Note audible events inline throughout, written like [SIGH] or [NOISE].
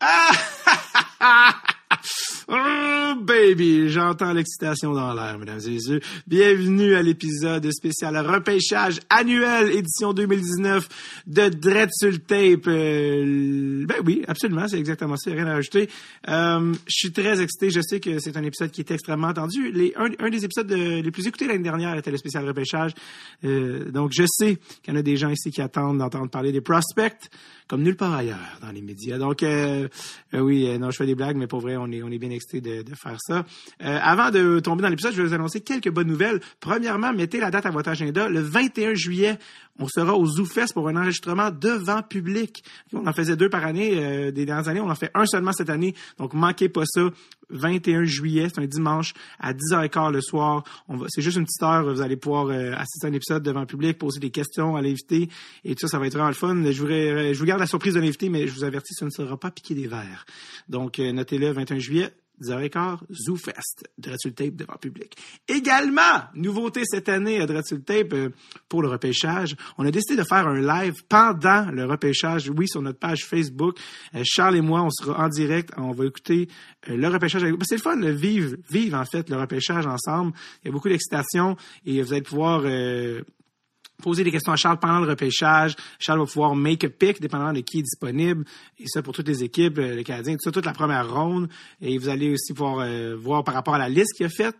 Ah! Oh, baby, j'entends l'excitation dans l'air, mesdames et messieurs. Bienvenue à l'épisode spécial repêchage annuel édition 2019 de Dread sur le tape. Euh, ben oui, absolument, c'est exactement ça, rien à rajouter. Euh, je suis très excité, je sais que c'est un épisode qui est extrêmement attendu. Un, des épisodes de- les plus écoutés l'année dernière était le spécial repêchage. Euh, donc je sais qu'il y en a des gens ici qui attendent d'entendre parler des prospects comme nulle part ailleurs dans les médias. Donc euh, oui, non, je fais des blagues, mais pour vrai, on est, bien excité de faire ça. Euh, avant de tomber dans l'épisode, je vais vous annoncer quelques bonnes nouvelles. Premièrement, mettez la date à votre agenda. Le 21 juillet, on sera au ZooFest pour un enregistrement devant public. On en faisait deux par année euh, des dernières années. On en fait un seulement cette année. Donc, manquez pas ça. 21 juillet, c'est un dimanche à 10h15 le soir. C'est juste une petite heure. Vous allez pouvoir euh, assister à un épisode devant public, poser des questions à l'invité. Et tout ça, ça va être vraiment le fun. Je vous, garde la surprise de l'invité, mais je vous avertis, ce ne sera pas piqué des verres. Donc, notez-le, 21 juillet. 10h15, ZooFest, Tape devant public. Également, nouveauté cette année à Dreadsul Tape euh, pour le repêchage, on a décidé de faire un live pendant le repêchage, oui, sur notre page Facebook. Euh, Charles et moi, on sera en direct, on va écouter euh, le repêchage. avec- C'est le fun, le vivre, vivre en fait le repêchage ensemble. Il y a beaucoup d'excitation et vous allez pouvoir... poser des questions à Charles pendant le repêchage. Charles va pouvoir make a pick dépendamment de qui est disponible. Et ça pour toutes les équipes, euh, les Canadiens, tout ça, toute la première ronde. Et vous allez aussi pouvoir euh, voir par rapport à la liste qu'il a faite.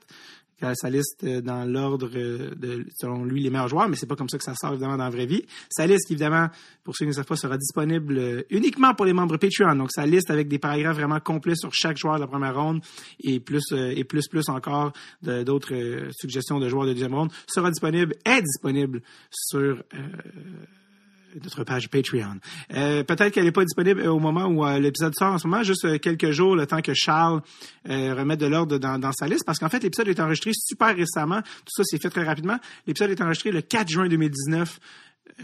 Sa liste euh, dans l'ordre euh, de, selon lui, les meilleurs joueurs, mais c'est pas comme ça que ça sort évidemment dans la vraie vie. Sa liste, évidemment, pour ceux qui ne savent pas, sera disponible euh, uniquement pour les membres Patreon. Donc, sa liste avec des paragraphes vraiment complets sur chaque joueur de la première ronde et plus et plus plus encore d'autres suggestions de joueurs de deuxième ronde sera disponible, est disponible sur euh, notre page Patreon. Euh, Peut-être qu'elle n'est pas disponible au moment où euh, l'épisode sort en ce moment, juste euh, quelques jours, le temps que Charles euh, remette de l'ordre dans, sa liste, parce qu'en fait, l'épisode est enregistré super récemment. Tout ça s'est fait très rapidement. L'épisode est enregistré le 4 juin 2019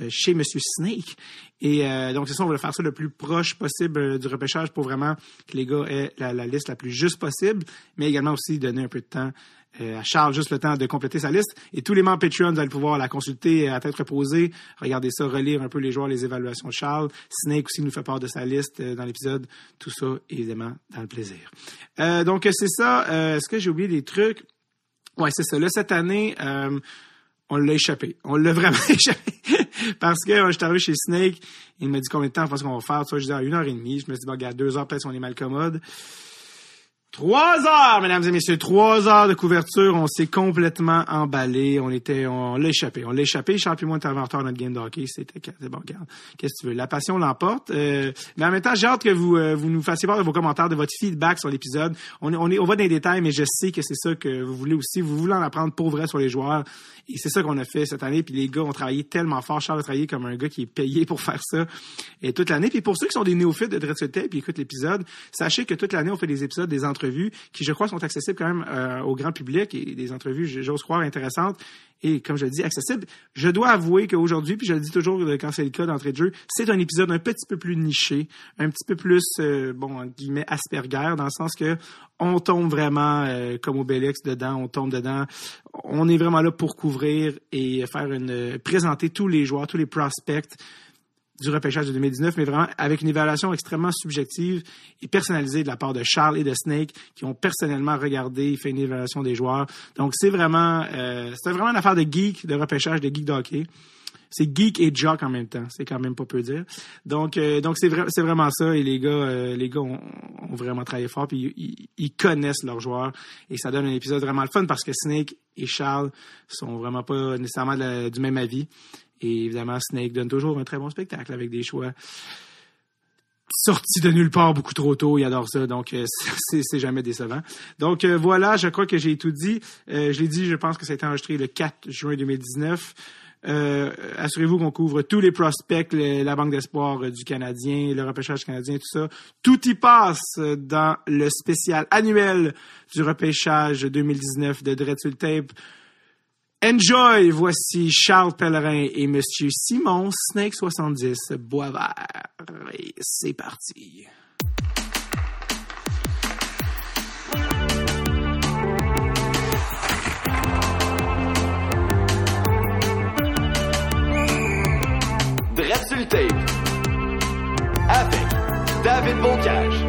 euh, chez Monsieur Snake. Et euh, donc, c'est ça, on va faire ça le plus proche possible euh, du repêchage pour vraiment que les gars aient la, la liste la plus juste possible, mais également aussi donner un peu de temps euh, Charles, juste le temps de compléter sa liste. Et tous les membres Patreon, vous allez pouvoir la consulter à tête reposée, regarder ça, relire un peu les joueurs, les évaluations de Charles. Snake aussi nous fait part de sa liste euh, dans l'épisode. Tout ça, évidemment, dans le plaisir. Euh, donc, c'est ça. Euh, Est-ce que j'ai oublié des trucs? Ouais, c'est ça. Là, cette année, euh, on l'a échappé. On l'a [LAUGHS] vraiment échappé. Parce que euh, je suis arrivé chez Snake, il m'a dit combien de temps pense qu'on va faire? Ça, je dis à une heure et demie. Je me suis dit, bon, regarde, deux heures, peut-être on est mal commode. Trois heures, mesdames et messieurs, trois heures de couverture. On s'est complètement emballé. On était, on l'a échappé. On l'a échappé. Charles puis moi, on était en retard dans notre game de hockey. C'était, c'est bon, regarde. Qu'est-ce que tu veux? La passion l'emporte. Euh, mais en même temps, j'ai hâte que vous, euh, vous nous fassiez part de vos commentaires, de votre feedback sur l'épisode. On, on, est, on va dans les détails, mais je sais que c'est ça que vous voulez aussi. Vous voulez en apprendre pour vrai sur les joueurs. Et c'est ça qu'on a fait cette année. Puis les gars ont travaillé tellement fort. Charles a travaillé comme un gars qui est payé pour faire ça et toute l'année. Puis pour ceux qui sont des néophytes de Dread sur le Tape et écoutent l'épisode, sachez que toute l'année, on fait des épisodes, des qui, je crois, sont accessibles quand même euh, au grand public et des entrevues, j'ose croire, intéressantes et, comme je le dis, accessibles. Je dois avouer qu'aujourd'hui, puis je le dis toujours euh, quand c'est le cas d'entrée de jeu, c'est un épisode un petit peu plus niché, un petit peu plus, euh, bon, entre guillemets, Asperger, dans le sens que on tombe vraiment euh, comme Obélix dedans, on tombe dedans. On est vraiment là pour couvrir et faire une présenter tous les joueurs, tous les prospects du repêchage de 2019, mais vraiment avec une évaluation extrêmement subjective et personnalisée de la part de Charles et de Snake, qui ont personnellement regardé et fait une évaluation des joueurs. Donc c'est vraiment, euh, c'est vraiment une affaire de geek, de repêchage, de geek de hockey. C'est geek et jock en même temps, c'est quand même pas peu dire. Donc, euh, donc c'est c'est vraiment ça. Et les gars, euh, les gars ont, ont vraiment travaillé fort, puis ils, ils connaissent leurs joueurs, et ça donne un épisode vraiment le fun parce que Snake et Charles sont vraiment pas nécessairement la- du même avis. Et évidemment, Snake donne toujours un très bon spectacle avec des choix sortis de nulle part beaucoup trop tôt. Il adore ça, donc euh, [LAUGHS] c'est jamais décevant. Donc euh, voilà, je crois que j'ai tout dit. Euh, je l'ai dit, je pense que ça a été enregistré le 4 juin 2019. Euh, assurez-vous qu'on couvre tous les prospects, la banque d'espoir du Canadien, le repêchage canadien, tout ça. Tout y passe dans le spécial annuel du repêchage 2019 de Dread sur le Tape. Enjoy! Voici Charles Pellerin et Monsieur Simon Snake70 Boisvert. Et c'est parti. Sur le. Avec David Bocage.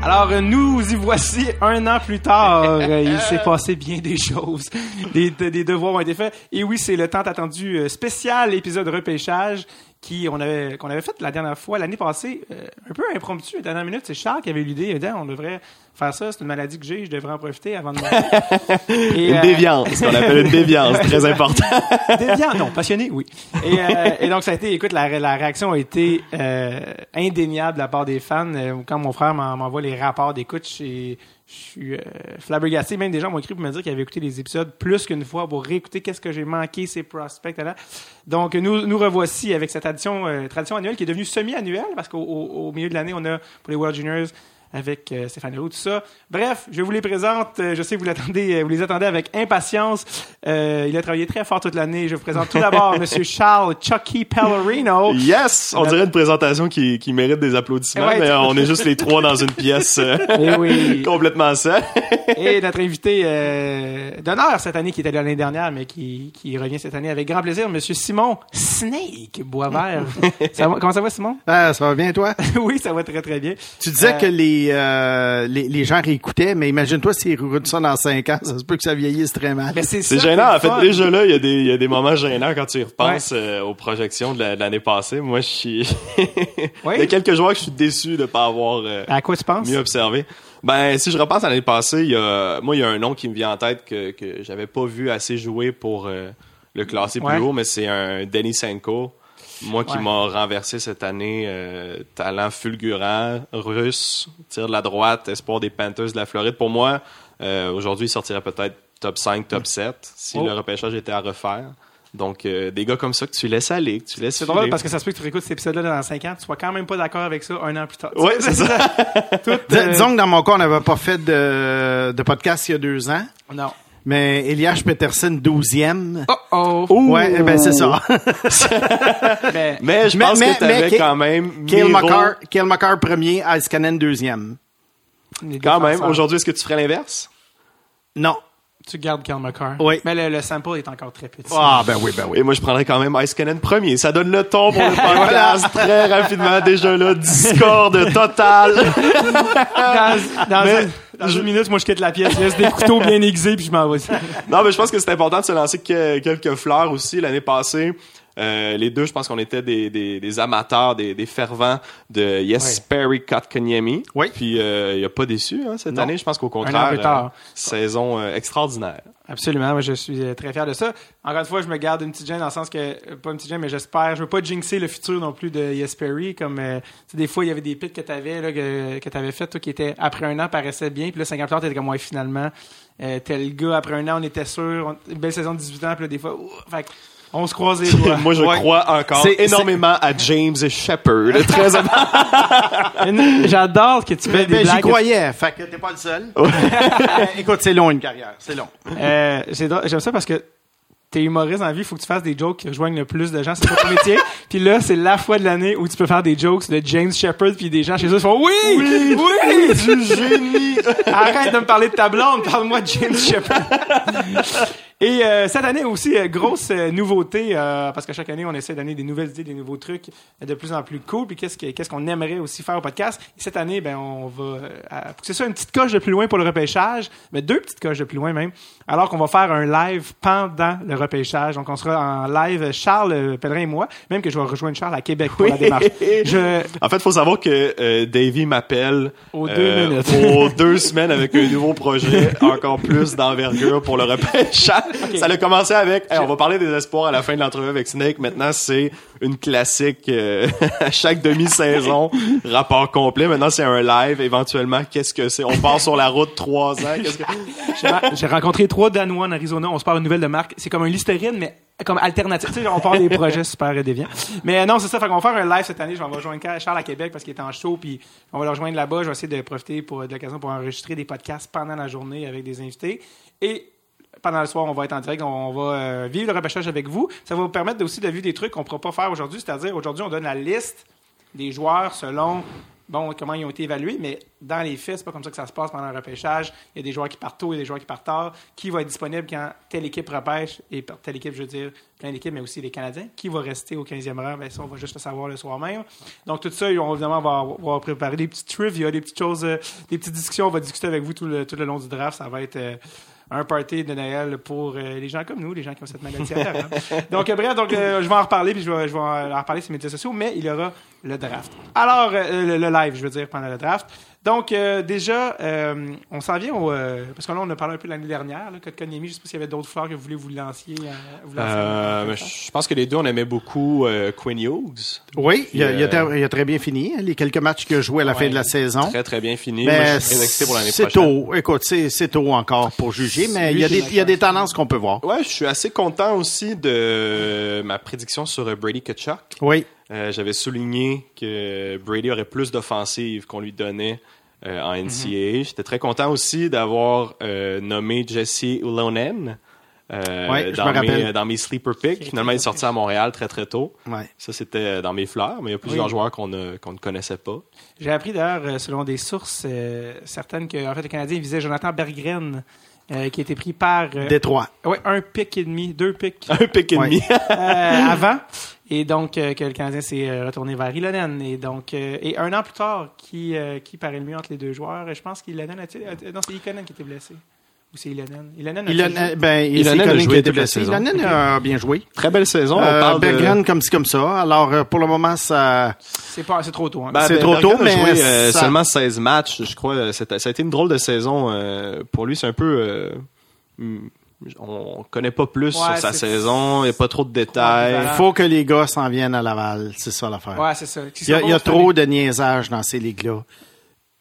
Alors, nous y voici un an plus tard. [LAUGHS] Euh, Il s'est passé bien des choses. Des, des devoirs ont été faits. Et oui, c'est le tant attendu euh, spécial épisode repêchage qui on avait qu'on avait fait la dernière fois l'année passée euh, un peu impromptu la dernière minute c'est Charles qui avait eu l'idée il a dit, on devrait faire ça c'est une maladie que j'ai je devrais en profiter avant de mourir. [LAUGHS] Et, Une euh, déviance, ce qu'on appelle une déviance, très [LAUGHS] important. Déviant, non, passionné, oui. Et, euh, et donc, ça a été, écoute, la, la réaction a été euh, indéniable de la part des fans. Quand mon frère m'en- m'envoie les rapports d'écoute, je je suis euh, flabbergasté. Même des gens m'ont écrit pour me dire qu'ils avaient écouté les épisodes plus qu'une fois pour réécouter qu'est-ce que j'ai manqué, ces prospects. Là. Donc, nous, nous revoici avec cette addition, euh, tradition annuelle qui est devenue semi-annuelle parce qu'au au, au milieu de l'année, on a pour les World Juniors avec euh, Stéphane Leroux, tout ça. Bref, je vous les présente. Euh, je sais que vous, l'attendez, euh, vous les attendez avec impatience. Euh, il a travaillé très fort toute l'année. Je vous présente tout d'abord [LAUGHS] Monsieur Charles Chucky Pellerino. Yes! On dirait une présentation qui, qui mérite des applaudissements, Ouais. mais on est juste les trois dans une pièce [LAUGHS] euh, Eh oui. complètement seule. [LAUGHS] Et notre invité euh, d'honneur cette année, qui était l'année dernière, mais qui, qui revient cette année avec grand plaisir, Monsieur Simon Snake Boisvert. ça va, comment ça va, Simon? Ah, ça va bien, toi? oui, ça va très, très bien. Tu disais Euh, que les, euh, les, les gens réécoutaient, mais imagine-toi s'ils réécoutent ça dans cinq ans, ça se peut que ça vieillisse très mal. Mais c'est gênant. En fait, fun. déjà là, il y, a des, il y a des moments gênants quand tu y repenses euh, aux projections de la- de l'année passée. Moi, je suis... [LAUGHS] Oui. il y a quelques joueurs que je suis déçu de pas avoir euh, À quoi tu penses? mieux observé. Ben, si je repense à l'année passée, il y a, moi, il y a un nom qui me vient en tête que, que j'avais pas vu assez jouer pour euh, le classer plus Ouais. haut, mais c'est un Denis Senko. Moi qui Ouais. m'a renversé cette année, euh, talent fulgurant, russe, tire de la droite, espoir des Panthers de la Floride. Pour moi, euh, aujourd'hui, il sortirait peut-être top 5, top 7 si Oh. le repêchage était à refaire. Donc, euh, des gars comme ça que tu laisses aller, que tu laisses C'est drôle parce que ça se peut que tu réécoutes cet épisode-là dans 5 ans, tu sois quand même pas d'accord avec ça un an plus tard. Ouais, c'est ça. [LAUGHS] Tout, euh, Disons que dans mon cas, on n'avait pas fait de, de podcast il y a deux ans, Non. Mais Elias Peterson, 12e. Oh oh. Ouais, eh ben c'est ça. Mais, [LAUGHS] Mais je pense mais- que t'avais quand même Kale Miro- McCarr, Kale McCarr premier, Iskanen deuxième. les Quand même, aujourd'hui, est-ce que tu ferais l'inverse? Non. Tu gardes Kel McCarr. Oui. Mais le, le sample est encore très petit. Ah, ben oui, ben oui. Et moi, je prendrais quand même Ice Cannon premier. Ça donne le ton pour le [LAUGHS] podcast très rapidement. Déjà là, discorde total. [LAUGHS] Dans, dans Mais- dans une minute, moi, je quitte la pièce, je laisse des couteaux bien aiguisés, puis je m'en vais. non, mais je pense que c'est important de se lancer que- quelques fleurs aussi. L'année passée, euh, les deux, je pense qu'on était des, des, des amateurs, des, des fervents de Yes Perry Kotkaniemi. Oui. Puis euh, il a pas déçu hein, cette Non. année. Je pense qu'au contraire, euh, saison euh, extraordinaire. Absolument, moi je suis très fier de ça. Encore une fois, je me garde une petite gêne dans le sens que, pas une petite gêne, mais j'espère, je veux pas jinxer le futur non plus de Yes Perry, comme, tu des fois, il y avait des pits que t'avais, là, que, que t'avais fait, toi, qui étaient, après un an, paraissaient bien, puis là, cinq ans plus tard, t'étais comme, ouais, finalement, euh, tel gars, après un an, on était sûr, on- une belle saison de 18 ans, puis là, des fois, ouh, fait on se croise les doigts. [LAUGHS] Moi, je Ouais. crois encore C'est- énormément à James Shepard. [LAUGHS] Très J'adore que tu fais Ben, des ben, j'y blagues. croyais, fait que t'es pas le seul. [LAUGHS] Euh, Écoute, c'est long une carrière, c'est long. Euh, J'aime ça parce que t'es humoriste dans la vie, il faut que tu fasses des jokes qui rejoignent le plus de gens. C'est pas ton métier. puis là, c'est la fois de l'année où tu peux faire des jokes de James Shepard, puis des gens chez eux font Oui! Oui! oui! du génie. Arrête de me parler de ta blonde, parle-moi de James Shepard. Et euh, cette année aussi, euh, grosse euh, nouveauté, euh, parce que chaque année, on essaie d'amener des nouvelles idées, des nouveaux trucs de plus en plus cool. Puis qu'est-ce que- qu'est-ce qu'on aimerait aussi faire au podcast? Et cette année, ben, on va euh, c'est ça, une petite coche de plus loin pour le repêchage, mais deux petites coches de plus loin même. Alors qu'on va faire un live pendant le repêchage. Donc on sera en live, Charles euh, Pellerin et moi, même que je vais rejoindre Charles à Québec pour la démarche. Je, [LAUGHS] En fait, il faut savoir que euh, Davey m'appelle Aux deux euh, minutes. aux deux semaines avec un nouveau projet, encore plus d'envergure pour le repêchage. Ça a commencé avec, Hey, on va parler des espoirs à la fin de l'entrevue avec Snake. Maintenant, c'est une classique euh, [LAUGHS] à chaque demi-saison, rapport complet. Maintenant, c'est un live. Éventuellement, qu'est-ce que c'est? On part sur la route trois ans. Qu'est-ce que... J'ai rencontré trois Danois en Arizona. On se parle une nouvelle de marque. C'est comme un Listerine, mais comme alternative. Tu sais, on parle des [LAUGHS] projets super déviants. Mais euh, non, c'est ça. Fait qu'on va faire un live cette année. Je vais rejoindre Charles à Québec parce qu'il est en show. Puis on va le rejoindre là-bas. Je vais essayer de profiter pour, de l'occasion pour enregistrer des podcasts pendant la journée avec des invités. Et pendant le soir, on va être en direct. On va euh, vivre le repêchage avec vous. Ça va vous permettre aussi de vivre des trucs qu'on ne pourra pas faire aujourd'hui. C'est-à-dire, aujourd'hui, on donne la liste des joueurs selon bon, comment ils ont été évalués, mais dans les faits, c'est pas comme ça que ça se passe pendant un repêchage. Il y a des joueurs qui partent tôt, il y a des joueurs qui partent tard. Qui va être disponible quand telle équipe repêche, et par telle équipe, je veux dire, plein d'équipes, mais aussi les Canadiens. Qui va rester au 15e rang? Ben, ça, on va juste le savoir le soir même. Donc, tout ça, on, évidemment, va, va préparer des petits trivia, des petites choses, euh, des petites discussions. On va discuter avec vous tout le, tout le long du draft. Ça va être... euh, un party de Noël pour euh, les gens comme nous, les gens qui ont cette maladie hein. Donc, euh, bref, donc, euh, je vais en reparler, puis je vais, je vais en reparler sur les médias sociaux, mais il y aura le draft. Alors, euh, le, le live, je veux dire, pendant le draft. Donc, euh, déjà, euh, on s'en vient au... euh, parce que là, on a parlé un peu l'année dernière, là, Kotkaniemi, je sais pas s'il y avait d'autres fleurs que vous voulez vous euh, lancer Euh, mais je pense que les deux, on aimait beaucoup euh, Quinn Hughes. Oui, il a, il a ter- il a très bien fini. hein, Les quelques matchs qu'il a joués à la Ouais. fin de la saison. Très, très bien fini. Moi, Mais je suis très excité pour l'année c'est prochaine. tôt. Écoute, c'est c'est tôt encore pour juger, mais il y a des, j'ai il y a la des chance. tendances qu'on peut voir. Ouais, je suis assez content aussi de ma prédiction sur Brady Kachuk. Oui. Euh, J'avais souligné que Brady aurait plus d'offensives qu'on lui donnait euh, en NCAA. J'étais très content aussi d'avoir euh, nommé Jesse Ulonen euh, Ouais, je dans, me mes, dans mes sleeper picks. Finalement, il est sorti à Montréal très très tôt. Ouais. Ça, c'était dans mes fleurs, mais il y a plusieurs Oui. joueurs qu'on ne, qu'on ne connaissait pas. J'ai appris d'ailleurs, selon des sources certaines, que en fait, le Canadien visait Jonathan Berggren, euh, qui a été pris par euh, Détroit. ouais, un pic et demi, deux pics [LAUGHS] Un pick et Ouais. demi. euh, avant. Et donc, euh, que le Canadien s'est euh, retourné vers Ilonen. Et donc, euh, et un an plus tard, qui, euh, qui paraît le mieux entre les deux joueurs? Je pense qu'Ilonen a-t-il. a- Non, c'est Ikonen qui était blessé. Ou c'est Ilonen? Ilonen a Il a, joué? ben, a joué a été toute la blessé. saison. Ilonen a bien joué. Très belle saison. On Euh, de- comme ci, comme ça. Alors, euh, pour le moment, ça... C'est pas, c'est trop tôt. Hein. Ben, C'est ben, trop Berggren tôt, mais joué, euh, ça- seulement 16 matchs, je crois. C'était- Ça a été une drôle de saison euh, pour lui. C'est un peu. euh, hmm, on connaît pas plus Ouais, sur sa saison. Il n'y a pas trop de détails. Il faut que les gars s'en viennent à Laval. C'est ça l'affaire. ouais, c'est ça. Qui Il y a, y a trop de niaisage dans ces ligues-là.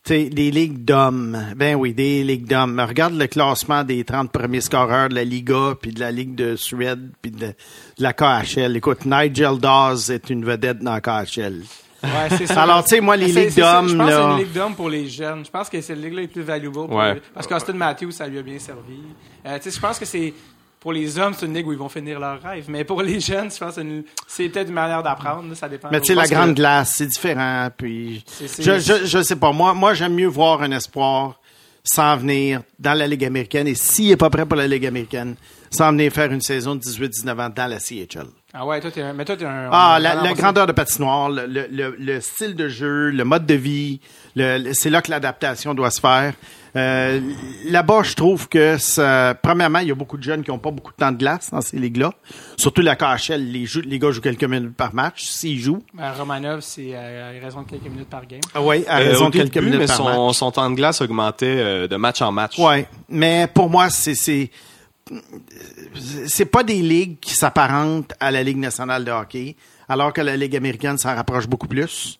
Des ligues d'hommes. Ben oui, des ligues d'hommes. Regarde le classement des 30 premiers scoreurs de la Liga, puis de la Ligue de Suède, puis de, de la KHL. Écoute, Nigel Dawes est une vedette dans la KHL. Ouais, c'est ça. Alors, tu sais, moi, les ligues d'hommes, Je pense que c'est là- une ligue d'hommes pour les jeunes. Je pense que c'est la ligue-là les plus valuable. pour Ouais. les- Parce qu'Austin Matthews, ça lui a bien servi. Euh, tu sais, je pense que c'est. Pour les hommes, c'est une ligue où ils vont finir leur rêve. Mais pour les jeunes, je pense que c'est une- c'est peut-être une manière d'apprendre. Ça dépend. Mais tu sais, la que- grande glace, c'est différent. Puis, C'est- c'est- je, je, je sais pas. Moi, moi, j'aime mieux voir un espoir s'en venir dans la Ligue américaine. Et s'il est pas prêt pour la Ligue américaine, s'en venir faire une saison de 18-19 ans dans la CHL. Ah ouais, toi, t'es un. Mais toi, t'es un. Ah, la, grandeur de patinoire, le, le, le- le style de jeu, le mode de vie, le- le- c'est là que l'adaptation doit se faire. Euh, Là-bas, je trouve que, ça, premièrement, il y a beaucoup de jeunes qui n'ont pas beaucoup de temps de glace dans ces ligues-là. Surtout la KHL, les, jou- les gars jouent quelques minutes par match, s'ils jouent. Ben, Romanov, c'est euh, à raison de quelques minutes par game. Ah oui, à Euh, raison au de quelques début, minutes mais par match. son, son temps de glace augmentait euh, de match en match. Ouais, mais pour moi, c'est c'est c'est pas des ligues qui s'apparentent à la Ligue nationale de hockey, alors que la Ligue américaine s'en rapproche beaucoup plus.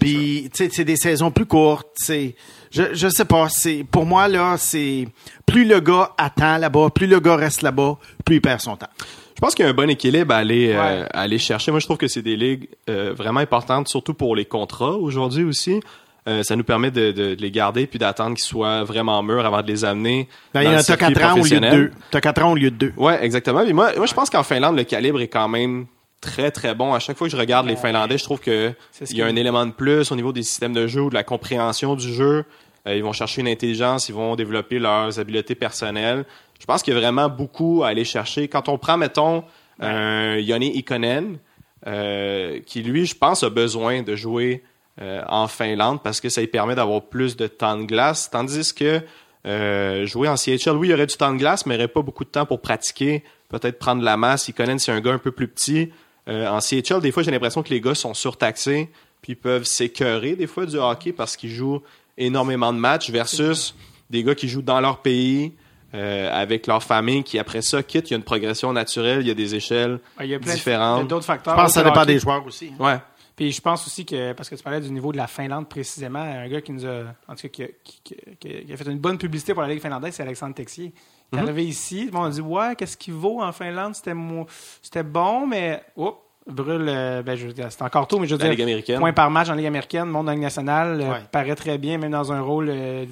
Puis, tu sais, c'est des saisons plus courtes. C'est, je, je sais pas. C'est pour moi là, c'est plus le gars attend là-bas, plus le gars reste là-bas, plus il perd son temps. Je pense qu'il y a un bon équilibre à aller, euh, à aller chercher. Moi, je trouve que c'est des ligues euh, vraiment importantes, surtout pour les contrats aujourd'hui aussi. Euh, ça nous permet de, de- de les garder puis d'attendre qu'ils soient vraiment mûrs avant de les amener. Ben, dans il y en a t'as circuit quatre ans au lieu de professionnel. deux. T'as quatre ans au lieu de deux. Ouais, exactement. Puis moi, moi, je pense qu'en Finlande, le calibre est quand même très, très bon. À chaque fois que je regarde les Finlandais, je trouve que il y a un élément de plus au niveau des systèmes de jeu ou de la compréhension du jeu. Euh, ils vont chercher une intelligence, ils vont développer leurs habiletés personnelles. Je pense qu'il y a vraiment beaucoup à aller chercher. Quand on prend, mettons, un Yoni Ikonen, euh, qui lui, je pense, a besoin de jouer euh, en Finlande parce que ça lui permet d'avoir plus de temps de glace, tandis que euh, jouer en CHL, oui, il y aurait du temps de glace, mais il n'y aurait pas beaucoup de temps pour pratiquer, peut-être prendre la masse. Ikonen, c'est un gars un peu plus petit. Euh, en CHL, des fois, j'ai l'impression que les gars sont surtaxés, puis ils peuvent s'écœurer des fois du hockey parce qu'ils jouent énormément de matchs versus des gars qui jouent dans leur pays, euh, avec leur famille, qui après ça quittent. Il y a une progression naturelle, il y a des échelles Ouais, Il y a plein différentes. d'autres facteurs. Je pense que ça dépend hockey. des joueurs aussi. Ouais. Puis je pense aussi que, parce que tu parlais du niveau de la Finlande précisément, un gars qui nous a, en tout cas, qui a, qui- qui- qui a fait une bonne publicité pour la Ligue finlandaise, c'est Alexandre Texier. Qui est arrivé ici, monde a dit Ouais, qu'est-ce qu'il vaut en Finlande? C'était bon, mais oups, Brûle, euh, ben, je veux dire, c'est encore tôt, mais je veux La dire, Ligue points par match en Ligue américaine, monde la Ligue nationale, euh, paraît très bien, même dans un rôle euh,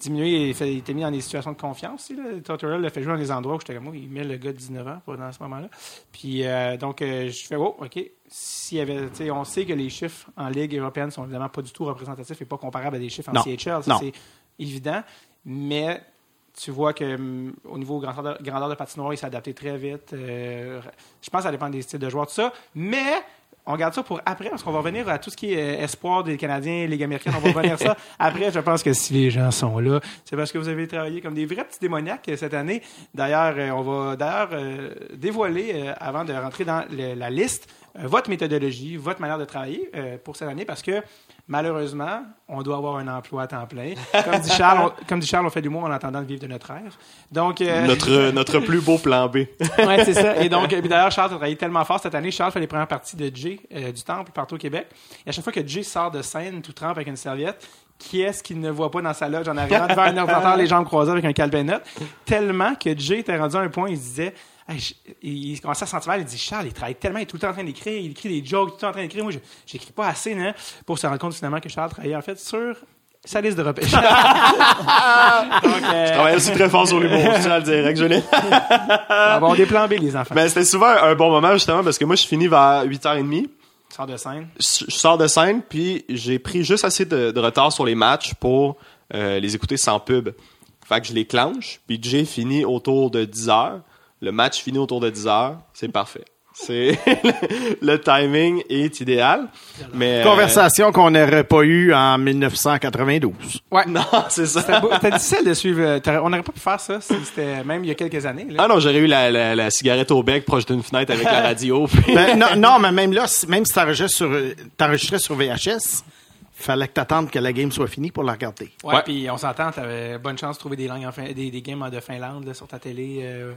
diminué. Il, fait, il était mis dans des situations de confiance. Tortorella l'a fait jouer dans des endroits où j'étais comme, moi, il met le gars de 19 ans pour- dans ce moment-là. Puis, euh, donc, euh, je fais, oh, OK. S'il y avait, tu sais, on sait que les chiffres en Ligue européenne sont évidemment pas du tout représentatifs et pas comparables à des chiffres en Non. CHL. Ça, c'est évident. Mais tu vois que hum, au niveau grandeur de, grandeur de patinoire, il s'est adapté très vite. Euh, je pense que ça dépend des styles de joueurs, tout ça. Mais on garde ça pour après, parce qu'on va revenir à tout ce qui est euh, espoir des Canadiens, Ligue américaine. On va revenir à ça. [LAUGHS] Après, je pense que si les gens sont là, c'est parce que vous avez travaillé comme des vrais petits démoniaques euh, cette année. D'ailleurs, on va d'ailleurs euh, dévoiler, euh, avant de rentrer dans le- la liste, votre méthodologie, votre manière de travailler pour cette année, parce que malheureusement, on doit avoir un emploi à temps plein. Comme dit Charles, on, comme dit Charles, on fait l'humour en attendant de vivre de notre rêve. Donc, euh, Notre, notre plus beau plan B. ouais, c'est ça. Et donc, d'ailleurs, Charles a travaillé tellement fort cette année. Charles fait les premières parties de Jay euh, du Temple partout au Québec. Et à chaque fois que Jay sort de scène, tout trempe avec une serviette, qui est-ce qu'il ne voit pas dans sa loge en arrivant devant un ordinateur, [LAUGHS] les jambes croisées avec un calbenote? Tellement que Jay était rendu à un point, il se disait, Hey, je- il, commençait à se sentir mal. Il dit Charles, il travaille tellement, il est tout le temps en train d'écrire, il écrit des jokes, tout le temps en train d'écrire. Moi, je j'écris pas assez, hein, pour se rendre compte finalement que Charles travaillait en fait sur sa liste de repêchage. [LAUGHS] Euh, Je travaille aussi très fort sur l'humour, je tiens à le dire, avec Julien. avoir des plans B, les enfants. Mais c'était souvent un bon moment, justement, parce que moi, je finis vers 8h30. Sors de scène. je je sors de scène, puis j'ai pris juste assez de, de retard sur les matchs pour euh, les écouter sans pub. Fait que je les clenche, puis Jay finit autour de 10 heures. Le match finit autour de 10 heures. C'est parfait. C'est [LAUGHS] le timing est idéal. Mais euh, Conversation qu'on n'aurait pas eue en 1992. Ouais. non, [LAUGHS] c'est ça. C'était difficile de suivre. euh, On n'aurait pas pu faire ça si c'était même il y a quelques années. Là. Ah non, j'aurais eu la, la, la cigarette au bec proche d'une fenêtre avec la [LAUGHS] radio. puis- Ben, non, non, mais même là, même si t'enregistrais sur, t'enregistrais sur VHS, fallait que t'attendes que la game soit finie pour la regarder. Ouais, Ouais. puis on s'entend, t'avais bonne chance de trouver des langues en fin- des, des games de Finlande là, sur ta télé. euh,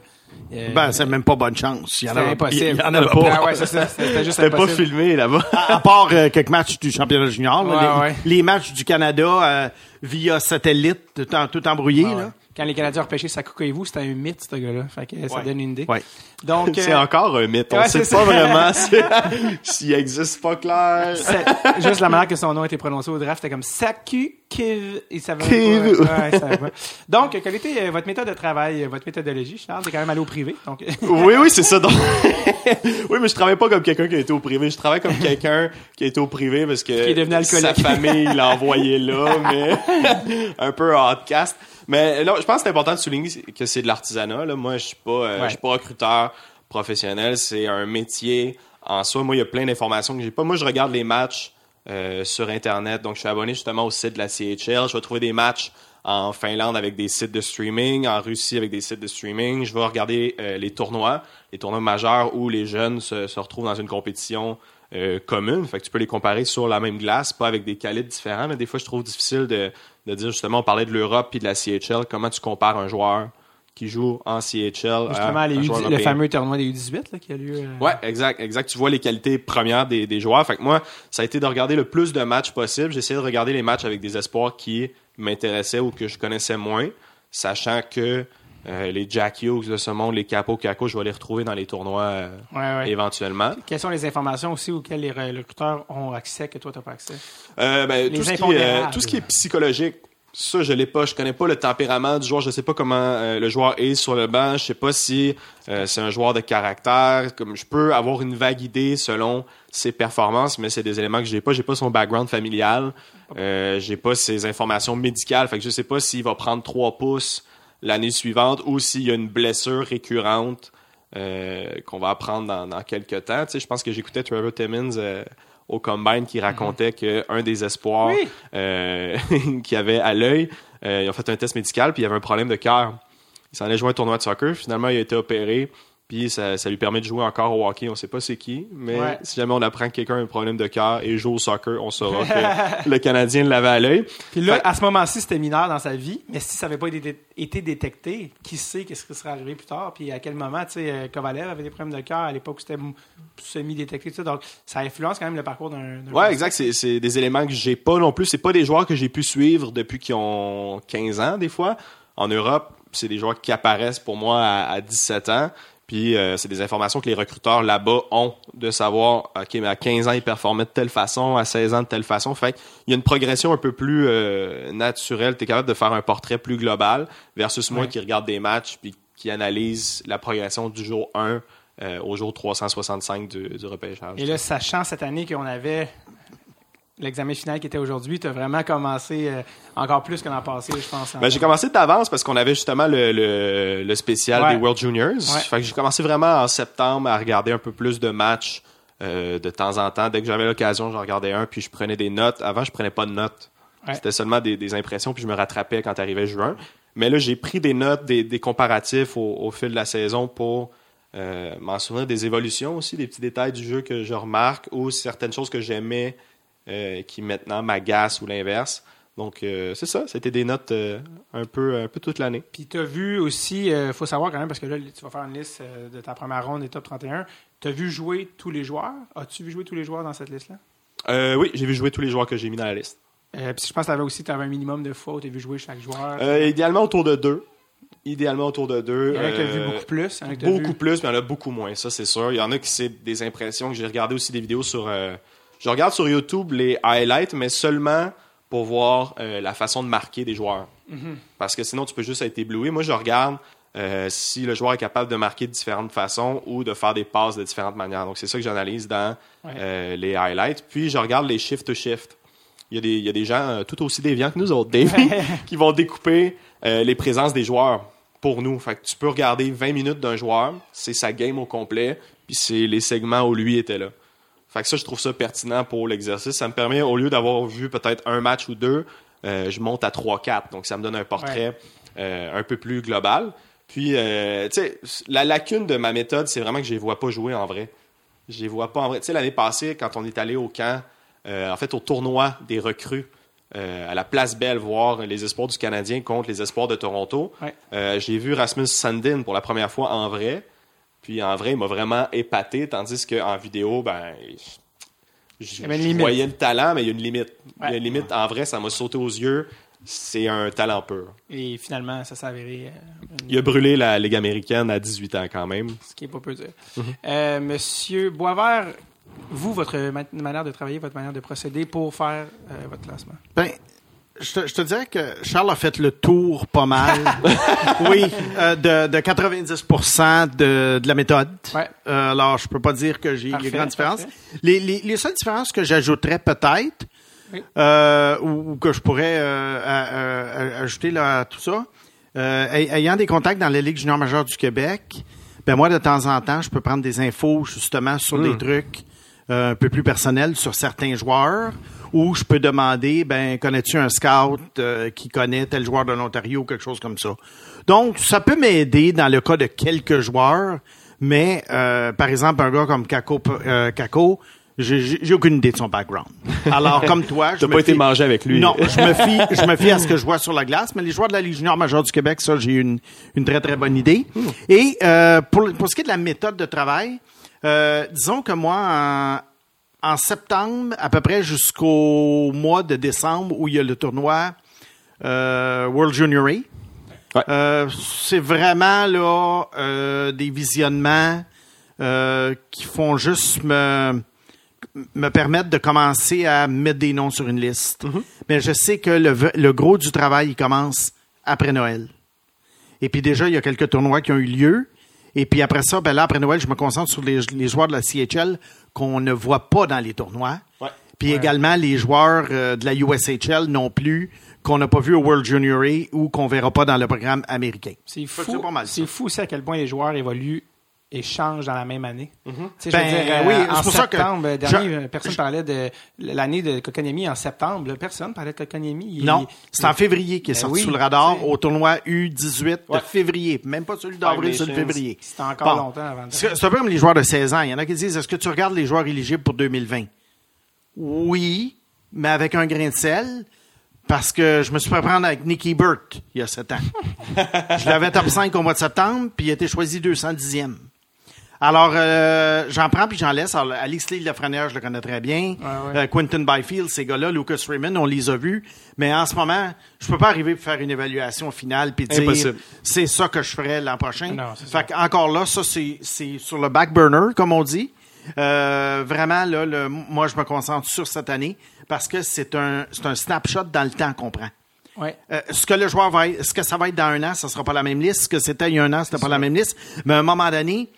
euh, Ben, c'est même pas bonne chance. Il y en c'était avait, impossible. il y en avait pas. Ah ouais. C'était juste pas impossible. filmé là-bas. [LAUGHS] À, à part euh, quelques matchs du championnat junior, là, Ouais, les, ouais. les matchs du Canada euh, via satellite, tout, en- tout embrouillé. Ah ouais. là. Quand les Canadiens ont repêché Sakuka et vous, c'était un mythe, ce gars-là. Fait que ça Ouais. donne une idée. Ouais. Donc, [LAUGHS] C'est euh, encore un mythe. On ouais, sait pas vraiment [LAUGHS] si- s'il existe pas clair. juste la manière que son nom a été prononcé au draft, c'était comme Saku Il savait Kiv. pas. Ouais, savait pas. [LAUGHS] Donc, quelle était euh, votre méthode de travail, euh, votre méthodologie, Charles? T'es quand même allé au privé. Donc, [LAUGHS] Oui, oui, c'est ça. Donc... [LAUGHS] oui, mais je travaille pas comme quelqu'un qui a été au privé. Je travaille comme quelqu'un qui a été au privé parce que Qui est devenu alcoolique. sa famille l'a envoyé là, mais un peu outcast. Mais là, je pense que c'est important de souligner que c'est de l'artisanat. Là. Moi, je suis pas, euh, Ouais. je suis pas recruteur professionnel. C'est un métier en soi. Moi, il y a plein d'informations que j'ai pas. Moi, je regarde les matchs euh, sur Internet. Donc, je suis abonné justement au site de la CHL. Je vais trouver des matchs en Finlande avec des sites de streaming, en Russie avec des sites de streaming. Je vais regarder euh, les tournois, les tournois majeurs où les jeunes se, retrouvent dans une compétition euh, commune. Fait que tu peux les comparer sur la même glace, pas avec des calibres différents. Mais des fois, je trouve difficile de, de dire justement, on parlait de l'Europe puis de la CHL. Comment tu compares un joueur qui joue en CHL justement, U- le fameux tournoi des U18 là, qui a lieu. euh, Ouais, exact, exact. Tu vois les qualités premières des, des joueurs. Fait que moi, ça a été de regarder le plus de matchs possible. J'ai essayé de regarder les matchs avec des espoirs qui m'intéressaient ou que je connaissais moins, sachant que euh, les Jack Hughes de ce monde, les Capo Caco, je vais les retrouver dans les tournois euh, Ouais, ouais. éventuellement. Quelles sont les informations aussi auxquelles les recruteurs ont accès que toi, tu n'as pas accès? Euh, ben, ce qui, tout ce qui est psychologique, ça, je l'ai pas. Je connais pas le tempérament du joueur. Je sais pas comment euh, le joueur est sur le banc. Je sais pas si euh, c'est un joueur de caractère. Comme je peux avoir une vague idée selon ses performances, mais c'est des éléments que j'ai pas. J'ai pas son background familial. Euh, j'ai pas ses informations médicales. Fait que je sais pas s'il va prendre 3 pouces l'année suivante ou s'il y a une blessure récurrente euh, qu'on va apprendre dans, dans quelques temps. Tu sais, je pense que j'écoutais Trevor Timmons euh, au Combine qui racontait que un des espoirs Oui. euh, [LAUGHS] qu'il y avait à l'œil, euh, ils ont fait un test médical puis il y avait un problème de cœur. Il s'en allait jouer un tournoi de soccer. Finalement, il a été opéré. Puis ça, ça lui permet de jouer encore au hockey. On sait pas c'est qui, mais Ouais. si jamais on apprend que quelqu'un a un problème de cœur et joue au soccer, on saura que [LAUGHS] le Canadien l'avait à l'œil. Puis là, Fait- à ce moment-ci, c'était mineur dans sa vie, mais si ça n'avait pas été, été détecté, qui sait qu'est-ce qui serait arrivé plus tard, puis à quel moment, tu sais, euh, Kovalev avait des problèmes de cœur à l'époque où c'était semi-détecté, donc ça influence quand même le parcours d'un... Ouais, exact. C'est, c'est des éléments que j'ai pas non plus. C'est pas des joueurs que j'ai pu suivre depuis qu'ils ont 15 ans, des fois. En Europe, c'est des joueurs qui apparaissent pour moi à, à 17 ans. Puis euh, c'est des informations que les recruteurs là-bas ont de savoir, OK, mais à 15 ans, il performait de telle façon, à 16 ans, de telle façon. Fait il y a une progression un peu plus euh, naturelle. Tu es capable de faire un portrait plus global versus moi Ouais. qui regarde des matchs puis qui analyse la progression du jour 1 euh, au jour 365 du, du repêchage. Et là, sachant cette année qu'on avait l'examen final qui était aujourd'hui, tu as vraiment commencé euh, encore plus que l'an passé, je pense. Ben, j'ai commencé d'avance parce qu'on avait justement le, le, le spécial Ouais. des World Juniors. Ouais. Fait que j'ai commencé vraiment en septembre à regarder un peu plus de matchs euh, de temps en temps. Dès que j'avais l'occasion, j'en regardais un, puis je prenais des notes. Avant, je prenais pas de notes. Ouais. C'était seulement des, des impressions, puis je me rattrapais quand arrivait juin. Mais là, j'ai pris des notes, des, des comparatifs au, au fil de la saison pour euh, m'en souvenir des évolutions aussi, des petits détails du jeu que je remarque ou certaines choses que j'aimais euh, qui maintenant m'agacent ou l'inverse. Donc, euh, c'est ça. C'était des notes euh, un, peu, un peu toute l'année. Puis tu as vu aussi, il faut savoir quand même, parce que là, tu vas faire une liste de ta première ronde des top 31. Tu as vu jouer tous les joueurs? As-tu vu jouer tous les joueurs dans cette liste-là? Oui, j'ai vu jouer tous les joueurs que j'ai mis dans la liste. Puis je pense que tu avais aussi avais un minimum de fois où tu as vu jouer chaque joueur. Idéalement autour de deux. Idéalement autour de deux. il y en a qui vu beaucoup plus. t'as Beaucoup vu- plus, mais il y en a beaucoup moins, ça c'est sûr. Il y en a qui c'est des impressions que j'ai regardé aussi des vidéos sur. Je regarde sur YouTube les highlights, mais seulement pour voir euh, la façon de marquer des joueurs. Mhm. Parce que sinon, tu peux juste être ébloui. Moi, je regarde euh, si le joueur est capable de marquer de différentes façons ou de faire des passes de différentes manières. Donc, c'est ça que j'analyse dans Ouais. euh, les highlights. Puis, je regarde les shift-to-shift. Il y, a des, il y a des gens tout aussi déviants que nous autres, Dave, [LAUGHS] qui vont découper les présences des joueurs pour nous. Fait que tu peux regarder 20 minutes d'un joueur, c'est sa game au complet, puis c'est les segments où lui était là. Fait que ça, je trouve ça pertinent pour l'exercice. Ça me permet, au lieu d'avoir vu peut-être un match ou deux, euh, je monte à 3-4. Donc, ça me donne un portrait euh, un peu plus global. Puis, euh, tu sais, la lacune de ma méthode, c'est vraiment que je les vois pas jouer en vrai. Je les vois pas en vrai. Tu sais, l'année passée, quand on est allé au camp, en fait, au tournoi des recrues, à la Place Belle, voir les espoirs du Canadien contre les espoirs de Toronto, Ouais. j'ai vu Rasmus Sandin pour la première fois en vrai. Puis en vrai, il m'a vraiment épaté, tandis qu'en vidéo, ben, je, y avait une je limite. voyais le talent, mais il y a une limite. Il y a Ouais. une limite. En vrai, ça m'a sauté aux yeux. C'est un talent pur. Et finalement, ça s'est avéré euh, une- Il a brûlé la Ligue américaine à 18 ans quand même. ce qui est pas peu dire. Mhm. Euh, Monsieur Boisvert, vous, votre ma- manière de travailler, votre manière de procéder pour faire euh, votre classement. Ben, je te, je te dirais que Charles a fait le tour pas mal. [LAUGHS] oui, euh, de, de 90% de, de la méthode. Ouais. Euh, alors, je peux pas dire que j'ai les grandes différences. Les, les, les seules différences que j'ajouterais peut-être, Oui. euh, ou, ou que je pourrais à- à- à- ajouter là, à tout ça, ay- ayant des contacts dans la Ligue junior majeure du Québec, ben moi, de temps en temps, je peux prendre des infos justement sur Hmm. des trucs euh, un peu plus personnels sur certains joueurs, ou je peux demander, ben, connais-tu un scout euh, qui connaît tel joueur de l'Ontario, quelque chose comme ça? Donc, ça peut m'aider dans le cas de quelques joueurs, mais euh, par exemple, un gars comme Kako, euh, Kako j'ai- aucune idée de son background. Alors, comme toi, [LAUGHS] je T'as pas été fie- mangé avec lui. Non, je me fie, je me fie à ce que je vois sur la glace, mais les joueurs de la Ligue junior majeure du Québec, ça, j'ai une, une très, très bonne idée. Et euh, pour, pour ce qui est de la méthode de travail, euh, disons que moi, en, en septembre, à peu près jusqu'au mois de décembre, où il y a le tournoi euh, World Junior A, Ouais. euh, c'est vraiment là euh, des visionnements euh, qui font juste me me permettre de commencer à mettre des noms sur une liste. Mais je sais que le, le gros du travail, il commence après Noël. Et puis déjà, il y a quelques tournois qui ont eu lieu. Et puis après ça, ben là, après Noël, je me concentre sur les, les joueurs de la CHL qu'on ne voit pas dans les tournois. Ouais. Puis également les joueurs euh, de la USHL non plus, qu'on n'a pas vu au World Junior A ou qu'on verra pas dans le programme américain. C'est fou, c'est c'est fou aussi à quel point les joueurs évoluent et changent dans la même année. Tu sais, Ben, je veux dire, euh, oui, en c'est pour ça que septembre euh, dernier, je- euh, personne parlait de l'année de Kotkaniemi en septembre. là. personne parlait de Kotkaniemi. Il- Non, c'est en février qu'il est Ben sorti oui, sous le radar au tournoi U18 de février. Même pas celui d'avril, celui de février. C'était encore Bon. longtemps avant de... C'est c'est un peu comme les joueurs de 16 ans. Il y en a qui disent Est-ce que tu regardes les joueurs éligibles pour 2020 Oui, mais avec un grain de sel. Parce que je me suis fait prendre avec Nicky Burt il y a 7 ans. [LAUGHS] je l'avais top 5 au mois de septembre, puis il a été choisi 210e. Alors, euh, j'en prends puis j'en laisse. Alors, Alex Lee Lafrenière, je le connais très bien. Ouais. Euh, Quentin Byfield, ces gars-là, Lucas Raymond, on les a vus. Mais en ce moment, je peux pas arriver pour faire une évaluation finale puis dire c'est ça que je ferai l'an prochain. Non, fait encore là, ça c'est c'est sur le back burner, comme on dit. Euh, vraiment là, le, moi je me concentre sur cette année parce que c'est un c'est un snapshot dans le temps qu'on prend. Ouais. Euh, ce que le joueur va être, ce que ça va être dans un an, ça sera pas la même liste. Ce que c'était il y a un an, c'était pas la même liste. Mais à un moment donné,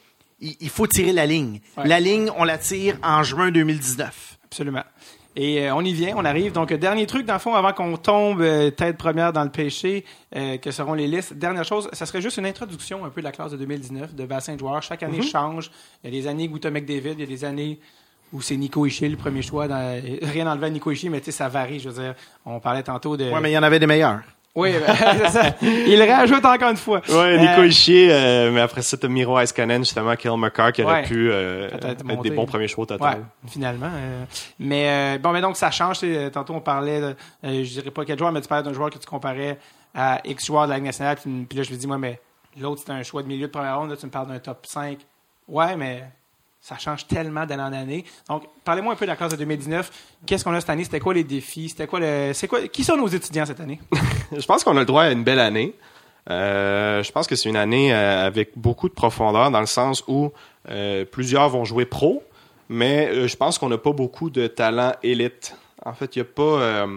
il, il faut tirer la ligne. Ouais. La ligne, on la tire en juin 2019. Absolument. Et euh, on y vient, on arrive. Donc, euh, dernier truc, dans le fond, avant qu'on tombe euh, tête première dans le péché, euh, que seront les listes. Dernière chose, ça serait juste une introduction un peu de la classe de 2019 de bassin de joueurs. Chaque année change. Il y a des années où Tom McDavid, il y a des années où c'est Nico Ishii le premier choix. Dans... [LAUGHS] Rien enlevé à Nico Ishii, mais tu sais, ça varie. Je veux dire, on parlait tantôt de... Ouais, mais il y en avait des meilleurs. Oui, ben, [LAUGHS] c'est ça. Il rajoute encore une fois. Ouais, Nico Euh, Ishii, euh, mais après ça, t'as Miro Iskanen, justement, Kyle McCarr, qui aurait Ouais. pu euh, être monter. des bons premiers choix au Ouais, total. finalement. euh, mais euh, bon, mais donc ça change. Tantôt on parlait, de, euh, je dirais pas quel joueur, mais tu parlais d'un joueur que tu comparais à X joueur de la Ligue nationale. Puis, puis là, je me dis, moi, mais l'autre c'était un choix de milieu de première ronde. Là, tu me parles d'un top 5. Ouais, mais ça change tellement d'année en année. Donc, parlez-moi un peu de la classe de 2019. Qu'est-ce qu'on a cette année? C'était quoi les défis? C'était quoi le, c'est quoi Qui sont nos étudiants cette année? [LAUGHS] Je pense qu'on a le droit à une belle année. Euh, je pense que c'est une année euh, avec beaucoup de profondeur dans le sens où euh, plusieurs vont jouer pro, mais je pense qu'on n'a pas beaucoup de talent élite. En fait, il n'y a pas.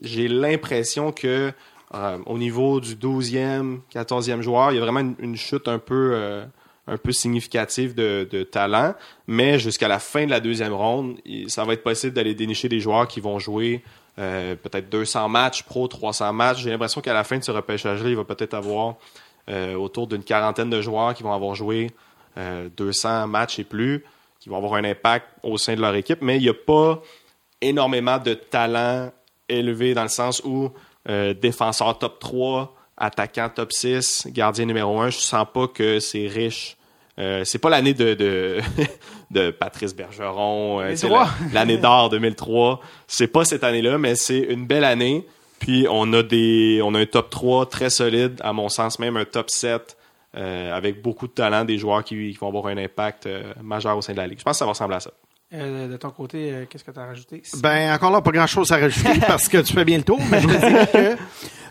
J'ai l'impression que au niveau du 12e, 14e joueur, il y a vraiment une, chute un peu, un peu significative de, talent. Mais jusqu'à la fin de la deuxième ronde, ça va être possible d'aller dénicher des joueurs qui vont jouer euh, peut-être 200 matchs, pro 300 matchs. J'ai l'impression qu'à la fin de ce repêchage-là, il va peut-être avoir euh, autour d'une quarantaine de joueurs qui vont avoir joué euh, 200 matchs et plus, qui vont avoir un impact au sein de leur équipe. Mais il n'y a pas énormément de talent élevé dans le sens où euh, défenseur top 3, attaquant top 6, gardien numéro 1, je sens pas que c'est riche. Euh, c'est pas l'année de, de, [LAUGHS] de Patrice Bergeron, euh, l'année d'or 2003. C'est pas cette année-là, mais c'est une belle année. Puis on a des, on a un top 3 très solide, à mon sens même un top 7 euh, avec beaucoup de talent, des joueurs qui, qui vont avoir un impact euh, majeur au sein de la ligue. Je pense que ça va ressembler à ça. Euh, De ton côté, euh, qu'est-ce que tu as rajouté? Ben, encore là, pas grand-chose à rajouter [LAUGHS] parce que tu fais bien le tour, mais je te dirais que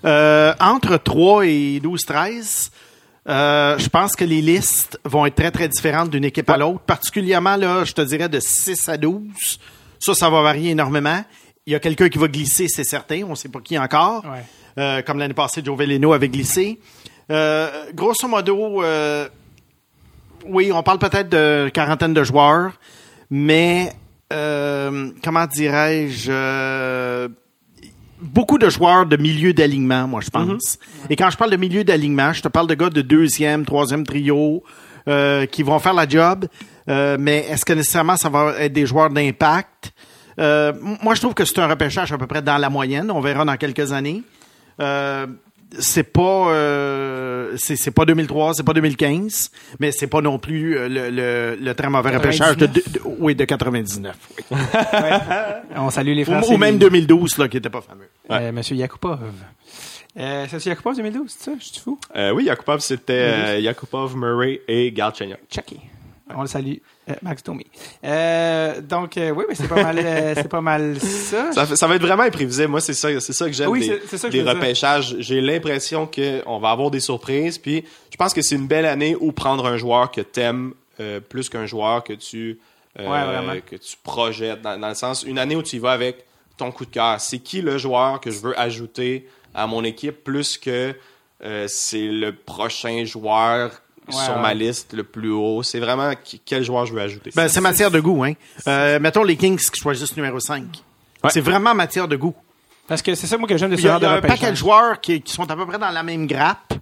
euh, entre 3 et 12-13, euh, je pense que les listes vont être très, très différentes d'une équipe à l'autre. Particulièrement, là, je te dirais de 6 à 12. Ça, ça va varier énormément. Il y a quelqu'un qui va glisser, c'est certain. On ne sait pas qui encore. Ouais. Euh, comme l'année passée, Joe Veleno avait glissé. Grosso modo, oui, on parle peut-être de quarantaine de joueurs, mais comment dirais-je beaucoup de joueurs de milieu d'alignement, moi je pense. Et quand je parle de milieu d'alignement, je te parle de gars de deuxième, troisième trio euh, qui vont faire la job, euh, mais est-ce que nécessairement ça va être des joueurs d'impact? Euh, moi, je trouve que c'est un repêchage à peu près dans la moyenne. On verra dans quelques années. C'est pas euh, c'est c'est pas 2003, c'est pas 2015, mais c'est pas non plus euh, le, le, le très mauvais repêchage de, de- de- oui de 99. oui. On salue les Ou, Français. ou même 2012 là qui était pas fameux. Euh, Monsieur Yakupov. Euh, c'est Monsieur Yakupov 2012, c'est ça? Je suis fou? Euh, oui, Yakupov, c'était euh, Yakupov, Murray et Galchenyuk. Chucky. On le salue. Euh, Max Domi. Euh, donc, euh, oui, mais c'est pas mal, euh, c'est pas mal ça. Ça, va être vraiment imprévisible. Moi, c'est ça, c'est ça que j'aime Oui, dire. repêchages. J'ai l'impression qu'on va avoir des surprises. Puis, je pense que c'est une belle année où prendre un joueur que t'aimes plus qu'un joueur que tu Ouais, que tu projettes. Dans, dans le sens, une année où tu y vas avec ton coup de cœur. C'est qui le joueur que je veux ajouter à mon équipe plus que c'est le prochain joueur Ouais, sur ouais. ma liste le plus haut. C'est vraiment quel joueur je veux ajouter. Ben, c'est matière de goût, hein. Euh, mettons les Kings qui choisissent numéro 5. Ouais. C'est vraiment matière de goût. Parce que c'est ça, moi, que j'aime de ce Il y a, de un paquet de joueurs qui, qui sont à peu près dans la même grappe.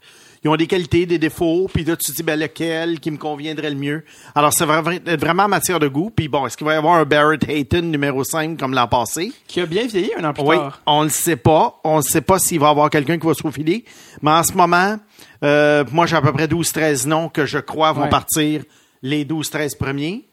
Ils ont des qualités, des défauts, puis là, tu te dis, ben, lequel qui me conviendrait le mieux? Alors, c'est vra- vraiment matière de goût. Puis bon, est-ce qu'il va y avoir un Barrett Hayton numéro 5 comme l'an passé? Qui a bien vieilli un an plus Oui, tard. on ne sait pas. On ne sait pas s'il va y avoir quelqu'un qui va se faufiler. Mais en ce moment, euh, moi, j'ai à peu près 12-13 noms que je crois vont Ouais. partir les 12-13 premiers.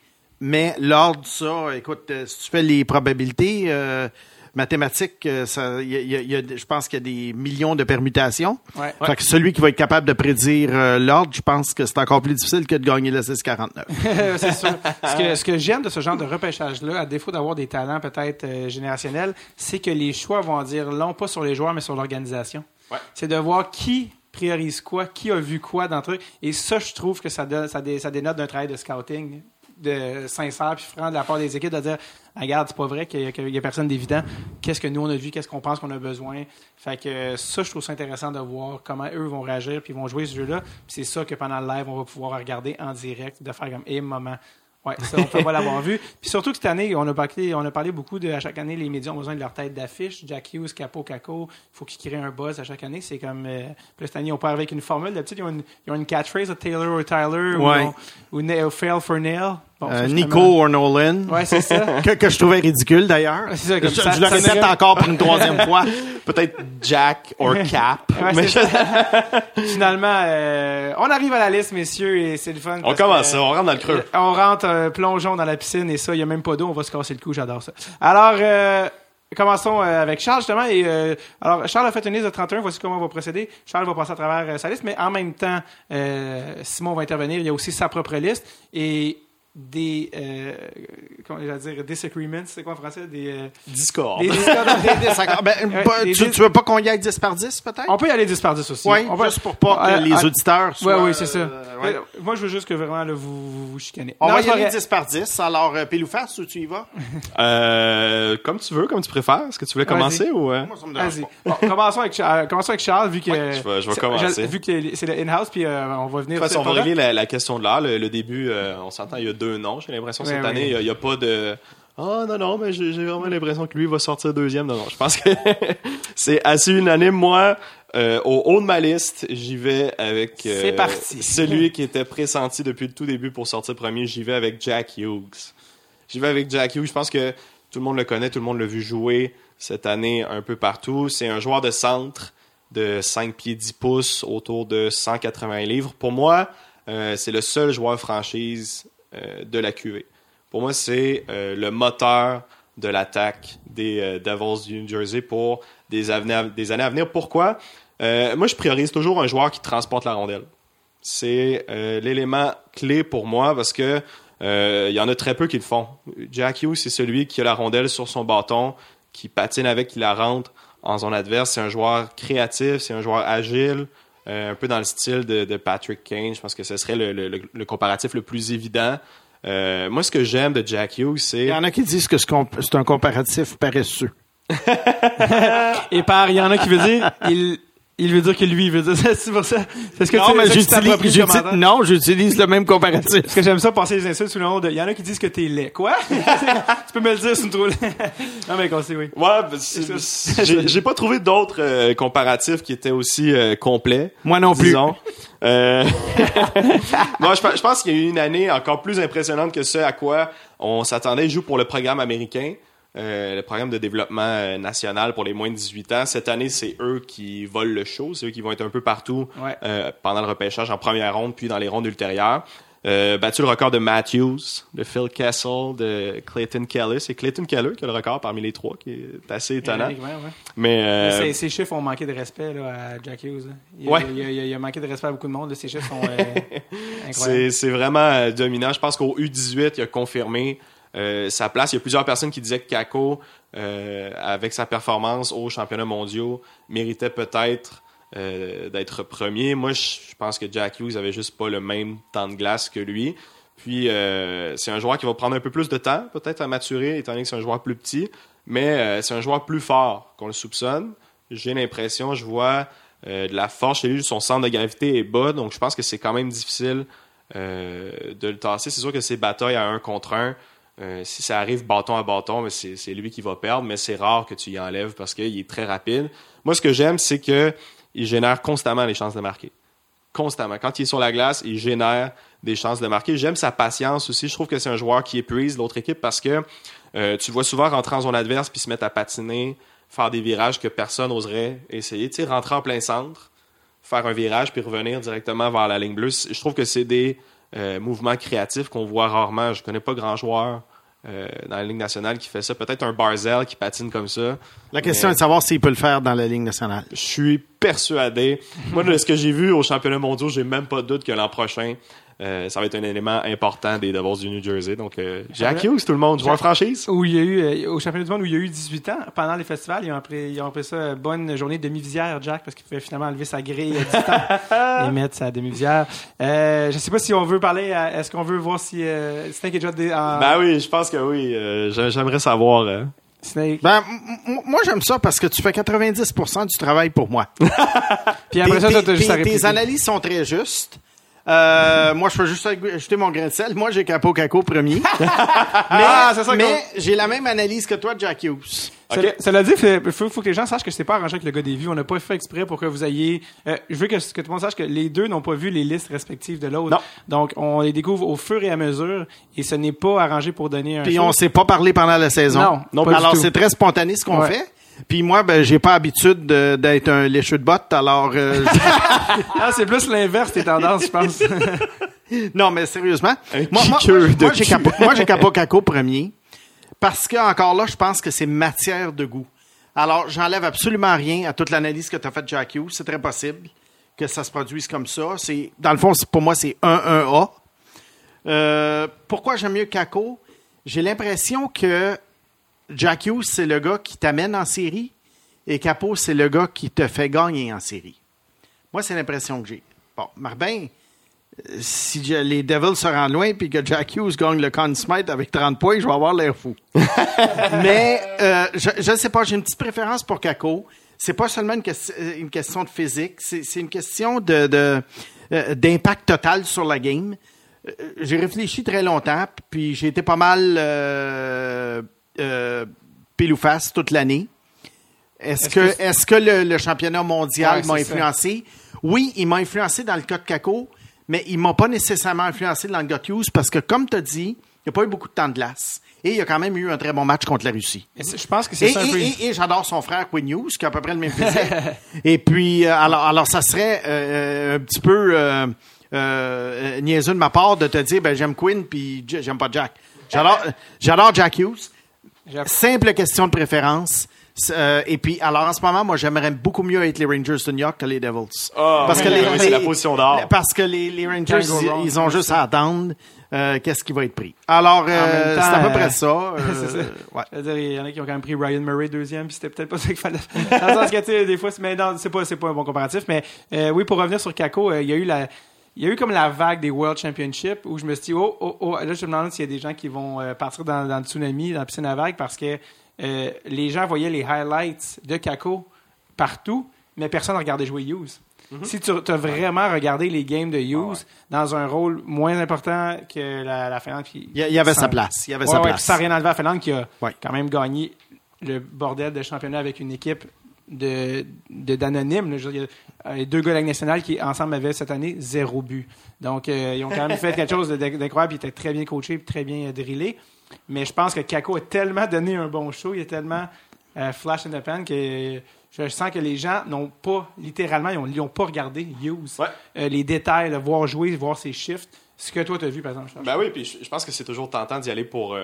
Mais lors de ça, écoute, euh, si tu fais les probabilités, euh, mathématiques, euh, ça, y a- y a- je pense qu'il y a des millions de permutations. Ouais. Fait que celui qui va être capable de prédire euh, l'ordre, je pense que c'est encore plus difficile que de gagner le 649. [LAUGHS] c'est sûr. Ce que, ce que j'aime de ce genre de repêchage-là, à défaut d'avoir des talents peut-être euh, générationnels, c'est que les choix vont en dire long, pas sur les joueurs, mais sur l'organisation. Ouais. C'est de voir qui priorise quoi, qui a vu quoi dans le truc. Et ça, je trouve que ça, donne, ça, dé- ça dénote d'un travail de scouting de sincère puis franc de la part des équipes de dire regarde c'est pas vrai qu'il y a, personne d'évident qu'est-ce que nous on a vu? Qu'est-ce qu'on pense qu'on a besoin fait que ça je trouve ça intéressant de voir comment eux vont réagir puis vont jouer ce jeu là puis c'est ça que pendant le live on va pouvoir regarder en direct de faire comme et moment Ouais, ça, on peut pas l'avoir vu. Puis surtout que cette année, on a parlé, on a parlé beaucoup de, à chaque année, les médias ont besoin de leur tête d'affiche. Jack Hughes, Capo, Caco, il faut qu'ils créent un buzz à chaque année. C'est comme, euh, puis cette année, on part avec une formule. D'habitude, ils ont une, ils ont une catchphrase, de Taylor ou Tyler, ou Ouais. ou Fail for Nail. Bon, ça, Euh, Nico vraiment- or Nolan. Ouais, c'est ça. [LAUGHS] Que, que je trouvais ridicule d'ailleurs. C'est ça, je, ça- je le répète encore pour une troisième [LAUGHS] fois. Peut-être Jack or Cap. Ouais, mais. [LAUGHS] Finalement, euh, on arrive à la liste, messieurs, et c'est le fun. on commence que- on rentre dans le creux. On rentre, euh, plongeons dans la piscine et ça, il n'y a même pas d'eau, on va se casser le cou, j'adore ça. Alors, euh, commençons avec Charles, justement. Et, euh, alors, Charles a fait une liste de 31, voici comment on va procéder. Charles va passer à travers euh, sa liste, mais en même temps, euh, Simon va intervenir, il y a aussi sa propre liste. Et des, euh, comment je vais dire, disagreements, c'est quoi en français? Des, euh, Discord. des discordances. Des-. [LAUGHS] Ben, Ouais, pas- des- tu, tu veux pas qu'on y aille 10 par 10 peut-être? on peut y aller 10 par 10 aussi. Oui, on peut- juste pour pas que Euh, les euh, auditeurs Ouais, soient... oui, c'est ça. euh, ouais. Euh, Moi, je veux juste que vraiment, là, vous, vous, vous chicanez. On Non, va y aller vrai. 10 par 10. Alors, euh, pile ou face, où tu y vas? [LAUGHS] Euh, comme tu veux, comme tu préfères. Est-ce que tu voulais commencer ou... euh? Moi, ça me dérange Vas-y. pas. Bon, commençons, avec, Cha- euh, commençons avec Charles, vu que. Ouais, je vais- je vais c'est- commencer. Vu que c'est le in-house, puis euh, on va venir. De toute façon, on va régler la, la question de l'heure. Le, le début, euh, on s'entend, il y a deux noms. J'ai l'impression cette année, il n'y a, pas de. Ah non, non, mais j'ai vraiment l'impression que lui va sortir deuxième. Non, non, je pense que [LAUGHS] c'est assez unanime. Moi, euh, au haut de ma liste, j'y vais avec euh, parti. celui qui était pressenti depuis le tout début pour sortir premier. J'y vais avec Jack Hughes. J'y vais avec Jack Hughes. Je pense que tout le monde le connaît, tout le monde l'a vu jouer cette année un peu partout. C'est un joueur de centre de 5 pieds 10 pouces, autour de 180 livres. Pour moi, euh, c'est le seul joueur franchise de la QV. Pour moi, c'est euh, le moteur de l'attaque des euh, Devils du New Jersey pour des, années à venir. Pourquoi? Euh, moi, je priorise toujours un joueur qui transporte la rondelle. C'est euh, l'élément clé pour moi parce que euh, il y en a très peu qui le font. Jack Hughes, c'est celui qui a la rondelle sur son bâton, qui patine avec, qui la rentre en zone adverse. C'est un joueur créatif, c'est un joueur agile, euh, un peu dans le style de, de Patrick Kane. Je pense que ce serait le, le- le- le comparatif le plus évident. Euh, moi, ce que j'aime de Jack Hughes, c'est Il y en a qui disent que c'est un comparatif paresseux. [LAUGHS] Et par, il y en a qui veut dire, il, il veut dire que lui, il veut dire. [LAUGHS] C'est pour ça. C'est ce que non, tu mais j'utilise, non, j'utilise le même comparatif. Parce que j'aime ça passer les insultes sous le nom de. Il y en a qui disent que t'es laid. Quoi? [LAUGHS] tu peux me le dire, c'est une trop [LAUGHS] Non, mais qu'on sait, oui. Ouais, ben, j'ai pas trouvé d'autres euh, comparatifs qui étaient aussi euh, complets. Moi non plus. disons. Euh, Moi, je, pense- je pense qu'il y a eu une année encore plus impressionnante que ce à quoi on s'attendait. Il joue pour le programme américain, euh, le programme de développement euh, national pour les moins de 18 ans. Cette année, c'est eux qui volent le show. C'est eux qui vont être un peu partout Ouais. euh, pendant le repêchage en première ronde, puis dans les rondes ultérieures. Euh, battu le record de Matthews, de Phil Kessel, de Clayton Keller. C'est Clayton Keller qui a le record parmi les trois, qui est assez étonnant. Ouais, ouais. Mais Mais euh, Ces, ces chiffres ont manqué de respect là, à Jack Hughes. là. Il, Ouais. il, il- il a manqué de respect à beaucoup de monde. là. Ces chiffres sont euh, [LAUGHS] incroyables. C'est, c'est vraiment euh, dominant. Je pense qu'au U18, il a confirmé euh, sa place. Il y a plusieurs personnes qui disaient que Kako, euh, avec sa performance aux championnats mondiaux, méritait peut-être euh, d'être premier. Moi, je pense que Jack Hughes avait juste pas le même temps de glace que lui. Puis, c'est un joueur qui va prendre un peu plus de temps, peut-être à maturer, étant donné que c'est un joueur plus petit. Mais c'est un joueur plus fort qu'on le soupçonne. J'ai l'impression, je vois de la force chez lui. Son centre de gravité est bas, donc je pense que c'est quand même difficile de le tasser. C'est sûr que ces batailles à un contre un, euh, si ça arrive bâton à bâton, c'est lui qui va perdre, mais c'est rare que tu y enlèves parce qu'il est très rapide. Moi, ce que j'aime, c'est que il génère constamment les chances de marquer. Constamment. Quand il est sur la glace, il génère des chances de marquer. J'aime sa patience aussi. Je trouve que c'est un joueur qui épuise l'autre équipe parce que euh, tu vois souvent rentrer en zone adverse puis se mettre à patiner, faire des virages que personne n'oserait essayer. Tu sais, rentrer en plein centre, faire un virage puis revenir directement vers la ligne bleue. Je trouve que c'est des euh, mouvements créatifs qu'on voit rarement. Je connais pas grand joueur euh, dans la Ligue nationale qui fait ça. Peut-être un Barzell qui patine comme ça. La question Mais- est de savoir s'il peut le faire dans la Ligue nationale. Je suis persuadé. Moi, de ce que j'ai vu au championnat mondial, j'ai même pas de doute que l'an prochain, euh, ça va être un élément important des Devils du New Jersey. Donc, euh, Jack Hughes, tout le monde, joueur franchise? Où il y a eu, euh, au championnat du monde où il y a eu 18 ans, pendant les festivals, ils ont appelé, ils ont appelé ça euh, bonne journée de demi-visière, Jack, parce qu'il pouvait finalement enlever sa grille à 18 ans et [LAUGHS] mettre sa demi-visière. Euh, je sais pas si on veut parler, est-ce qu'on veut voir si euh, Snake est déjà dé- en- Ben oui, je pense que oui. Euh, j'a- J'aimerais savoir. euh, Snake. Ben, moi, j'aime ça parce que tu fais 90% du travail pour moi. [LAUGHS] Puis après ça, t'as juste à tes, analyses sont très justes. Euh, moi, je peux juste ajouter mon grain de sel. Moi, j'ai Capo Caco premier. [LAUGHS] mais Ah, ça mais qu'on- j'ai la même analyse que toi, Jack Hughes. Cela- Cela dit, il faut, faut que les gens sachent que c'est pas arrangé avec le gars des vues. On n'a pas fait exprès pour que vous ayez. euh, je veux que, que tout le monde sache que les deux n'ont pas vu les listes respectives de l'autre. Non. Donc, on les découvre au fur et à mesure et ce n'est pas arrangé pour donner un. Puis show. on s'est pas parlé pendant la saison. Non, non, pas du alors c'est très spontané ce qu'on Ouais. fait. Puis moi, ben, j'ai pas habitude de- d'être un lécheux de bottes, alors euh, [LAUGHS] Ah, c'est plus l'inverse tes tendances, je pense. [LAUGHS] non, mais sérieusement, Un moi, j'ai. Capo, Capo Caco premier parce que encore là, je pense que c'est matière de goût. Alors, j'enlève absolument rien à toute l'analyse que tu as faite, Jack Hughes. C'est très possible que ça se produise comme ça. C'est dans le fond, pour moi, c'est 1-1-A. Euh, pourquoi j'aime mieux Caco? J'ai l'impression que Jack Hughes, c'est le gars qui t'amène en série et Capo, c'est le gars qui te fait gagner en série. Moi, c'est l'impression que j'ai. Bon, Marbin, euh, si les Devils se rendent loin puis que Jack Hughes gagne le Conn Smythe avec 30 points, je vais avoir l'air fou. [LAUGHS] Mais euh, je ne sais pas, j'ai une petite préférence pour Caco. C'est pas seulement une, ques- une question de physique, c'est une question de de, euh, d'impact total sur la game. Euh, J'ai réfléchi très longtemps, puis j'ai été pas mal euh, pile ou face toute l'année. Est-ce que, que- est-ce que le, le championnat mondial Ouais, m'a ça. influencé? Oui, il m'a influencé dans le cas de Caco, mais il m'a pas nécessairement influencé dans le cas de Hughes parce que, comme tu as dit, il n'y a pas eu beaucoup de temps de glace. Et il y a quand même eu un très bon match contre la Russie. Et je pense que Et, c'est ça un peu. et- et- et j'adore son frère Quinn Hughes, qui a à peu près le même physique. [LAUGHS] et puis, euh, alors, alors ça serait euh, un petit peu euh, euh, niaiseux de ma part de te dire, ben, j'aime Quinn, puis j'aime pas Jack. J'adore, j'adore Jack Hughes. Simple question de préférence. Euh, et puis, alors en ce moment, moi, j'aimerais beaucoup mieux être les Rangers de New York que les Devils. Ah, parce que oui, les, oui, la position d'or. Parce que les, les Rangers, ils, wrong. ils ont juste à attendre euh, qu'est-ce qui va être pris. Alors, euh, c'est à peu près ça. [LAUGHS] euh, c'est ça. ouais. Je veux dire, il y en a qui ont quand même pris Ryan Murray deuxième, puis c'était peut-être pas ça qu'il fallait. Dans le sens que, tu sais, des fois, c'est, mais non, c'est pas, c'est pas un bon comparatif. Mais euh, oui, pour revenir sur Kako, euh, il y a eu la. Il y a eu comme la vague des World Championships où je me suis dit, oh, oh, oh, là, je me demande s'il y a des gens qui vont euh, partir dans, dans le tsunami, dans la piscine à vagues, parce que euh, les gens voyaient les highlights de Kako partout, mais personne ne regardait jouer Hughes. Si tu as vraiment regardé les games de Hughes dans un rôle moins important que la, la Finlande, puis Il y, avait sans- sa place. Il y avait Ouais, sa ouais, place. puis sans rien enlever à Finlande qui a quand même gagné le bordel de championnat avec une équipe de d'anonymes. euh, les deux gars de la nationale qui ensemble avaient cette année zéro but. Donc euh, ils ont quand même fait quelque chose d'incroyable. Ils étaient très bien coachés, très bien euh, drillés. Mais je pense que Kako a tellement donné un bon show, il est tellement euh, flash in the pan que je sens que les gens n'ont pas littéralement, ils ont, ils ont pas regardé Hughes, Ouais. Euh, les détails, le voir jouer, voir ses shifts. Ce que toi tu as vu par exemple. Charles. Ben oui, puis je, pense que c'est toujours tentant d'y aller pour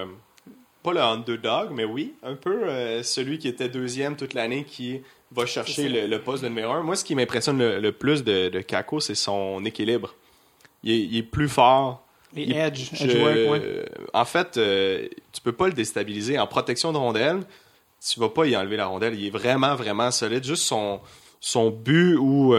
pas le underdog, mais oui, un peu euh, celui qui était deuxième toute l'année qui va chercher le, le poste de numéro un. Moi, ce qui m'impressionne le, le plus de, de Kako, c'est son équilibre. Il est, il est plus fort. Les Il- edge, je- edge work, ouais. En fait, euh, tu peux pas le déstabiliser. En protection de rondelle, tu vas pas y enlever la rondelle. Il est vraiment, vraiment solide. Juste son, son but où...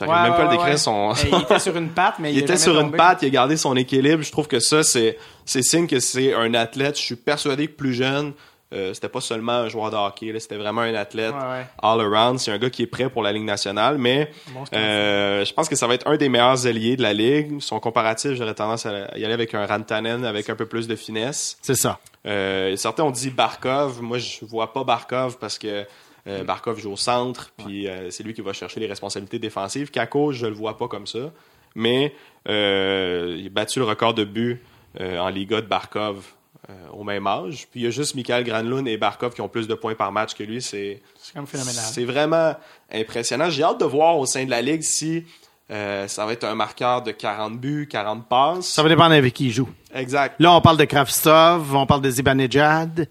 J'arrive Ouais, même pas à ouais, le décrire ouais. son... Il était sur une patte, mais [LAUGHS] Il, était sur une patte, il a gardé son équilibre. Je trouve que ça, c'est, c'est signe que c'est un athlète. Je suis persuadé que plus jeune, euh, c'était pas seulement un joueur de hockey, là, c'était vraiment un athlète Ouais, ouais. all around. C'est un gars qui est prêt pour la Ligue nationale, mais Bon, euh, je pense que ça va être un des meilleurs alliés de la Ligue. Son comparatif, j'aurais tendance à y aller avec un Rantanen avec un peu plus de finesse. C'est ça. Euh, certains ont dit Barkov. Moi, je vois pas Barkov parce que euh, Barkov joue au centre, puis euh, c'est lui qui va chercher les responsabilités défensives. Kako, je le vois pas comme ça. Mais euh, il a battu le record de buts euh, en Liga de Barkov euh, au même âge. Puis il y a juste Michael Granlund et Barkov qui ont plus de points par match que lui. C'est C'est comme phénoménal. c'est vraiment impressionnant. J'ai hâte de voir au sein de la Ligue si Euh, ça va être un marqueur de 40 buts, 40 passes. Ça va dépendre avec qui il joue. Exact. Là, on parle de Kravstov, on parle de Zibanejad.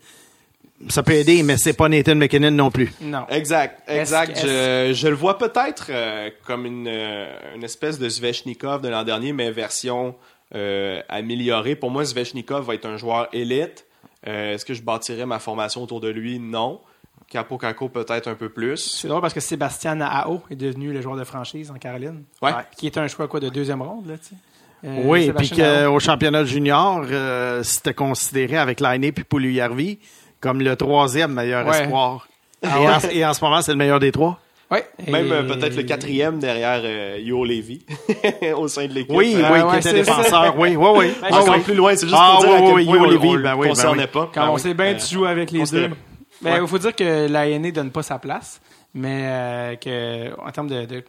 Ça peut aider, mais c'est pas Nathan McKinnon non plus. Non. Exact, exact. Je, je le vois peut-être euh, comme une, euh, une espèce de Svechnikov de l'an dernier, mais version euh, améliorée. Pour moi, Svechnikov va être un joueur élite. Euh, Est-ce que je bâtirais ma formation autour de lui? Non. Capo Caco peut-être un peu plus. C'est drôle parce que Sébastien Aho est devenu le joueur de franchise en Caroline. Ouais. Qui est un choix quoi de deuxième ronde, là, tu sais. Euh, oui, puis qu'au championnat junior, euh, c'était considéré avec Lainé puis Pouliou-Yarvi comme le troisième meilleur Ouais. espoir. Et, en, et en ce moment, c'est le meilleur des trois. Ouais. Même Et- euh, peut-être le quatrième derrière euh, Yo Levy [LAUGHS] au sein de l'équipe. Oui, Euh, oui, ouais, qui était défenseur. Oui, oui, oui. Ben, Ah, Encore oui. plus loin, c'est juste Ah, pour dire oui, à quel oui, point Yo Levy, on ben le oui, ben concernait oui. pas. Quand Ben on oui. sait bien, tu joues avec les deux. Mais il Ouais. faut dire que la ne donne pas sa place, mais euh, que en termes de, de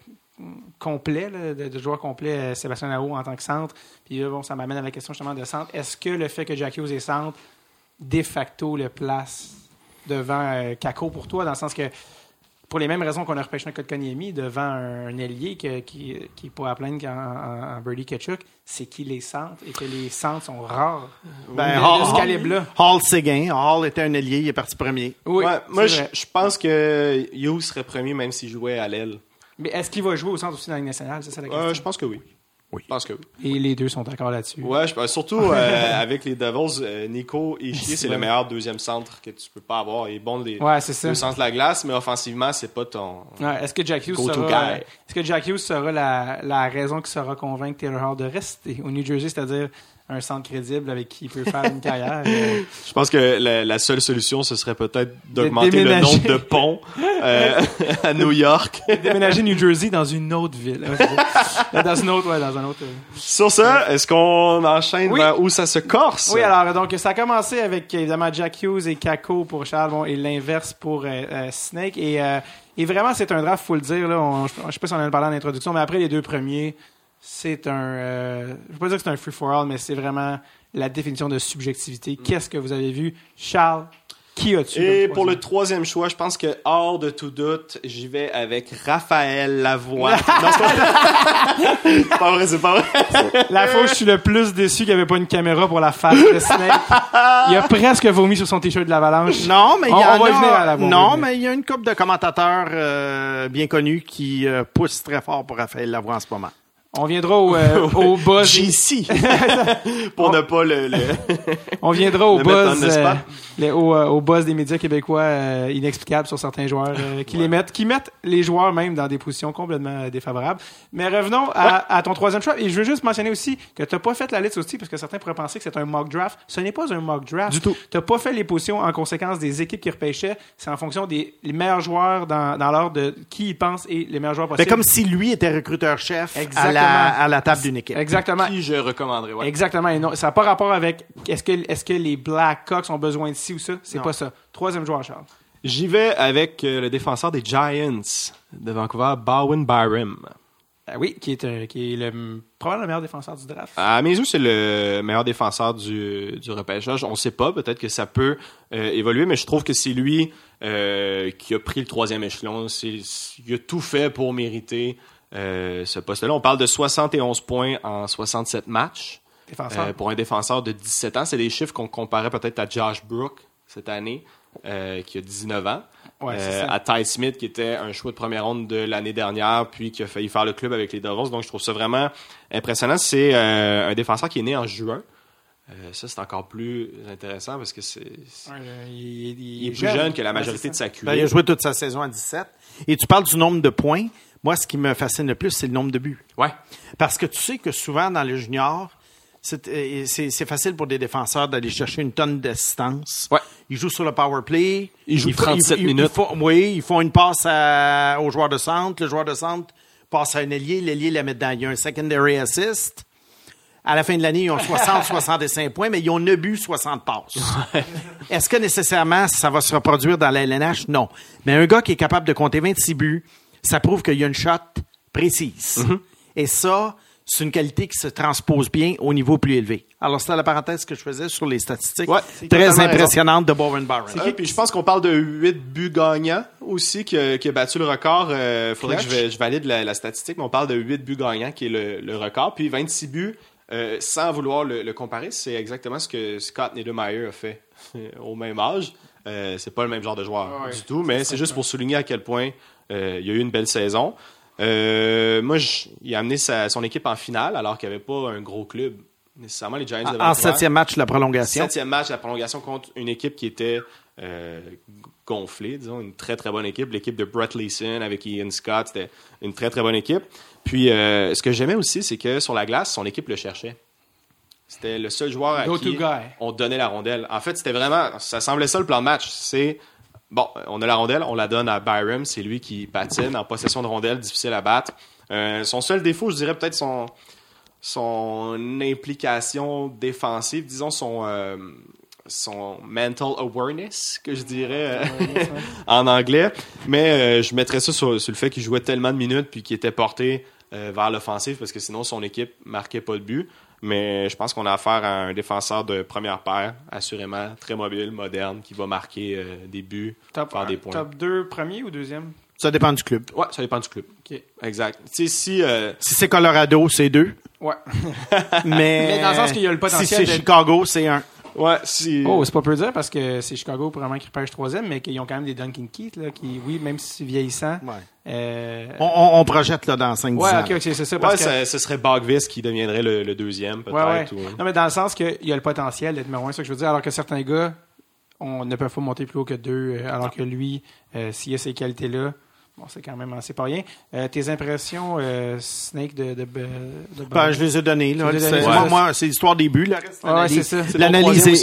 complet, là, de, de joueur complet, euh, Sébastien Nao en tant que centre, puis là, bon, ça m'amène à la question justement de centre. Est-ce que le fait que Jack Hughes est centre, de facto, le place devant euh, Kako pour toi, dans le sens que pour les mêmes raisons qu'on a repêché un Kotkaniemi devant un, un ailier que- qui, qui est pas à plaindre qu'en en, en Birdie Ketchuk, c'est qu'il est centre et que les centres sont rares. Ben, de, Hall- ce calibre-là. Hall Séguin. Hall était un allié, il est parti premier. Oui, Ouais, moi, c'est je, pense que Hughes serait premier même s'il jouait à l'aile. Mais est-ce qu'il va jouer au centre aussi dans la Ligue nationale? C'est ça la question. Euh, je pense que oui. Oui. Je pense que oui. Et les deux sont d'accord là-dessus. Ouais, je pense surtout euh, [LAUGHS] avec les Devils, euh, Nico Ishier, [LAUGHS] c'est le meilleur deuxième centre que tu peux pas avoir. Il est bon des Ouais, c'est ça. deux centres de la glace, mais offensivement, c'est pas ton. Ouais, est-ce que Jack Hughes sera, est-ce que Jack Hughes sera la, la raison qui sera convaincre Taylor Hall de rester au New Jersey, c'est-à-dire un centre crédible avec qui il peut faire une carrière? euh, [LAUGHS] Je pense que la, la seule solution, ce serait peut-être d'augmenter le nombre de ponts euh, [LAUGHS] à New York. [LAUGHS] déménager New Jersey dans une autre ville. Dans une autre, ouais, dans un autre. euh. Sur ça, est-ce qu'on enchaîne Oui. vers où ça se corse? Oui, alors donc ça a commencé avec évidemment Jack Hughes et Kako pour Charles bon, et l'inverse pour euh, Snake et, et vraiment c'est un draft faut le dire là, on, je je sais pas si on en a parlé en introduction mais après les deux premiers c'est un euh, je veux pas dire que c'est un free for all mais c'est vraiment la définition de subjectivité. Qu'est-ce que vous avez vu? Charles qui as-tu Et pour le troisième? choix, je pense que hors de tout doute, j'y vais avec Raphaël Lavoie. [LAUGHS] c'est pas vrai. [LAUGHS] C'est pas vrai, c'est pas vrai. La fois où je suis le plus déçu qu'il n'y avait pas une caméra pour la face de Snake. Il a presque vomi sur son t-shirt de l'avalanche. Non, mais il y on va a- venir à la- on va Non, venir. mais il y a une couple de commentateurs euh, bien connus qui euh, poussent très fort pour Raphaël Lavoie en ce moment. On viendra au, euh, [LAUGHS] au buzz. JC. [LAUGHS] pour ne pas le... le- [LAUGHS] On viendra au buzz, euh, le- au, euh, au buzz des médias québécois euh, inexplicables sur certains joueurs qui les mettent, qui mettent les joueurs même dans des positions complètement défavorables. Mais revenons à, à ton troisième choix. Et je veux juste mentionner aussi que tu n'as pas fait la liste aussi parce que certains pourraient penser que c'est un mock draft. Ce n'est pas un mock draft. Du tout. Tu n'as pas fait les positions en conséquence des équipes qui repêchaient. C'est en fonction des les meilleurs joueurs dans, dans l'ordre de qui ils pensent et les meilleurs joueurs possibles. comme si lui était recruteur-chef à Exactement. La, à la table d'une équipe. Exactement. Qui je recommanderais, ouais. Exactement. Et non, ça n'a pas rapport avec est-ce que, est-ce que les Blackhawks ont besoin de ci ou ça? C'est pas ça. Troisième joueur, Charles. J'y vais avec euh, le défenseur des Giants de Vancouver, Bowen Byram. Euh, oui, qui est, euh, qui est le, probablement le meilleur défenseur du draft. À mes yeux, c'est le meilleur défenseur du, du repêchage. On ne sait pas, peut-être que ça peut euh, évoluer, mais je trouve que c'est lui euh, qui a pris le troisième échelon. Il a tout fait pour mériter euh, ce poste-là. On parle de 71 points en 67 matchs Défenseur. euh, pour un défenseur de 17 ans. C'est des chiffres qu'on comparait peut-être à Josh Brook cette année, euh, qui a 19 ans. Ouais, c'est Euh, ça. à Ty Smith, qui était un choix de première ronde de l'année dernière, puis qui a failli faire le club avec les Devils. Donc, je trouve ça vraiment impressionnant. C'est euh, un défenseur qui est né en juin. Euh, ça, c'est encore plus intéressant parce que c'est, Ouais, il, il est plus jeune, que la majorité de sa Ben, QV. il a joué toute sa saison à 17. Et tu parles du nombre de points. Moi, ce qui me fascine le plus, c'est le nombre de buts. Ouais. Parce que tu sais que souvent, dans les juniors, c'est euh, c'est- facile pour des défenseurs d'aller chercher une tonne d'assistance. Ouais. Ils jouent sur le power play. Ils jouent font- 37 ils- ils minutes. oui, ils font une passe à- au joueur de centre. Le joueur de centre passe à un ailier. L'ailier la met dedans. Il y a un secondary assist. À la fin de l'année, ils ont 60, 65 [LAUGHS] points, mais ils ont 9 buts, 60 passes. Est-ce que nécessairement ça va se reproduire dans la LNH? Non. Mais un gars qui est capable de compter 26 buts, ça prouve qu'il y a une shot précise. Et ça, c'est une qualité qui se transpose bien au niveau plus élevé. Alors, c'était la parenthèse que je faisais sur les statistiques Ouais, très totalement impressionnantes de Bowen Barron. Ah, puis je pense qu'on parle de 8 buts gagnants aussi, qui a, qui a battu le record. Euh, faudrait que je, valide la, la statistique, mais on parle de 8 buts gagnants, qui est le, le record. Puis 26 buts, euh, sans vouloir le, le comparer, c'est exactement ce que Scott Niedermayer a fait [LAUGHS] au même âge. Euh, c'est pas le même genre de joueur Ouais, du tout, mais c'est juste pour souligner à quel point euh, il y a eu une belle saison. Euh, moi, je- il a amené sa- son équipe en finale alors qu'il n'y avait pas un gros club. Nécessairement, les Giants En, en septième match, la prolongation. Septième match, la prolongation contre une équipe qui était euh, gonflée, disons, une très très bonne équipe. L'équipe de Brett Leeson avec Ian Scott, c'était une très très bonne équipe. Puis, euh, ce que j'aimais aussi, c'est que sur la glace, son équipe le cherchait. C'était le seul joueur à qui guy. on donnait la rondelle. En fait, c'était vraiment, ça semblait ça le plan de match. C'est bon, on a la rondelle, on la donne à Byram, c'est lui qui patine en possession de rondelle, difficile à battre. Euh, son seul défaut, je dirais peut-être son son implication défensive, disons son euh, son mental awareness que je dirais euh, [LAUGHS] en anglais, mais euh, je mettrais ça sur, sur le fait qu'il jouait tellement de minutes puis qu'il était porté euh, vers l'offensive parce que sinon son équipe marquait pas de but. Mais je pense qu'on a affaire à un défenseur de première paire, assurément très mobile, moderne, qui va marquer euh, des buts, Top, faire un- des points. top 2 premier ou deuxième? Ça dépend du club. Ouais, ça dépend du club. OK. Exact. Si euh, Si c'est Colorado, c'est deux. Ouais. [LAUGHS] Mais, Mais dans le sens qu'il y a le potentiel Si c'est Chicago, c'est un. Ouais, si Oh, c'est pas peu dire parce que c'est Chicago probablement qui repêche troisième, mais qu'ils ont quand même des Duncan Keith, là, qui, oui, même si c'est vieillissant. Ouais. euh, On, on- on projette là, dans 5 ouais, ans. ok, ok, c'est ça. ouais, Parce que, ça- ce serait Bogvis qui deviendrait le, le deuxième peut-être. ouais, ouais. ou- Non, mais dans le sens qu'il y a le potentiel d'être numéro un, c'est ça que je veux dire, alors que certains gars on ne peuvent pas monter plus haut que deux, euh, alors que lui, euh, s'il a ces qualités-là, bon, c'est quand même assez pas rien. Euh, tes impressions, euh, Snake, de. de, de, de Ben, je les ai. Là. Les donnés, moi, c'est l'histoire des buts. Ouais,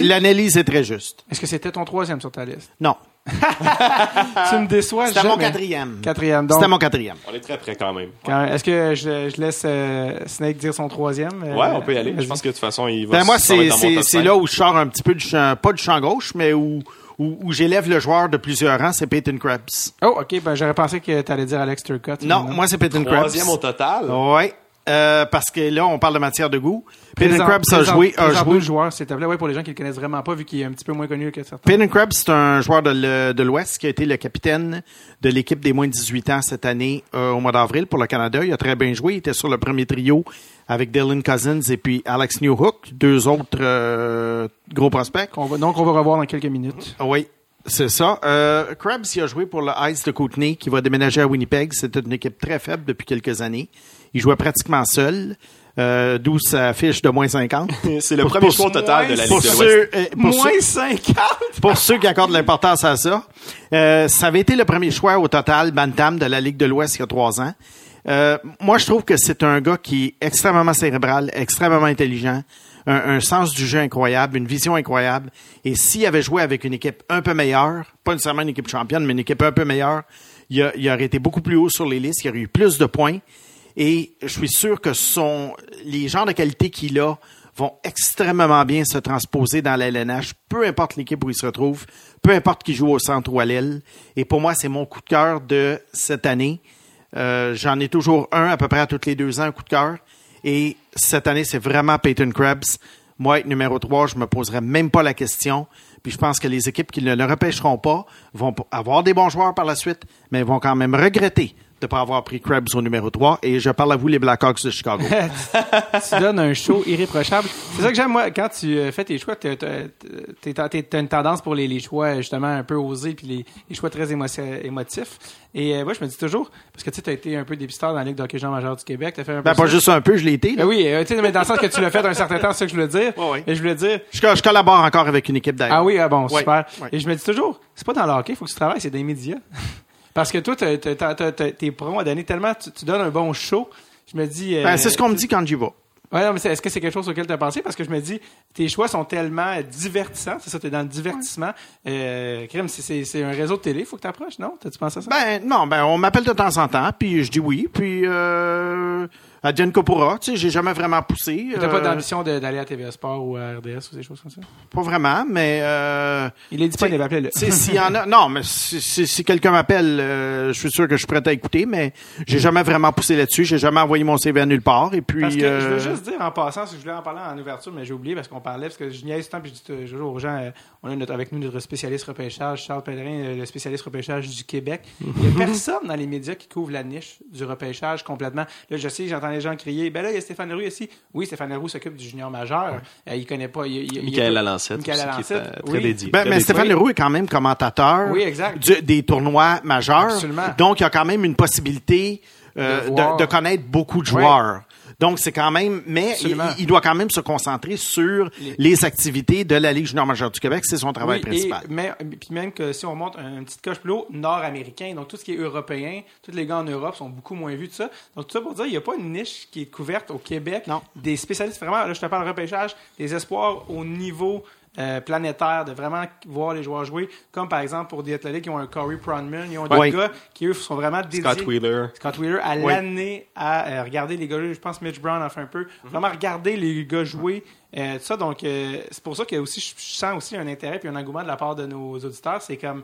l'analyse- est, très juste. Est-ce que c'était ton troisième sur ta liste? Non. [LAUGHS] tu me déçois C'était mon quatrième. Quatrième. Donc, C'était mon quatrième. On est très près quand même. est-ce que je, je laisse euh, Snake dire son troisième? Euh, Ouais, on peut y aller. Je pense que de toute façon, il va Ben, moi, c'est, là où je sors un petit peu du champ, pas du champ gauche, mais où, où, où j'élève le joueur de plusieurs rangs, c'est Peyton Krebs. Oh, ok. Ben, j'aurais pensé que tu allais dire Alex Turcotte. Non, moi, c'est Peyton Krebs. Troisième au total? Oui. Euh, parce que là, on parle de matière de goût. Peyton Présente- Krebs a joué, a joué le joueur, s'il te plaît, ouais, pour les gens qui le connaissent vraiment pas, vu qu'il est un petit peu moins connu que certains. Peyton Krebs, c'est un joueur de l'Ouest qui a été le capitaine de l'équipe des moins de 18 ans cette année euh, au mois d'avril pour le Canada. Il a très bien joué. Il était sur le premier trio avec Dylan Cousins et puis Alex Newhook, deux autres euh, gros prospects. Va- donc, on va revoir dans quelques minutes. Ah Oui, c'est ça. Euh, Krebs, il a joué pour le Ice de Kootenay qui va déménager à Winnipeg. C'était une équipe très faible depuis quelques années. Il jouait pratiquement seul, euh, d'où sa fiche de moins 50. [LAUGHS] C'est le Pour- premier au total de la Ligue Pour de l'Ouest. ceux, euh, pour ceux- Moins 50! pour ceux qui accordent l'importance à ça. Euh, ça avait été le premier choix au total Bantam de la Ligue de l'Ouest il y a trois ans. Euh, moi, je trouve que c'est un gars qui est extrêmement cérébral, extrêmement intelligent, un, un sens du jeu incroyable, une vision incroyable. Et s'il avait joué avec une équipe un peu meilleure, pas nécessairement une équipe championne, mais une équipe un peu meilleure, il, aurait été beaucoup plus haut sur les listes, il aurait eu plus de points. Et je suis sûr que son, les genres de qualité qu'il a vont extrêmement bien se transposer dans la peu importe l'équipe où il se retrouve, peu importe qui joue au centre ou à l'aile. Et pour moi, c'est mon coup de cœur de cette année. Euh, J'en ai toujours un à peu près à toutes les deux ans, un coup de cœur. Et cette année, c'est vraiment Peyton Krebs. Moi, être numéro 3, je me poserai même pas la question. Puis je pense que les équipes qui ne le repêcheront pas vont avoir des bons joueurs par la suite, mais vont quand même regretter de ne pas avoir pris Krebs au numéro 3. Et je parle à vous, les Blackhawks de Chicago. [LAUGHS] tu donnes un show irréprochable. C'est ça que j'aime, moi, quand tu euh, fais tes choix, t'as- t'as une tendance pour les, les choix, justement, un peu osés, puis les, les choix très émo- émotifs. Et euh, moi, je me dis toujours, parce que tu as été un peu dépisteur dans la Ligue d'hockey Jean majeur du Québec, t'as fait un peu ben, pas juste un peu, je l'ai été. Ben oui, euh, tu sais, mais dans le sens que tu l'as fait un certain temps, c'est ça que je voulais dire. Ouais, ouais. Et je voulais dire, Je, je collabore encore avec une équipe d'ailleurs. ah oui, ah bon, Ouais, super. ouais. Et je me dis toujours, c'est pas dans le hockey, il faut que tu travailles, c'est les médias. Parce que toi, t'es prompt à donner tellement, tu, tu donnes un bon show. Je me dis. euh, Ben, c'est ce qu'on me dit quand j'y vais. Ouais, non, mais est-ce que c'est quelque chose auquel tu as pensé? Parce que je me dis, tes choix sont tellement divertissants. C'est ça, tu es dans le divertissement. Euh, Crème, c'est un réseau de télé, faut que tu approches, non? T'as-tu pensé à ça? Ben non, ben on m'appelle de temps en temps, puis je dis oui, puis euh, Adrienne Copura, tu sais, j'ai jamais vraiment poussé. T'as pas euh, d'ambition d'aller à TVA Sport ou à RDS ou des choses comme ça? Pas vraiment, mais euh, Il est disponible, appelez-le. s'il y en a, non, mais si, si- si quelqu'un m'appelle, euh, je suis sûr que je suis prêt à écouter, mais j'ai jamais vraiment poussé là-dessus, j'ai jamais envoyé mon CV à nulle part, et puis. Parce que je veux euh, juste dire en passant, que je voulais en parler en ouverture, mais j'ai oublié parce qu'on parlait, parce que je niaise temps, puis je dis toujours aux gens, euh, on a notre- avec nous notre spécialiste repêchage, Charles Pellerin, le spécialiste repêchage du Québec. Il n'y a personne dans les médias qui couvre la niche du repêchage complètement. Là, je sais, j'entends les gens crier, ben là, il y a Stéphane Leroux ici. Oui, Stéphane Leroux s'occupe du junior majeur. Euh, il connaît pas. Il, il- il- Michael Lalancette, Michael Lalancette, euh, très oui. dédié. Ben, très mais dédié. Stéphane Leroux est quand même commentateur Oui, exact. du- des tournois majeurs. Absolument. Donc, il y a quand même une possibilité euh, De de, voir. de connaître beaucoup de Oui. joueurs. Donc, c'est quand même, mais il, doit quand même se concentrer sur les, activités de la Ligue junior majeure du Québec. C'est son travail Oui, principal. Et, mais, puis même que si on monte un, une petite coche plus haut, nord-américain, donc tout ce qui est européen, tous les gars en Europe sont beaucoup moins vus de ça. Donc tout ça pour dire, il n'y a pas une niche qui est couverte au Québec. Non. Des spécialistes, vraiment, là je te parle de repêchage, des espoirs au niveau euh, planétaire, de vraiment voir les joueurs jouer, comme par exemple pour des athlètes qui ont un Corey Pronman, ils ont des gars qui eux sont vraiment dédiés. Scott Wheeler. Scott Wheeler à l'année à euh, regarder les gars jouer. Je pense Mitch Brown a fait un peu. Vraiment regarder les gars jouer. Euh, tout ça, donc, euh, c'est pour ça que aussi, je je sens aussi un intérêt puis un engouement de la part de nos auditeurs. C'est comme,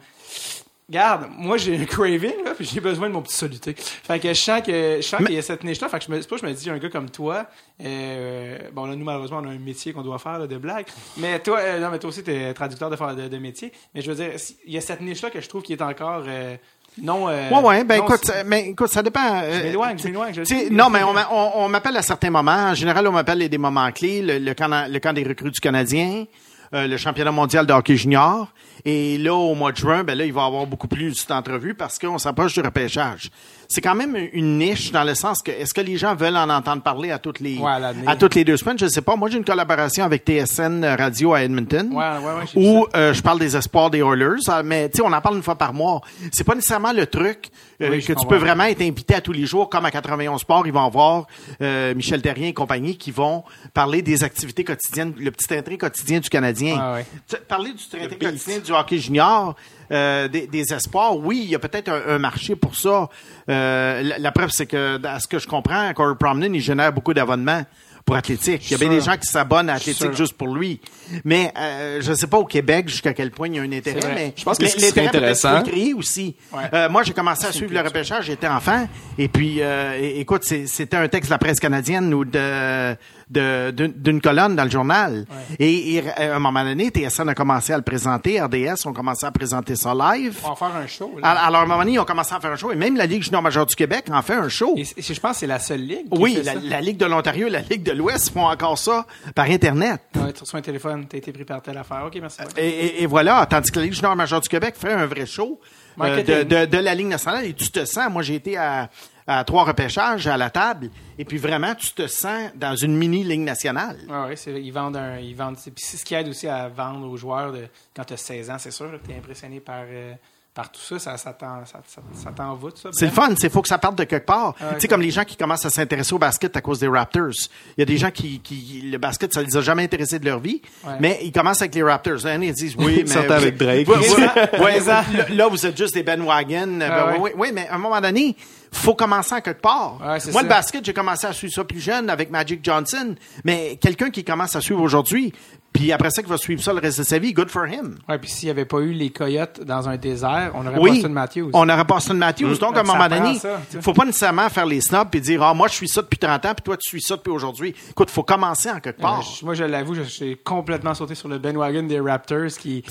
regarde, moi j'ai un craving, là, puis j'ai besoin de mon petit soluté. Fait que je sens que je sens Mais- qu'il y a cette niche-là. Fait que je me, c'est pas je me dis, un gars comme toi, euh, bon là, nous malheureusement, on a un métier qu'on doit faire là, de blague. Mais toi, euh, non, mais toi aussi, t'es traducteur de, de, de métier. Mais je veux dire, si- il y a cette niche-là que je trouve qui est encore euh, non. euh, Ouais, ouais, ben non, écoute, c'est- ça- mais écoute, ça dépend. je euh, m'éloigne, je m'éloigne. je non, mais on, on- on m'appelle à certains moments. En général, on m'appelle les- des moments clés. Le, le camp, le camp des recrues du Canadien, euh, le championnat mondial de hockey junior. Et là, au mois de juin, ben là, il va y avoir beaucoup plus d'entrevues parce qu'on s'approche du repêchage. C'est quand même une niche dans le sens que est-ce que les gens veulent en entendre parler à toutes les Ouais, à toutes les deux semaines? Je sais pas. Moi, j'ai une collaboration avec TSN Radio à Edmonton Ouais, ouais, où euh, je parle des espoirs des Oilers. Ah, Mais tu sais, on en parle une fois par mois. C'est pas nécessairement le truc euh, Oui, que tu peux vraiment être invité à tous les jours, comme à 91 Sports, ils vont avoir euh, Michel Terrien et compagnie qui vont parler des activités quotidiennes, le petit intérêt quotidien du Canadien. Ah ouais. Tu sais, Parler du traité quotidien du hockey junior, euh, des, des espoirs, oui, il y a peut-être un, un marché pour ça. Euh, la, la preuve, c'est que, à ce que je comprends, Corey Promnen, il génère beaucoup d'abonnements pour athlétique. Il y a bien des gens qui s'abonnent à athlétique juste pour lui. Mais euh, je sais pas au Québec jusqu'à quel point il y a un intérêt. C'est. Mais Je pense que mais ce qui serait l'intérêt peut-être intéressant- créer aussi. Ouais. Euh, moi, j'ai commencé à suivre le repêchage, j'étais enfant. Et puis, euh, écoute, c'est- c'était un texte de la presse canadienne ou de- d'une d'une colonne dans le journal. Et, et, à un moment donné, TSN a commencé à le présenter, RDS ont commencé à présenter ça live. On va faire un show. Là. Alors, à un moment donné, ils ont commencé à faire un show. Et même la Ligue junior majeure du Québec en fait un show. Et, je pense que c'est la seule ligue. qui Oui, fait la, ça. la Ligue de l'Ontario et la Ligue de l'Ouest font encore ça par Internet. Ouais, tu reçois un téléphone, t'as été pris par telle affaire. Ok, merci. Et, et- et voilà, tandis que la Ligue junior majeure du Québec fait un vrai show euh, de, de- de la Ligue nationale et tu te sens, moi j'ai été à, à trois repêchages à la table et puis vraiment tu te sens dans une mini Ligue nationale. Ouais, c'est, ils vendent un, ils vendent, puis c'est ce qui aide aussi à vendre aux joueurs de, quand tu as 16 ans, c'est sûr tu es impressionné par, euh, par tout ça, ça, ça, t'en, ça, ça, ça t'envoûte, ça. C'est le Ben. fun, c'est faut que ça parte de quelque part. Ah, tu sais, comme les gens qui commencent à s'intéresser au basket à cause des Raptors. Il y a des gens qui, qui le basket, ça les a jamais intéressés de leur vie, Ouais. mais ils commencent avec les Raptors. Là, ils disent, oui, mais... sortent avec Drake. Ouais, ouais, ouais, là, là, vous êtes juste des bandwagon. Ben, Ah, ouais. oui, oui, mais à un moment donné, faut commencer à quelque part. Ouais, Moi, ça. le basket, j'ai commencé à suivre ça plus jeune avec Magic Johnson, mais quelqu'un qui commence à suivre aujourd'hui, puis après ça, qui va suivre ça le reste de sa vie, good for him. Ouais, puis s'il n'y avait pas eu les coyotes dans un désert, on aurait Oui, pas Austin Matthews. on aurait pas Austin Matthews. Donc, à un moment donné, tu sais. faut pas nécessairement faire les snobs et dire, ah, moi, je suis ça depuis 30 ans, puis toi, tu suis ça depuis aujourd'hui. Écoute, faut commencer en quelque Euh, part. moi, je l'avoue, je suis complètement sauté sur le bandwagon des Raptors qui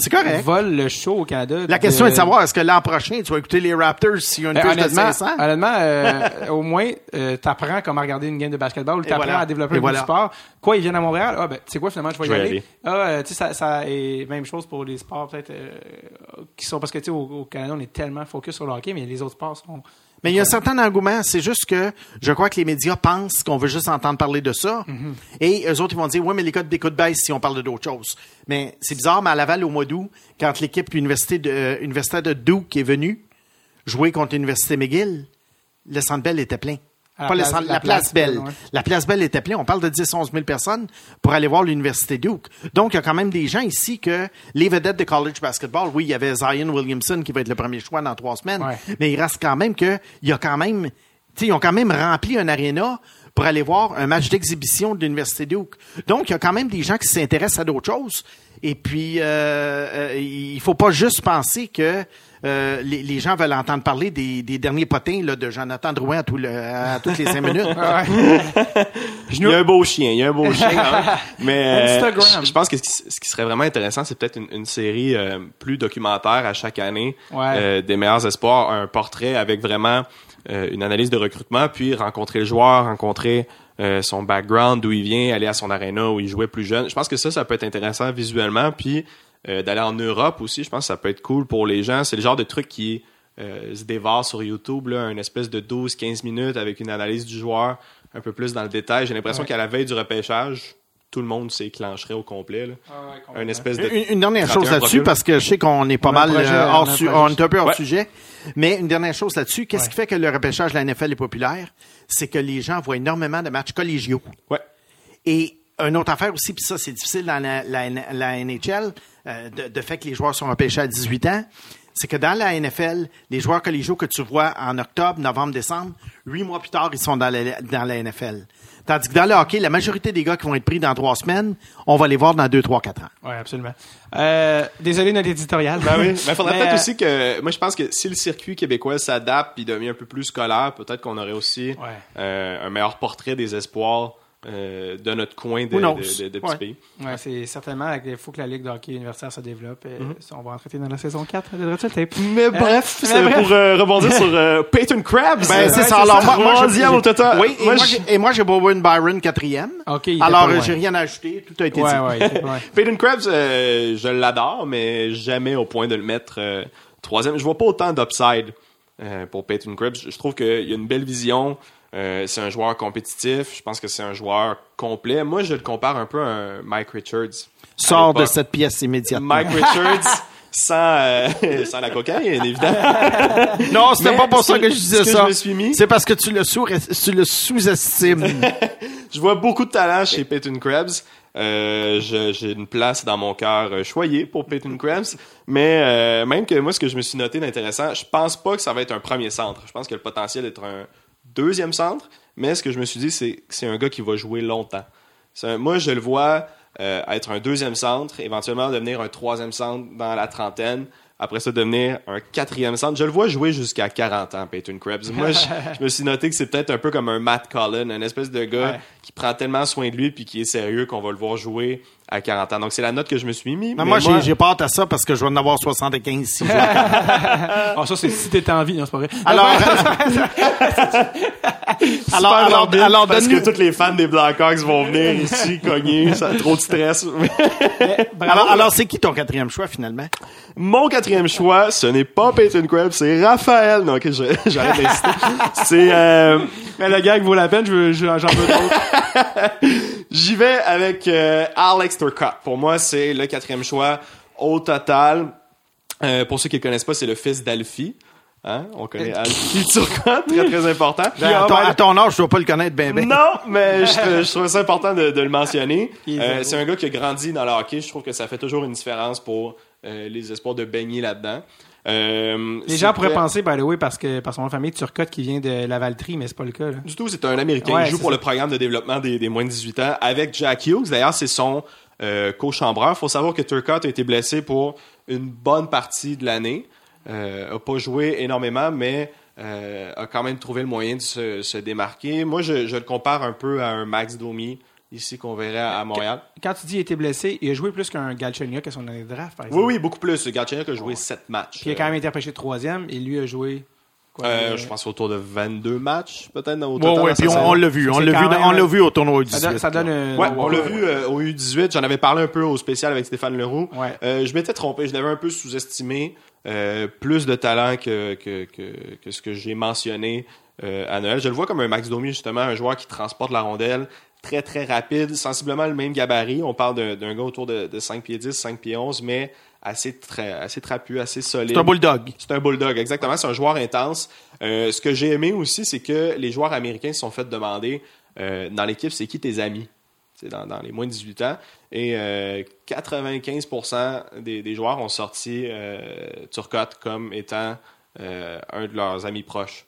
volent le show au Canada. La question est de savoir, est-ce que l'an prochain, tu vas écouter les Raptors s'il y a une Euh, de honnêtement, 500? honnêtement, euh, [LAUGHS] au moins, euh, t'apprends comment regarder une game de basketball, ou t'apprends voilà. à développer voilà. du sport. Quoi, ils viennent à Montréal? Ah, ben, tu sais quoi, finalement, je vais y aller. Ah, tu sais, ça, ça, et même chose pour les sports, peut-être, euh, qui sont, parce que, tu sais, au, au Canada, on est tellement focus sur le hockey, mais les autres sports sont, Mais il y a un certain engouement. C'est juste que je crois que les médias pensent qu'on veut juste entendre parler de ça. Mhm. Et eux autres, ils vont dire, oui, mais les codes d'écoute baissent si on parle d'autres choses. Mais c'est bizarre, mais à Laval, au mois d'août, quand l'équipe université de, euh, universitaire de Duke est venue jouer contre l'Université McGill, le Centre Bell était plein. La Pas place- centre, la la, place, place Belle. Ouais. La place Belle était pleine. On parle de 10-11 000 personnes pour aller voir l'Université Duke. Donc, il y a quand même des gens ici que les vedettes de college basketball, oui, il y avait Zion Williamson qui va être le premier choix dans trois semaines, Ouais. mais il reste quand même que, il y a quand même, tu sais, ils ont quand même rempli un aréna pour aller voir un match d'exhibition de l'Université Duke. Donc, il y a quand même des gens qui s'intéressent à d'autres choses. Et puis, euh, euh, il faut pas juste penser que euh, les, les gens veulent entendre parler des, des derniers potins là, de Jonathan Drouin à, tout le- à toutes les cinq minutes. [LAUGHS] Il y a un beau chien, il y a un beau chien. hein. [LAUGHS] Mais euh, Instagram. je je pense que ce qui, ce qui serait vraiment intéressant, c'est peut-être une, une série euh, plus documentaire à chaque année Ouais. euh, des meilleurs espoirs, un portrait avec vraiment euh, une analyse de recrutement, puis rencontrer le joueur, rencontrer euh, son background, d'où il vient, aller à son arena où il jouait plus jeune. Je pense que ça, ça peut être intéressant visuellement, puis euh, d'aller en Europe aussi. Je pense que ça peut être cool pour les gens. C'est le genre de truc qui euh, se dévore sur YouTube, là, une espèce de 12-15 minutes avec une analyse du joueur un peu plus dans le détail. J'ai l'impression Ouais. qu'à la veille du repêchage, tout le monde s'éclanchérait au complet. Là. Un espèce de... Une, une dernière 31 chose là-dessus, parce que je sais qu'on est pas On mal projet, euh, on est un peu hors Ouais. sujet. Mais une dernière chose là-dessus, qu'est-ce Ouais. qui fait que le repêchage de la NFL est populaire? C'est que les gens voient énormément de matchs collégiaux. Ouais. Et une autre affaire aussi, puis ça, c'est difficile dans la, la- la NHL, euh, de, de fait que les joueurs sont repêchés à 18 ans, c'est que dans la NFL, les joueurs collégiaux que tu vois en octobre, novembre, décembre, huit mois plus tard, ils sont dans la, dans la NFL. Tandis que dans le hockey, la majorité des gars qui vont être pris dans trois semaines, on va les voir dans deux, trois, quatre ans. Oui, absolument. Euh, désolé de notre éditorial. Ben oui, mais faudrait [LAUGHS] peut-être euh, aussi que moi je pense que si le circuit québécois s'adapte puis devient un peu plus scolaire, peut-être qu'on aurait aussi Ouais. euh, un meilleur portrait des espoirs euh, de notre coin de, de, de- de petits Ouais. pays. Ouais, c'est certainement il faut que la Ligue de hockey universitaire se développe. et Mhm. ça, On va en traiter dans la saison 4 de Dreadful Tape. Mais bref, mais [LAUGHS] c'est bref. pour euh, rebondir [LAUGHS] sur euh, Peyton Krabs. Ben, c'est Ouais, ça. Alors, moi, moi, je- troisième au total. Oui, et Moi, j'ai- Bowen Byron quatrième. OK, il était Alors, euh, j'ai rien à ajouter. Tout a été Ouais, dit. [LAUGHS] Peyton Krabs, euh, je l'adore, mais jamais au point de le mettre euh, troisième. Je vois pas autant d'upside euh, pour Peyton Krabs. Je trouve qu'il y a une belle vision. Euh, c'est un joueur compétitif. Je pense que c'est un joueur complet. Moi, je le compare un peu à un Mike Richards. Sors de cette pièce immédiatement. Mike Richards sans, euh, sans la cocaïne, évidemment. [LAUGHS] Non, c'était pas pour ça que- que je disais que ça. C'est parce que tu le, sous-estimes. [LAUGHS] Je vois beaucoup de talent chez Peyton Krebs. Euh, j'ai une place dans mon cœur choyée pour Peyton Krebs. Mais euh, même que moi, ce que je me suis noté d'intéressant, je pense pas que ça va être un premier centre. Je pense a le potentiel d'être un deuxième centre. Mais ce que je me suis dit, c'est que c'est un gars qui va jouer longtemps. Un- moi, je le vois euh, être un deuxième centre, éventuellement devenir un troisième centre dans la trentaine. Après ça, devenir un quatrième centre. Je le vois jouer jusqu'à 40 ans, Peyton Krebs. Moi, je, [LAUGHS] je me suis noté que c'est peut-être un peu comme un Matt Cullen, un espèce de gars Ouais. qui prend tellement soin de lui puis qui est sérieux qu'on va le voir jouer à 40 ans. Donc, c'est la note que je me suis mis. Mais mais moi, j'ai, j'ai pas hâte à ça parce que je vais en avoir 75 si je [LAUGHS] Ah, ça, c'est si t'es en vie. Non, c'est pas vrai. Alors, [LAUGHS] alors, alors, alors, parce que tous les fans des Blackhawks vont venir [LAUGHS] ici cogner, ça a trop de stress. alors, alors, c'est qui ton quatrième choix finalement? Mon quatrième choix, ce n'est pas Peyton Krebs, c'est Raphaël. Non, ok, j'arrête d'insister. C'est euh, Mais le gag vaut la peine, je veux- j'en veux d'autres. J'y vais avec euh, Alex Pour moi, c'est le quatrième choix au total. Euh, pour ceux qui ne connaissent pas, c'est le fils d'Alfie. Hein? On connaît Alfie Turcotte, très très important. À ton, à ton âge, je dois pas le connaître bien, bien. Non, mais je, je trouvais ça important de, de le mentionner. Euh, c'est un gars qui a grandi dans le hockey. Je trouve que ça fait toujours une différence pour euh, les espoirs de baigner là-dedans. Euh, Les gens pourraient penser, by the way, parce que par son nom de famille, Turcotte qui vient de Lavaltrie, mais c'est pas le cas. Là. Du tout, c'est un Américain. Ouais, il joue pour ça. le programme de développement des, des moins de 18 ans avec Jack Hughes. D'ailleurs, c'est son euh, co-chambreur. faut savoir que Turcotte a été blessé pour une bonne partie de l'année. Euh, a pas joué énormément, mais euh, a quand même trouvé le moyen de se, se démarquer. Moi, je, je le compare un peu à un Max Domi ici qu'on verrait à, à Montréal. Quand tu dis il a été blessé, il a joué plus qu'un Galchenyuk à son année de draft, par Oui, exemple. oui, beaucoup plus. Gatchenyuk a joué 7 matchs. Puis il a quand même été repêché troisième, et lui a joué. Quoi, Euh, je pense autour de 22 matchs, peut-être, au Ouais, total. ouais, puis on, l'a vu, on l'a vu, même- on l'a vu au tournoi du ça, donne, 18. ça donne un- Ouais, on l'a vu euh, au U18. J'en avais parlé un peu au spécial avec Stéphane Leroux. Ouais. Euh, je m'étais trompé. Je l'avais un peu sous-estimé. Euh, plus de talent que, que, que, que ce que j'ai mentionné euh, à Noël. Je le vois comme un Max Domi, justement, un joueur qui transporte la rondelle très très rapide, sensiblement le même gabarit. On parle d'un d'un gars autour de, de 5 pieds 10, 5 pieds 11, mais assez, assez trapu, assez solide. C'est un bulldog. C'est un bulldog, exactement. C'est un joueur intense. Euh, ce que j'ai aimé aussi, c'est que les joueurs américains se sont fait demander euh, dans l'équipe, c'est qui tes amis? C'est dans, dans les moins de 18 ans. Et euh, 95% des, des joueurs ont sorti euh, Turcotte comme étant euh, un de leurs amis proches.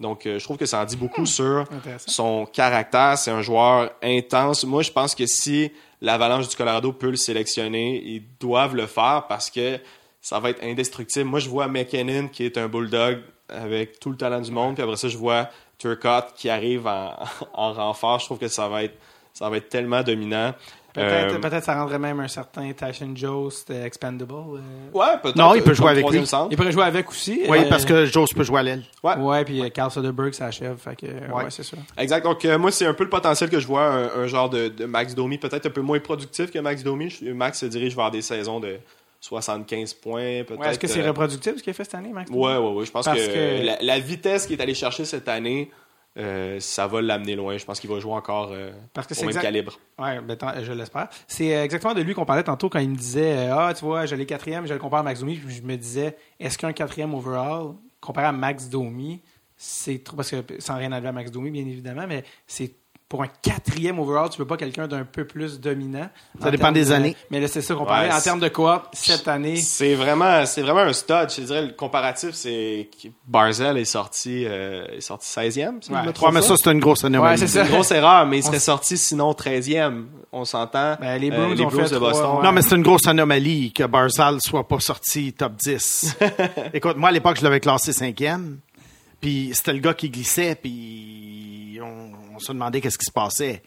Donc, euh, je trouve que ça en dit beaucoup sur Intéressant. son caractère. C'est un joueur intense. Moi, je pense que si l'Avalanche du Colorado peut le sélectionner, ils doivent le faire parce que ça va être indestructible. Moi, je vois McKinnon qui est un bulldog avec tout le talent du monde. Puis après ça, je vois Turcotte qui arrive en, [LAUGHS] en renfort. Je trouve que ça va être, ça va être tellement dominant. Peut-être Euh, peut-être ça rendrait même un certain Tyson Jost euh, expendable. euh. ouais, peut-être. Non, il peut euh, jouer avec lui. centre. Il pourrait jouer avec aussi. Oui, euh, parce que Joe peut jouer à l'aile. Ouais. Ouais, puis euh, Carl Soderbergh. Fait que, euh, ouais, c'est ça. Exact. Donc, euh, moi, c'est un peu le potentiel que je vois, un, un genre de, de Max Domi, peut-être un peu moins productif que Max Domi. Max se dirige vers des saisons de 75 points, peut-être. Ouais, Est-ce que c'est reproductictif ce qu'il a fait cette année, Max? Ouais, ouais, ouais. Je pense Parce que, que- La, la vitesse qu'il est allé chercher cette année, euh, ça va l'amener loin. Je pense qu'il va jouer encore euh, Parce que au même exact- calibre. Ouais, ben, je l'espère. C'est euh, exactement de lui qu'on parlait tantôt quand il me disait euh, Ah, tu vois, j'allais quatrième, je le compare à Max Domi. Puis je me disais Est-ce qu'un quatrième overall, comparé à Max Domi, c'est trop. Parce que sans rien enlever à Max Domi, bien évidemment, mais c'est. Pour un quatrième overall, tu peux pas quelqu'un d'un peu plus dominant. Ça En dépend des de- années. Mais là, c'est ça qu'on parlait. Ouais, en termes de coop, cette année, C'est vraiment, c'est vraiment un stud. Je te dirais, le comparatif, c'est que Barzell est sorti, euh, est sorti 16e. si je Ouais. me Ouais, trompe mais ça, c'est une grosse anomalie. Ouais, c'est une grosse erreur, mais il serait sorti sinon 13e. On s'entend. Ben, les Euh, ont fait de Boston. Non, mais c'est une grosse anomalie que Barzal soit pas sorti top 10. [LAUGHS] Écoute, moi, à l'époque, je l'avais classé cinquième. Puis c'était le gars qui glissait, puis on, se demandait qu'est-ce qui se passait.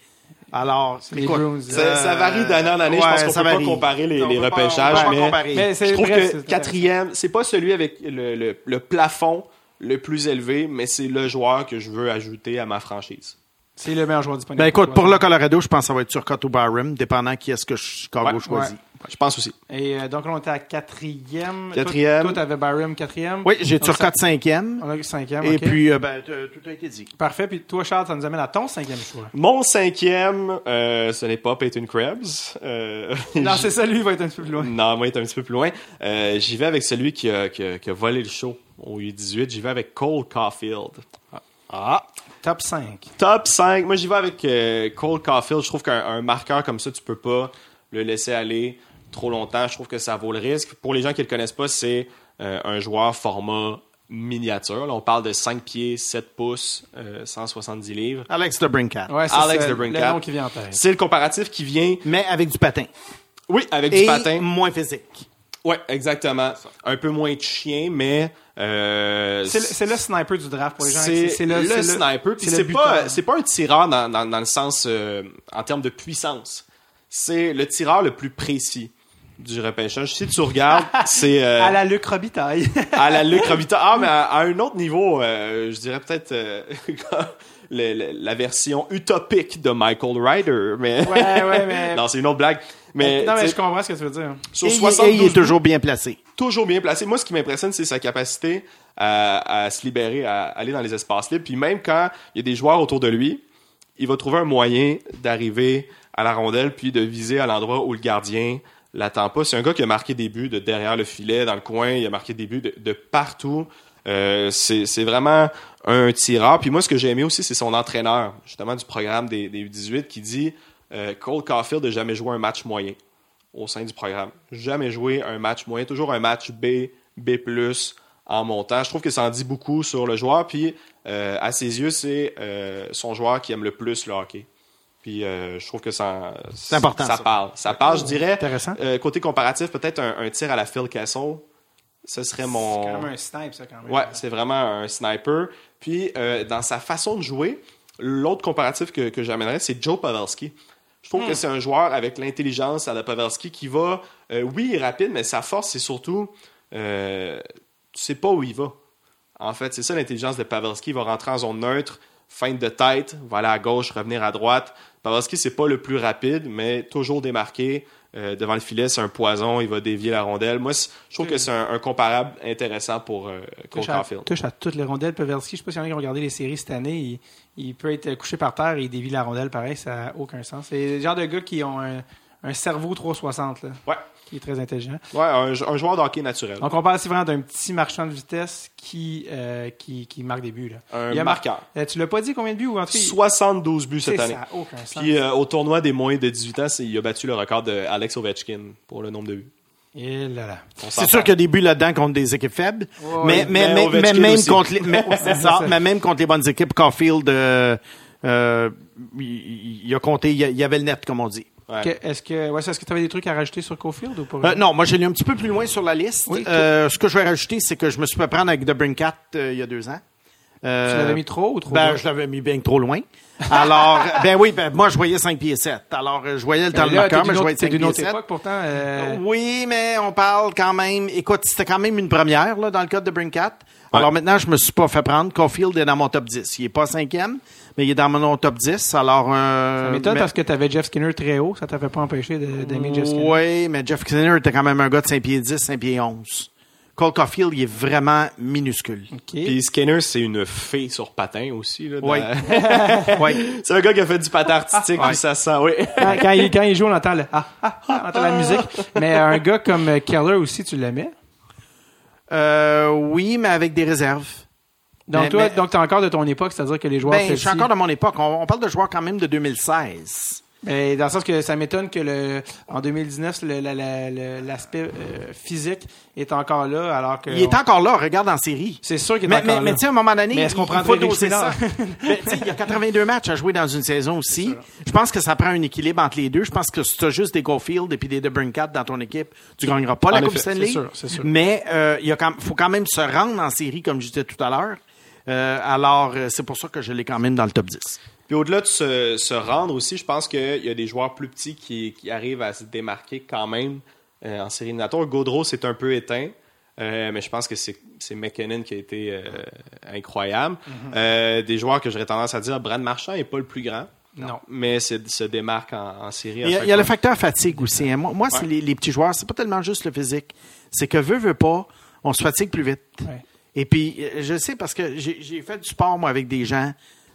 Alors. Ça, ça varie d'année en année. je pense qu'on ça peut pas comparer les, repêchages, on peut pas mais je trouve bref, que quatrième, c'est pas celui avec le, le- le plafond le plus élevé, mais c'est le joueur que je veux ajouter à ma franchise. C'est le meilleur joueur disponible. Ben écoute, pour ça. le Colorado, je pense que ça va être Turcotte ou Barham, dépendant qui est-ce que Chicago Ouais, choisit. ouais. Je pense aussi. Et euh, donc là, on était à quatrième. Quatrième. Toi, t'avais Barham quatrième. Oui, j'ai Turcotte cinquième. On a eu cinquième. Et puis, euh, ben, t- tout a été dit. Parfait. Puis toi, Charles, ça nous amène à ton cinquième choix. Mon cinquième, euh, ce n'est pas Peyton Krebs. Euh, Non, [LAUGHS] c'est ça, lui, il va être un petit peu plus loin. Non, moi, il est un petit peu plus loin. Euh, J'y vais avec celui qui a, qui a- qui a volé le show au U18. J'y vais avec Cole Caulfield. Ah. Top 5. Top 5. Moi, j'y vais avec euh, Cole Caulfield. Je trouve qu'un un marqueur comme ça, tu peux pas le laisser aller trop longtemps. Je trouve que ça vaut le risque. Pour les gens qui le connaissent pas, c'est euh, un joueur format miniature. Là, on parle de 5 pieds, 7 pouces, euh, 170 livres. Alex de Brincat. Ouais, c'est Alex de le Brincat. nom qui vient en tête. C'est le comparatif qui vient, Mais avec du patin. oui, avec Et du patin. moins physique. Ouais, exactement. Un peu moins de chien, mais euh, C'est le, le sniper du draft pour les gens. c'est le, sniper. Puis c'est le pas un tireur dans, dans, dans le sens euh, en termes de puissance. C'est le tireur le plus précis du repêchage. Si tu regardes, c'est euh, À la Luc Robitaille. [LAUGHS] à la Luc Robitaille. Ah, mais à, à un autre niveau, euh, je dirais peut-être euh, [LAUGHS] le- le- la version utopique de Michael Ryder. Mais Ouais, ouais, mais- [LAUGHS] non, c'est une autre blague. Mais, non, mais je comprends ce que tu veux dire. sur Et, il- et 72 il est toujours bien placé. toujours bien placé. Moi, ce qui m'impressionne, c'est sa capacité à, à se libérer, à aller dans les espaces libres. Puis même quand il y a des joueurs autour de lui, il va trouver un moyen d'arriver à la rondelle puis de viser à l'endroit où le gardien l'attend pas. C'est un gars qui a marqué des buts de derrière le filet, dans le coin. Il a marqué des buts de, partout. Euh, c'est vraiment un tireur. Puis moi, ce que j'ai aimé aussi, c'est son entraîneur, justement, du programme des, des U18, qui dit euh, Cole Caulfield n'a jamais joué un match moyen au sein du programme. Jamais joué un match moyen, toujours un match B, B+, en montant. Je trouve que ça en dit beaucoup sur le joueur. Puis, euh, à ses yeux, c'est son joueur qui aime le plus le hockey. Puis, euh, je trouve que ça, important, ça, ça. parle. Ça parle, je dirais. Intéressant. euh, côté comparatif, peut-être un, un tir à la Phil Castle. Ce serait mon... C'est quand même un snipe, ça, quand même. Ouais, c'est vraiment un sniper. Puis, euh, dans sa façon de jouer, l'autre comparatif que, que j'amènerais, c'est Joe Pavelski. Je trouve que c'est un joueur avec l'intelligence à la Pavelski qui va, euh, oui, il est rapide, mais sa force, c'est surtout, euh, tu sais pas où il va. En fait, c'est ça l'intelligence de Pavelski. Il va rentrer en zone neutre, feinte de tête, va aller à gauche, revenir à droite. Pavelski, c'est pas le plus rapide, mais toujours démarqué. euh, devant le filet, c'est un poison, il va dévier la rondelle. Moi, je trouve que c'est un, un comparable intéressant pour euh, Cole touche à, Caulfield. touche à toutes les rondelles. Pavelski, je sais pas s'il y en a qui ont regardé les séries cette année. Il, il peut être couché par terre et il dévie la rondelle pareil, ça n'a aucun sens. C'est le genre de gars qui ont un, un cerveau 360, là, Ouais, qui est très intelligent. ouais un, un joueur de hockey naturel. Donc on parle ici vraiment d'un petit marchand de vitesse qui, euh, qui, qui marque des buts. Là. Un Il a mar- marqueur. Euh, tu l'as pas dit combien de buts ou en tout cas, il- 72 buts cette année. Ça n'a aucun sens. Puis euh, au tournoi des moins de 18 ans, il a battu le record de Alex Ovechkin pour le nombre de buts. Et là là. On C'est sûr qu'il y a des buts là-dedans contre des équipes faibles. Mais, mais, mais mais, Ovechkin mais même aussi. contre les, mais, c'est [LAUGHS] C'est ça, ça. mais même contre les bonnes équipes, Caulfield, euh, euh, il, il a compté, il il y avait le net, comme on dit. Ouais. Est-ce que ouais, est-ce que tu avais des trucs à rajouter sur Caulfield ou pas? Euh, non, moi, je l'ai un petit peu plus loin sur la liste. Oui, Euh, ce que je vais rajouter, c'est que je me suis fait prendre avec The Brinkat euh, il y a deux ans. Euh, Tu l'avais mis trop ou trop Ben, bas? je l'avais mis bien trop loin. Alors, [LAUGHS] ben oui, ben, moi, je voyais 5 pieds 7. Alors, je voyais le temps de marqueur, mais je autre- voyais t'es 5 d'une pieds autre 7. époque, pourtant. Oui, mais on parle quand même. Écoute, c'était quand même une première là, dans le cas de Brinkat. Alors maintenant, je me suis pas fait prendre. Caulfield est dans mon top 10. Il est pas cinquième, mais il est dans mon top 10. Alors, euh, Ça m'étonne mais- parce que tu avais Jeff Skinner très haut. Ça t'avait pas empêché d'aimer Jeff Skinner. Oui, mais Jeff Skinner était quand même un gars de 5 pieds 10, 5 pieds 11. Cole Caulfield, il est vraiment minuscule. OK. Puis Skinner, c'est une fée sur patin aussi. Là, dans- Oui. [LAUGHS] oui. c'est un gars qui a fait du patin artistique, puis ça sent, oui. [LAUGHS] quand, quand il, quand il joue, on entend, le, ah, ah, ah, on entend la musique. Mais un gars comme Keller aussi, tu l'aimais? Euh, oui, mais avec des réserves. Donc, Mais- toi, mais- donc, t'es encore de ton époque, c'est-à-dire que les joueurs. Ben, je suis encore de mon époque. On, on parle de joueurs quand même de 2016. Mais dans le sens que ça m'étonne que le, en 2019, le- la- la- le- l'aspect euh, physique est encore là, alors que. Il est on- encore là, regarde en série. C'est sûr qu'il est Mais, encore mais, mais là. tu sais, à un moment donné, Mais est-ce qu'on il prendrait faut doser ça? Mais, [LAUGHS] sais, il y a 82 matchs à jouer dans une saison aussi. Je pense que ça prend un équilibre entre les deux. Je pense que si tu as juste des Caulfield et puis des DeBrincat dans ton équipe, tu gagneras pas la Coupe Stanley. c'est sûr, c'est sûr. Mais euh, il y a quand, faut quand même se rendre en série, comme je disais tout à l'heure. Euh, alors, euh, c'est pour ça que je l'ai quand même dans le top 10. Puis au-delà de se, se rendre aussi, je pense qu'il y a des joueurs plus petits qui, qui arrivent à se démarquer quand même euh, en série éliminatoire. Gaudreau, c'est un peu éteint. euh, mais je pense que c'est c'est McKinnon qui a été euh, incroyable. Mhm. Euh, des joueurs que j'aurais tendance à dire, Brad Marchand n'est pas le plus grand, Non. mais se démarque en, en série. Il y a, chaque il y a le facteur fatigue aussi. hein. Moi, moi, c'est les, les petits joueurs, c'est pas tellement juste le physique. C'est que veut, veut pas, on se fatigue plus vite. Ouais. Et puis, euh, je sais parce que j'ai fait du sport, moi, avec des gens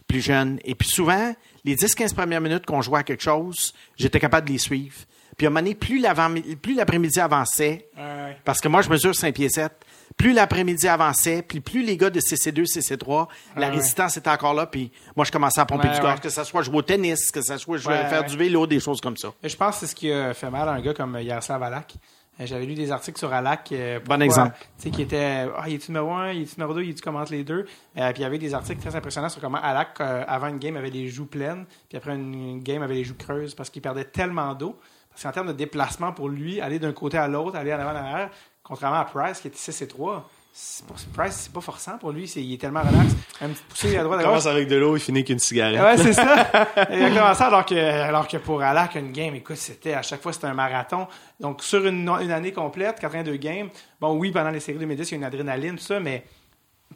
plus jeunes. Et puis souvent, les 10-15 premières minutes qu'on jouait à quelque chose, j'étais capable de les suivre. Puis à un moment donné, plus l'après-midi avançait, Ouais. parce que moi, je mesure 5 pieds 7, plus l'après-midi avançait, puis plus les gars de CC2, CC3, la ouais. résistance était encore là, puis moi, je commençais à pomper du corps, que ça soit jouer au tennis, que ça soit jouer- faire du vélo, des choses comme ça. Et Je pense que c'est ce qui a fait mal à un gars comme Yaroslav Alak. Euh, J'avais lu des articles sur Alak. euh, Bon pourquoi, exemple. Tu sais, qui était, ah, il est numéro un, il est numéro deux, il est comment entre les deux? Euh, puis il y avait des articles très impressionnants sur comment Alak, euh, avant une game, avait les joues pleines, puis après une, une game, avait les joues creuses parce qu'il perdait tellement d'eau. Parce qu'en termes de déplacement pour lui, aller d'un côté à l'autre, aller en avant, en arrière, contrairement à Price qui était 6 et 3, c'est pas, Price, c'est pas forçant pour lui, c'est, il est tellement relax. Un petit poussé à droite, à Il commence avec de l'eau, il finit qu'une cigarette. Ouais, c'est ça. [LAUGHS] Exactement ça. Alors que, alors que pour Alak, une game, écoute, c'était à chaque fois, c'était un marathon. Donc, sur une, une année complète, 82 games, bon, oui, pendant les séries 2010, il y a une adrénaline, tout ça, mais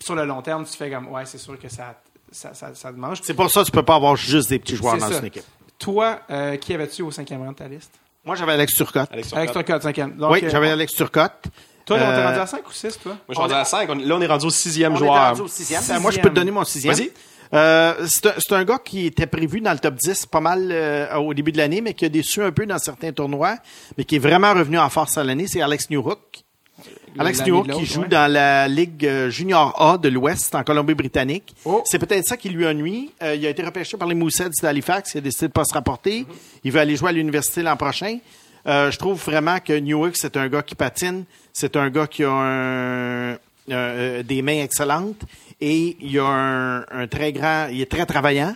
sur le long terme, tu fais comme, ouais, c'est sûr que ça, ça, ça, ça te mange. C'est pour ça que tu peux pas avoir juste des petits joueurs C'est dans ça. une équipe. Toi, euh, qui avais-tu au cinquième rang de ta liste? Moi, j'avais Alex Turcotte. Alex Turcotte. Cinquième. Donc, oui, euh, j'avais Alex Turcotte. Toi, on t'est Euh, rendu à 5 ou 6, toi? Moi, je suis rendu à 5. Là, on est rendu au sixième On est joueur. rendu au sixième. Sixième. Ben, moi, je peux te donner mon sixième. Vas-y. Euh, c'est un, c'est un gars qui était prévu dans le top 10 pas mal euh, au début de l'année, mais qui a déçu un peu dans certains tournois, mais qui est vraiment revenu en force à l'année. C'est Alex Newhook. Alex Newhook qui joue ouais. dans la Ligue euh, Junior A de l'Ouest en Colombie-Britannique. Oh. C'est peut-être ça qui lui a nuit. Euh, il a été repêché par les Moussets d'Halifax. Il a décidé de pas se rapporter. Il veut aller jouer à l'université l'an prochain. Euh, je trouve vraiment que Newhook, c'est un gars qui patine. C'est un gars qui a euh, des mains excellentes et il a un, très grand, il est très travaillant.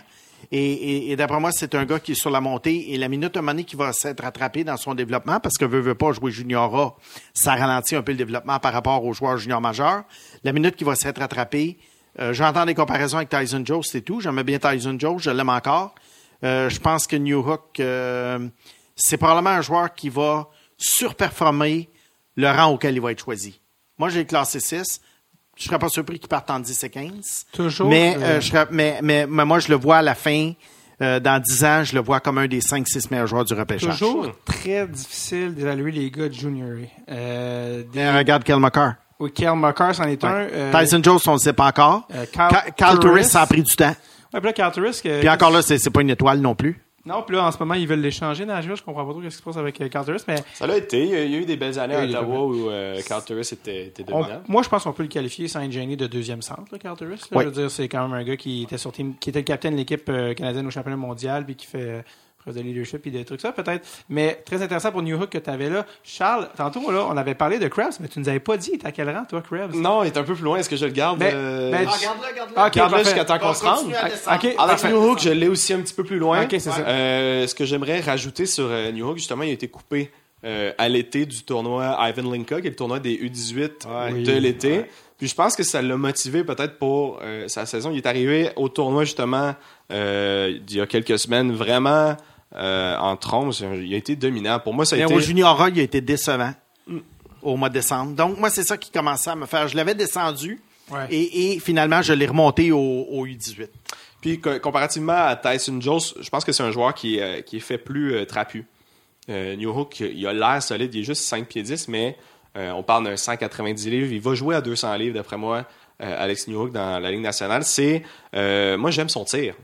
Et, d'après moi, c'est un gars qui est sur la montée. Et la minute à un qui va s'être rattrapé dans son développement, parce que veut, veut pas jouer junior A, ça ralentit un peu le développement par rapport aux joueurs juniors majeurs. La minute qui va s'être rattrapé, euh, j'entends des comparaisons avec Tyson Jones et tout. J'aimais bien Tyson Jones, je l'aime encore. Je pense que New Hook, c'est probablement un joueur qui va surperformer le rang auquel il va être choisi. Moi, j'ai classé 6. Je serais pas surpris qu'il parte en 10 et 15. Toujours, Mais, euh, euh, je serais- mais, mais, mais moi, je le vois à la fin euh, dans 10 ans, je le vois comme un des 5-6 meilleurs joueurs du repêchage. Toujours très difficile d'évaluer les gars de junior. Euh, des- Et regarde Kel McCarr. Oui, Kel McCarr, c'en est un. Tyson Jones, on ne le sait pas encore. Cal Turris. Ça a pris du temps. Ouais, puis là, Turris, Puis encore là, c'est pas une étoile non plus. Non, puis là, en ce moment, ils veulent l'échanger la Je comprends pas trop ce qui se passe avec euh, Turris, mais Ça l'a été. Il y a eu des belles années à Ottawa où euh, Carl Turris était, était on- dominant. moi, je pense qu'on peut le qualifier sans être gêné de deuxième centre. Oui. Je veux dire, c'est quand même un gars qui était sur team- qui était le capitaine de l'équipe euh, canadienne au championnat mondial, puis qui fait preuve de leadership et des trucs ça peut-être. Mais très intéressant pour New Hook que tu avais là. Charles, tantôt là, on avait parlé de Krebs, mais tu nous avais pas dit, t'as quel rang toi, Krebs? Non, il est un peu plus loin. Est-ce que je le garde? Ben, euh, ben, je- Regarde-le, regarde-le. Ah, ok, Garde-le jusqu'à temps qu'on se rende. Ah, ok, Alex parfait. Newhook, je l'ai aussi un petit peu plus loin. Ok, c'est ça. Euh, ce que j'aimerais rajouter sur euh, Newhook, justement, il a été coupé euh, à l'été du tournoi Ivan Linka, qui est le tournoi des U18 Oui. de l'été. Ouais. Puis je pense que ça l'a motivé peut-être pour euh, sa saison. Il est arrivé au tournoi justement euh, il y a quelques semaines, vraiment euh, en trompe. Il a été dominant. Pour moi, ça a Mais été. au Junior il a été décevant au mois de décembre. Donc, moi, c'est ça qui commençait à me faire. Je l'avais descendu Ouais. et, et finalement, je l'ai remonté au, au U18. Puis co- comparativement à Tyson Jones, je pense que c'est un joueur qui, est, euh, qui est fait plus euh, trapu. Euh, New Hook, il a l'air solide, il est juste 5 pieds 10, mais euh, on parle d'un 190 livres. Il va jouer à 200 livres, d'après moi, euh, Alex New Hook dans la Ligue nationale. C'est, euh, moi, j'aime son tir.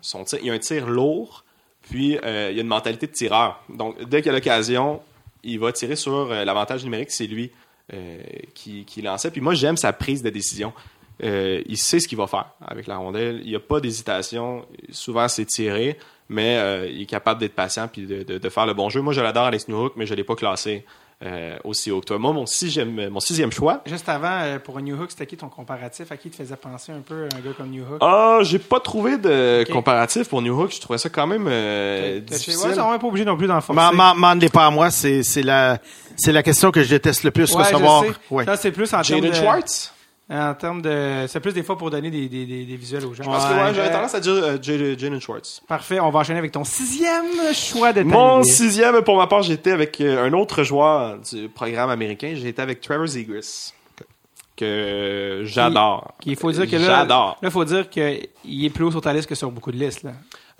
Son tir. Il a un tir lourd, puis euh, il a une mentalité de tireur. Donc, dès qu'il a l'occasion, il va tirer sur euh, l'avantage numérique, c'est lui euh, qui, qui lançait. Puis moi, j'aime sa prise de décision. Il sait ce qu'il va faire avec la rondelle. Il n'y a pas d'hésitation. Souvent, c'est tiré, mais il est capable d'être patient puis de faire le bon jeu. Moi, je l'adore, Alex Newhook, mais je ne l'ai pas classé euh, aussi haut que toi. Moi, mon sixième, mon sixième choix. Juste avant, euh, pour New Hook, c'était qui ton comparatif? À qui te faisait penser un peu un gars comme New Hook? Ah, j'ai pas trouvé de comparatif pour Newhook. Je trouvais ça quand même euh, difficile. Ouais, on n'est pas obligé non plus d'en forcer. M'en- pas à moi, c'est c'est la, c'est la question que je déteste le plus Ouais, je recevoir. sais. Ouais. Ça, c'est plus en termes Jaden de... Schwartz? En termes de... C'est plus des fois pour donner des, des, des, des visuels aux gens. Je pense que ouais, j'aurais Euh, tendance à dire euh, Schwartz. Parfait, on va enchaîner avec ton sixième choix de Mon sixième, pour ma part, j'étais avec euh, un autre joueur du programme américain. J'étais avec Trevor Zegras, que j'adore. Il faut dire que là, J'adore. là, faut dire qu'il est plus haut sur ta liste que sur beaucoup de listes. Là.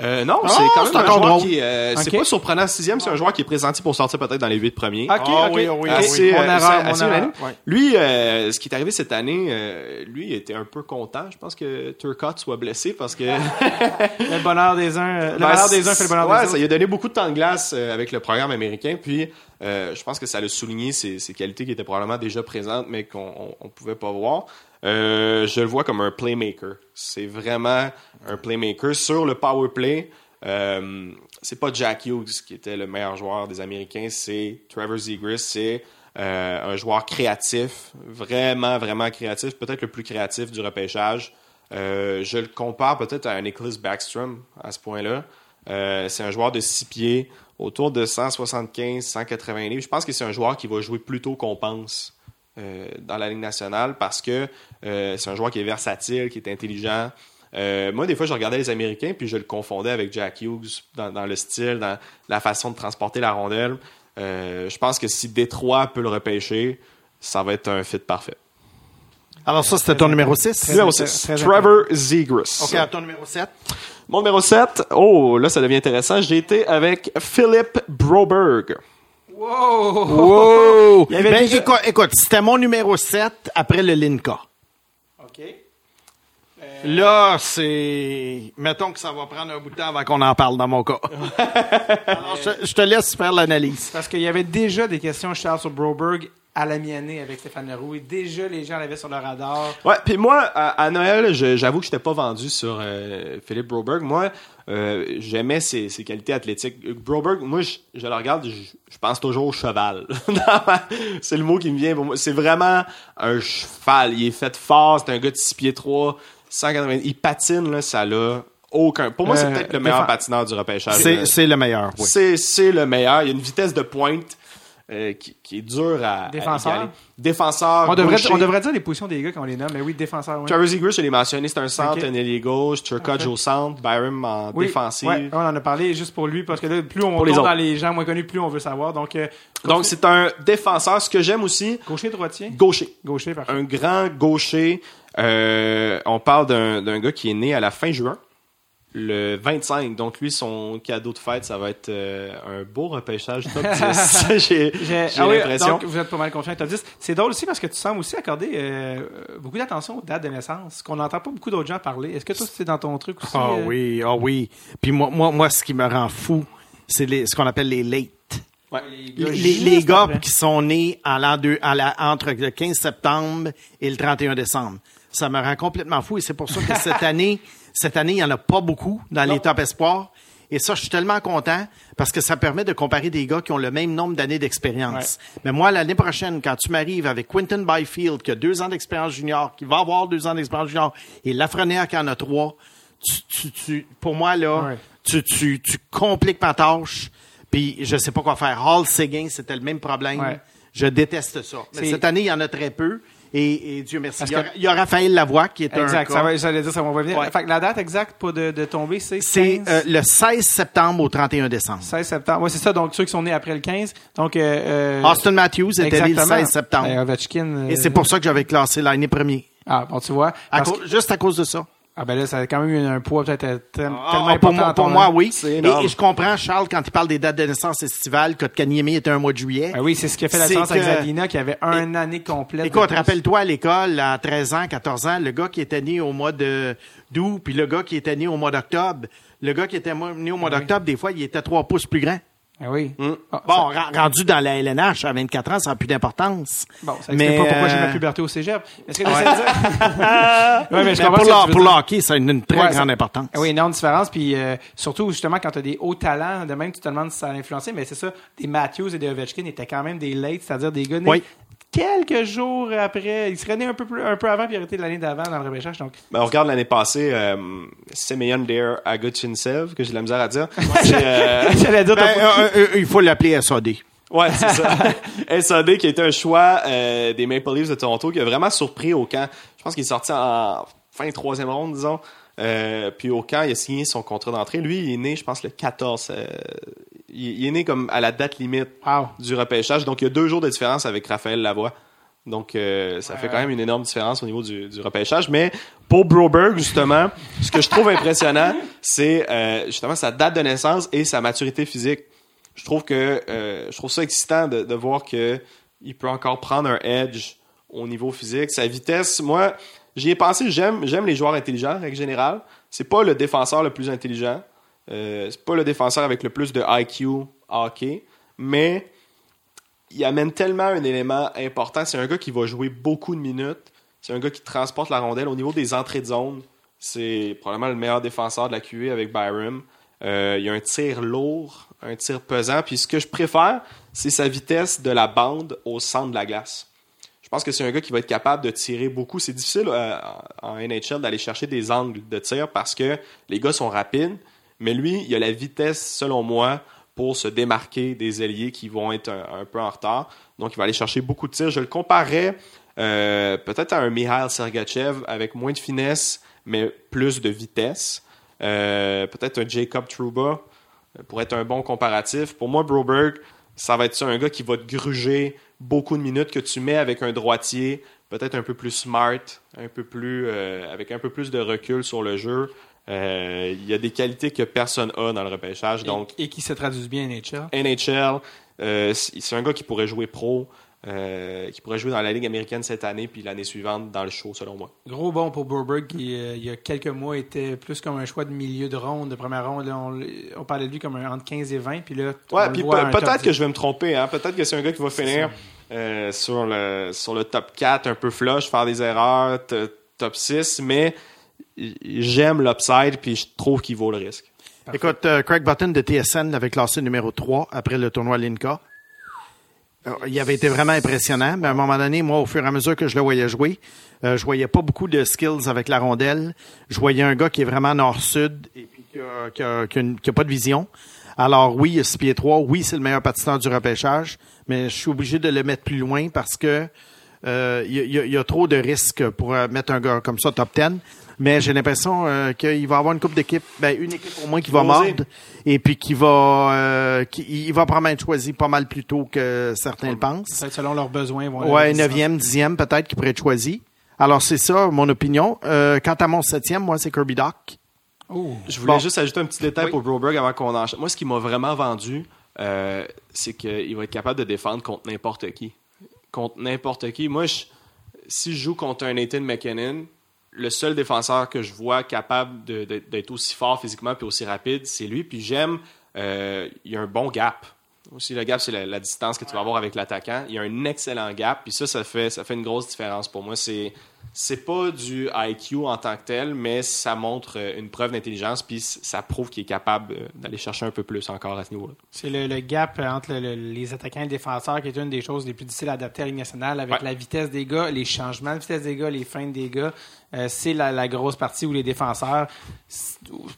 Euh, non, Ah, c'est quand c'est même un joueur drôle. qui est, euh, c'est Ok. pas surprenant sixième, c'est un joueur qui est pressenti pour sortir peut-être dans les huit premiers. Ok, Ah ok. oui, oui, oui, Assez, Mon euh, assez- erreur. Ouais. Lui, euh, ce qui est arrivé cette année, euh, lui il était un peu content. Je pense que Turcotte soit blessé parce que [LAUGHS] Le bonheur des uns, le Ben, bonheur des uns fait le bonheur ouais, des ça autres. lui a donné beaucoup de temps de glace euh, avec le programme américain. Puis, euh, je pense que ça a souligné ses, ses qualités qui étaient probablement déjà présentes, mais qu'on on, on pouvait pas voir. Euh, je le vois comme un playmaker. C'est vraiment un playmaker sur le power play. Euh, c'est pas Jack Hughes qui était le meilleur joueur des Américains, c'est Trevor Zegras. C'est euh, un joueur créatif, vraiment, vraiment créatif, peut-être le plus créatif du repêchage. Euh, je le compare peut-être à un Nicholas Backstrom à ce point-là. C'est un joueur de 6 pieds, autour de 175, 180 livres. Je pense que c'est un joueur qui va jouer plus tôt qu'on pense euh, dans la Ligue nationale parce que euh, c'est un joueur qui est versatile, qui est intelligent. Euh, moi, des fois, je regardais les Américains puis je le confondais avec Jack Hughes dans, dans le style, dans la façon de transporter la rondelle. Je pense que si Détroit peut le repêcher, ça va être un fit parfait. Alors ça, c'était ton numéro 6. Numéro très- 6, très Trevor Zegras. OK, à ton numéro 7. Mon numéro 7, oh, là, ça devient intéressant. J'ai été avec Philip Broberg. Wow! Wow! Il y avait Ben, déjà- écoute, écoute, c'était mon numéro 7 après le Linka. OK. Là, c'est... Mettons que ça va prendre un bout de temps avant qu'on en parle dans mon cas. [LAUGHS] Alors, je, je te laisse faire l'analyse. Parce qu'il y avait déjà des questions, Charles, sur Broberg à la mi-année avec Stéphane Leroux. Et déjà, les gens l'avaient sur le radar. Ouais, puis moi, à, à Noël, j'avoue que je n'étais pas vendu sur euh, Philippe Broberg. Moi, euh, j'aimais ses, ses qualités athlétiques. Broberg, moi, je, je le regarde, je, je pense toujours au cheval. [LAUGHS] c'est le mot qui me vient pour moi. C'est vraiment un cheval. Il est fait fort, c'est un gars de 6 pieds 3, 180. Il patine, là, ça l'a aucun. Pour moi, c'est Euh, peut-être le meilleur patineur du repêchage. C'est, c'est le meilleur, oui. C'est, c'est le meilleur. Il y a une vitesse de pointe euh, qui, qui est dure à. Défenseur. Défenseur. On devrait, on devrait dire les positions des gars quand on les nomme, mais oui, défenseur, oui. Zegras, je l'ai mentionné, c'est un centre, un ailier gauche, Turcotte au centre, Byram en Oui, défensive. ouais, on en a parlé juste pour lui, parce que là, plus on tourne dans les gens moins connus, plus on veut savoir. Donc, euh, Donc, c'est un défenseur. Ce que j'aime aussi, gaucher, droitier? gaucher. Gaucher, parfait. Un grand gaucher. Euh, on parle d'un d'un gars qui est né à la fin juin. Le 25. Donc lui, son cadeau de fête, ça va être euh, un beau repêchage top 10. [LAUGHS] [LAUGHS] J'ai J'ai- j'ai ah oui, l'impression. donc vous êtes pas mal confiant top 10. C'est drôle aussi parce que tu sembles aussi accorder euh, beaucoup d'attention aux dates de naissance, qu'on n'entend pas beaucoup d'autres gens parler. Est-ce que toi, c'est dans ton truc aussi? Ah euh? oui, ah oui. Puis moi, moi, moi, ce qui me rend fou, c'est les- ce qu'on appelle les late. Ouais. Les, les gars après. qui sont nés l'an la- entre le 15 septembre et le 31 décembre. Ça me rend complètement fou et c'est pour ça que cette [LAUGHS] année, cette année, il n'y en a pas beaucoup dans les top espoirs. Et ça, je suis tellement content parce que ça permet de comparer des gars qui ont le même nombre d'années d'expérience. Mais moi, l'année prochaine, quand tu m'arrives avec Quinton Byfield, qui a deux ans d'expérience junior, qui va avoir deux ans d'expérience junior, et Lafrenière qui en a trois, tu, tu, tu- pour moi, là, Ouais. tu, tu, tu compliques ma tâche, puis je sais pas quoi faire. Hall Seguin, c'était le même problème. Ouais. Je déteste ça. Mais cette année, il y en a très peu. Et, et Dieu merci. Il y, a, que- il y a Raphaël Lavoie qui est Exact, un va, j'allais dire, ça va revenir. Ouais. Fait que la date exacte pour de, de tomber, c'est C'est 15, euh, le 16 septembre au 31 décembre. 16 septembre. Oui, c'est ça. Donc, ceux qui sont nés après le 15. Donc, euh, euh, Austin Matthews était né le exactement. 16 septembre. Et Ovechkin. euh, Et c'est pour ça que j'avais classé l'année premier. Ah, bon, tu vois. À que- juste à cause de ça. Ah, ben là, ça a quand même eu un poids peut-être euh, très- tellement Ah, important. pour moi, pour oui. Et, je comprends, Charles, quand il parle des dates de naissance estivales, que Kanyemi était un mois de juillet. Ben oui, c'est ce qui a fait la différence avec que- Zadina qui avait un année complète. Écoute, rappelle-toi à l'école, à 13 ans, 14 ans, le gars qui était né au mois de d'août, puis le gars qui était né au mois d'octobre, le gars qui était né au mois Oui. d'octobre, des fois, il était trois pouces plus grand. Ah oui. Ah, Bon, ça- rendu dans la LNH à 24 ans, ça n'a plus d'importance. Bon, ça explique Mais, pas pourquoi j'ai ma euh, puberté au cégep. Est-ce que tu essaies de dire? [LAUGHS] ouais, mais je Mais pour, ce que veux pour le hockey, ça a une, une très Ouais, grande importance. Oui, énorme différence. Puis euh, surtout, justement, quand tu as des hauts talents, de même, tu te demandes si ça a influencé. Mais c'est ça, des Matthews et des Ovechkin étaient quand même des late, c'est-à-dire des gars nés Oui. Quelques jours après. Ils seraient nés un peu, plus, un peu avant, puis auraient été l'année d'avant dans le repêchage. Donc, Ben, on regarde l'année passée, euh, Semyon Dare Agutchinsev, que j'ai de la misère à dire. Euh, [LAUGHS] dire, Ben, euh, euh, il faut l'appeler SAD. Ouais, c'est ça. [LAUGHS] SAD qui a été un choix euh, des Maple Leafs de Toronto qui a vraiment surpris au camp. Je pense qu'il est sorti en fin de troisième ronde, disons. Euh, puis au camp, il a signé son contrat d'entrée. Lui, il est né, je pense, le 14. euh, il, il est né comme à la date limite Wow. du repêchage. Donc, il y a deux jours de différence avec Raphaël Lavoie. Donc, euh, ça fait quand même une énorme différence au niveau du, du repêchage. Mais pour Broberg, justement, ce que je trouve impressionnant, [LAUGHS] c'est euh, justement sa date de naissance et sa maturité physique. Je trouve que euh, je trouve ça excitant de, de voir que il peut encore prendre un edge au niveau physique. Sa vitesse, moi, j'y ai pensé. J'aime les joueurs intelligents en règle générale. C'est pas le défenseur le plus intelligent. Euh, c'est pas le défenseur avec le plus de IQ hockey, mais il amène tellement un élément important. C'est un gars qui va jouer beaucoup de minutes. C'est un gars qui transporte la rondelle. Au niveau des entrées de zone, c'est probablement le meilleur défenseur de la QA avec Byram. Euh, il y a un tir lourd, un tir pesant. Puis ce que je préfère, c'est sa vitesse de la bande au centre de la glace. Je pense que c'est un gars qui va être capable de tirer beaucoup. C'est difficile euh, en NHL d'aller chercher des angles de tir parce que les gars sont rapides. Mais lui, il a la vitesse, selon moi, pour se démarquer des ailiers qui vont être un, peu en retard. Donc, il va aller chercher beaucoup de tirs. Je le comparerais euh, peut-être à un Mikhail Sergachev avec moins de finesse, mais plus de vitesse. Euh, peut-être un Jacob Trouba euh, pour être un bon comparatif. Pour moi, Broberg, ça va être ça, un gars qui va te gruger beaucoup de minutes que tu mets avec un droitier, peut-être un peu plus smart, un peu plus euh, avec un peu plus de recul sur le jeu. Euh, il y a des qualités que personne a dans le repêchage. Donc, et, et qui se traduisent bien en NHL. NHL, euh, c'est un gars qui pourrait jouer pro, euh, qui pourrait jouer dans la Ligue américaine cette année, puis l'année suivante dans le show, selon moi. Gros bon pour Burberg qui, euh, il y a quelques mois, était plus comme un choix de milieu de ronde, de première ronde. Là, on, on parlait de lui comme un entre 15 et 20. Puis là, on Ouais, le puis voit pe- un top peut-être 10. que je vais me tromper. Hein? Peut-être que c'est un gars qui va finir euh, sur, le, sur le top 4, un peu flush, faire des erreurs, top 6, mais j'aime l'upside, puis je trouve qu'il vaut le risque. Écoute, euh, Craig Button de TSN l'avait classé numéro 3 après le tournoi Linka. Il avait été vraiment impressionnant, mais à un moment donné, moi, au fur et à mesure que je le voyais jouer, euh, je voyais pas beaucoup de skills avec la rondelle. Je voyais un gars qui est vraiment nord-sud et puis qui a, pas de vision. Alors oui, il a 6 pieds 3, oui, c'est le meilleur patineur du repêchage, mais je suis obligé de le mettre plus loin parce que euh, il y, y a trop de risques pour euh, mettre un gars comme ça top 10. Mais j'ai l'impression euh, qu'il va avoir une coupe d'équipe, ben, une équipe au moins qui va mordre et puis qui va, euh, qui, il va probablement être choisi pas mal plus tôt que certains le pensent. Peut-être selon leurs besoins. vont Ouais, neuvième, dixième peut-être qui pourrait être choisi. Alors c'est ça mon opinion. Euh, quant à mon septième, moi c'est Kirby Doc. Oh. Je voulais Bon. juste ajouter un petit détail Oui. pour Broberg avant qu'on enchaîne. Moi, ce qui m'a vraiment vendu, euh, c'est qu'il va être capable de défendre contre n'importe qui. Contre n'importe qui. Moi, je- si je joue contre un Nathan McKinnon, le seul défenseur que je vois capable d'être aussi fort physiquement puis aussi rapide, c'est lui. Puis j'aime, euh, il y a un bon gap. Aussi, le gap, c'est la, la distance que tu vas avoir avec l'attaquant. Il y a un excellent gap. Puis ça, ça fait, ça fait une grosse différence pour moi. C'est c'est pas du IQ en tant que tel, mais ça montre euh, une preuve d'intelligence, puis ça prouve qu'il est capable euh, d'aller chercher un peu plus encore à ce niveau-là. C'est le, le gap entre le- le- les attaquants et les défenseurs qui est une des choses les plus difficiles à adapter à la Ligue nationale avec Ouais. la vitesse des gars, les changements de vitesse des gars, les feintes des gars. Euh, c'est la, grosse partie où les défenseurs,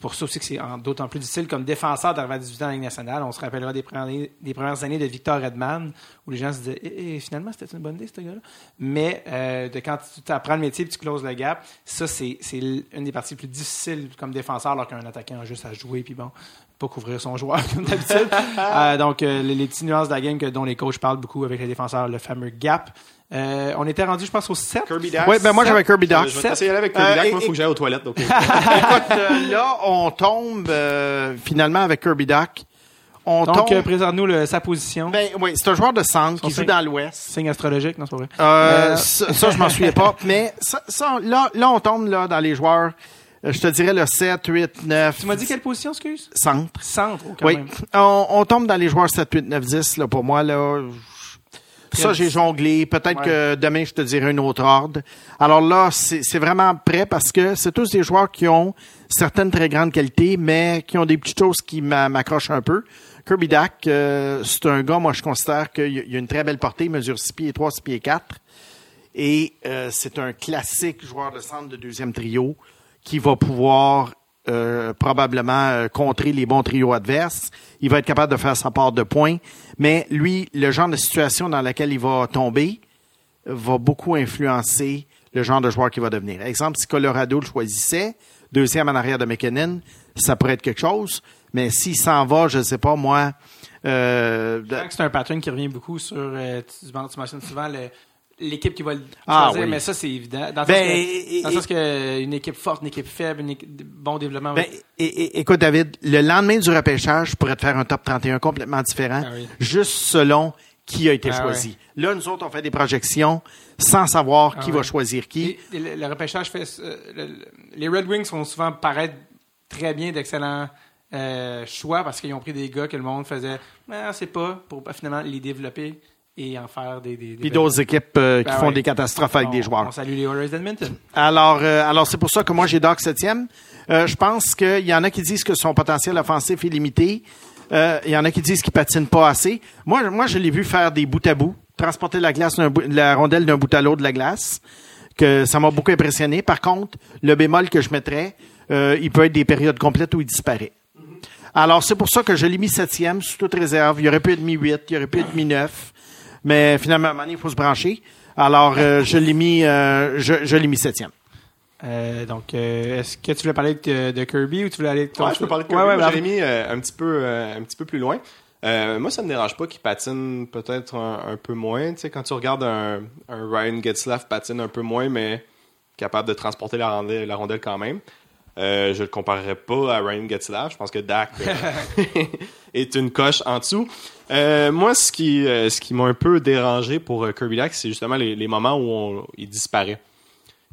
pour ça aussi que c'est en- d'autant plus difficile comme défenseur d'arriver à 18 ans la Ligue nationale. On se rappellera des premières, années- de Victor Redman où les gens se disaient Eh, eh, finalement c'était une bonne idée ce gars-là. Mais euh, de quand tu apprends le métier et tu closes le gap, ça c'est une des parties les plus difficiles comme défenseur alors qu'un attaquant a juste à jouer puis bon pas couvrir son joueur [LAUGHS] comme d'habitude. Euh, donc, les, petites nuances de la game dont les coachs parlent beaucoup avec les défenseurs, le fameux gap. Euh, on était rendu, je pense, au 7. Kirby Dax. Oui, ben moi j'avais Kirby Doc. Je vais t'essayer d'aller avec Kirby Euh, Dax. Moi, il faut que j'aille aux toilettes. Donc, [LAUGHS] Écoute, euh, là, on tombe euh, finalement avec Kirby Doc. On Donc, tombe. euh, présente-nous le- sa position. ben, oui, c'est un joueur de centre qui Son joue signe. dans l'Ouest. Signe astrologique, non, c'est pas vrai. Euh, Euh, ça, ça, je m'en souviens pas. [LAUGHS] Mais ça, ça, là, là, on tombe là, dans les joueurs. Je te dirais le 7, 8, 9. Tu m'as dit quelle position, excuse? Centre. Centre, oh, quand Oui. même. On, on tombe dans les joueurs 7, 8, 9, 10. Là, pour moi, là. Ça, j'ai jonglé. Peut-être Ouais. que demain, je te dirai un autre ordre. Alors là, c'est vraiment prêt parce que c'est tous des joueurs qui ont certaines très grandes qualités, mais qui ont des petites choses qui m'a- m'accrochent un peu. Kirby Dack, euh, c'est un gars, moi, je considère qu'il a une très belle portée. Il mesure 6 pieds 3, 6 pieds 4. Et euh, c'est un classique joueur de centre de deuxième trio qui va pouvoir euh, probablement euh, contrer les bons trios adverses. Il va être capable de faire sa part de points. Mais lui, le genre de situation dans laquelle il va tomber va beaucoup influencer le genre de joueur qu'il va devenir. Exemple, si Colorado le choisissait, deuxième en arrière de McKinnon, ça pourrait être quelque chose. Mais s'il s'en va, je ne sais pas, moi... euh, C'est un pattern qui revient beaucoup sur. euh, tu, tu mentionnes souvent le- l'équipe qui va le Ah, choisir, oui. mais ça, c'est évident. Dans le Ben, sens et- sens que une équipe forte, une équipe faible, équipe- bon développement. Ben, écoute, David, le lendemain du repêchage, je pourrais te faire un top 31 complètement différent, Ah oui. juste selon qui a été Ah choisi. Là, nous autres, on fait des projections sans savoir Ah qui va choisir qui. Et- le, le repêchage fait. euh, le- le- les Red Wings font souvent paraître très bien d'excellents euh, choix parce qu'ils ont pris des gars que le monde faisait. Ah, c'est pas pour finalement les développer et en faire des. des, des Puis d'autres équipes euh, qui Ben font des catastrophes avec On- des joueurs. On salue les d'Edmonton. Alors, euh, alors c'est pour ça que moi j'ai Doc septième. Euh, je pense qu'il y en a qui disent que son potentiel offensif est limité. Euh, Il y en a qui disent qu'il patine pas assez. Moi, moi, je l'ai vu faire des bouts à bout, transporter la glace, bout- la rondelle d'un bout à l'autre de la glace. Que ça m'a beaucoup impressionné. Par contre, le bémol que je mettrais, euh, il peut être des périodes complètes où il disparaît. Alors, c'est pour ça que je l'ai mis septième, sous toute réserve. Il aurait pu être mis huit, il aurait pu être mis neuf. Mais finalement, à un moment donné, il faut se brancher. Alors, euh, je l'ai mis, euh, je, je l'ai mis septième. Euh, donc, euh, est-ce que tu voulais parler de, de Kirby ou tu voulais aller de ton Ouais, je peux parler de Kirby. ouais, Moi, ben, Jérémy, euh, un petit peu, euh, un petit peu plus loin. Euh, moi, ça me dérange pas qu'il patine peut-être un, un peu moins. Tu sais, quand tu regardes un, un Ryan Getzlaff patine un peu moins, mais capable de transporter la rondelle, la rondelle quand même. Euh, je le comparerais pas à Ryan Getzlaff. Je pense que Dak euh, [LAUGHS] est une coche en dessous. Euh, moi, ce qui, ce qui m'a un peu dérangé pour Kirby Dak, c'est justement les, les moments où on- il disparaît.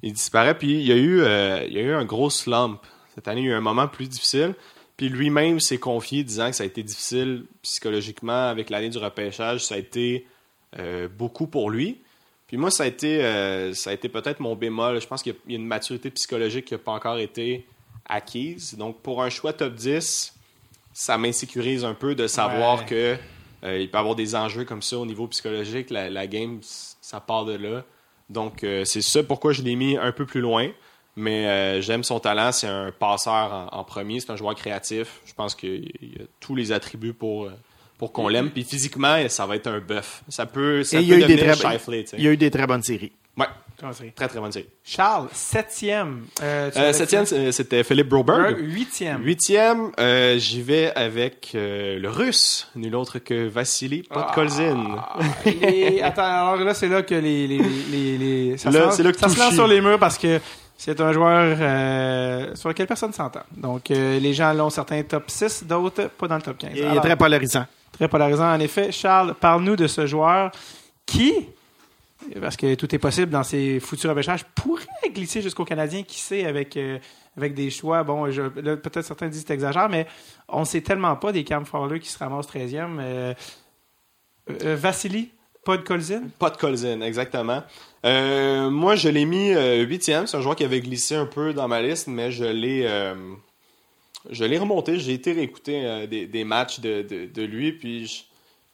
Il disparaît, puis il y a eu, il y a eu un gros slump. Cette année, il y a eu un moment plus difficile. Puis lui-même s'est confié disant que ça a été difficile psychologiquement avec l'année du repêchage. Ça a été beaucoup pour lui. Puis moi, ça a été, euh, ça a été peut-être mon bémol. Je pense qu'il y a- il y a une maturité psychologique qui n'a pas encore été acquise. Donc pour un choix top 10, ça m'insécurise un peu de savoir Ouais. que euh, il peut y avoir des enjeux comme ça au niveau psychologique. La, la game, ça part de là. Donc euh, c'est ça pourquoi je l'ai mis un peu plus loin. Mais euh, j'aime son talent. C'est un passeur en, en premier. C'est un joueur créatif. Je pense qu'il il a tous les attributs pour, pour qu'on l'aime. Puis physiquement, ça va être un bœuf. Ça peut, ça Et peut il y a eu des devenir très, Shifley, tu sais. il y a eu des très bonnes séries. Ouais, très très bonne série. Charles, septième. Euh, Euh, septième, c'était Philippe Broberg. Huitième. Huitième, euh, j'y vais avec le russe, nul autre que Vassili Podkolzin. Ah, les- Attends, alors là, c'est là que les, les, les, les- ça, Là, se lance, ça se sur les murs parce que C'est un joueur sur lequel personne s'entend. Donc, les gens l'ont certains top 6, d'autres pas dans le top 15. Il est très polarisant. Très polarisant, en effet. Charles, parle-nous de ce joueur qui, parce que tout est possible dans ces futurs repêchages, pourrait glisser jusqu'au Canadien, qui sait, avec, euh, avec des choix. Bon, peut-être certains disent que exagère, mais on ne sait tellement pas des Cam Fowler qui se ramassent 13e. Euh, euh, Vassili, pas de Colzin. Pas de Colzin, exactement. Moi, je l'ai mis huitième. C'est un joueur qui avait glissé un peu dans ma liste, mais je l'ai, je l'ai remonté. J'ai été réécouter des, matchs de, de, de lui, puis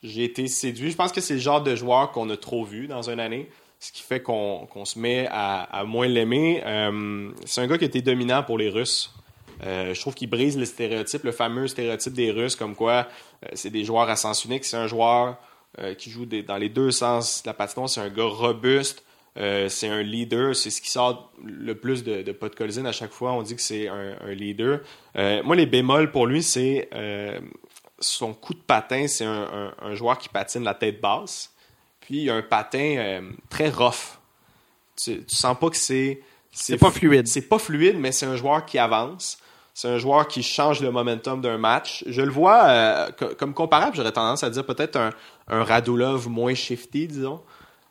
j'ai été séduit. Je pense que c'est le genre de joueur qu'on a trop vu dans une année, ce qui fait qu'on, qu'on se met à, à moins l'aimer. Euh, c'est un gars qui a été dominant pour les Russes. Euh, je trouve qu'il brise le stéréotype, le fameux stéréotype des Russes, comme quoi euh, c'est des joueurs à sens unique. C'est un joueur euh, qui joue des- dans les deux sens de la patinoire. C'est un gars robuste. Euh, c'est un leader. C'est ce qui sort le plus de, de Podkolzin à chaque fois. On dit que c'est un, un leader. Moi, les bémols pour lui, c'est son coup de patin. C'est un, un- un joueur qui patine la tête basse. Puis il a un patin euh, très rough. Tu, tu sens pas que c'est. C'est pas fluide. C'est pas fluide, mais c'est un joueur qui avance. C'est un joueur qui change le momentum d'un match. Je le vois euh, co- comme comparable, j'aurais tendance à dire peut-être un, un Radulov moins shifty, disons.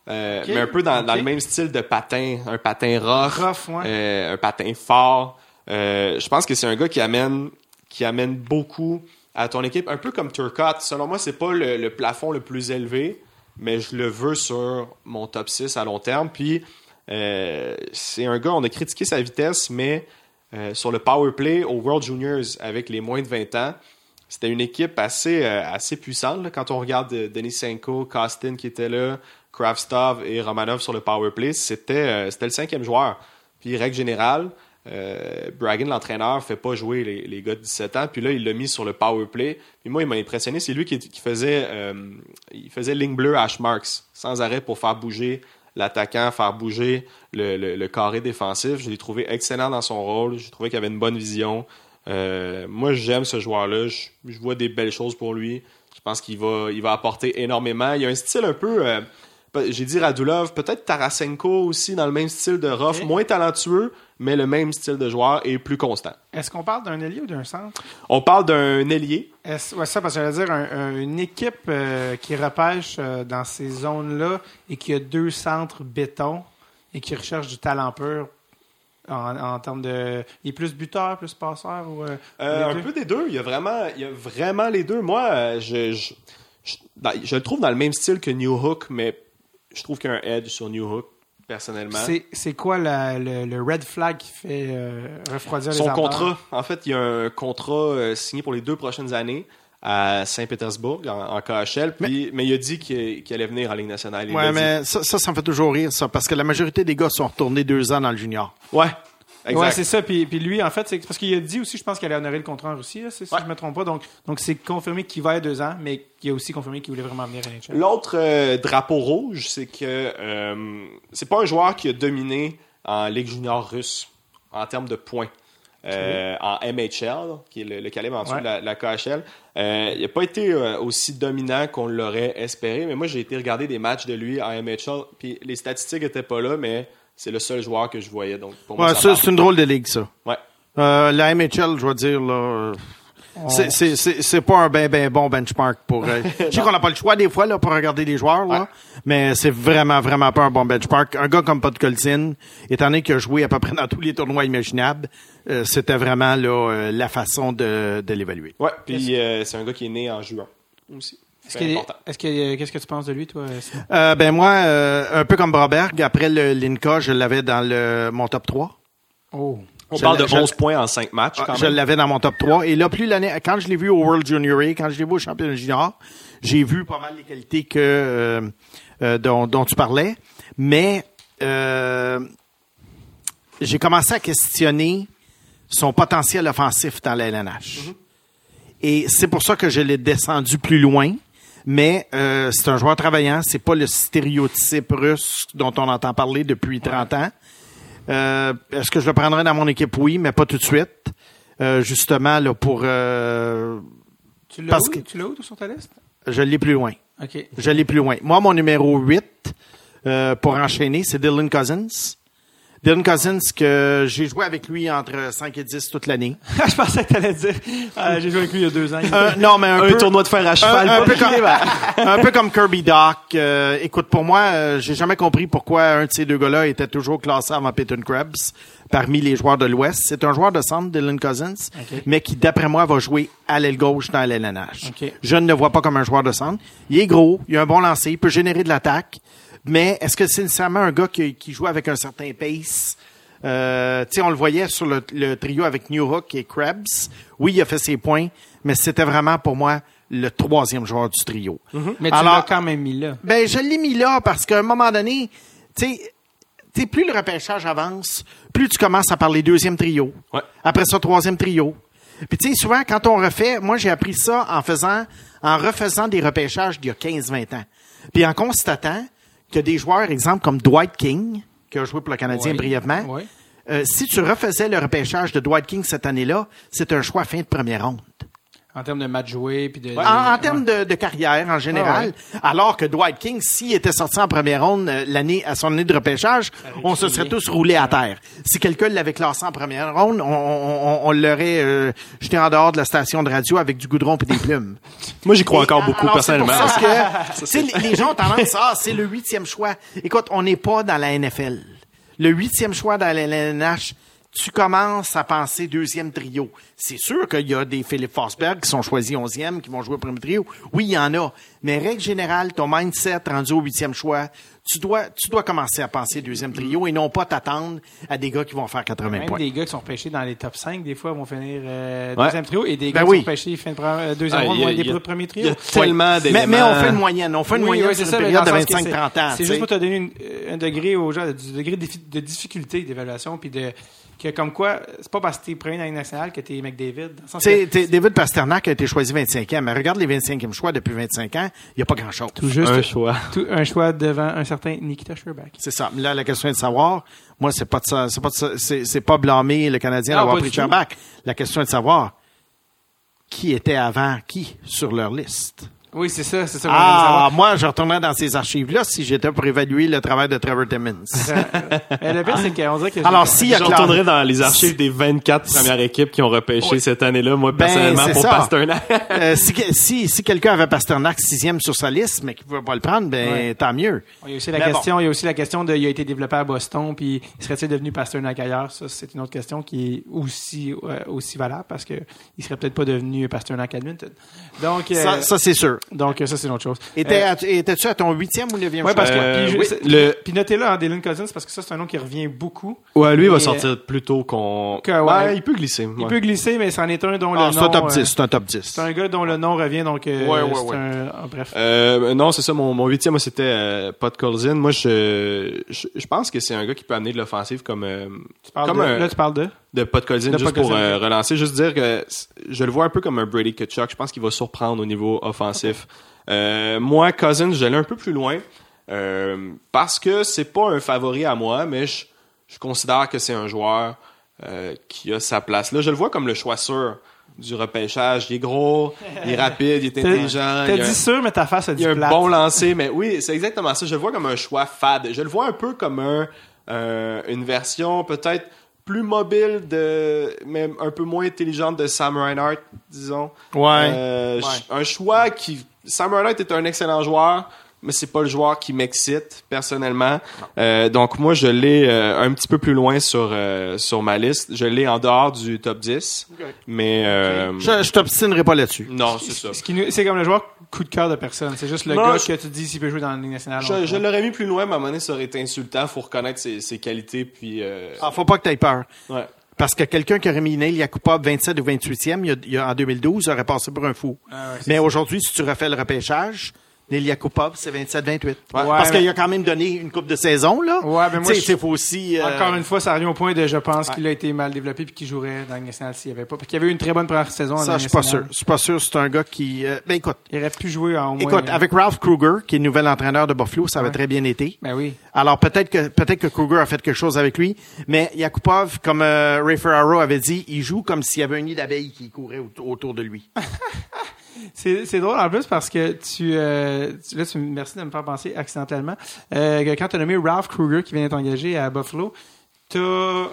Euh, mais un peu dans, le même style de patin, un patin rough, Rough, ouais. un patin fort. Je pense que c'est un gars qui amène, qui amène beaucoup à ton équipe, un peu comme Turcotte. Selon moi, c'est pas le, plafond le plus élevé, mais je le veux sur mon top 6 à long terme. Puis euh, c'est un gars, on a critiqué sa vitesse, mais euh, sur le power play au World Juniors avec les moins de 20 ans, c'était une équipe assez, euh, puissante. Quand on regarde euh, Denisenko, Kostin qui était là, Kravstov et Romanov sur le power play, c'était le cinquième joueur. Puis, règle générale, euh, Bragan, l'entraîneur, fait pas jouer les, gars de 17 ans. Puis là, il l'a mis sur le power play. Puis moi, il m'a impressionné. C'est lui qui, faisait, euh, il faisait ligne bleue hash marks sans arrêt pour faire bouger l'attaquant, faire bouger le, carré défensif. Je l'ai trouvé excellent dans son rôle. J'ai trouvé qu'il avait une bonne vision. Euh, moi, j'aime ce joueur-là. Je, je vois des belles choses pour lui. Je pense qu'il va, apporter énormément. Il a un style un peu. J'ai dit Radulov, peut-être Tarasenko aussi, dans le même style de rough, moins talentueux, mais le même style de joueur et plus constant. Est-ce qu'on parle d'un ailier ou d'un centre? On parle d'un ailier. Est-ce- ouais, ça, parce que j'allais dire, un- un- une équipe euh, qui repêche euh, dans ces zones-là et qui a deux centres béton et qui recherche du talent pur en, en termes de. Il est plus buteur, plus passeur ou. euh, Euh, un deux? peu des deux. Il y a vraiment, il y a vraiment les deux. Moi, je, je, je, dans- je le trouve dans le même style que New Hook, mais je trouve qu'il y a un edge sur New Hook, personnellement. C'est, c'est quoi la- le, le red flag qui fait euh, refroidir les Son contrat, en fait, il y a un contrat euh, signé pour les deux prochaines années à Saint-Pétersbourg, en, en KHL, puis, mais... il a dit qu'il allait venir en Ligue nationale. Dit. mais ça, ça, ça me fait toujours rire, ça, parce que la majorité des gars sont retournés deux ans dans le junior. Ouais, exact. Ouais, c'est ça. Puis, puis lui, en fait, c'est parce qu'il a dit aussi, je pense qu'il allait honorer le contrat en Russie, là, si Ouais. je me trompe pas. Donc, donc c'est confirmé qu'il va y deux ans, mais il a aussi confirmé qu'il voulait vraiment venir à NHL. L'autre euh, drapeau rouge, c'est que euh, c'est pas un joueur qui a dominé en Ligue junior russe en termes de points. Euh, en MHL, qui est le, le calibre en dessous Ouais. de la, la KHL. Euh, il n'a pas été euh, aussi dominant qu'on l'aurait espéré, mais moi j'ai été regarder des matchs de lui en MHL, puis les statistiques étaient pas là, mais c'est le seul joueur que je voyais. Donc pour moi, Ouais, marche. c'est une drôle de ligue, ça. Ouais. Euh, la MHL, je dois dire, là, c'est- c'est- c'est c'est pas un ben, ben bon benchmark pour. euh, [LAUGHS] je sais qu'on n'a pas le choix des fois là, pour regarder les joueurs, là, Ouais. mais c'est vraiment, vraiment pas un bon benchmark. Un gars comme Podkolzin, étant donné qu'il a joué à peu près dans tous les tournois imaginables, euh, c'était vraiment là, euh, la façon de, de l'évaluer. Ouais, puis euh, c'est un gars qui est né en juin aussi. Est-ce que- qu'est-ce que tu penses de lui, toi? Euh, ben moi, euh, un peu comme Broberg, après le Linka, je l'avais dans le, mon top 3. Oh. On Je parle de je- 11 points en 5 matchs Ah, quand je même. l'avais dans mon top 3. Et là, plus l'année, quand je l'ai vu au World Junior A, quand je l'ai vu au championnat junior, j'ai vu pas mal les qualités que euh, euh, dont, dont tu parlais. Mais euh, j'ai commencé à questionner son potentiel offensif dans la LNH. Et c'est pour ça que je l'ai descendu plus loin. Mais euh, c'est un joueur travaillant. C'est pas le stéréotype russe dont on entend parler depuis 30 ans. Euh, Est-ce que je le prendrais dans mon équipe? Oui, mais pas tout de suite. Euh, justement, là, pour... euh, Tu l'as où? que- Tu où, sur ta liste? je l'ai plus loin. OK. Je l'ai plus loin. Moi, mon numéro 8, euh, pour enchaîner, c'est Dylan Cousins. Dylan Cousins, que j'ai joué avec lui entre 5 et 10 toute l'année. [LAUGHS] je pensais que t'allais dire, euh, j'ai joué avec lui il y a deux ans. Euh, non, mais un, Un peu, tournoi de fer à cheval. un, un peu comme, équilibré. un peu comme Kirby Doc. Euh, écoute, pour moi, euh, j'ai jamais compris pourquoi un de ces deux gars-là était toujours classé avant Peyton Krebs parmi les joueurs de l'Ouest. C'est un joueur de centre, Dylan Cousins, Ok. mais qui, d'après moi, va jouer à l'aile gauche dans l'LNH. Ok. Je ne le vois pas comme un joueur de centre. Il est gros, il a un bon lancer, il peut générer de l'attaque, mais est-ce que c'est nécessairement un gars qui, qui joue avec un certain pace? Euh, tu on le voyait sur le, le trio avec Newhook et Krebs. Oui, il a fait ses points, mais c'était vraiment pour moi le troisième joueur du trio. Mais tu Alors- l'as quand même mis là. Ben, je l'ai mis là parce qu'à un moment donné, tu tu sais, plus le repêchage avance, plus tu commences à parler deuxième trio. Ouais. Après ça, troisième trio. Puis tu sais, souvent, quand on refait, moi, j'ai appris ça en faisant, en refaisant des repêchages d'il y a 15-20 ans. Puis en constatant que des joueurs, exemple, comme Dwight King, qui a joué pour le Canadien Ouais. brièvement, Ouais. euh, si tu refaisais le repêchage de Dwight King cette année-là, c'est un choix fin de première ronde. En termes de match joué, puis de... En, en termes de, de carrière en général, Ah alors que Dwight King, s'il était sorti en première ronde euh, l'année à son année de repêchage, on se serait tous roulés à terre. Si quelqu'un l'avait classé en première ronde, on, on- on- on l'aurait euh, jeté en dehors de la station de radio avec du goudron et des plumes. [LAUGHS] Moi, j'y crois Et encore beaucoup, c'est personnellement. pour ça que, [LAUGHS] les- les gens ont tendance, ah, c'est le huitième choix. Écoute, on n'est pas dans la NFL. Le huitième choix dans la LNH, tu commences à penser deuxième trio. C'est sûr qu'il y a des Philippe Forsberg qui sont choisis onzième, qui vont jouer au premier trio. Oui, il y en a. Mais règle générale, ton mindset rendu au huitième choix, tu dois, tu dois commencer à penser deuxième trio et non pas t'attendre à des gars qui vont faire 80 Même points. des gars qui sont pêchés dans les top 5, des fois, vont finir euh, Ouais. deuxième trio, et des Ben gars oui. qui sont pêchés fin de pre- euh, deuxième Ah, ronde, il y a- vont être il y a- des premiers Il y a trios. tellement Mais, on fait une moyenne. On fait une Oui, moyenne oui, sur c'est une ça, période de dans le sens que 25-30 ans. C'est juste pour te donner une- un degré aux gens, du degré de difficulté d'évaluation, puis de que comme quoi, c'est pas parce que t'es premier dans la Ligue nationale que t'es McDavid. T'es- David Pasternak a été choisi 25e, mais regarde les 25e choix depuis 25 ans, il n'y a pas grand-chose. tout juste Un choix. [LAUGHS] tout- un choix devant un certain Nikita Sherbak. C'est ça. Là, la question est de savoir, moi, c'est pas de ça, c'est pas de ça- c'est, c'est pas blâmer le Canadien d'avoir pris Sherbak. La question est de savoir qui était avant qui sur leur liste? Oui, c'est ça, c'est ça. Ah, moi, je retournerais dans ces archives-là si j'étais pour évaluer le travail de Trevor Timmons. [LAUGHS] Mais le pire, c'est qu'on dirait que Alors, a Je Claude- retournerai dans les archives des 24 premières équipes qui ont repêché cette année-là, moi, Ben, personnellement, pour ça. Pasternak. [LAUGHS] Euh, si si, si quelqu'un avait Pasternak sixième sur sa liste, mais qu'il ne pouvait pas le prendre, ben, tant mieux. Il y a aussi la Mais bon. question, il y a aussi la question de, il a été développé à Boston, puis serait-il devenu Pasternak ailleurs? Ça, c'est une autre question qui est aussi, euh, aussi valable parce que il serait peut-être pas devenu Pasternak à Edmonton. Donc, euh, Ça, ça, c'est sûr. Donc, euh, ça, c'est une autre chose. Euh, à- Étais-tu à ton huitième ou neuvième ouais, choix? parce que, Euh, puis, je- oui, c'est- le- puis notez-le, hein, Dylan Cousins, parce que ça, c'est un nom qui revient beaucoup. Ouais, lui, il va euh, sortir plus tôt qu'on. que, ouais. il peut glisser. Il peut glisser, mais c'en est un dont Ah, le c'est nom... un top euh, 10, c'est un top 10. c'est un gars dont le nom revient, donc, euh, Ouais, ouais, c'est ouais. un, ah, bref. Euh, non, c'est ça. Mon, mon huitième, moi, c'était euh, Pod Colzin. Moi, je, je, je pense que c'est un gars qui peut amener de l'offensive comme, euh, Tu parles comme de- un, Là, tu parles de... de Pod Colzin, de juste pour euh, relancer. Juste dire que je le vois un peu comme un Brady Kachuk. Je pense qu'il va surprendre au niveau offensif. Euh, moi, Cousins, je l'ai un peu plus loin. euh, parce que c'est pas un favori à moi, mais je, je considère que c'est un joueur qui a sa place. Là, je le vois comme le choix sûr du repêchage. Il est gros, il est [LAUGHS] rapide, il est intelligent. t'as il dit sûr, mais ta face a il dit y a un plate. bon lancer, mais oui, c'est exactement ça. Je le vois comme un choix fade. Je le vois un peu comme un, une version peut-être plus mobile de, mais un peu moins intelligente de Sam Reinhardt, disons. Ouais. Euh, Ouais. Un choix qui, Sam Reinhardt est un excellent joueur, mais c'est pas le joueur qui m'excite personnellement. Euh, donc moi je l'ai euh, un petit peu plus loin sur euh, sur ma liste. Je l'ai en dehors du top 10, mais euh, Je, je t'obstinerai pas là-dessus. non c'est ça. Ce qui nous- C'est comme le joueur coup de cœur de personne. C'est juste le Non, gars je- que tu dis s'il peut jouer dans la Ligue nationale. Je, je l'aurais mis plus loin, mais à un moment donné, ça aurait été insultant. Faut reconnaître ses, ses qualités, puis... Euh, Ah, faut pas que tu aies peur. ouais. Parce que quelqu'un qui aurait mis Neil Yakupov 27 ou 28e il y a, il y a- en 2012 aurait passé pour un fou. Ah ouais, mais aujourd'hui, si tu refais le repêchage, Neil Yakupov, c'est 27-28. Parce Ouais, qu'il mais- a quand même donné une coupe de saison, là. Ouais, mais moi, je- aussi... euh, Encore une fois, ça revient au point de je pense qu'il a été mal développé puis qu'il jouerait dans la Ligue nationale s'il y avait pas. Parce qu'il y avait eu une très bonne première saison. Ça, je suis pas sûr. Je suis pas sûr. C'est un gars qui... euh, ben écoute, Il aurait pu jouer en moins. écoute, avec Ralph Kruger, qui est le nouvel entraîneur de Buffalo, ça avait Ouais. très bien été. Ben oui. Alors peut-être que peut-être que Kruger a fait quelque chose avec lui, mais Yakupov, comme euh, Ray Ferraro avait dit, il joue comme s'il y avait un nid d'abeilles qui courait aut- autour de lui. [LAUGHS] C'est drôle en plus parce que tu, euh, tu- là, tu merci de me faire penser accidentellement euh, quand tu as nommé Ralph Kruger qui vient d'être engagé à Buffalo, t'as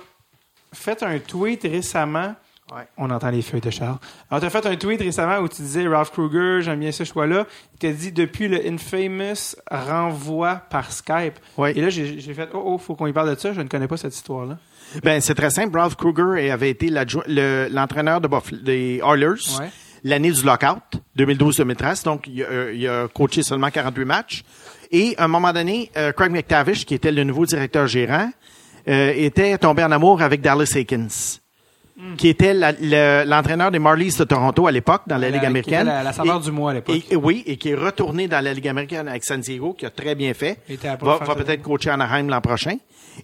fait un tweet récemment. Ouais. On entend les feuilles de Charles. Alors, t'as fait un tweet récemment où tu disais Ralph Kruger, j'aime bien ce choix-là. Il t'a dit depuis le Infamous renvoi par Skype. Ouais. Et là, j'ai fait Oh, oh, faut qu'on y parle de ça. Je ne connais pas cette histoire-là. Ben, c'est très simple. Ralph Kruger avait été l'entraîneur de Buff- des Oilers Ouais. L'année du lockout, 2012-2013. Donc, il a, euh, il a coaché seulement 48 matchs. Et à un moment donné, euh, Craig McTavish, qui était le nouveau directeur gérant, euh, était tombé en amour avec Dallas Aikens, qui était le- l'entraîneur des Marlies de Toronto à l'époque dans la, Ligue qui était américaine. La, la saveur Et- du mois à l'époque. et, et oui, et qui est retourné dans la Ligue américaine avec San Diego, qui a très bien fait. Il était à Va, va peut-être coacher Anaheim l'an prochain.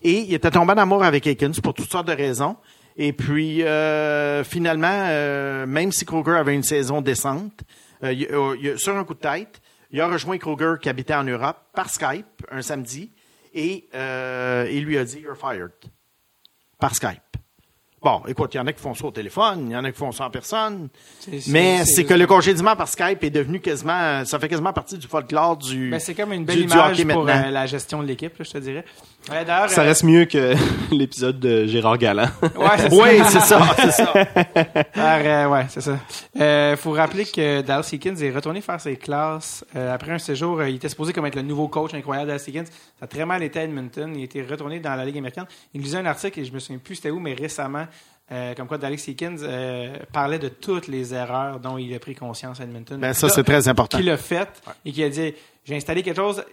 Et il était tombé en amour avec Aikens pour toutes sortes de raisons. Et puis, euh, finalement, euh, même si Kruger avait une saison décente, euh, il- euh, il- sur un coup de tête, il a rejoint Kruger qui habitait en Europe par Skype un samedi et euh, il lui a dit « You're fired » par Skype. Bon, écoute, il y en a qui font ça au téléphone, il y en a qui font ça en personne. Mais c'est- que le congédiement par Skype est devenu quasiment, ça fait quasiment partie du folklore du. Ben, c'est comme une belle du image pour euh, la gestion de l'équipe, je te dirais. Ouais, Ça euh, reste mieux que [LAUGHS] l'épisode de Gérard Galland. ouais, c'est [LAUGHS] ça. Oui, c'est ça, c'est ça. [LAUGHS] Alors, euh, ouais, c'est ça. Euh, faut rappeler que Dallas Eakins est retourné faire ses classes euh, après un séjour. il était supposé comme être le nouveau coach incroyable de Dallas Eakins. Ça a très mal été à Edmonton. Il était retourné dans la Ligue américaine. Il lisait un article et je me souviens plus c'était où, mais récemment, euh, comme quoi Dallas euh, parlait de toutes les erreurs dont il a pris conscience à Edmonton. Ben, ça, c'est très important. Qu'il a fait et qui a dit j'ai installé quelque chose.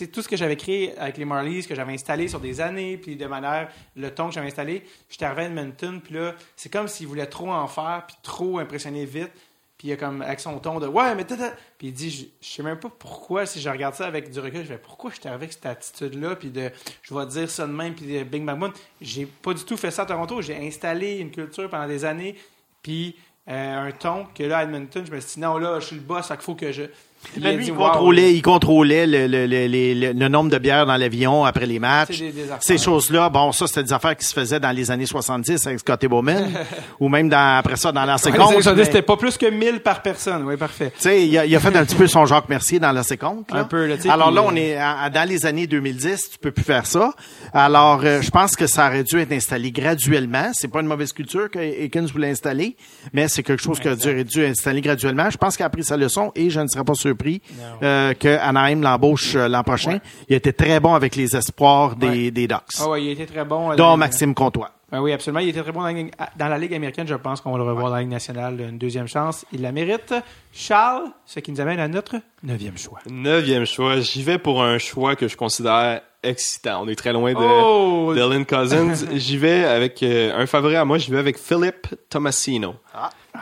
Sais, tout ce que j'avais créé avec les Marlies, que j'avais installé sur des années, puis de manière, le ton que j'avais installé, j'étais arrivé à Edmonton, puis là, c'est comme s'il voulait trop en faire, puis trop impressionner vite, puis il a comme, avec son ton de « Ouais, mais tata! » Puis il dit « Je sais même pas pourquoi, si je regarde ça avec du recul, je fais pourquoi j'étais avec cette attitude-là, puis de je vais dire ça de même, puis de Big Bang Boom. J'ai pas du tout fait ça à Toronto, j'ai installé une culture pendant des années, puis euh, un ton que là, à Edmonton, je me suis dit « Non, là, je suis le boss, qu'il faut que je... » Ben, a lui, dit, il Wow. contrôlait, il contrôlait le, le, le, le- le- le nombre de bières dans l'avion après les matchs. Des- des. Ces choses-là, bon, ça, c'était des affaires qui se faisaient dans les années 70 avec Scotty Bowman, [LAUGHS] ou même dans, après ça dans Ouais, compte. les années mais- C'était pas plus que 1000 par personne. Oui, parfait. Tu sais, il a, il a fait un petit peu son Jacques Mercier dans compte. là. Un peu, là, Alors là, euh, on est à- à- dans les années 2010, tu peux plus faire ça. Alors, euh, je pense que ça aurait dû être installé graduellement. C'est pas une mauvaise culture que Aikens voulait installer, mais c'est quelque chose qui a dû, dû installer graduellement. Je pense qu'il a appris sa leçon et je ne serais pas surpris euh, que Anaheim l'embauche euh, l'an prochain. Il a été très bon avec les espoirs des, Ouais. des Ducks, Ah ouais, il était très bon. dont Dans- Maxime Comtois. Ben oui, absolument. Il était très bon dans la, Ligue- dans la Ligue américaine. Je pense qu'on va le revoir dans la Ligue nationale une deuxième chance. Il la mérite. Charles, ce qui nous amène à notre neuvième choix. Neuvième choix, j'y vais pour un choix que je considère excitant. On est très loin de Oh! Dylan Cousins. j'y vais avec euh, un favori à moi, j'y vais avec Philip Tomasino,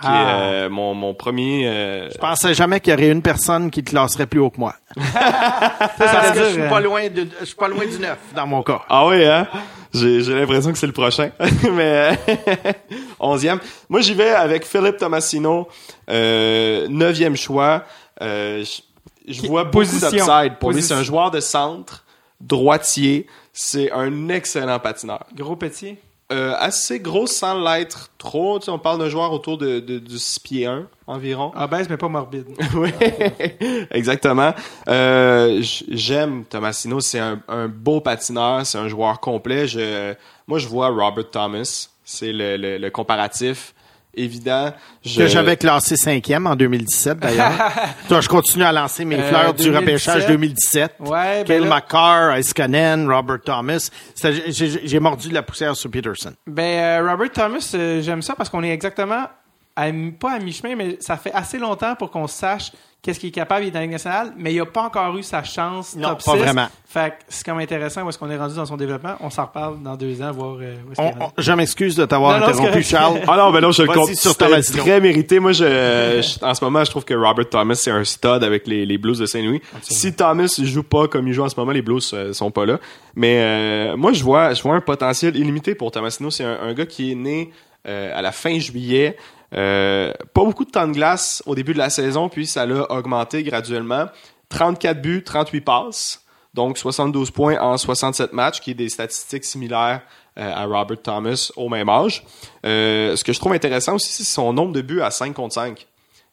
qui est Ah. euh, mon, mon premier... euh, Je pensais jamais qu'il y aurait une personne qui te classerait plus haut que moi. [LAUGHS] Ça, Parce veut que dire, je suis euh, pas loin de, je suis pas loin du neuf dans mon cas. Ah oui, hein? J'ai, j'ai l'impression que c'est le prochain. [LAUGHS] Mais euh, [LAUGHS] onzième. Moi, j'y vais avec Philippe Tomasino, euh, neuvième choix. Euh, je, vois beaucoup position? d'upside. Pour lui, c'est un joueur de centre, droitier. C'est un excellent patineur. Gros petit? Euh, assez gros sans l'être trop. Tu sais, on parle d'un joueur autour de, de, du 6 pieds 1 environ. Obèse, mais pas morbide. [LAUGHS] Oui, exactement. Euh, J'aime Tomasino, c'est un, un beau patineur, c'est un joueur complet. Je, moi, je vois Robert Thomas, c'est le, le, le comparatif évident. Je, Que j'avais classé cinquième en 2017, d'ailleurs. [LAUGHS] Toi, je continue à lancer mes Euh, fleurs du 2017. repêchage 2017. Ouais, ben Kyle là- McCarr, Iskanen, Robert Thomas. J'ai mordu de la poussière sur Peterson. Ben, euh, Robert Thomas, euh, j'aime ça parce qu'on est exactement, à pas à mi-chemin, mais ça fait assez longtemps pour qu'on sache qu'est-ce qu'il est capable. Il est dans la Ligue nationale, mais il n'a pas encore eu sa chance Non, top pas 6. vraiment. Fait que c'est comme intéressant où est-ce qu'on est rendu dans son développement. On s'en reparle dans deux ans, voir euh, où est-ce qu'il On- est rendu. on- je m'excuse de t'avoir Non, non, c'est interrompu, correct. Charles. Ah non, ben non, je le Vas-y compte. sur C'était Tomasino. très mérité. Moi, je, [LAUGHS] je- en ce moment, je trouve que Robert Thomas, c'est un stud avec les, les Blues de Saint-Louis. Si Thomas joue pas comme il joue en ce moment, les Blues euh, sont pas là. Mais euh, moi, je vois, je vois un potentiel illimité pour Tomasino. C'est un, un gars qui est né euh, à la fin juillet. Euh, pas beaucoup de temps de glace au début de la saison, puis ça l'a augmenté graduellement. 34 buts, 38 passes. Donc 72 points en 67 matchs, qui est des statistiques similaires euh, à Robert Thomas au même âge. Euh, ce que je trouve intéressant aussi, c'est son nombre de buts à 5 contre 5,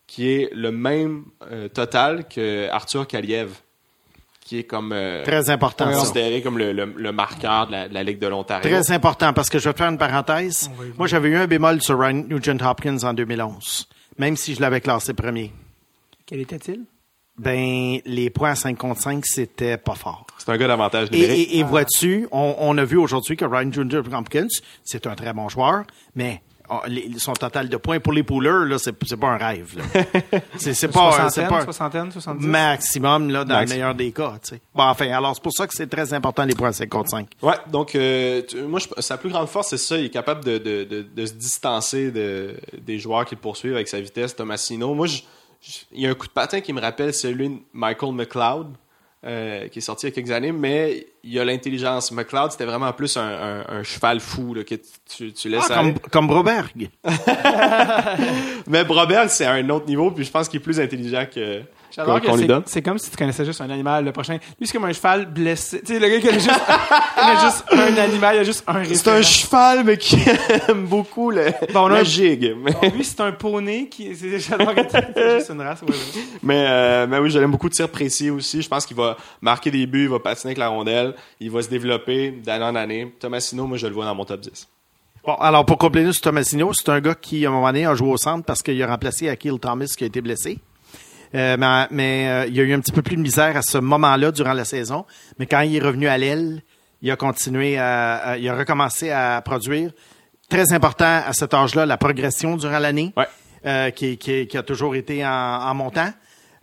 qui est le même total que Arthur Kaliev, qui est comme euh, Très important, ça. considéré comme le, le, le marqueur de la, de la Ligue de l'Ontario. Très important, parce que je vais te faire une parenthèse. Moi, j'avais eu un bémol sur Ryan Nugent Hopkins en 2011, même si je l'avais classé premier. Quel était-il? Ben, les points à 5 contre 5, c'était pas fort. C'est un gars d'avantage Et, numérique. et- vois-tu, on, on a vu aujourd'hui que Ryan Nugent Hopkins, c'est un très bon joueur, mais les- son total de points pour les poolers, là, c'est c'est pas un rêve. là. [LAUGHS] C'est c'est pas, c'est pas soixantaine, maximum là, dans Max. le meilleur des cas. tu sais. Bon, enfin, alors c'est pour ça que c'est très important les points à 5 contre 5. Ouais, donc euh, tu- moi, je- sa plus grande force, c'est ça. Il est capable de, de, de, de se distancer de, des joueurs qui le poursuivent avec sa vitesse. Tomasino, moi, je- je- il y a un coup de patin qui me rappelle celui de Michael McLeod, euh, qui est sorti il y a quelques années, mais il y a l'intelligence. McLeod, c'était vraiment plus un, un, un cheval fou là, que tu, tu laisses Ah, comme, comme Broberg. [LAUGHS] Mais Broberg, c'est à un autre niveau, puis je pense qu'il est plus intelligent que qu'on lui c'est- donne? c'est comme si tu connaissais juste un animal, le prochain. Lui, c'est comme un cheval blessé. Tu sais, le gars qui a juste, [LAUGHS] il a juste un animal, il a juste un C'est un cheval, mais qui aime beaucoup le, Bon, on a la un- gigue. Mais, Bon, lui, c'est un poney qui, c'est, j'adore que c'est juste une race, ouais, ouais. mais, euh, mais oui, je l'aime beaucoup de tir précis aussi. Je pense qu'il va marquer des buts, il va patiner avec la rondelle, il va se développer d'année en année. Tomasino, moi, je le vois dans mon top 10. Bon, alors pour compléter sur Tomasino, c'est un gars qui, à un moment donné, a joué au centre parce qu'il a remplacé Akil Thomas qui a été blessé. Euh, mais mais euh, il y a eu un petit peu plus de misère à ce moment-là durant la saison. Mais quand il est revenu à l'aile, il a continué à, à- il a recommencé à produire. Très important à cet âge-là, la progression durant l'année, Ouais. euh, qui, qui- qui a toujours été en, en montant.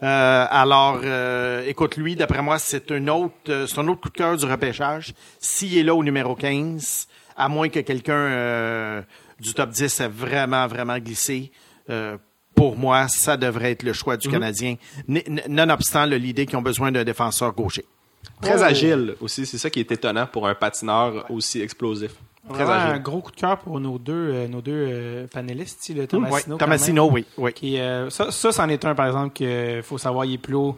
Euh, alors, euh, écoute, lui, d'après moi, c'est un autre, c'est un autre coup de cœur du repêchage. S'il est là au numéro 15, à moins que quelqu'un euh, du top 10 ait vraiment, vraiment glissé, euh, pour moi, ça devrait être le choix du Canadien, N- n- nonobstant l'idée qu'ils ont besoin d'un défenseur gaucher. Très Oh. agile aussi, c'est ça qui est étonnant pour un patineur aussi explosif. Très Vraiment un agile. gros coup de cœur pour nos deux, euh, nos deux euh, panélistes, ici, le Tomasino. Ouais, quand Tomasino, oui, oui. qui, euh, ça, ça, c'en est un, par exemple, qu'il faut savoir, il est plus haut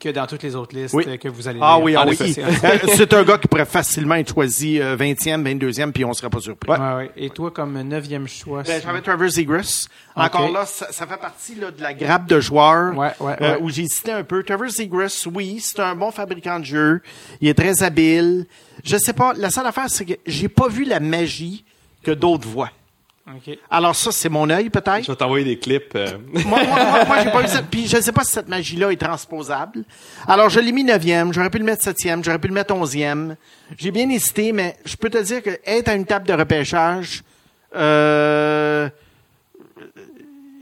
que dans toutes les autres listes Oui. euh, que vous allez Ah lire. oui, ah [LAUGHS] oui. c'est- euh, un gars qui pourrait facilement être choisi euh, 20e, 22e, puis on serait pas surpris. Ouais, ouais. Et toi, comme neuvième choix. Ben, J'avais Trevor Zegras. Encore là, ça, ça fait partie là, de la grappe de joueurs Ouais, ouais, euh, ouais. où j'ai cité un peu. Trevor Zegras, oui, c'est un bon fabricant de jeux. Il est très habile. Je sais pas, la seule affaire, c'est que j'ai pas vu la magie que d'autres voient. Alors ça, c'est mon œil peut-être? Je vais t'envoyer des clips. euh, moi, moi, moi, moi, j'ai pas vu ça. Puis je sais pas si cette magie-là est transposable. Alors, je l'ai mis neuvième, j'aurais pu le mettre septième, j'aurais pu le mettre onzième. J'ai bien hésité, mais je peux te dire que être à une table de repêchage, euh,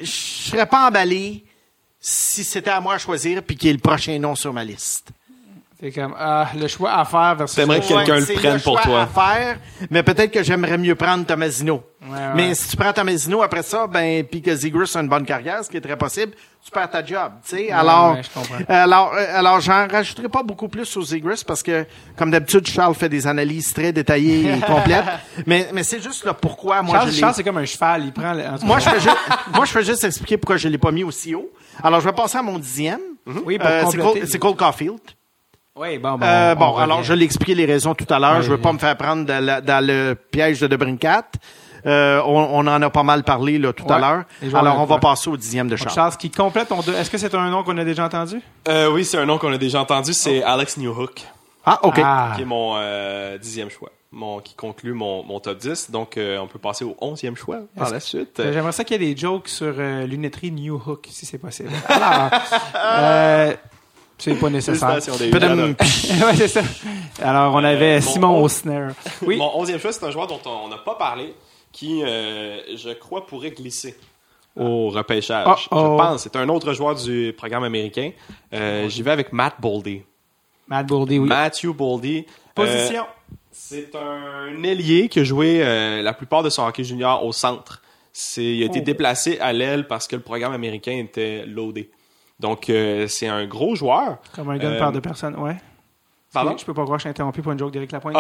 je serais pas emballé si c'était à moi à choisir puis qu'il y ait le prochain nom sur ma liste. C'est comme, ah, le choix à faire versus. T'aimerais que quelqu'un le prenne pour choix toi. à faire, mais peut-être que j'aimerais mieux prendre Tomasino. Ouais, ouais. Mais si tu prends Tomasino après ça, ben puis que Zegras a une bonne carrière, ce qui est très possible, tu perds ta job, tu sais. alors, ouais, je comprends. alors, euh, alors, j'en rajouterai pas beaucoup plus aux Zegras parce que, comme d'habitude, Charles fait des analyses très détaillées et [LAUGHS] complètes. mais, mais c'est juste là pourquoi moi Charles, je l'ai- Charles, c'est comme un cheval, il prend. le- moi je fais juste, moi je fais juste expliquer pourquoi je l'ai pas mis aussi haut. Alors je vais passer à mon dixième. Oui, pour Euh, c'est compléter. Cole, c'est Cole Caulfield. Oui, bon, bon. Euh, on bon, revient. alors je l'ai expliqué les raisons tout à l'heure. Ouais, je veux pas me faire prendre dans, la- dans le piège de Debrincat. Euh, on, on en a pas mal parlé là, tout à l'heure. Alors on va passer au dixième de Charles. Charles, qui complète ton deux. Est-ce que c'est un nom qu'on a déjà entendu? euh, oui, c'est un nom qu'on a déjà entendu, c'est Alex Newhook, Ah, ok. Ah. qui est mon euh, dixième choix, mon, qui conclut mon, mon top 10. Donc, euh, on peut passer au onzième choix par la suite. Euh, J'aimerais ça qu'il y ait des jokes sur euh, lunetterie New Hook, si c'est possible. [LAUGHS] Alors, euh, c'est pas nécessaire. [LAUGHS] Ouais, c'est ça. Alors, on avait Euh, Simon mon- au snare. Oui. Mon onzième choix, c'est un joueur dont on n'a pas parlé, qui, euh, je crois, pourrait glisser au repêchage. Oh, Je oh. pense. C'est un autre joueur du programme américain. Euh, J'y vais avec Matt Boldy. Matt Bourdi, oui. Matthew Boldy. Position. Euh, c'est un ailier qui a joué euh, la plupart de son hockey junior au centre. C'est, il a été Oh. déplacé à l'aile parce que le programme américain était loadé. Donc, euh, c'est un gros joueur. Comme un gun Euh, par deux personnes, ouais. Pardon? Je peux pas croire que je suis interrompu pour une joke d'Éric Lapointe.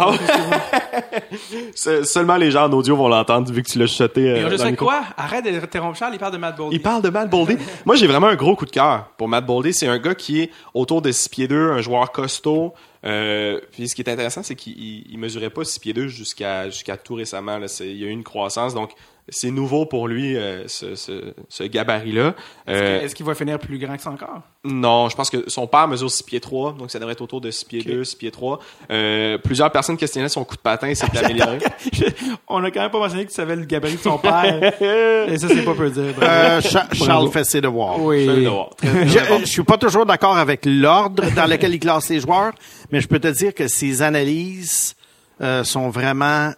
C'est- [LAUGHS] Seulement les gens en audio vont l'entendre vu que tu l'as chuté. euh, fait micro. quoi? Arrête d'interrompre Charles, il parle de Matt Bourdi. Il parle de Matt Boldy. [LAUGHS] Moi, j'ai vraiment un gros coup de cœur pour Matt Boldy. C'est un gars qui est autour de 6 pieds 2, un joueur costaud. Euh, puis ce qui est intéressant, c'est qu'il il- il mesurait pas 6 pieds 2 jusqu'à jusqu'à tout récemment. Là. Il y a eu une croissance. Donc, c'est nouveau pour lui euh, ce, ce, ce gabarit-là. Est-ce Euh, que- est-ce qu'il va finir plus grand que ça encore? non, je pense que son père mesure 6 pieds 3, donc ça devrait être autour de 6 pieds 2, 6 pieds 3. Euh, plusieurs personnes questionnaient son coup de patin, c'est amélioré. [LAUGHS] On a quand même pas mentionné que tu savais le gabarit de son père. [LAUGHS] Et ça, c'est pas peu dire. Euh, Cha- Charles fait ses devoirs. oui. Je Je, suis pas toujours d'accord avec l'ordre dans lequel il classe les joueurs, mais je peux te dire que ses analyses euh, sont vraiment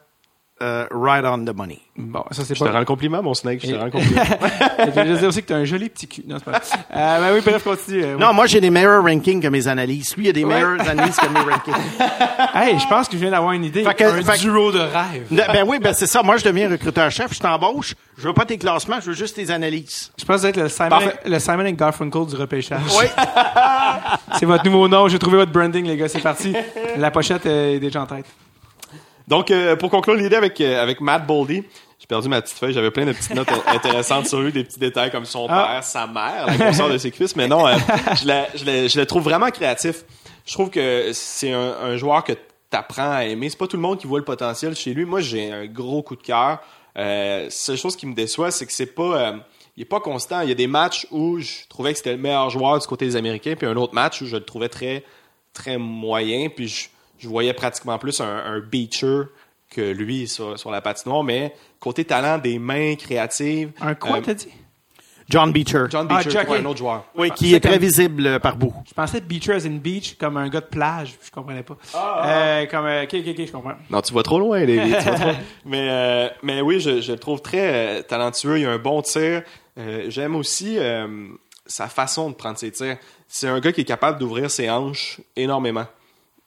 euh, right on the money. Bon, ça, c'est Je te pas... rends le compliment, mon snake, je te rends le compliment. [LAUGHS] Je veux dire aussi que t'as un joli petit cul. Non, c'est pas vrai. Euh, ben oui, bref, continue. euh, oui. Non, moi j'ai des meilleurs rankings que mes analyses. Lui, il a des Ouais. meilleures analyses que mes rankings. [LAUGHS] Hey, je pense que je viens d'avoir une idée. Fait que- un fait duo de rêve. Ben oui, ben c'est ça. Moi, je deviens recruteur-chef, je t'embauche. Je veux pas tes classements, je veux juste tes analyses. Je pense que vous êtes le Simon, Parfait. le Simon and Garfunkel du repêchage. Oui. [LAUGHS] C'est votre nouveau nom. J'ai trouvé votre branding, les gars. C'est parti. La pochette est déjà en tête. Donc, euh, pour conclure l'idée avec, euh, avec Matt Boldy, j'ai perdu ma petite feuille, j'avais plein de petites notes intéressantes sur lui, des petits détails comme son Ah. père, sa mère, la grosseur de ses cuisses, mais non, euh, je, le, je, le, je le trouve vraiment créatif. Je trouve que c'est un, un joueur que t'apprends à aimer. C'est pas tout le monde qui voit le potentiel chez lui. Moi, j'ai un gros coup de cœur. Euh, seule chose qui me déçoit, c'est que c'est pas... euh, il est pas constant. Il y a des matchs où je trouvais que c'était le meilleur joueur du côté des Américains, puis un autre match où je le trouvais très, très moyen, puis je, je voyais pratiquement plus un, un beacher que lui sur, sur la patinoire, mais côté talent, des mains créatives. Un quoi, euh, t'as dit? John Beecher. John Ah, Beecher, Jack- ouais, un autre joueur. Oui, qui est très comme- visible par bout. Je pensais Beacher as in beach, comme un gars de plage. Je comprenais pas. Euh, comme, euh, ok, ok, ok, je comprends. Non, tu vas trop loin, David. tu vas trop- [LAUGHS] mais, euh, mais oui, je, je le trouve très euh, talentueux. Il a un bon tir. Euh, J'aime aussi euh, sa façon de prendre ses tirs. C'est un gars qui est capable d'ouvrir ses hanches énormément.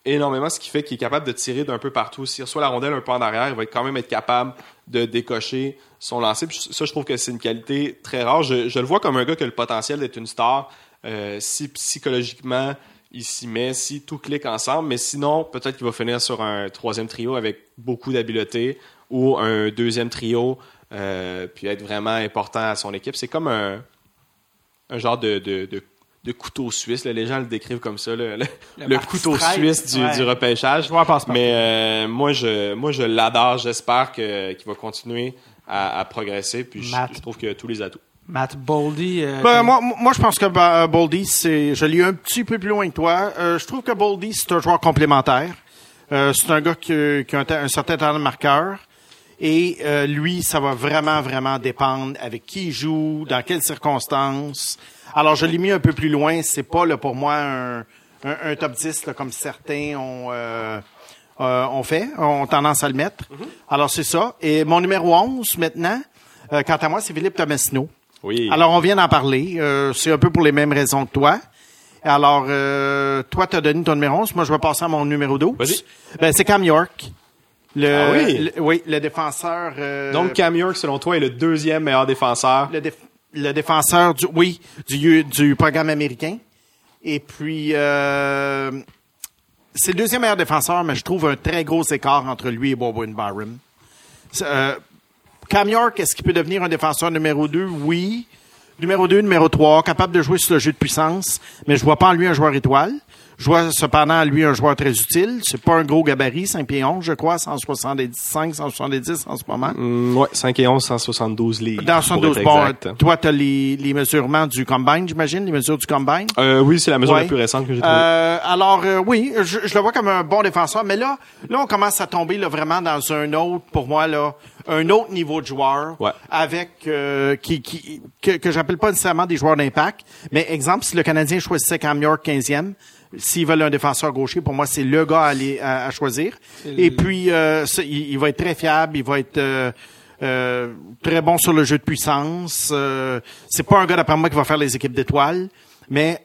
Énormément, ce qui fait qu'il est capable de tirer d'un peu partout. S'il reçoit la rondelle un peu en arrière, il va quand même être capable de décocher son lancer. Puis ça, je trouve que c'est une qualité très rare. Je, le vois comme un gars qui a le potentiel d'être une star euh, si psychologiquement il s'y met, si tout clique ensemble. Mais sinon, peut-être qu'il va finir sur un troisième trio avec beaucoup d'habileté ou un deuxième trio euh, puis être vraiment important à son équipe. C'est comme un, genre de, de couteau suisse. là. Les gens le décrivent comme ça, le, le- Le le Mark couteau Strike, suisse du, ouais. du repêchage. Passe-partout. Mais euh, moi, je, moi, je l'adore. J'espère que- qu'il va continuer à, à progresser. Puis je, Matt. je trouve qu'il a tous les atouts. Matt Boldy. euh, Ben, moi, moi, je pense que bah, Boldy, c'est, je l'ai un petit peu plus loin que toi. Euh, je trouve que Boldy, c'est un joueur complémentaire. Euh, c'est un gars qui, qui a un, un certain talent de marqueur. Et euh, lui, ça va vraiment, vraiment dépendre avec qui il joue, dans quelles circonstances. Alors, je l'ai mis un peu plus loin. C'est pas là, pour moi un, un, un top 10 là, comme certains ont, euh, euh, ont fait, ont tendance à le mettre. Alors, c'est ça. Et mon numéro 11 maintenant, euh, quant à moi, c'est Philippe Tomasino. Oui. Alors, on vient d'en parler. Euh, c'est un peu pour les mêmes raisons que toi. Alors, euh, toi, tu as donné ton numéro 11. Moi, je vais passer à mon numéro 12. Vas-y. Ben, c'est Cam York. Le, Ah oui? le- oui, le défenseur. euh, Donc, Cam York, selon toi, est le deuxième meilleur défenseur? le, déf- le défenseur du, oui, du, du programme américain. Et puis, euh, c'est le deuxième meilleur défenseur, mais je trouve un très gros écart entre lui et Bowen. C'est, euh, Cam York, est-ce qu'il peut devenir un défenseur numéro 2? Oui. Numéro 2, numéro 3, capable de jouer sur le jeu de puissance, mais je vois pas en lui un joueur étoile. Je vois cependant en lui un joueur très utile. C'est pas un gros gabarit, 5 pieds 11, je crois, 175, 170 en ce moment. Mm, ouais, 5 et 11, 172 livres. Dans pour 112, être bon, exact. toi, tu as les, les mesurements du combine, j'imagine, les mesures du combine? Euh, oui, c'est la mesure Ouais. la plus récente que j'ai trouvée. Euh, alors, euh, oui, je, je le vois comme un bon défenseur, mais là, là, on commence à tomber là, vraiment dans un autre, pour moi, là, un autre niveau de joueur, Ouais. avec euh, qui, qui que, que j'appelle pas nécessairement des joueurs d'impact, mais exemple, si le Canadien choisissait Cam York 15e, s'ils veulent un défenseur gaucher, pour moi, c'est le gars à, aller- à, à choisir. Et puis, euh, il, il va être très fiable, il va être euh, euh, très bon sur le jeu de puissance. Euh, c'est pas un gars, d'après moi, qui va faire les équipes d'étoiles, mais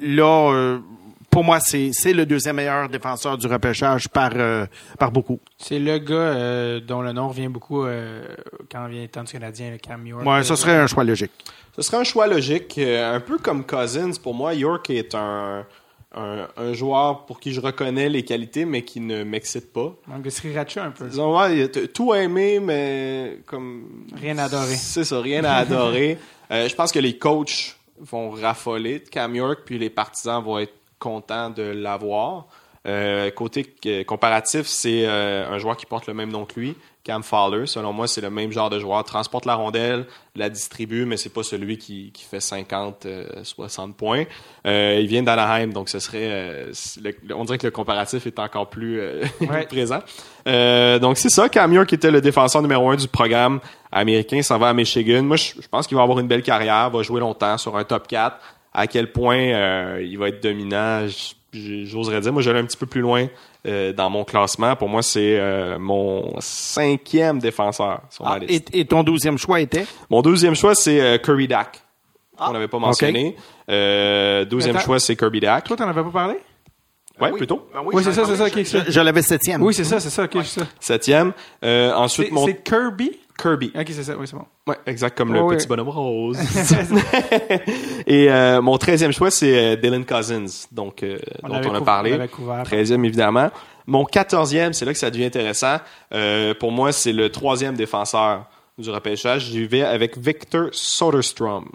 là, euh, pour moi, c'est c'est le deuxième meilleur défenseur du repêchage par, euh, par beaucoup. C'est le gars euh, dont le nom revient beaucoup euh, quand vient le temps du Canadien, le Cam York. Ouais, ça Euh, serait un choix logique. Ce serait un choix logique, euh, un peu comme Cousins. Pour moi, York est un, un, un joueur pour qui je reconnais les qualités, mais qui ne m'excite pas. Manque de sriracha un peu. Disons, ouais, tout aimé, mais comme... Rien à adorer. C'est ça, rien à adorer. [LAUGHS] Euh, je pense que les coachs vont raffoler de Cam York, puis les partisans vont être contents de l'avoir. Euh, côté euh, comparatif, c'est euh, un joueur qui porte le même nom que lui, Cam Fowler. Selon moi, c'est le même genre de joueur. Transporte la rondelle, la distribue, mais c'est pas celui qui, qui fait 50, euh, 60 points. Euh, il vient d'Anaheim, donc ce serait, euh, le- on dirait que le comparatif est encore plus euh, [LAUGHS] Ouais. présent. Euh, donc c'est ça, Cam York était le défenseur numéro un du programme américain, s'en va à Michigan. Moi, je, je pense qu'il va avoir une belle carrière, va jouer longtemps sur un top 4. À quel point euh, il va être dominant, j- j- j'oserais dire. Moi, j'allais un petit peu plus loin euh, dans mon classement. Pour moi, c'est euh, mon cinquième défenseur sur ma Ah, liste. et, et ton douzième choix était? Mon deuxième choix, c'est euh, Curry Dak. On n'avait pas mentionné. Euh, deuxième Attends. choix, c'est Kirby Dak. Toi, t'en avais pas parlé? Ouais, plutôt. Oui, c'est ça, c'est ça. ok, Je, je l'avais septième. Oui, c'est ça, c'est ça. ok, c'est ça. Septième. Euh, ensuite, mon c'est Kirby? Kirby. Ok, c'est ça. Oui, c'est bon. Ouais, exact comme le Ouais, petit bonhomme rose. [LAUGHS] [LAUGHS] Et euh, mon treizième choix, c'est euh, Dylan Cousins, donc euh, dont on a parlé. on évidemment. Mon quatorzième, c'est là que ça devient intéressant. Euh, pour moi, c'est le troisième défenseur du repêchage. J'y vais avec Victor Soderstrom.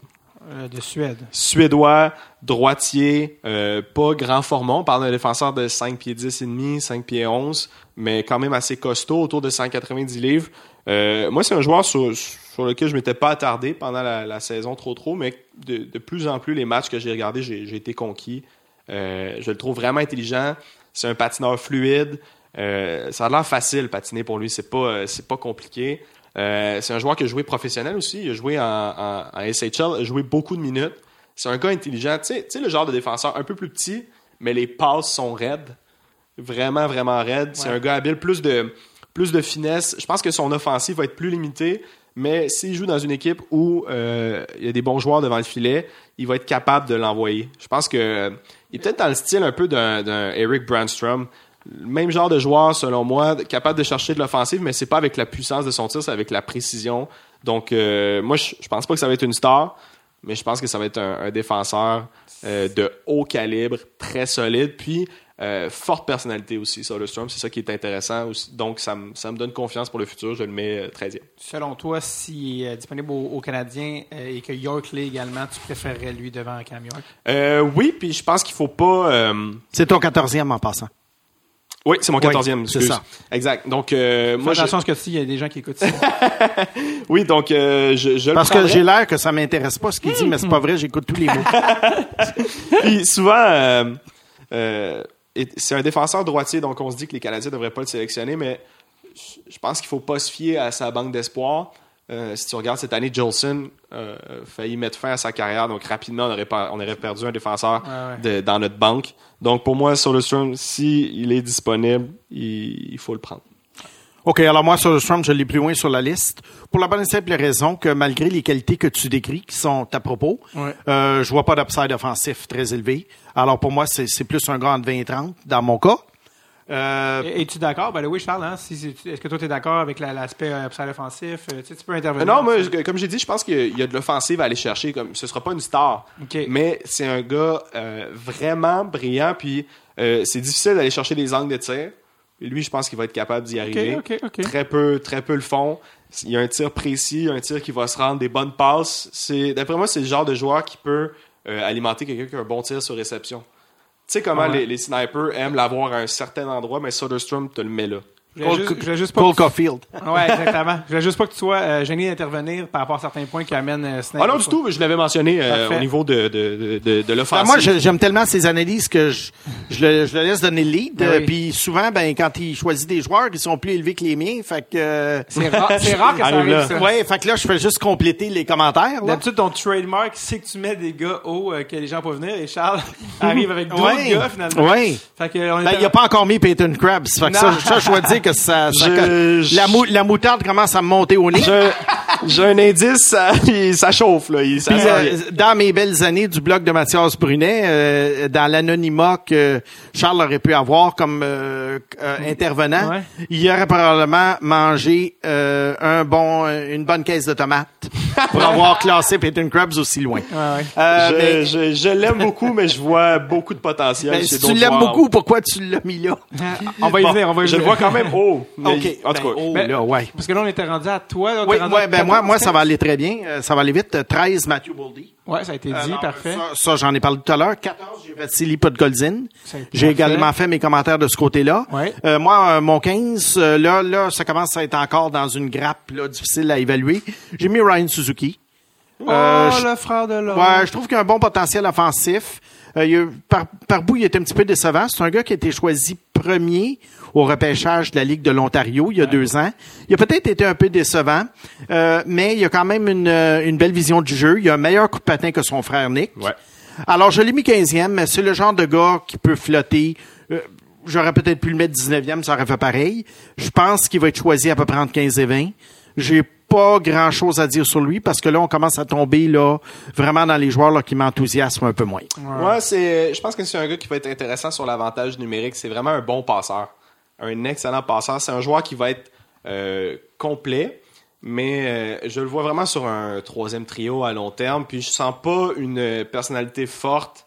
Euh, de Suède. Suédois, droitier, euh, pas grand format. On parle d'un défenseur de 5 pieds 10 et demi, 5 pieds 11, mais quand même assez costaud, autour de 190 livres. Euh, moi, c'est un joueur sur, lequel je m'étais pas attardé pendant la, saison trop trop, mais de, plus en plus, les matchs que j'ai regardés, j'ai été conquis. Euh, je le trouve vraiment intelligent. C'est un patineur fluide. Euh, ça a l'air facile patiner pour lui. C'est pas, c'est pas compliqué. Euh, c'est un joueur qui a joué professionnel aussi. Il a joué en, en, en SHL, il a joué beaucoup de minutes. C'est un gars intelligent. Tu sais, le genre de défenseur un peu plus petit, mais les passes sont raides. Vraiment, vraiment raides. C'est un gars habile, plus de, plus de finesse. Je pense que son offensive va être plus limitée, mais s'il joue dans une équipe où euh, il y a des bons joueurs devant le filet, il va être capable de l'envoyer. Je pense que euh, il est peut-être dans le style un peu d'un d'un Eric Brandstrom. Le Même genre de joueur, selon moi, capable de chercher de l'offensive, mais c'est pas avec la puissance de son tir, c'est avec la précision. Donc, euh, moi, je, je pense pas que ça va être une star, mais je pense que ça va être un, un défenseur euh, de haut calibre, très solide, puis euh, forte personnalité aussi, Soderstrom. C'est ça qui est intéressant. Aussi. Donc, ça, me- ça me donne confiance pour le futur. Je le mets euh, 13e. Selon toi, s'il est disponible aux, aux Canadiens euh, et que York l'est également, tu préférerais lui devant Cam York? Euh, oui, puis je pense qu'il faut pas... euh, C'est ton quatorzième en passant. Oui, c'est mon Oui, 14e. c'est excuse. ça. Exact. Donc, euh, Fais moi, à ce que tu dis, il y a des gens qui écoutent ça. [LAUGHS] oui, donc, euh, je, je le Parce que j'ai l'air que ça m'intéresse pas ce qu'il dit, mais c'est pas vrai, j'écoute tous les mots. [LAUGHS] Puis souvent, euh, euh, c'est un défenseur droitier, donc on se dit que les Canadiens ne devraient pas le sélectionner, mais je- je pense qu'il faut pas se fier à sa banque d'espoir. Euh, si tu regardes cette année, Jolson euh, a failli mettre fin à sa carrière, donc rapidement on aurait, pas- on aurait perdu un défenseur Ouais, de- dans notre banque. Donc pour moi, Soderstrom, si il est disponible, il, il faut le prendre. OK, alors moi, sur le Strom, je l'ai plus loin sur la liste. Pour la bonne et simple raison que malgré les qualités que tu décris, qui sont à propos, Ouais. euh, je vois pas d'upside offensif très élevé. Alors pour moi, c'est c'est plus un gars entre 20 et 30, dans mon cas. Euh, Es-tu d'accord? Ben oui, Charles, hein? Si, Est-ce que toi, tu es d'accord avec la- l'aspect euh, upside offensif? Euh, tu sais, tu peux intervenir. non, moi, je- comme j'ai dit, je pense qu'il y a de l'offensive à aller chercher. Comme, ce sera pas une star, mais c'est un gars euh, vraiment brillant. Puis euh, c'est difficile d'aller chercher des angles de tir. Lui, je pense qu'il va être capable d'y arriver. Très peu, très peu le font. Il y a un tir précis, un tir qui va se rendre, des bonnes passes. D'après moi, c'est le genre de joueur qui peut euh, alimenter quelqu'un qui a un bon tir sur réception. Tu sais comment Ouais. les, les snipers aiment l'avoir à un certain endroit, mais Soderstrom te le met là. Je voulais juste, je voulais juste pas Cole que tu- Caulfield. Ouais, exactement. Je voulais juste pas que tu sois euh, gêné d'intervenir par rapport à certains points qui amènent euh, Snake. Ah non, du tout, je l'avais mentionné euh, au niveau de, de, de, de, Ben, l'offensive. moi, j'aime tellement ses analyses que je, je, le, je le laisse donner le lead. Ben Euh, oui. Puis souvent, ben quand il choisit des joueurs, ils sont plus élevés que les miens. Fait que euh, C'est rare, c'est rare que ça Arrive là. ça. ouais, fait que là, je fais juste compléter les commentaires. D'habitude, ton trademark, c'est que tu mets des gars hauts euh, que les gens peuvent venir et Charles [LAUGHS] arrive avec d'autres Ouais. gars, finalement. Ouais. Fait que, on Ben, il a pas encore mis Peyton Krabs. Fait que ça, ça, je dois dire que ça, ça- Je- je- la, mou- la moutarde commence à me monter au nez. J'ai- un indice, ça, [LAUGHS] il- ça chauffe, là. Il, ça Puis, sent euh, dans mes belles années du blog de Mathias Brunet, euh, dans l'anonymat que Charles aurait pu avoir comme euh, euh, intervenant, Ouais. il aurait probablement mangé euh, un bon, une bonne caisse de tomates pour [LAUGHS] avoir classé Peyton Krabs aussi loin. Ouais, ouais. Euh, je mais- je, je l'aime beaucoup, mais je vois beaucoup de potentiel. ben, si tu l'aimes beaucoup, pourquoi tu l'as mis là? On va y Bon, venir, on va y je le vois quand même mais- OK. en tout ben, cas, oh, Ben, là, ouais. Parce que là, on était rendu à toi. là, Oui, était rendu ouais, à ben moi, moi, ça va aller très bien. Euh, ça va aller vite. Euh, 13, Matthew Boldy. Ouais, ça a été dit, Alors, parfait. Ça, ça, j'en ai parlé tout à l'heure. 14, j'ai fait Silly Podgolzin. J'ai également fait mes commentaires de ce côté-là. Ouais. Euh, moi, euh, mon 15, euh, là, là, ça commence à être encore dans une grappe là, difficile à évaluer. J'ai mis Ryan Suzuki. Oh, Euh, le frère de l'homme. Ouais, je trouve qu'il a un bon potentiel offensif. Euh, il a- par, par bout, il est un petit peu décevant. C'est un gars qui a été choisi premier au repêchage de la Ligue de l'Ontario il y a deux ans. Il a peut-être été un peu décevant, euh, mais il a quand même une, euh, une belle vision du jeu. Il a un meilleur coup de patin que son frère Nick. Ouais. Alors, je l'ai mis 15e, mais c'est le genre de gars qui peut flotter. Euh, J'aurais peut-être pu le mettre 19e, ça aurait fait pareil. Je pense qu'il va être choisi à peu près entre 15 et 20. J'ai pas grand chose à dire sur lui parce que là, on commence à tomber là vraiment dans les joueurs là, qui m'enthousiasment un peu moins. Ouais, c'est. Je pense que c'est un gars qui va être intéressant sur l'avantage numérique. C'est vraiment un bon passeur, un excellent passeur. C'est un joueur qui va être euh, complet, mais euh, je le vois vraiment sur un troisième trio à long terme. Puis je sens pas une personnalité forte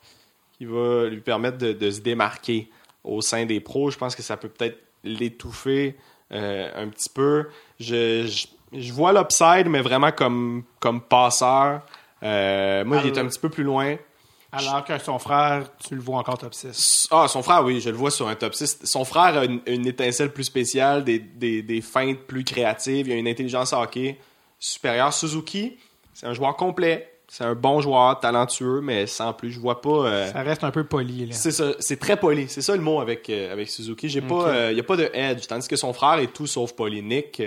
qui va lui permettre de, de se démarquer au sein des pros. Je pense que ça peut peut-être l'étouffer euh, un petit peu. Je, je, je vois l'upside, mais vraiment comme, comme passeur. Euh, moi, il est un petit peu plus loin. Alors que son frère, tu le vois encore top 6. Ah, son frère, oui, je le vois sur un top 6. Son frère a une, une étincelle plus spéciale, des, des, des feintes plus créatives, il a une intelligence hockey supérieure. Suzuki, c'est un joueur complet, c'est un bon joueur, talentueux, mais sans plus, je vois pas... euh, Ça reste un peu poli, là. c'est ça, c'est très poli. C'est ça le mot avec, euh, avec Suzuki. J'ai pas, euh, y a pas de edge. Tandis que son frère est tout sauf poli. Nick,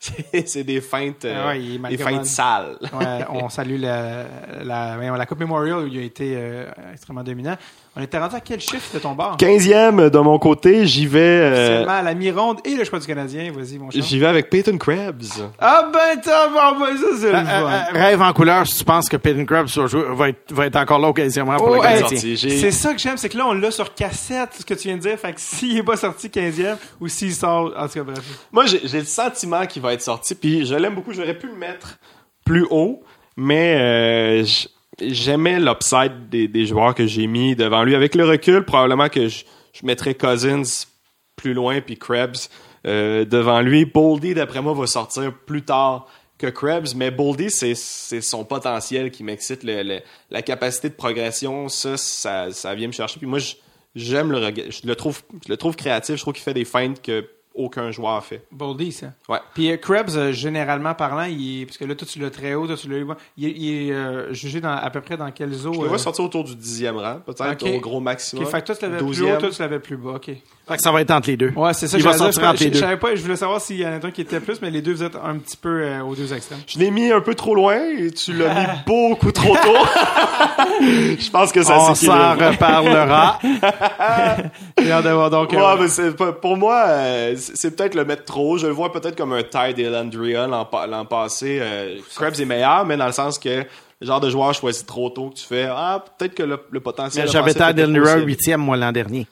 [LAUGHS] c'est des feintes, euh, Ah ouais, des feintes sales. [LAUGHS] Ouais, on salue la, la, Coupe Memorial où il a été euh, extrêmement dominant. On était rendu à quel chiffre de ton bar? 15e de mon côté, j'y vais, euh, Seulement à la mi-ronde et le choix du Canadien. Vas-y, mon cher. j'y vais avec Peyton Krebs. Ah ben, t'as bon, ben, ça, c'est le Euh, fun. euh, rêve en couleur si tu penses que Peyton Krebs va, jouer- va être, va être encore là occasionnellement pour Oh, le hey, Canadien. C'est ça que j'aime, c'est que là, on l'a sur cassette, ce que tu viens de dire. Fait que s'il est pas sorti 15e ou s'il sort, en tout cas, bref. Moi, j'ai j'ai le sentiment qu'il va être sorti, puis je l'aime beaucoup. J'aurais pu le mettre plus haut, mais euh, j'aimais l'upside des, joueurs que j'ai mis devant lui. Avec le recul, probablement que je, mettrais Cousins plus loin, puis Krebs euh, devant lui. Boldy, d'après moi, va sortir plus tard que Krebs, mais Boldy, c'est son potentiel qui m'excite. La capacité de progression, ça, ça, vient me chercher. Puis moi, j'aime le. Je le trouve, je le trouve créatif. Je trouve qu'il fait des feintes que aucun joueur fait. Boldy, ça. Ouais. Puis euh, Krebs, euh, généralement parlant, il est, parce que là, toi, tu l'as très haut, toi, tu l'as eu bas. Il est, il est, euh, jugé dans, à peu près dans quel zoo? Je le euh, vois sortir autour du dixième rang, peut-être Ok. au gros maximum. Ok, fait que toi, tu l'avais plus haut, toi, tu l'avais plus bas. OK. Fait que ça va être entre les deux. Ouais, c'est ça Il que va sortir entre Je, les je deux. savais pas, je voulais savoir s'il y en a un qui était plus, mais les deux, vous êtes un petit peu euh, aux deux extrêmes. Je l'ai mis un peu trop loin et tu l'as mis [LAUGHS] beaucoup trop tôt. [LAUGHS] je pense que ça On s'en reparlera. [LAUGHS] J'ai hâte de voir donc. Ouais, euh, mais pour moi, euh, c'est peut-être le mettre trop. Je le vois peut-être comme un Ty Delandria l'an pa- l'an passé. Euh, Krebs est meilleur, mais dans le sens que le genre de joueur choisi trop tôt que tu fais, ah, peut-être que le, le potentiel. J'avais Elnura possible. huitième, moi, l'an dernier.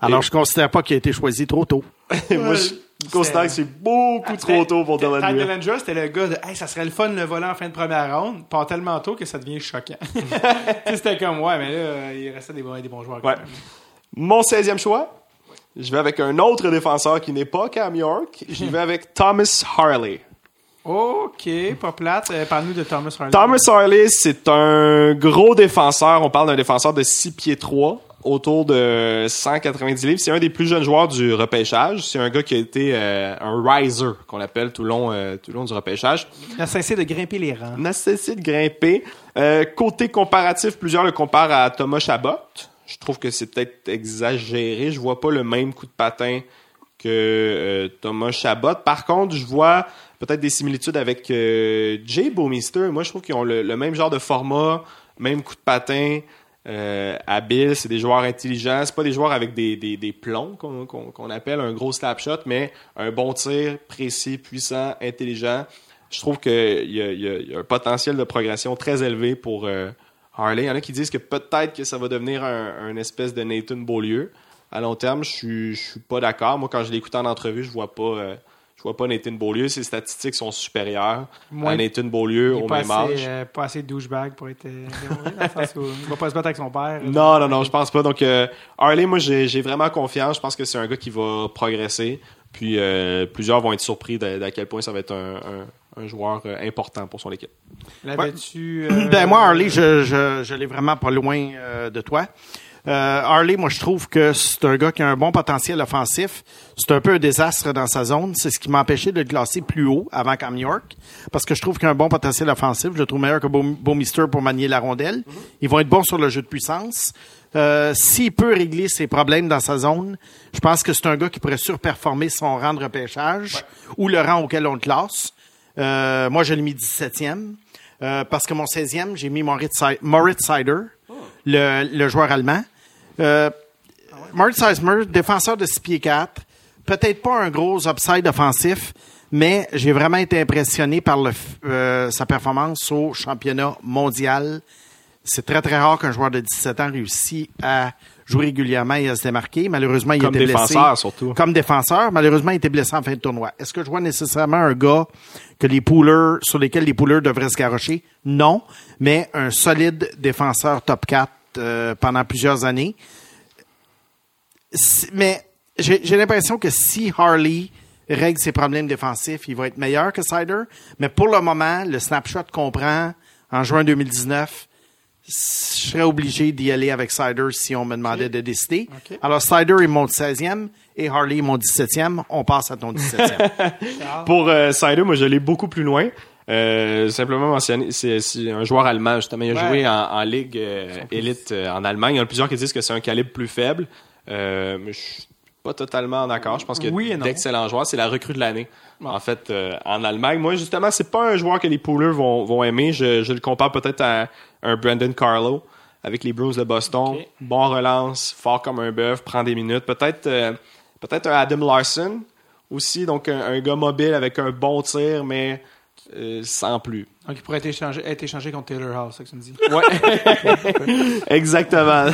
Alors, Et- je considère pas qu'il a été choisi trop tôt. [LAUGHS] Moi, je considère que c'est beaucoup trop tôt pour Ty Delandria. Dellinger, c'était le gars de Hey, ça serait le fun de le voler en fin de première ronde. Pas tellement tôt que ça devient choquant. [LAUGHS] C'était comme, ouais, mais là, il restait des bons, des bons joueurs. quand Ouais. même. Mon 16e choix, je vais avec un autre défenseur qui n'est pas Cam York. J'y vais avec Thomas Harley. OK, pas plate. Euh, Parle-nous de Thomas Harley. Thomas Harley, c'est un gros défenseur. On parle d'un défenseur de 6 pieds 3, autour de 190 livres. C'est un des plus jeunes joueurs du repêchage. C'est un gars qui a été euh, un riser, qu'on appelle tout le long, euh, tout le long du repêchage. Il a cessé de grimper les rangs. Nécessite de grimper. Côté comparatif, plusieurs le comparent à Thomas Chabot. Je trouve que c'est peut-être exagéré. Je vois pas le même coup de patin que euh, Thomas Chabot. Par contre, je vois peut-être des similitudes avec euh, Jay Bowmister. Moi, je trouve qu'ils ont le, même genre de format, même coup de patin, euh, habile. C'est des joueurs intelligents. C'est pas des joueurs avec des, des, des plombs qu'on appelle un gros slap shot, mais un bon tir, précis, puissant, intelligent. Je trouve qu'il y, y a un potentiel de progression très élevé pour euh, Harley. Il y en a qui disent que peut-être que ça va devenir un, un espèce de Nathan Beaulieu. À long terme, je suis, je suis pas d'accord. Moi, quand je l'écoute en entrevue, je vois pas, euh, je vois pas Nathan Beaulieu. Ses statistiques sont supérieures à Nathan Beaulieu au même assez, âge. euh, pas assez douchebag pour être. euh, démoré, dans le sens où il va pas se battre avec son père. [LAUGHS] Non, non, non, je pense pas. Donc, euh, Harley, moi, j'ai vraiment confiance. Je pense que c'est un gars qui va progresser. Puis, euh, plusieurs vont être surpris d'à d'à quel point ça va être un, un- un joueur euh, important pour son équipe. L'avais-tu. euh, Ben moi, Harley, je, je, je l'ai vraiment pas loin euh, de toi. Euh, Harley, moi, je trouve que c'est un gars qui a un bon potentiel offensif. C'est un peu un désastre dans sa zone. C'est ce qui m'a empêché de le classer plus haut avant Cam York. Parce que je trouve qu'il a un bon potentiel offensif. Je le trouve meilleur que Bowmister pour manier la rondelle. Ils vont être bons sur le jeu de puissance. Euh, S'il peut régler ses problèmes dans sa zone, je pense que c'est un gars qui pourrait surperformer son rang de repêchage ou le rang auquel on le classe. Euh, moi, je l'ai mis 17e. Euh, parce que mon 16e, j'ai mis Moritz, Moritz Seider, le, le joueur allemand. Euh, Moritz Seider, défenseur de 6 pieds 4, peut-être pas un gros upside offensif, mais j'ai vraiment été impressionné par le, euh, sa performance au championnat mondial. C'est très, très rare qu'un joueur de 17 ans réussisse à jouer régulièrement et à se démarquer. Malheureusement, il Comme était blessé. défenseur, surtout. Comme défenseur. Malheureusement, il était blessé en fin de tournoi. Est-ce que je vois nécessairement un gars que les poolers, sur lesquels les poolers devraient se garrocher? Non. Mais un solide défenseur top 4 euh, pendant plusieurs années. Mais j'ai j'ai l'impression que si Harley règle ses problèmes défensifs, il va être meilleur que Sider. Mais pour le moment, le snapshot qu'on prend en juin 2019, je serais obligé d'y aller avec Sider si on me demandait de décider. Alors, Sider est mon 16e et Harley est mon 17e. On passe à ton 17e. [LAUGHS] [LAUGHS] Pour euh, Sider, moi, je l'ai beaucoup plus loin. Euh, simplement mentionner, c'est un joueur allemand, justement. Il a Ouais. joué en, en ligue euh, élite euh, en Allemagne. Il y en a plusieurs qui disent que c'est un calibre plus faible. Euh, mais je pas totalement d'accord. Je pense qu'il y Oui d'excellents joueurs. C'est la recrue de l'année, en fait, euh, en Allemagne. Moi, justement, c'est pas un joueur que les poolers vont, vont aimer. Je, je le compare peut-être à un Brandon Carlo avec les Bruins de Boston. Bon relance, fort comme un bœuf, prend des minutes. Peut-être euh, peut-être un Adam Larson aussi, donc un, un gars mobile avec un bon tir, mais euh, sans plus. Donc, il pourrait être échangé, être échangé contre Taylor House, c'est ça que tu me dis. Ouais. [LAUGHS] Exactement.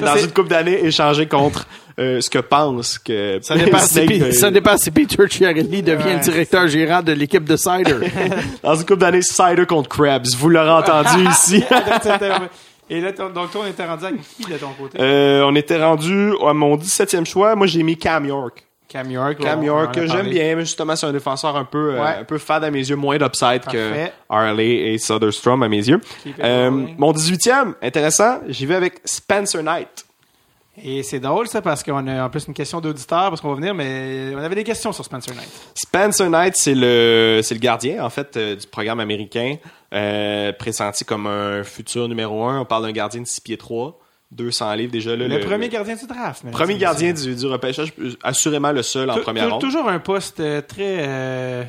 Dans une coupe d'années, échanger contre euh, ce que pense que ça dépend si, Snake, euh, ça dépend si Peter Chiarelli devient Ouais. le directeur gérant de l'équipe de Sider. [LAUGHS] Dans une coupe d'années, Cider contre Krabs. Vous l'aurez entendu [LAUGHS] ici. Et là, donc, toi, on était rendu avec qui de ton côté? Euh, on était rendu à mon 17e choix. Moi, j'ai mis Cam York. Cam York. Cam York, que j'aime bien, mais justement, c'est un défenseur un peu, euh, un peu fade à mes yeux, moins d'upside que. Harley et Soderstrom à mes yeux. Euh, mon 18e, intéressant, j'y vais avec Spencer Knight. Et c'est drôle, ça, parce qu'on a en plus une question d'auditeur, parce qu'on va venir, mais on avait des questions sur Spencer Knight. Spencer Knight, c'est le, c'est le gardien, en fait, euh, du programme américain, pressenti comme un futur numéro un. On parle d'un gardien de 6 pieds 3, 200 livres déjà. Là, Le, premier gardien du draft. mais premier gardien du, du repêchage, assurément le seul en première ronde. Toujours un poste euh, très euh,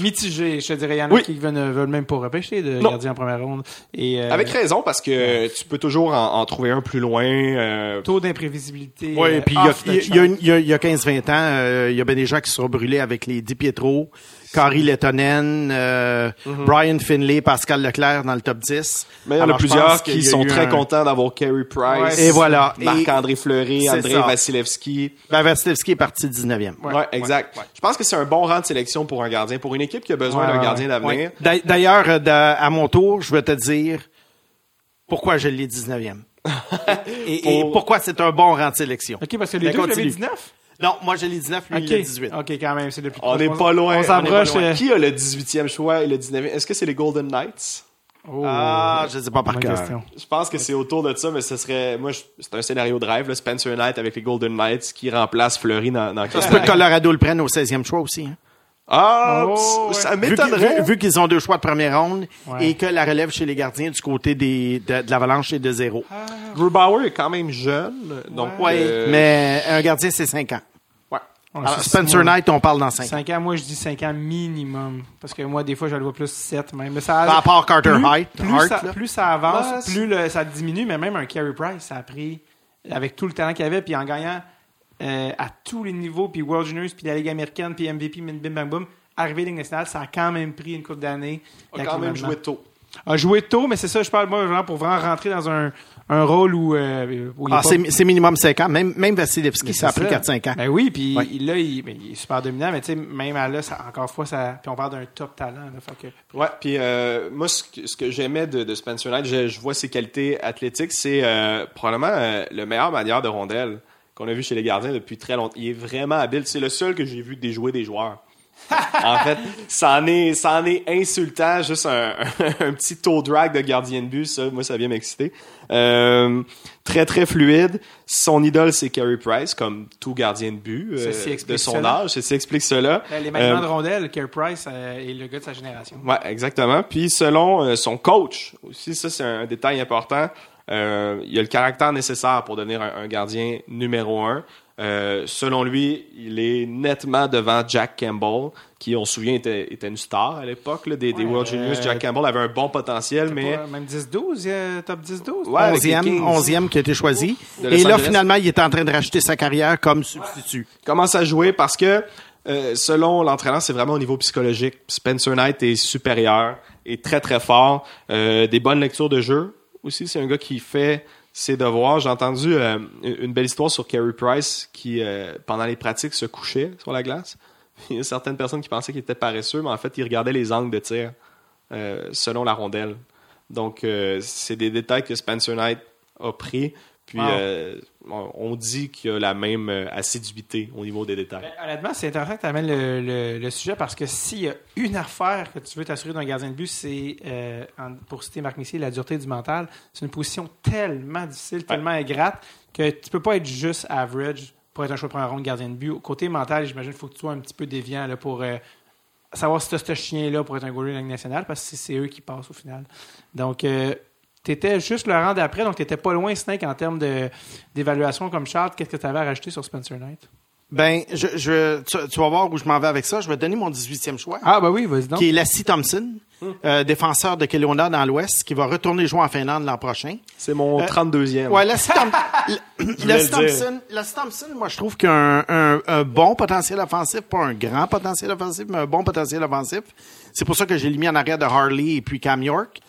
mitigé, je te dirais. Il y en a Oui. qui veulent, veulent même pas repêcher de Non. gardien en première ronde. Et, euh, Avec raison, parce que tu peux toujours en, en trouver un plus loin. euh, taux d'imprévisibilité. Oui, euh, puis il y a- off the il y a, chart. il y a une- il y a- il y a 15-20 ans, euh, il y a bien des gens qui se sont brûlés avec les Di Pietro, Kari Lettonen, euh, Brian Finlay, Pascal Leclerc dans le top 10. mais il y en a plusieurs qui sont très un- contents d'avoir Carey Price. Ouais. Et voilà. Marc-André Fleury, André ça. Vasilevski. Ben, Vasilevski est parti 19e. Ouais, exact. Je pense que c'est un bon rang de sélection pour un gardien, pour une équipe qui a besoin Ouais, d'un gardien d'avenir. D'a- D'ailleurs, euh, à mon tour, je vais te dire pourquoi je l'ai 19e. [LAUGHS] et, et Pour- pourquoi c'est un bon rang de sélection. OK, parce que les Ben, deux, vous l'avez continue. 19? Non, moi je l'ai 19, lui il OK, l'a 18. OK, quand même, c'est le plus On n'est pas loin. On on s'approche. est pas loin. euh, Qui a le 18e choix et le 19e? Est-ce que c'est les Golden Knights? oh, Ah, je ne sais pas par cœur. question. Je pense que c'est autour de ça, mais ce serait, moi, je- c'est un scénario de rêve, là, Spencer Knight avec les Golden Knights qui remplace Fleury dans, dans Ça se peut que Colorado le prenne au 16e choix aussi. hein. Ah, Oh, ça ouais. Vu, qu'ils- m'étonnerait. vu- vu qu'ils ont deux choix de première ronde Ouais. et que la relève chez les gardiens du côté des, de, de l'avalanche est de zéro. Grubauer est quand même jeune, donc, Ouais, euh, mais un gardien, c'est 5 ans. ouais. Alors, c'est- Spencer Knight, on parle dans 5 ans. 5 ans, moi je dis 5 ans minimum. Parce que moi, des fois, je le vois plus 7 même. Mais ça, À part Carter plus, Hart, plus, Hart, ça, plus ça avance, plus le- ça diminue. Mais même un Carey Price, ça a pris, avec tout le talent qu'il avait, puis en gagnant euh, à tous les niveaux, puis World Juniors, puis la Ligue américaine, puis MVP, bim, bim, bam, boum, arrivé à Ligue nationale, ça a quand même pris une couple d'années. A quand même joué tôt. A joué tôt, mais c'est ça, je parle, moi, vraiment, pour vraiment rentrer dans un, un rôle où, euh, où il est Ah, pas- c'est c'est minimum 5 ans. Même, même Vasilevski, ça a pris 4-5 ans. Ben oui, puis Ouais. là, il, ben, il est super dominant, mais tu sais, même à là, ça, encore une fois, ça, puis on parle d'un top talent. Là, fait que, Ouais, puis euh, moi, ce que, ce que j'aimais de, de Spencer Knight, je, je vois ses qualités athlétiques, c'est euh, probablement euh, le meilleur manière de rondelle qu'on a vu chez les gardiens depuis très longtemps. Il est vraiment habile. C'est le seul que j'ai vu déjouer des joueurs. [LAUGHS] en fait, ça en est, ça en est insultant, juste un, [LAUGHS] un, petit toe drag de gardien de but, ça, moi, ça vient m'exciter. Euh, très, très fluide. Son idole, c'est Carey Price, comme tout gardien de but euh, de son cela. âge. Ceci explique cela. Euh, Les maniements Euh, de rondelles, Care Price euh, est le gars de sa génération. Ouais, exactement. Puis selon son coach, aussi ça c'est un détail important, euh, il a le caractère nécessaire pour devenir un, un gardien numéro un. Euh, selon lui, il est nettement devant Jack Campbell, qui on se souvient était, était une star à l'époque là, des, des Ouais, World Juniors. euh, Jack Campbell avait un bon potentiel, mais Pas- Même 10-12, euh, top 10-12. Ouais, avec les 11e, Kings. 11e qui a été choisi. Et là, finalement, il est en train de racheter sa carrière comme substitut. commence à jouer parce que euh, selon l'entraîneur, c'est vraiment au niveau psychologique. Spencer Knight est supérieur, est très très fort, euh, des bonnes lectures de jeu. Aussi, c'est un gars qui fait ses devoirs. J'ai entendu euh, une belle histoire sur Carey Price qui, euh, pendant les pratiques, se couchait sur la glace. [LAUGHS] Il y a certaines personnes qui pensaient qu'il était paresseux, mais en fait, il regardait les angles de tir euh, selon la rondelle. Donc, c'est des détails que Spencer Knight a pris. Puis, Wow. On dit qu'il a la même euh, assiduité au niveau des détails. Ben, honnêtement, c'est intéressant que tu amènes le, le- le sujet parce que s'il y a une affaire que tu veux t'assurer d'un gardien de but, c'est, euh, pour citer Marc Messier, la dureté du mental. C'est une position tellement difficile, tellement ingrate que tu peux pas être juste average pour être un choix de première ronde gardien de but. Côté mental, j'imagine qu'il faut que tu sois un petit peu déviant là, pour euh, savoir si tu as ce chien-là pour être un goaler de la Ligue nationale parce que c'est- c'est eux qui passent au final. Donc, tu étais juste le rang d'après, donc tu n'étais pas loin, Snake, en termes de- d'évaluation comme Charles. Qu'est-ce que tu avais à rajouter sur Spencer Knight? Ben, je, je, tu, tu vas voir où je m'en vais avec ça. Je vais te donner mon 18e choix, Ah, bah oui, vas-y donc. qui est Lassie Thompson, euh, défenseur de Kelowna dans l'Ouest, qui va retourner jouer en Finlande l'an prochain. C'est mon Euh, 32e. Ouais, Lassie [LAUGHS] voulais Lassie. Thompson, Lassie Thompson, moi, je trouve qu'il a un, un- un bon potentiel offensif, pas un grand potentiel offensif, mais un bon potentiel offensif. C'est pour ça que j'ai mis en arrière de Harley et puis Cam York.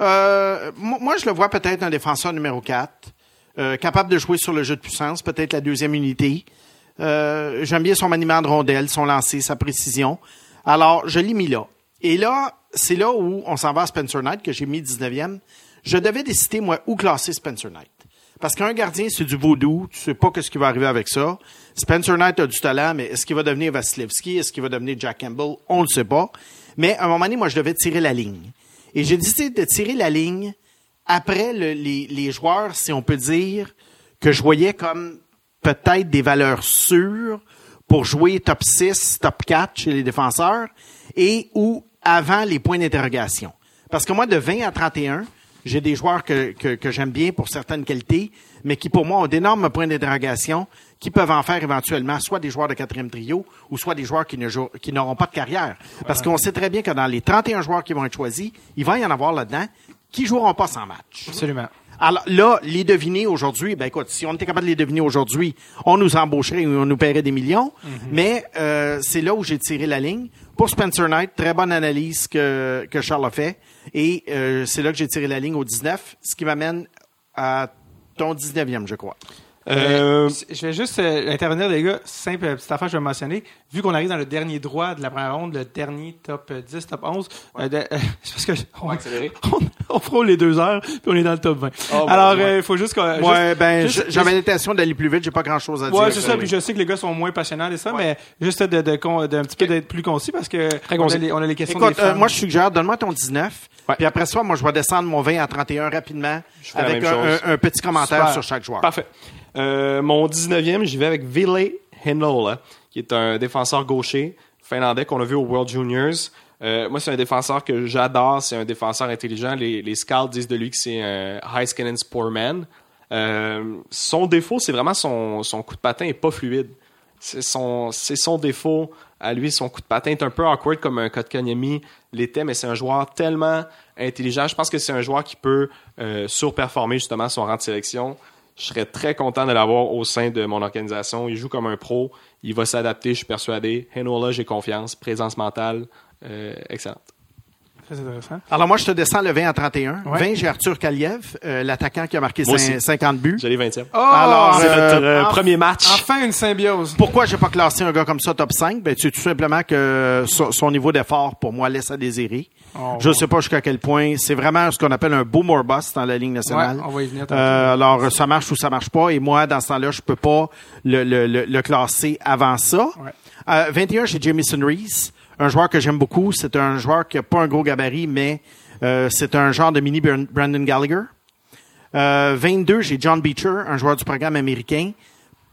Euh, moi, je le vois peut-être un défenseur numéro 4, euh, capable de jouer sur le jeu de puissance, peut-être la deuxième unité. Euh, J'aime bien son maniement de rondelle, son lancer, sa précision. Alors, je l'ai mis là. Et là, c'est là où on s'en va à Spencer Knight, que j'ai mis 19e. Je devais décider, moi, où classer Spencer Knight. Parce qu'un gardien, c'est du vaudou. Tu sais pas ce qui va arriver avec ça. Spencer Knight a du talent, mais est-ce qu'il va devenir Vasilevski? Est-ce qu'il va devenir Jack Campbell? On le sait pas. Mais à un moment donné, moi, je devais tirer la ligne. Et j'ai décidé de tirer la ligne après le- les, joueurs, si on peut dire, que je voyais comme peut-être des valeurs sûres pour jouer top 6, top 4 chez les défenseurs et ou avant les points d'interrogation. Parce que moi, de 20 à 31, j'ai des joueurs que, que j'aime bien pour certaines qualités, mais qui pour moi ont d'énormes points d'interrogation, qui peuvent en faire éventuellement soit des joueurs de quatrième trio ou soit des joueurs qui ne jouent- qui n'auront pas de carrière. Parce qu'on sait très bien que dans les 31 joueurs qui vont être choisis, il va y en avoir là-dedans qui joueront pas sans match. Absolument. Alors là, les deviner aujourd'hui, ben écoute, si on était capable de les deviner aujourd'hui, on nous embaucherait ou on nous paierait des millions. Mais euh, c'est là où j'ai tiré la ligne. Pour Spencer Knight, très bonne analyse que, que Charles a fait. Et euh, c'est là que j'ai tiré la ligne au 19, ce qui m'amène à ton 19e, je crois. Euh, Je vais juste euh, intervenir, les gars. Simple euh, petite affaire je vais mentionner. Vu qu'on arrive dans le dernier droit de la première ronde, le dernier top euh, 10, top 11, euh, de- euh, [LAUGHS] c'est parce que on, accélérer. [LAUGHS] on, on frôle les deux heures, puis on est dans le top 20. Oh, Alors, euh, il faut juste qu'on... Ouais, juste- ben j'avais l'intention d'aller plus vite, j'ai pas grand-chose à dire. Ouais, c'est ça. Puis je sais que les gars sont moins passionnants et ça, mais juste de, de, con- d'un petit peu d'être plus concis parce que on a, concis. les, on a les questions Écoute, des euh, fans. moi je suggère, donne-moi ton 19. Ouais. Puis après ça, moi je vais descendre mon 20 à 31 rapidement avec un, chose. un- un petit commentaire Super. sur chaque joueur. Parfait. Euh, mon 19e, j'y vais avec Ville Hinola, qui est un défenseur gaucher finlandais qu'on a vu au World Juniors. Euh, moi, c'est un défenseur que j'adore. C'est un défenseur intelligent. Les, les scouts disent de lui que c'est un high skin and sport man. Euh, son défaut, c'est vraiment son, coup de patin est pas fluide. C'est son, défaut à lui. Son coup de patin est un peu awkward comme un Kotkaniemi l'était, mais c'est un joueur tellement intelligent. Je pense que c'est un joueur qui peut surperformer justement son rang de sélection. Je serais très content de l'avoir au sein de mon organisation. Il joue comme un pro. Il va s'adapter, je suis persuadé. Henola, j'ai confiance. Présence mentale, euh, excellente. Très intéressant. Alors moi, je te descends le 20 à 31. Ouais. 20, j'ai Arthur Kaliev, euh, l'attaquant qui a marqué Moi cin- aussi. 50 buts. J'ai les 20e. Oh! Alors, C'est euh, votre euh, premier match. Enfin une symbiose. Pourquoi j'ai pas classé un gars comme ça top 5? Ben, c'est tout simplement que son, son niveau d'effort, pour moi, laisse à désirer. Oh, je wow. sais pas jusqu'à quel point. C'est vraiment ce qu'on appelle un boom or bust dans la Ligue nationale. Ouais, on va y venir. Euh, alors, ça marche ou ça marche pas. Et moi, dans ce temps-là, je peux pas le, le, le, le classer avant ça. Ouais. Euh, 21, j'ai Jamison Reese, un joueur que j'aime beaucoup. C'est un joueur qui a pas un gros gabarit, mais euh, c'est un genre de mini Brand- Brandon Gallagher. Euh, 22, j'ai John Beecher, un joueur du programme américain.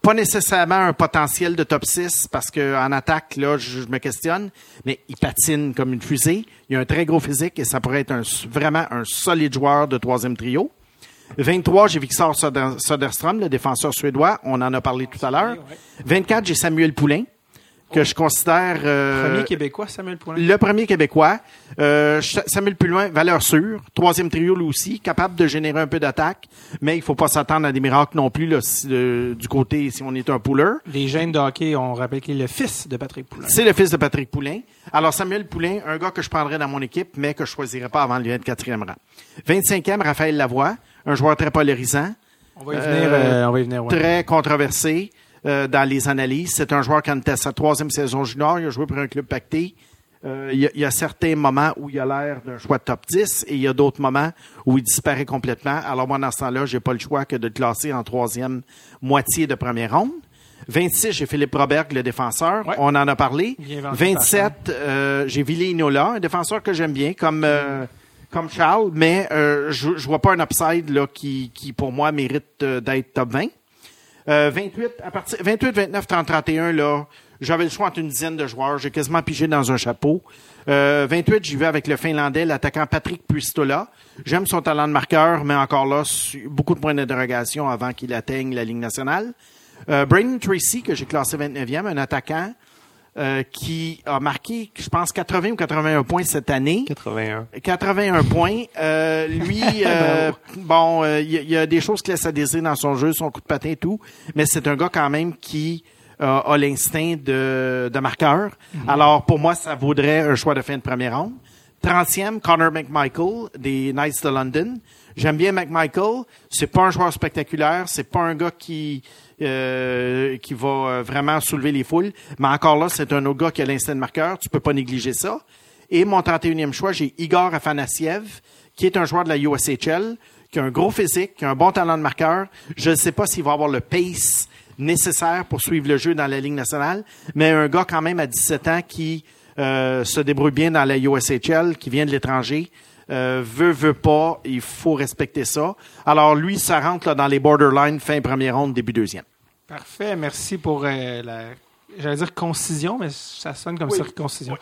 Pas nécessairement un potentiel de top 6 parce que en attaque, là, je, je me questionne, mais il patine comme une fusée. Il a un très gros physique et ça pourrait être un, vraiment un solide joueur de troisième trio. 23, j'ai Victor Söderström, le défenseur suédois. On en a parlé tout à l'heure. 24, j'ai Samuel Poulain, que je considère... euh, Premier Québécois, Samuel Poulin. le premier Québécois, euh, Samuel Pulloin, valeur sûre, troisième trio lui aussi, capable de générer un peu d'attaque, mais il faut pas s'attendre à des miracles non plus là, si, euh, du côté si on est un pouleur. Les gènes de hockey, on rappelle qu'il est le fils de Patrick Poulin. C'est le fils de Patrick Poulain. Alors Samuel Poulain, un gars que je prendrais dans mon équipe, mais que je choisirais pas avant le 24e rang. 25e, Raphaël Lavoie, un joueur très polarisant. On va y venir. euh, on va y venir. ouais. très controversé euh, dans les analyses. C'est un joueur qui en était à sa troisième saison junior. Il a joué pour un club pacté. Euh, il, y a, il y a certains moments où il a l'air d'un choix de top 10 et il y a d'autres moments où il disparaît complètement. Alors moi, dans ce temps-là, j'ai pas le choix que de le classer en troisième moitié de première ronde. 26, j'ai Philippe Roberg, le défenseur. Ouais. On en a parlé. Bien vendu par 27, euh, j'ai Ville Inola, un défenseur que j'aime bien, comme euh, comme Charles, mais euh, je, je vois pas un upside là qui, qui pour moi mérite euh, d'être top 20. Euh, 28, à partir 28, 29, 30, 31, là, j'avais le choix entre une dizaine de joueurs. J'ai quasiment pigé dans un chapeau. Euh, 28, j'y vais avec le Finlandais, l'attaquant Patrick Puistola. J'aime son talent de marqueur, mais encore là, beaucoup de points d'interrogation avant qu'il atteigne la Ligue nationale. Euh, Tracy, que j'ai classé 29e, un attaquant euh, qui a marqué, je pense, 80 ou 81 points cette année. 81. 81 points. Euh, lui, [LAUGHS] euh, bon, euh, il y, a- il y a des choses qui laissent à désirer dans son jeu, son coup de patin et tout, mais c'est un gars quand même qui euh, a l'instinct de, de marqueur. Alors, pour moi, ça vaudrait un choix de fin de première ronde. 30e, Connor McMichael des Knights de London. J'aime bien McMichael. C'est pas un joueur spectaculaire. C'est pas un gars qui euh, qui va euh, vraiment soulever les foules. Mais encore là, c'est un autre gars qui a l'instinct de marqueur. Tu peux pas négliger ça. Et mon 31e choix, j'ai Igor Afanasiev, qui est un joueur de la USHL, qui a un gros physique, qui a un bon talent de marqueur. Je ne sais pas s'il va avoir le pace nécessaire pour suivre le jeu dans la Ligue nationale, mais un gars quand même à 17 ans qui euh, se débrouille bien dans la USHL, qui vient de l'étranger, euh, veut, veut pas, il faut respecter ça. Alors lui, ça rentre là, dans les borderline fin première ronde, début deuxième. Parfait. Merci pour euh, la. J'allais dire concision, mais ça sonne comme circoncision.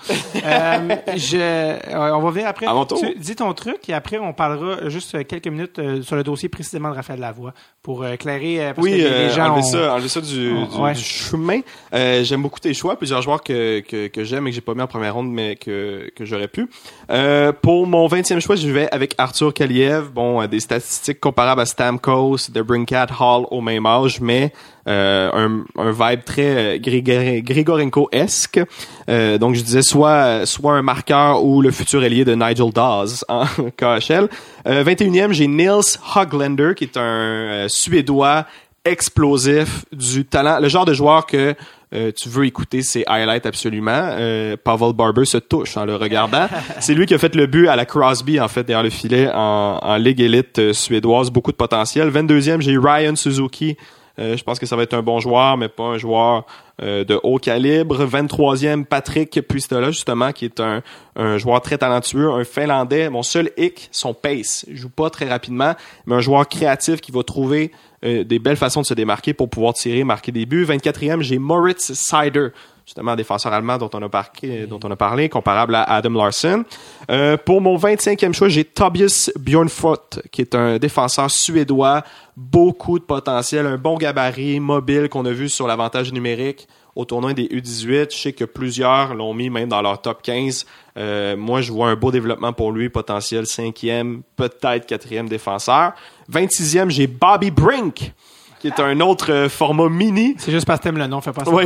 Euh, je, euh, on va venir après. Tour. Tu- dis ton truc et après on parlera juste euh, quelques minutes euh, sur le dossier précisément de Raphaël Lavoie pour euh, éclairer euh, parce Oui, que les, euh, les gens enlever, ont- ça, enlever ça du, Oh, du- ouais. du chemin. Euh, j'aime beaucoup tes choix, plusieurs joueurs que, que, que j'aime et que j'ai pas mis en première ronde, mais que, que j'aurais pu. Euh, pour mon 20e choix, je vais avec Arthur Kaliev. Bon, euh, des statistiques comparables à Stamkos, de Brinkat Hall au même âge, mais un, un vibe très euh, Grigor- Grigorenko-esque. Euh, donc, je disais soit, soit un marqueur ou le futur ailier de Nigel Dawes [LAUGHS] en KHL. Euh, 21e, j'ai Nils Hoglander, qui est un euh, Suédois explosif, du talent, le genre de joueur que euh, tu veux écouter ses highlights absolument. Euh, Pavel Barber se touche en le regardant. [LAUGHS] C'est lui qui a fait le but à la Crosby, en fait, derrière le filet en, en Ligue élite euh, suédoise. Beaucoup de potentiel. 22e, j'ai Ryan Suzuki. Euh, je pense que ça va être un bon joueur, mais pas un joueur euh, de haut calibre. 23e, Patrick Puistola, justement, qui est un, un joueur très talentueux, un Finlandais. Mon seul hic, son pace. Il joue pas très rapidement, mais un joueur créatif qui va trouver euh, des belles façons de se démarquer pour pouvoir tirer, marquer des buts. 24e, j'ai Moritz Seider, justement un défenseur allemand dont on a, parqué, dont on a parlé, comparable à Adam Larson. Euh, pour mon 25e choix, j'ai Tobias Bjornfot, qui est un défenseur suédois, beaucoup de potentiel, un bon gabarit, mobile qu'on a vu sur l'avantage numérique au tournoi des U18. Je sais que plusieurs l'ont mis même dans leur top 15. Euh, moi, je vois un beau développement pour lui, potentiel cinquième, peut-être quatrième défenseur. 26e, j'ai Bobby Brink, qui est un autre euh, format mini. C'est juste parce que t'aimes le nom, fais pas ça. Oui.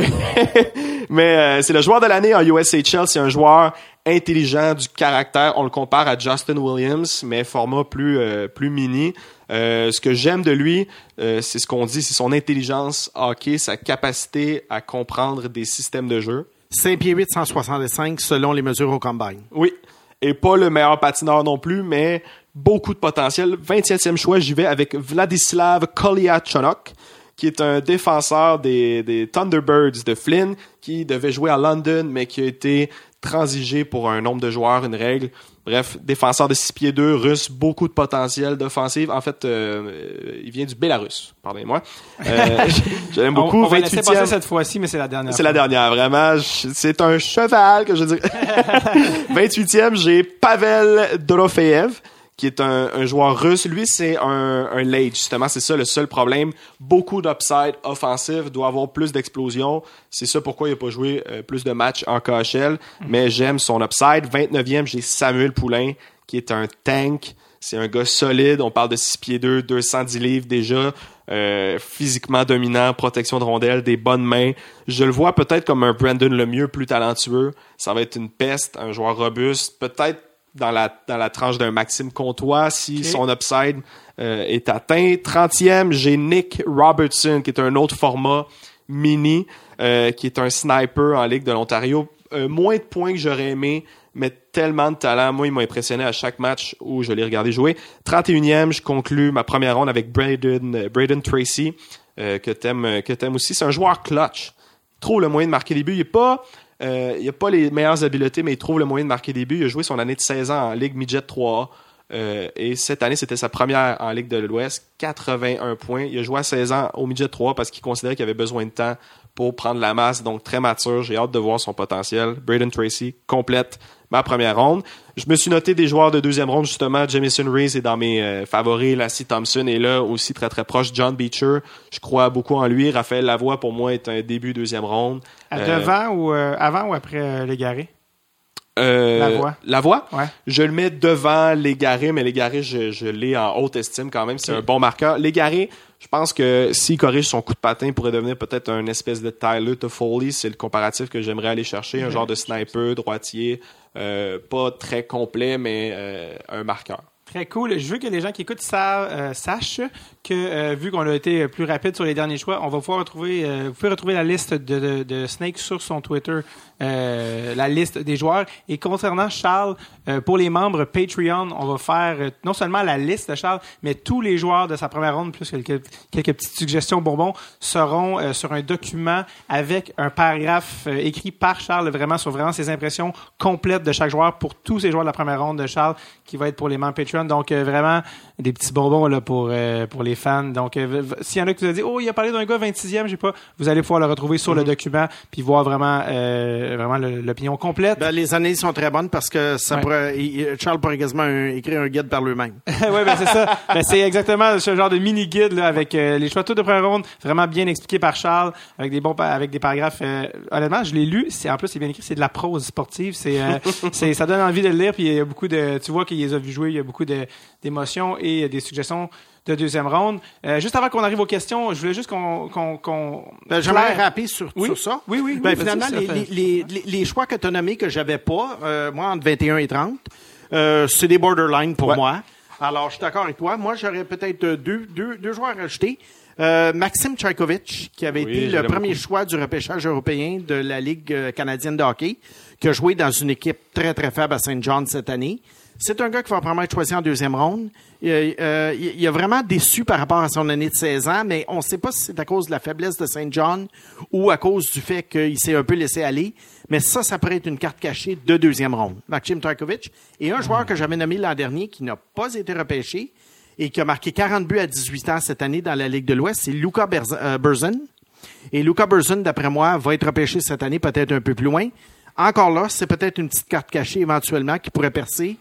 [LAUGHS] Mais euh, c'est le joueur de l'année en USHL. C'est un joueur intelligent, du caractère. On le compare à Justin Williams, mais format plus euh, plus mini. Euh, ce que j'aime de lui, euh, c'est ce qu'on dit, c'est son intelligence hockey, sa capacité à comprendre des systèmes de jeu. 5 pieds 8, 165 selon les mesures au combine. Oui. Et pas le meilleur patineur non plus, mais beaucoup de potentiel. 27e choix, j'y vais avec Vladislav Kolyachonok, qui est un défenseur des, des Thunderbirds de Flynn, qui devait jouer à London, mais qui a été transigé pour un nombre de joueurs, une règle. Bref, défenseur de 6 pieds 2, russe, beaucoup de potentiel d'offensive. En fait, euh, il vient du Bélarus, pardonnez-moi. Euh, [LAUGHS] je l'aime beaucoup. On, on va laisser 28e. passer cette fois-ci, mais c'est la dernière. C'est la dernière, vraiment. C'est un cheval que je dirais. [LAUGHS] 28e, j'ai Pavel Dorofeev, qui est un, joueur russe. Lui, c'est un, late, justement. C'est ça le seul problème. Beaucoup d'upside offensif, doit avoir plus d'explosion. C'est ça pourquoi il n'a pas joué euh, plus de matchs en KHL. Mais j'aime son upside. 29e, j'ai Samuel Poulain, qui est un tank. C'est un gars solide. On parle de 6 pieds 2, 210 livres déjà. Euh, physiquement dominant, protection de rondelles, des bonnes mains. Je le vois peut-être comme un Brandon Lemieux plus talentueux. Ça va être une peste, un joueur robuste. Peut-être dans la, dans la tranche d'un Maxime Comtois si son upside euh, est atteint. 30e, j'ai Nick Robertson, qui est un autre format mini, euh, qui est un sniper en Ligue de l'Ontario. Euh, moins de points que j'aurais aimé, mais tellement de talent. Moi, il m'a impressionné à chaque match où je l'ai regardé jouer. 31e, je conclus ma première ronde avec Braden, euh, Braden Tracy, euh, que t'aimes que t'aimes aussi. C'est un joueur clutch. Trouve le moyen de marquer des buts. Il est pas... Euh, il a pas les meilleures habiletés, mais il trouve le moyen de marquer des buts. Il a joué son année de 16 ans en Ligue Midget 3A. Euh, et cette année, c'était sa première en Ligue de l'Ouest. 81 points. Il a joué à 16 ans au Midget 3 parce qu'il considérait qu'il avait besoin de temps pour prendre la masse. Donc, très mature. J'ai hâte de voir son potentiel. Braden Tracy complète ma première ronde. Je me suis noté des joueurs de deuxième ronde, justement. Jamison Reese est dans mes euh, favoris. Lassie Thompson est là aussi très très proche. John Beecher, je crois beaucoup en lui. Raphaël Lavoie, pour moi, est un début deuxième ronde. À Euh, devant ou euh, avant ou après Légaré? Lavoie. Lavoie? Ouais. Je le mets devant Légaré, mais Légaré, je, je l'ai en haute estime quand même. C'est un bon marqueur. Légaré, je pense que s'il corrige son coup de patin, il pourrait devenir peut-être un espèce de Tyler Toffoli. C'est le comparatif que j'aimerais aller chercher. Un genre de sniper, droitier, pas très complet, mais euh, un marqueur. Très cool. Je veux que les gens qui écoutent savent, euh, sachent que euh, vu qu'on a été plus rapide sur les derniers choix, on va pouvoir retrouver, euh, vous pouvez retrouver la liste de, de, de Snake sur son Twitter, euh, la liste des joueurs. Et concernant Charles, euh, pour les membres Patreon, on va faire euh, non seulement la liste de Charles, mais tous les joueurs de sa première ronde, plus quelques, quelques petites suggestions bonbons, seront euh, sur un document avec un paragraphe écrit par Charles, vraiment sur vraiment ses impressions complètes de chaque joueur pour tous ces joueurs de la première ronde de Charles, qui va être pour les membres Patreon. Donc vraiment des petits bonbons là pour euh, pour les fans. Donc euh, s'il y en a qui vous a dit oh il a parlé d'un gars 26e, j'ai pas, vous allez pouvoir le retrouver sur le document puis voir vraiment euh, vraiment l'opinion complète. Ben, les années sont très bonnes parce que ça Ouais. pourrait, il- Charles pourrait quasiment un- écrire un guide par lui-même. [LAUGHS] ouais, ben c'est ça. Ben, c'est exactement ce genre de mini guide là avec euh, les choix de première ronde, vraiment bien expliqué par Charles avec des bons avec des paragraphes. euh, honnêtement, je l'ai lu. C'est en plus c'est bien écrit. C'est de la prose sportive. C'est euh, [LAUGHS] c'est ça donne envie de le lire. Puis il y a beaucoup de tu vois qu'il les a vu jouer. Il y a beaucoup de d'émotions et des suggestions de deuxième ronde. Euh, juste avant qu'on arrive aux questions, je voulais juste qu'on qu'on qu'on Ben, J'aimerais Claire- rapper sur, Oui. sur ça. Oui, oui, oui, Ben, vas-y, finalement, ça les, fait- les, les, les choix que tu as nommés que j'avais pas, euh, moi, entre 21 et 30, euh, c'est des borderline pour Ouais. moi. Alors, je suis d'accord avec toi. Moi, j'aurais peut-être deux, deux, deux joueurs à rajouter. Euh, Maxime Tchaïkovic, qui avait Oui, été le premier beaucoup. choix du repêchage européen de la Ligue canadienne de hockey, qui a joué dans une équipe très, très faible à Saint John cette année. C'est un gars qui va probablement être choisi en deuxième ronde. Euh, euh, il il a vraiment déçu par rapport à son année de 16 ans, mais on ne sait pas si c'est à cause de la faiblesse de Saint John ou à cause du fait qu'il s'est un peu laissé aller. Mais ça, ça pourrait être une carte cachée de deuxième ronde. Maxime Tarkovic. Et un joueur que j'avais nommé l'an dernier qui n'a pas été repêché et qui a marqué 40 buts à 18 ans cette année dans la Ligue de l'Ouest, c'est Luca Berz- euh. Et Luca Berzin, d'après moi, va être repêché cette année peut-être un peu plus loin. Encore là, c'est peut-être une petite carte cachée éventuellement qui pourrait percer.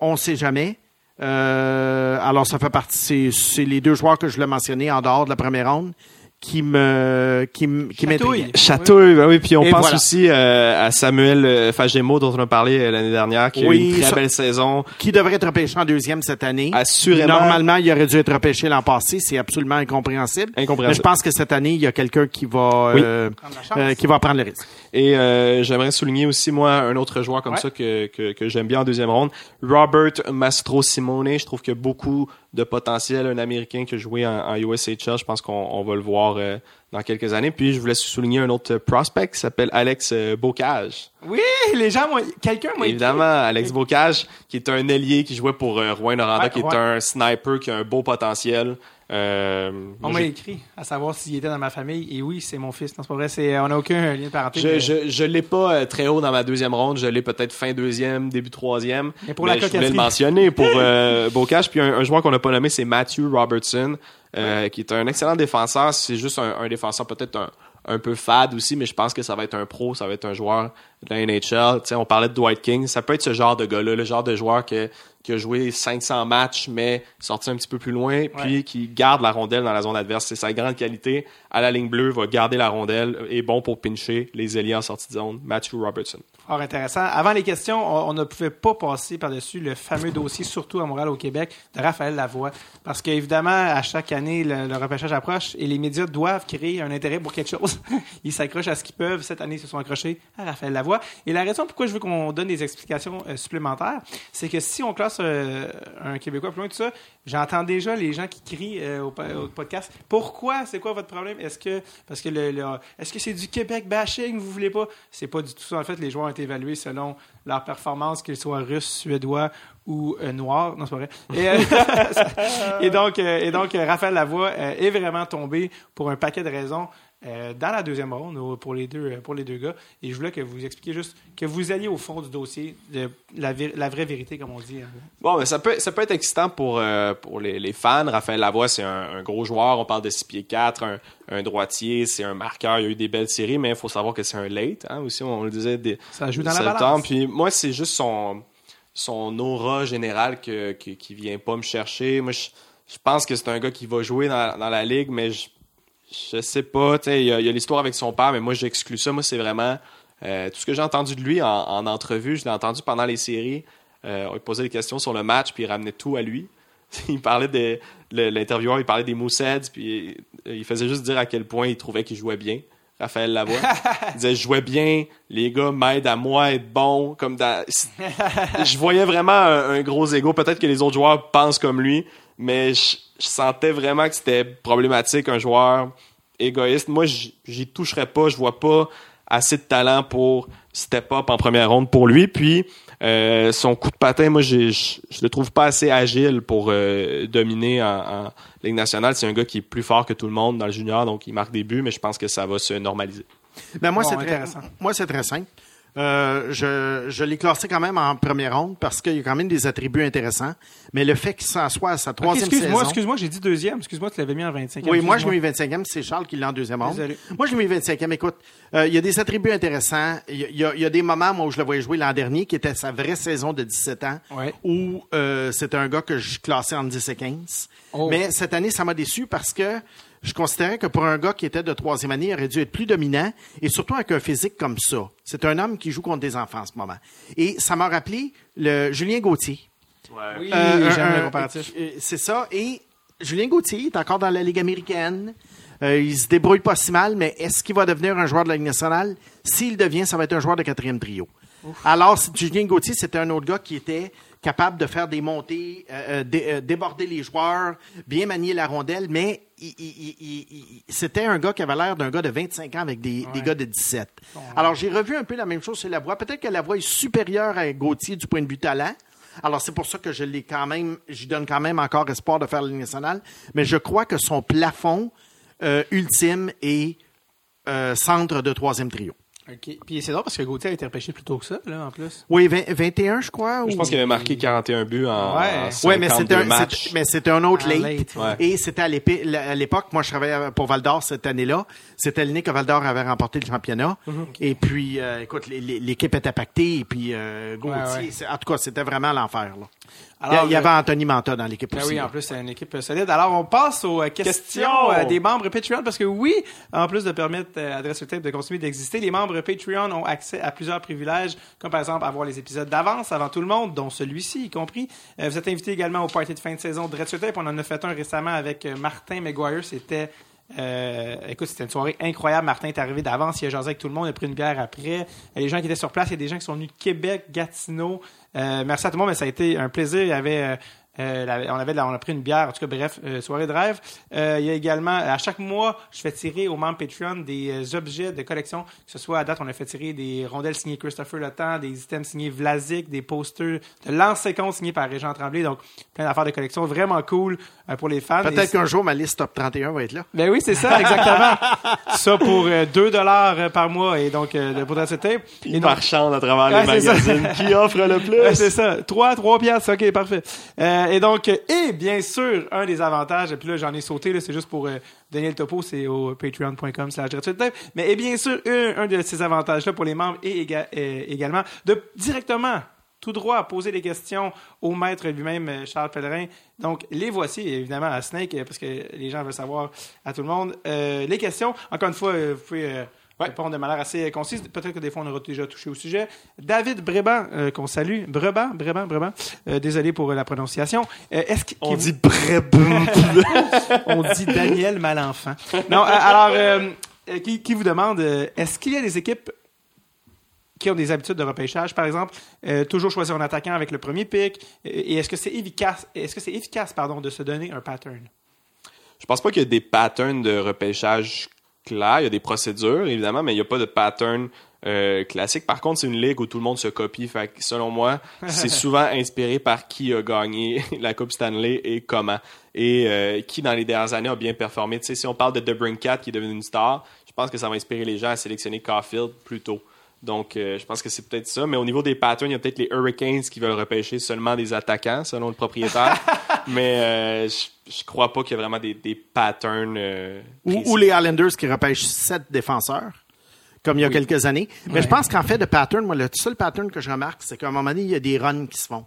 On ne sait jamais. Euh, alors, ça fait partie. C'est, c'est les deux joueurs que je l'ai mentionnés en dehors de la première ronde qui me qui, qui Chatouille. m'intrigue. Chatouille, ben oui, puis on Et pense voilà. aussi euh, à Samuel euh, Fagemo dont on a parlé euh, l'année dernière, qui a eu une très ça- belle saison. Qui devrait être repêché en deuxième cette année. Assurément. Normalement, il aurait dû être repêché l'an passé. C'est absolument incompréhensible. Incompréhensible. Mais je pense que cette année, il y a quelqu'un qui va Oui. euh, euh, qui va prendre le risque. Et euh, j'aimerais souligner aussi, moi, un autre joueur comme Ouais. ça que, que, que j'aime bien en deuxième ronde, Robert Mastro Simone. Je trouve qu'il y a beaucoup de potentiel. Un Américain qui a joué en, en USHL. Je pense qu'on on va le voir euh, dans quelques années. Puis je voulais souligner un autre prospect qui s'appelle Alex euh, Bocage. Oui, les gens. Quelqu'un m'a. Évidemment, Alex Bocage, qui est un ailier qui jouait pour euh, Rouen Noranda, Ouais, qui est ouais. un sniper, qui a un beau potentiel. Euh, On m'a écrit à savoir s'il était dans ma famille. Et oui, c'est mon fils. Non, c'est pas vrai. C'est, on n'a aucun lien de parenté. Je, mais- je, je l'ai pas euh, très haut dans ma deuxième ronde. Je l'ai peut-être fin deuxième, début troisième. Mais pour la je voulais le mentionner pour [LAUGHS] euh, Bocage. Puis un, un joueur qu'on n'a pas nommé, c'est Matthew Robertson, euh, qui est un excellent défenseur. C'est juste un, un défenseur peut-être un, un peu fade aussi, mais je pense que ça va être un pro, ça va être un joueur de la NHL. On parlait de Dwight King. Ça peut être ce genre de gars-là, le genre de joueur que, qui a joué 500 matchs, mais sorti un petit peu plus loin, puis qui garde la rondelle dans la zone adverse. C'est sa grande qualité. À la ligne bleue, va garder la rondelle, est bon pour pincher les ailiers en sortie de zone. Matthew Robertson. Fort intéressant. Avant les questions, on, ne pouvait pas passer par-dessus le fameux dossier, surtout à Montréal, au Québec, de Raphaël Lavoie. Parce qu'évidemment, à chaque année, le, repêchage approche et les médias doivent créer un intérêt pour quelque chose. [LAUGHS] Ils s'accrochent à ce qu'ils peuvent. Cette année, ils se sont accrochés à Raphaël Lavoie. Et la raison pourquoi je veux qu'on donne des explications euh, supplémentaires, c'est que si on classe euh, un Québécois plus loin, tout ça, j'entends déjà les gens qui crient euh, au, po- au podcast Pourquoi? C'est quoi votre problème? Est-ce que parce que le, est-ce que c'est du Québec bashing? Vous voulez pas? C'est pas du tout ça. En fait, les joueurs ont été évalués selon leur performance, qu'ils soient russes, suédois ou euh, noirs. Non, c'est pas vrai. Et, [LAUGHS] donc, euh, et donc, Raphaël Lavoie est vraiment tombé pour un paquet de raisons. Euh, dans la deuxième ronde au- pour les deux euh, pour les deux gars et je voulais que vous expliquiez juste que vous alliez au fond du dossier de la, vraie vérité comme on dit hein. Bon, mais ça peut, ça peut être excitant pour, euh, pour les, les fans. Raphaël Lavoie, c'est un, un gros joueur. On parle de 6 pieds 4, un, un droitier, c'est un marqueur. Il y a eu des belles séries, mais il faut savoir que c'est un late. Hein, aussi, on le disait dès Ça joue dans la balance. Puis moi, c'est juste son, son aura générale que, que- qui vient pas me chercher. Moi, je, je pense que c'est un gars qui va jouer dans, dans la ligue, mais je, je sais pas. tu sais, Il y a, l'histoire avec son père, mais moi, j'exclus ça. Moi, c'est vraiment euh, tout ce que j'ai entendu de lui en, en entrevue. Je l'ai entendu pendant les séries. Euh, on lui posait des questions sur le match, puis il ramenait tout à lui. [LAUGHS] Il parlait de l'intervieweur, il parlait des Mooseheads, puis euh, il faisait juste dire à quel point il trouvait qu'il jouait bien. Raphaël Lavoie. [LAUGHS] il disait je jouais bien, les gars m'aident à moi être bon, comme dans [LAUGHS] je voyais vraiment un, un gros ego. Peut-être que les autres joueurs pensent comme lui, mais je, je sentais vraiment que c'était problématique un joueur égoïste. Moi, j'y toucherais pas. Je vois pas assez de talent pour step up en première ronde pour lui. Puis euh, son coup de patin, moi, je je le trouve pas assez agile pour euh, dominer en, en Ligue nationale. C'est un gars qui est plus fort que tout le monde dans le junior, donc il marque des buts, mais je pense que ça va se normaliser. Ben moi, Bon, c'est très, intéressant. moi, c'est très simple. Euh, je je l'ai classé quand même en première ronde parce qu'il y a quand même des attributs intéressants. Mais le fait qu'il s'en soit à sa troisième excuse-moi saison... excuse-moi j'ai dit deuxième excuse-moi tu l'avais mis en 25 Oui, moi, je l'ai mis 25e. C'est Charles qui l'a en deuxième ronde. Désolé. Moi, je l'ai mis 25e. Écoute, euh, il y a des attributs intéressants. Il y a- il y, a, il y a des moments, moi, où je le voyais jouer l'an dernier, qui était sa vraie saison de 17 ans, Ouais. où euh, c'était un gars que je classais en 10 et 15. Oh. Mais cette année, ça m'a déçu parce que je considérais que pour un gars qui était de troisième année, il aurait dû être plus dominant et surtout avec un physique comme ça. C'est un homme qui joue contre des enfants en ce moment. Et ça m'a rappelé le Julien Gauthier. oui Euh, j'aime le comparatif euh, C'est ça. Et Julien Gauthier est encore dans la Ligue américaine. Euh, il se débrouille pas si mal, mais est-ce qu'il va devenir un joueur de la Ligue nationale? S'il devient, ça va être un joueur de quatrième trio. Alors, Julien Gauthier, c'était un autre gars qui était capable de faire des montées, euh, euh, dé- euh, déborder les joueurs, bien manier la rondelle, mais c'était un gars qui avait l'air d'un gars de 25 ans avec des, des gars de 17. Alors, j'ai revu un peu la même chose chez Lavoie. Peut-être que Lavoie est supérieur à Gauthier du point de vue talent. Alors, c'est pour ça que je l'ai quand même, j'y donne quand même encore espoir de faire la Ligue nationale. Mais je crois que son plafond euh, ultime est euh, centre de troisième trio. Ok puis c'est drôle parce que Gauthier a été repêché plus tôt que ça là en plus Oui, 20 21, je crois. Je ou- pense qu'il avait marqué 41 buts en, Ouais. en Oui, mais 52 c'était un, mais c'était un autre Ah, late. late, ouais. Et c'était à l'épi- à l'époque, moi, je travaillais pour Val d'Or cette année-là. C'était l'année que Val d'Or avait remporté le championnat. Mhm. Et puis, euh, écoute, l'équipe était pactée. Et puis, euh, Gauthier, Ouais, ouais. c'est- en tout cas, c'était vraiment l'enfer. là. Il y a- Alors, il y avait euh, Anthony Manta dans l'équipe Ben aussi. oui, en plus, c'est une équipe euh, solide. Alors, on passe aux euh, questions Questions. euh, des membres Patreon parce que oui, en plus de permettre euh, à Dress Tape de continuer d'exister, les membres Patreon ont accès à plusieurs privilèges, comme par exemple avoir les épisodes d'avance avant tout le monde, dont celui-ci y compris. Euh, vous êtes invité également au party de fin de saison de Dress Tape. On en a fait un récemment avec euh, Martin McGuire. C'était euh, écoute, c'était une soirée incroyable. Martin est arrivé d'avance, il a jasé avec tout le monde, il a pris une bière après. Les gens qui étaient sur place, il y a des gens qui sont venus de Québec, Gatineau. Euh, merci à tout le monde, mais ça a été un plaisir. Il y avait euh, la- on avait la- on a pris une bière, en tout cas, bref, euh, soirée de rêve. Euh, il y a également, à chaque mois, je fais tirer aux membres Patreon des objets de collection, que ce soit à date, on a fait tirer des rondelles signées Christopher Le Temps, des items signés Vlasic, des posters de compte signés par Régent Tremblay, donc plein d'affaires de collection, vraiment cool pour les fans. Peut-être qu'un jour, ma liste top 31 va être là. ben oui, c'est ça, exactement. [LAUGHS] ça pour euh, 2 dollars par mois et donc pour cette tape. Et marchande à travers Ouais, les magazines. Qui offre le [LAUGHS] plus? Ouais, c'est ça. 3, 3 piastres. OK, parfait. Euh, et donc, et bien sûr, un des avantages, et puis là, j'en ai sauté, c'est juste pour euh, donner le topo, c'est au patreon.com slash. Mais et bien sûr, un, de ces avantages-là pour les membres éga- euh, également de directement tout droit poser des questions au maître lui-même, euh, Charles Pellerin. Donc, les voici, évidemment, à Snake, parce que les gens veulent savoir à tout le monde. Les questions, encore une fois, vous pouvez euh, répondre de manière assez concise. Peut-être que des fois, on aura déjà touché au sujet. David Bréban, euh, qu'on salue. Breban, Bréban, Bréban. Euh, désolé pour euh, la prononciation. Euh, Est-ce qu'il- On dit brébum. [LAUGHS] on dit Daniel Malenfant. Non, euh, alors, qui, qui vous demande, euh, est-ce qu'il y a des équipes qui ont des habitudes de repêchage, par exemple, euh, toujours choisir un attaquant avec le premier pick, et est-ce que c'est efficace, est-ce que c'est efficace, pardon, de se donner un pattern? Je pense pas qu'il y a des patterns de repêchage clairs. Il y a des procédures, évidemment, mais il n'y a pas de pattern euh, classique. Par contre, c'est une ligue où tout le monde se copie. Fait que, selon moi, [LAUGHS] c'est souvent inspiré par qui a gagné [LAUGHS] la Coupe Stanley et comment. Et euh, qui, dans les dernières années, a bien performé. Tu sais, si on parle de DeBrincat qui est devenu une star, je pense que ça va inspirer les gens à sélectionner Caulfield plus tôt. Donc, euh, je pense que c'est peut-être ça. Mais au niveau des patterns, il y a peut-être les Hurricanes qui veulent repêcher seulement des attaquants, selon le propriétaire. [LAUGHS] Mais euh, je, je crois pas qu'il y a vraiment des, des patterns. euh, ou les Islanders qui repêchent sept défenseurs, comme il y a quelques années. Mais je pense qu'en fait, de pattern, moi, le seul pattern que je remarque, c'est qu'à un moment donné, il y a des runs qui se font.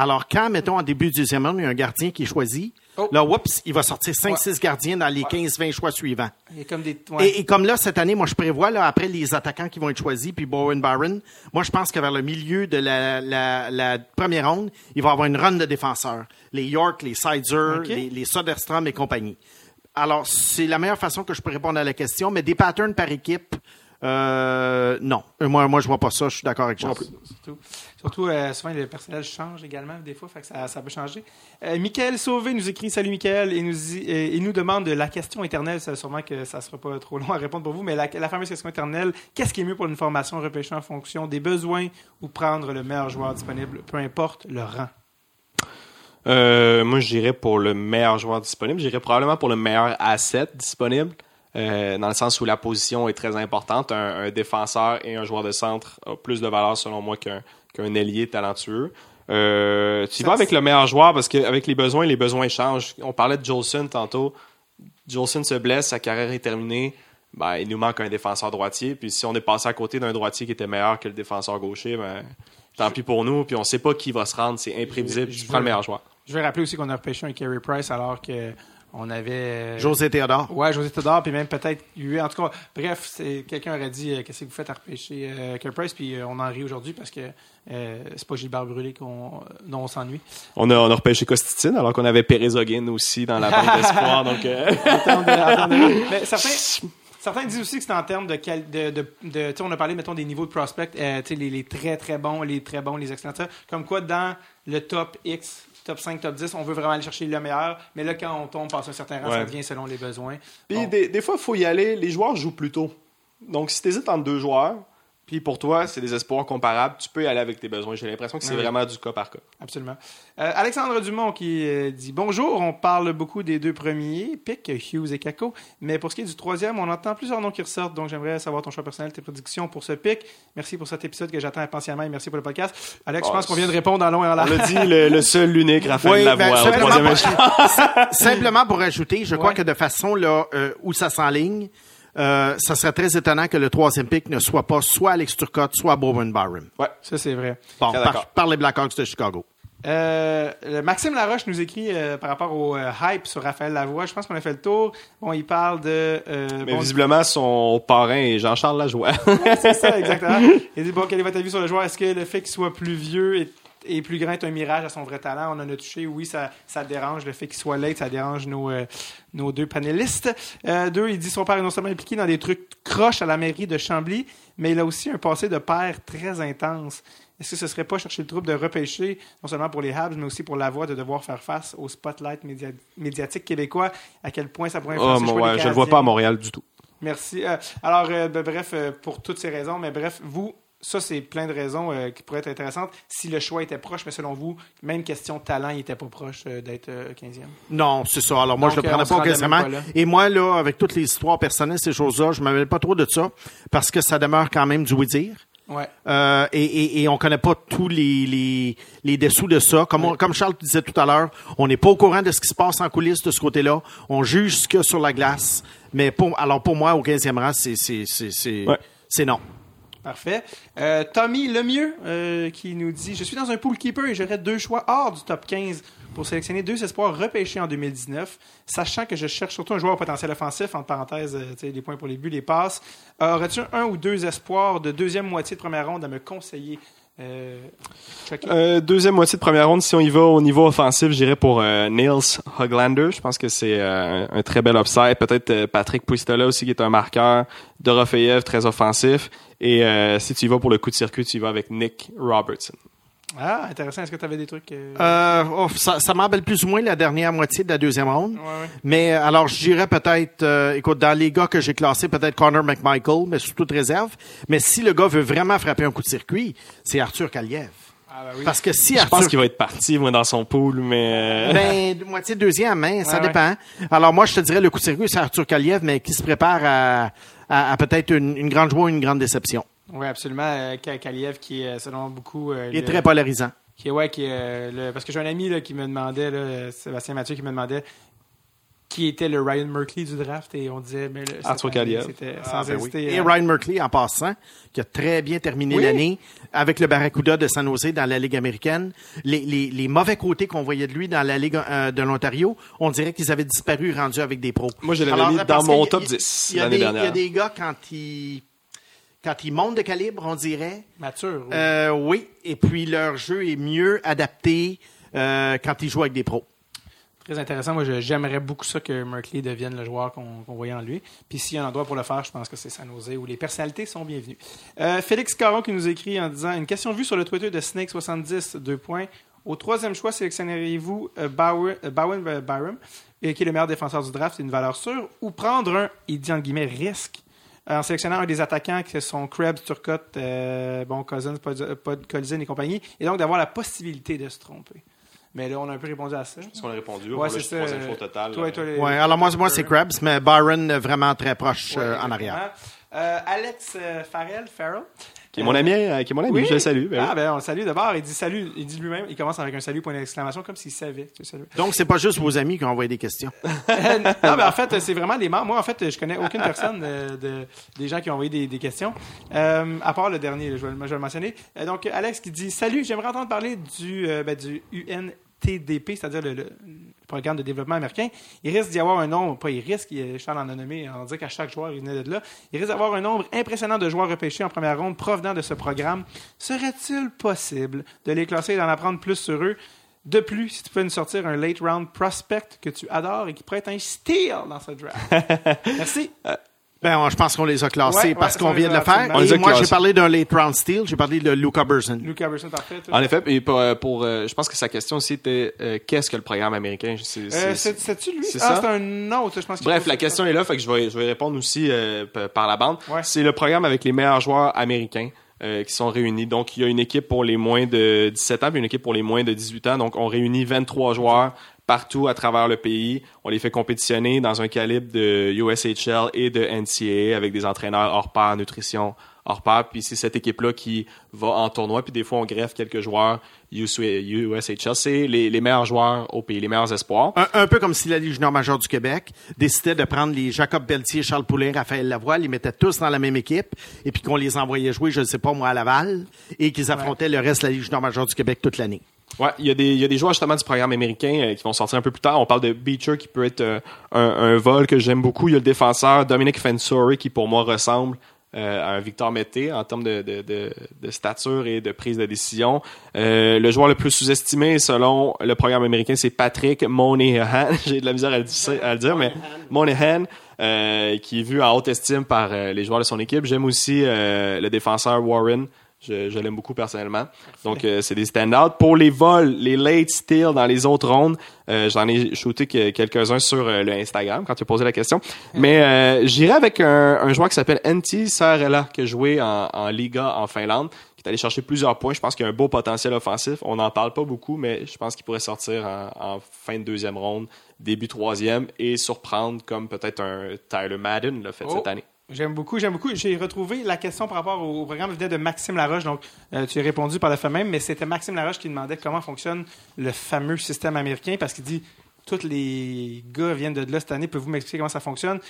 Alors, quand, mettons, en début du deuxième round, il y a un gardien qui est choisi, Oh. là, oups, il va sortir 5-6 gardiens dans les 15-20 choix suivants. A comme des, ouais. Et, et comme là, cette année, moi, je prévois, là, après les attaquants qui vont être choisis, puis Bowen Barron, moi, je pense que vers le milieu de la, la, la première ronde, il va y avoir une run de défenseurs. Les York, les Sizer, les, les Soderstrom et compagnie. Alors, c'est la meilleure façon que je peux répondre à la question, mais des patterns par équipe, euh, non. Euh, Moi, moi, je vois pas ça, je suis d'accord avec Charles. Surtout, surtout euh, souvent, le personnel change également, des fois, fait que ça, ça peut changer. Euh, Michael Sauvé nous écrit Salut Michael et nous, dit- il nous demande de la question éternelle. C'est sûrement que ça sera pas trop long à répondre pour vous, mais la, la fameuse question éternelle qu'est-ce qui est mieux pour une formation repêchée en fonction des besoins ou prendre le meilleur joueur disponible, peu importe le rang? Euh, moi, je dirais pour le meilleur joueur disponible. Je dirais probablement pour le meilleur asset disponible, euh, dans le sens où la position est très importante. Un, un défenseur et un joueur de centre a plus de valeur, selon moi, qu'un qu'un ailier talentueux. Euh, tu vas avec le meilleur joueur parce qu'avec les besoins, les besoins changent. On parlait de Jolson tantôt. Jolson se blesse, sa carrière est terminée. Ben, il nous manque un défenseur droitier. Puis si on est passé à côté d'un droitier qui était meilleur que le défenseur gaucher, ben, tant pis pour nous. Puis on sait pas qui va se rendre. C'est imprévisible. Je prends le meilleur joueur. Je vais rappeler aussi qu'on a repêché un Carey Price alors que on avait. euh, José Théodore. Ouais, José Todor, puis même peut-être lui. En tout cas, bref, c'est quelqu'un aurait dit euh, qu'est-ce que vous faites à repêcher euh, Price, puis euh, on en rit aujourd'hui parce que c'est pas Gilbert Brûlé qu'on, dont on s'ennuie. On a, on a repêché Costitine alors qu'on avait Pérez-Ogin aussi dans la banque d'espoir. donc, [LAUGHS] Attendez, attendez. [LAUGHS] Mais certains, certains disent aussi que c'est en termes de. de, de, de- tu sais, on a parlé, mettons, des niveaux de prospect, euh, tu sais, les, les très très bons, les très bons, les excellents. Comme quoi, dans le top X, top 5, top 10, on veut vraiment aller chercher le meilleur, mais là, quand on tombe passe un certain rang, ça Ouais. devient selon les besoins. Puis Bon. des, des fois, il faut y aller. Les joueurs jouent plus tôt. Donc, si tu hésites entre deux joueurs, puis pour toi, c'est des espoirs comparables, tu peux y aller avec tes besoins. J'ai l'impression que c'est Oui. vraiment du cas par cas. Absolument. Euh, Alexandre Dumont qui euh, dit Bonjour, on parle beaucoup des deux premiers, Pick, Hughes et Kako, mais pour ce qui est du troisième, on entend plusieurs noms qui ressortent, donc j'aimerais savoir ton choix personnel, tes prédictions pour ce pick. Merci pour cet épisode que j'attends impatiemment et merci pour le podcast. Alex, je Bon, pense qu'on vient de répondre en long et en On large. l'a dit, le, le seul, l'unique, Raphaël Oui, ben, Lavoie au simplement, troisième pour, [LAUGHS] simplement pour ajouter, je crois que de façon là euh, où ça s'enligne, euh, ça serait très étonnant que le troisième pick ne soit pas soit Alex Turcotte, soit Bowen Barron. Ouais. Ça, c'est vrai. Bon, par, les Blackhawks de Chicago. Euh, Maxime Laroche nous écrit euh, par rapport au euh, hype sur Raphaël Lavoie. Je pense qu'on a fait le tour. Bon, il parle de. euh, Mais bon, visiblement, son parrain est Jean-Charles Lajoie. [LAUGHS] c'est ça, exactement. [LAUGHS] Il dit bon, quel est votre avis sur le joueur? Est-ce que le fait qu'il soit plus vieux et, et plus grand est un mirage à son vrai talent On en a touché. Oui, ça, ça dérange. Le fait qu'il soit late, ça dérange nos, euh, nos deux panélistes. Euh, deux, il dit son père est non seulement impliqué dans des trucs croches à la mairie de Chambly, mais il a aussi un passé de père très intense. Est-ce que ce serait pas chercher le trouble de repêcher, non seulement pour les Habs, mais aussi pour la voix de devoir faire face au spotlight média- médiatique québécois, à quel point ça pourrait Oh, influencer le ouais, des je le vois pas à Montréal du tout. Merci. Euh, alors, euh, ben, bref, euh, pour toutes ces raisons, mais bref, vous, ça, c'est plein de raisons euh, qui pourraient être intéressantes si le choix était proche, mais selon vous, même question de talent, il n'était pas proche euh, d'être euh, 15e. Non, c'est ça. Alors moi, Donc, je le euh, prenais pas quasiment. Et moi, là, avec toutes les histoires personnelles, ces choses-là, je ne mêle pas trop de ça parce que ça demeure quand même du oui-dire. Ouais. Euh, et, et, et on connaît pas tous les, les, les dessous de ça. Comme, on- comme Charles disait tout à l'heure, on n'est pas au courant de ce qui se passe en coulisses de ce côté-là. On juge ce qu'il y a sur la glace. Mais pour, alors pour moi, au 15e rang, c'est, c'est, c'est, c'est, Ouais. c'est non. Parfait. Euh, Tommy Lemieux euh, qui nous dit Je suis dans un pool keeper et j'aurai deux choix hors du top 15 pour sélectionner deux espoirs repêchés en 2019, sachant que je cherche surtout un joueur potentiel offensif, entre parenthèses, euh, les points pour les buts, les passes. Aurais-tu un ou deux espoirs de deuxième moitié de première ronde à me conseiller euh? Euh, deuxième moitié de première ronde, si on y va au niveau offensif, j'irais pour euh, Niels Hoglander. Je pense que c'est euh, un, très bel upside. Peut-être Patrick Puistola aussi, qui est un marqueur. Dorofeyev, très offensif. Et si tu y vas pour le coup de circuit, tu y vas avec Nick Robertson. Ah, intéressant. Est-ce que tu avais des trucs euh, Euh, oh, ça, ça m'embelle plus ou moins la dernière moitié de la deuxième ronde. ouais, ouais. Mais euh, alors, je dirais peut-être, euh, écoute, dans les gars que j'ai classés, peut-être Connor McMichael, mais sous toute réserve. Mais si le gars veut vraiment frapper un coup de circuit, c'est Arthur Kaliev. Ah, ben oui. Parce que si Je Arthur... pense qu'il va être parti, moi, dans son pool, mais... euh, Ben, de moitié deuxième, hein, ça Ouais, dépend. Alors moi, je te dirais le coup de circuit, c'est Arthur Kaliev, mais qui se prépare à, à, à peut-être une, une grande joie ou une grande déception. Oui, absolument. Euh, Ka- Kaliev, qui est, selon beaucoup. euh, Il est le- très polarisant. Qui est, ouais, qui est, euh, le- parce que j'ai un ami là, qui me demandait, là, euh, Sébastien Mathieu, qui me demandait qui était le Ryan Merkley du draft et on disait, mais Arthur Kaliev. C'était Ah, sans ben oui. hésiter. Et hein. Ryan Merkley, en passant, qui a très bien terminé Oui. l'année avec le Barracuda de San Jose dans la Ligue américaine. Les, les, les mauvais côtés qu'on voyait de lui dans la Ligue euh, de l'Ontario, on dirait qu'ils avaient disparu rendus avec des pros. Moi, je l'avais mis dans mon top il y a- 10 il y a l'année des- Il y dernière. a des gars, quand ils, quand ils montent de calibre, on dirait, Mature. oui. euh, oui, et puis leur jeu est mieux adapté euh, quand ils jouent avec des pros. Très intéressant. Moi, j'aimerais beaucoup ça que Merkley devienne le joueur qu'on voyait en lui. Puis s'il y a un endroit pour le faire, je pense que c'est San Jose où les personnalités sont bienvenues. Euh, Félix Caron qui nous écrit en disant Une question vue sur le Twitter de Snake70, deux points. Au troisième choix, sélectionneriez-vous Bowen Byram, qui est le meilleur défenseur du draft, c'est une valeur sûre, ou prendre un, il dit en guillemets, risque? En sélectionnant un des attaquants qui sont Krebs, Turcotte, euh, bon, Cousins, Pod, et compagnie, et donc d'avoir la possibilité de se tromper. Mais là, on a un peu répondu à ça. Est-ce qu'on a répondu? Ouais, c'est ça. troisième choix au total. Toi, là. toi, les- Ouais, alors moi, moi c'est Krabs, mais Byron euh, vraiment très proche Ouais, euh, en arrière. Euh, Alex euh, Farrell, Farrell. Qui est mon ami, euh, qui est mon ami, Oui. je le salue. ben oui. Ah, ben, on le salue d'abord. Il dit salut. Il dit lui-même, il commence avec un salut, point d'exclamation, comme s'il savait. saluais. Donc, c'est pas juste vos amis qui ont envoyé des questions. [LAUGHS] non, mais en fait, c'est vraiment les membres. Moi, en fait, je connais aucune personne euh, de, des gens qui ont envoyé des, des questions, Euh, à part le dernier, je vais, le- je vais le mentionner. Euh, donc, Alex qui dit Salut, j'aimerais entendre parler du, euh, ben, du UNTDP, c'est-à-dire le, le programme de développement américain. Il risque d'y avoir un nombre, pas il risque, Charles en a nommé, on dit qu'à chaque joueur, il venait de là. Il risque d'avoir un nombre impressionnant de joueurs repêchés en première ronde provenant de ce programme. Serait-il possible de les classer et d'en apprendre plus sur eux? De plus, si tu peux nous sortir un late round prospect que tu adores et qui pourrait être un steal dans ce draft. [LAUGHS] Merci. Ben, on- je pense qu'on les a classés Ouais, parce ouais, qu'on vient de a le faire. absolument. On les Et a moi, j'ai parlé d'un late round steal. J'ai parlé de Luca Burson. Luke Aberson, parfait. En effet, et pour, euh, pour, euh, je pense que sa question aussi était euh, qu'est-ce que le programme américain? C'est- Euh, c'est- c'est- C'est-tu lui? c'est Ah, ça? c'est un autre, je pense. Bref, la question est là, fait que je vais, je vais répondre aussi euh, par la bande. Ouais. C'est le programme avec les meilleurs joueurs américains euh, qui sont réunis. Donc, il y a une équipe pour les moins de 17 ans, puis une équipe pour les moins de 18 ans. Donc, on réunit 23 joueurs partout à travers le pays. On les fait compétitionner dans un calibre de USHL et de NCAA avec des entraîneurs hors pair, nutrition hors pair. Puis c'est cette équipe-là qui va en tournoi. Puis des fois, on greffe quelques joueurs USHL. C'est les, les meilleurs joueurs au pays, les meilleurs espoirs. Un, un peu comme si la Ligue junior majeure du Québec décidait de prendre les Jacob Pelletier, Charles Poulin, Raphaël Lavoie, les mettait tous dans la même équipe, et puis qu'on les envoyait jouer, je ne sais pas moi, à Laval, et qu'ils affrontaient le reste de la Ligue junior majeure du Québec toute l'année. Ouais, il y, a des, il y a des joueurs justement du programme américain euh, qui vont sortir un peu plus tard. On parle de Beecher qui peut être euh, un, un vol que j'aime beaucoup. Il y a le défenseur Dominic Fensori qui pour moi ressemble euh, à un Victor Mété en termes de, de, de, de stature et de prise de décision. Euh, le joueur le plus sous-estimé selon le programme américain, c'est Patrick Monahan. [LAUGHS] J'ai de la misère à le, dire- à le dire, mais Monahan. euh, qui est vu en haute estime par euh, les joueurs de son équipe. J'aime aussi euh, le défenseur Warren. Je, je l'aime beaucoup personnellement. Donc, euh, c'est des stand-out. Pour les vols, les late steals dans les autres rondes, euh, j'en ai shooté que- quelques-uns sur euh, le Instagram quand tu as posé la question. Mais euh, j'irai avec un, un joueur qui s'appelle Antti Saarela, qui a joué en, en Liga en Finlande, qui est allé chercher plusieurs points. Je pense qu'il a un beau potentiel offensif. On n'en parle pas beaucoup, mais je pense qu'il pourrait sortir en, en fin de deuxième ronde, début troisième, et surprendre comme peut-être un Tyler Madden l'a fait Oh. cette année. J'aime beaucoup, j'aime beaucoup. J'ai retrouvé la question par rapport au, programme venait de Maxime Laroche, donc euh, tu as répondu par le fait même, mais c'était Maxime Laroche qui demandait comment fonctionne le fameux système américain parce qu'il dit tous les gars viennent de là cette année, pouvez-vous m'expliquer comment ça fonctionne?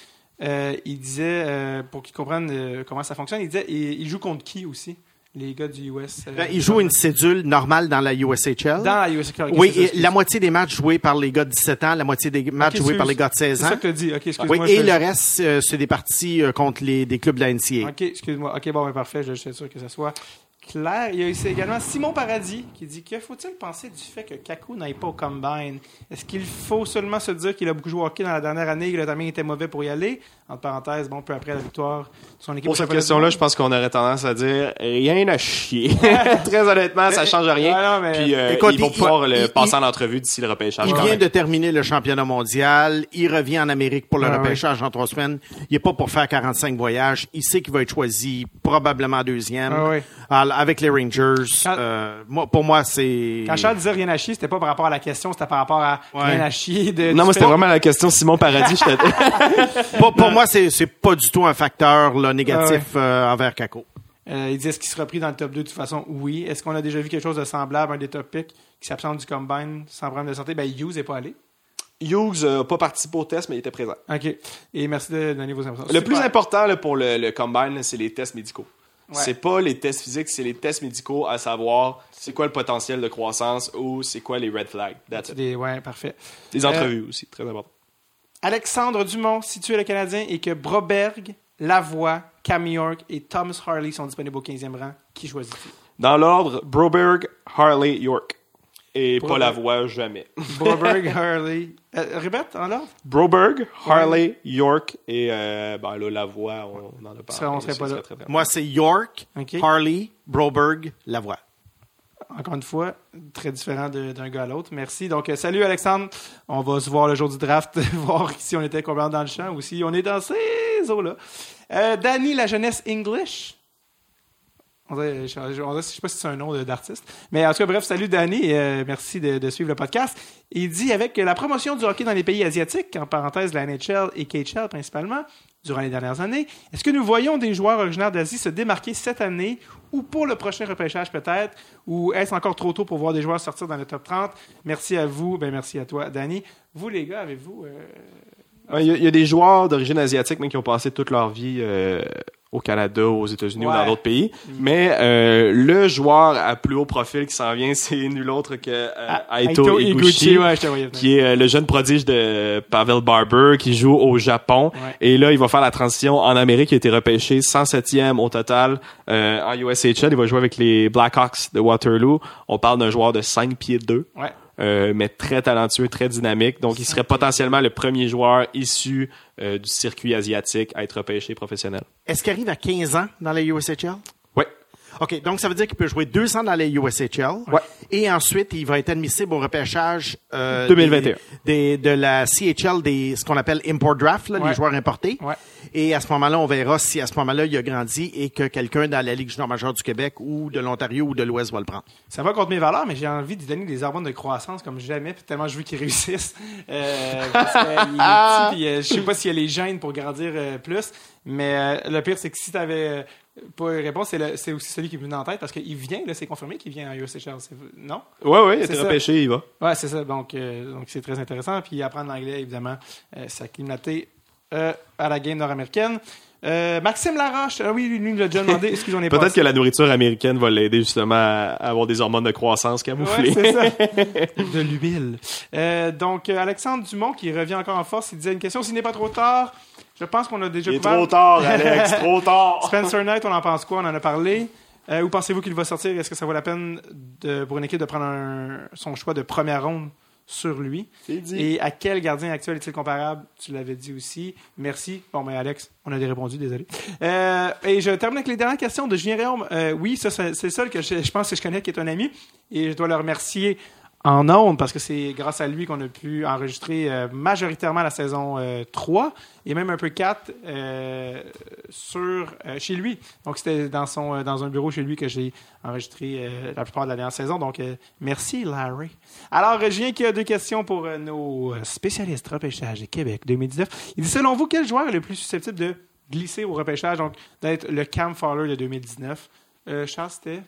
Euh, Il disait euh, pour qu'ils comprennent comment ça fonctionne, il disait il, il joue contre qui aussi? Les gars du US euh, Ben, il joue une cédule normale dans la USHL. dans la US. ok, oui, ça, et la moitié des matchs joués par les gars de 17 ans, la moitié des matchs joués par les gars de 16 C'est ça ans. que tu dit. Ok, excuse-moi. Oui, et le reste, euh, c'est des parties euh, contre les, des clubs de la NCA. OK, excuse-moi. OK, bon, ben, parfait. Je, je suis sûr que ce soit clair. Il y a ici également Simon Paradis qui dit Que faut-il penser du fait que Kaku n'aille pas au combine? Est-ce qu'il faut seulement se dire qu'il a beaucoup joué au hockey dans la dernière année et que le timing était mauvais pour y aller? Entre parenthèses, bon, peu après la victoire de son équipe. Pour cette question-là, je pense qu'on aurait tendance à dire rien à chier. [LAUGHS] Très honnêtement, ça change rien. Ah, non, mais- Puis euh, Écoute, ils vont il- pouvoir il- le il- passer il- en entrevue d'ici le repêchage. Il vient de terminer le championnat mondial. Il revient en Amérique pour le Ah, repêchage en trois semaines. Il n'est pas pour faire 45 voyages. Il sait qu'il va être choisi probablement deuxième Ah, oui. Alors, avec les Rangers. Quand- euh, moi, pour moi, c'est... Quand Charles disait rien à chier, c'était pas par rapport à la question, c'était par rapport à Ouais. rien à chier. De, Non, moi, c'était vraiment la question Simon Paradis. j'étais- [LAUGHS] pour, pour moi, c'est c'est pas du tout un facteur là, négatif euh, envers Kako. Euh, il dit est-ce qu'il sera pris dans le top 2 de toute façon Oui. Est-ce qu'on a déjà vu quelque chose de semblable, un des top picks qui s'absente du combine sans problème de santé? Ben, Hughes n'est pas allé. Hughes n'a pas participé au test, mais il était présent. OK. Et merci de donner vos impressions. Le Super. plus important là, pour le, le combine, là, c'est les tests médicaux. Ouais. C'est pas les tests physiques, c'est les tests médicaux à savoir c'est quoi le potentiel de croissance ou c'est quoi les red flags. That's. Des- ouais, parfait. Les entrevues aussi, très important. Alexandre Dumont, situé le Canadien, et que Broberg, Lavoie, Cam York et Thomas Harley sont disponibles au 15e rang. Qui choisit-tu Dans l'ordre, Broberg, Harley, York. Et pas la voix jamais. [LAUGHS] Broberg, Harley. Euh, répète, en l'ordre Broberg, Harley, York et euh, ben là, la voix, on, on en a parlé. Ça, on serait pas là. très. Moi, c'est York. Harley, Broberg, Lavoie. Encore une fois, très différent d'un gars à l'autre. Merci. Donc, euh, salut Alexandre. On va se voir le jour du draft, [LAUGHS] voir si on était complètement dans le champ ou si on est dans ces eaux-là. Euh, Danny, la jeunesse English. Je ne sais pas si c'est un nom d'artiste. Mais en tout cas, bref, salut Danny. euh, merci de, suivre le podcast. Il dit avec la promotion du hockey dans les pays asiatiques, en parenthèse la NHL et KHL principalement, durant les dernières années, est-ce que nous voyons des joueurs originaires d'Asie se démarquer cette année ou pour le prochain repêchage peut-être, ou est-ce encore trop tôt pour voir des joueurs sortir dans le top 30? Merci à vous, ben merci à toi, Danny. Vous, les gars, avez-vous... euh, Ouais, Il y, a- il y a des joueurs d'origine asiatique mais qui ont passé toute leur vie euh, au Canada, aux États-Unis ou dans d'autres pays. Mais euh, le joueur à plus haut profil qui s'en vient, [LAUGHS] c'est nul autre que euh, Ah, Aito Iguchi. ouais, voyais venir. qui est euh, le jeune prodige de Pavel Barber, qui joue au Japon. Ouais. Et là, il va faire la transition en Amérique. Il a été repêché 107e au total euh, en USHL. Il va jouer avec les Blackhawks de Waterloo. On parle d'un joueur de 5 pieds 2. Ouais. Euh, mais très talentueux, très dynamique. Donc, il serait potentiellement le premier joueur issu euh, du circuit asiatique à être repêché professionnel. Est-ce qu'il arrive à 15 ans dans la USHL? OK, donc ça veut dire qu'il peut jouer deux ans dans la USHL. Ouais. Et ensuite, il va être admissible au repêchage euh, 2021. Des, des- de la CHL, des, ce qu'on appelle import draft, là, Ouais. les joueurs importés. Ouais. Et à ce moment-là, on verra si à ce moment-là, il a grandi et que quelqu'un dans la Ligue junior majeure du Québec ou de l'Ontario ou de l'Ouest va le prendre. Ça va contre mes valeurs, mais j'ai envie de donner des hormones de croissance comme jamais, puis tellement je veux qu'il réussisse. Euh, parce qu'il est petit, puis, euh, je sais pas s'il y a les gènes pour grandir euh, plus, mais euh, le pire, c'est que si tu avais pas une réponse, c'est, aussi celui qui me vient en tête, parce qu'il vient, là, c'est confirmé qu'il vient à USHL. Non? Ouais, ouais, il a été repêché, il va. Ouais, c'est ça. Donc, euh, donc c'est très intéressant. Puis apprendre l'anglais, évidemment, euh, s'acclimater euh, à la game nord-américaine. Euh, Maxime Laroche, ah oui, lui, l'a déjà demandé. [LAUGHS] Excusez, on est Peut-être que la nourriture américaine va l'aider justement à avoir des hormones de croissance camouflées. Ouais, c'est ça. [LAUGHS] de l'huile. Euh, donc, Alexandre Dumont, qui revient encore en force, il disait une question, s'il n'est pas trop tard, je pense qu'on a déjà Il est couvert- trop tard, Alex, [LAUGHS] trop tard. Spencer Knight, on en pense quoi? On en a parlé. Euh, où pensez-vous qu'il va sortir? Est-ce que ça vaut la peine de, pour une équipe de prendre un- son choix de première ronde sur lui? C'est dit. Et à quel gardien actuel est-il comparable? Tu l'avais dit aussi. Merci. Bon, mais Alex, on a des répondu, désolé. Euh, et je termine avec les dernières questions de Julien Réaume. Euh, oui, ça, c'est c'est le seul que je, je pense que je connais qui est un ami. Et je dois le remercier en ondes parce que c'est grâce à lui qu'on a pu enregistrer euh, majoritairement la saison euh, 3 et même un peu 4 euh, sur, euh, chez lui. Donc, c'était dans, son, dans un bureau chez lui que j'ai enregistré la plupart de la dernière saison. Donc, merci, Larry. Alors, euh, Julien qui a deux questions pour nos spécialistes repêchage de Québec 2019. Il dit, selon vous, quel joueur est le plus susceptible de glisser au repêchage, donc d'être le Cam Fowler de 2019? Euh, Charles, c'était...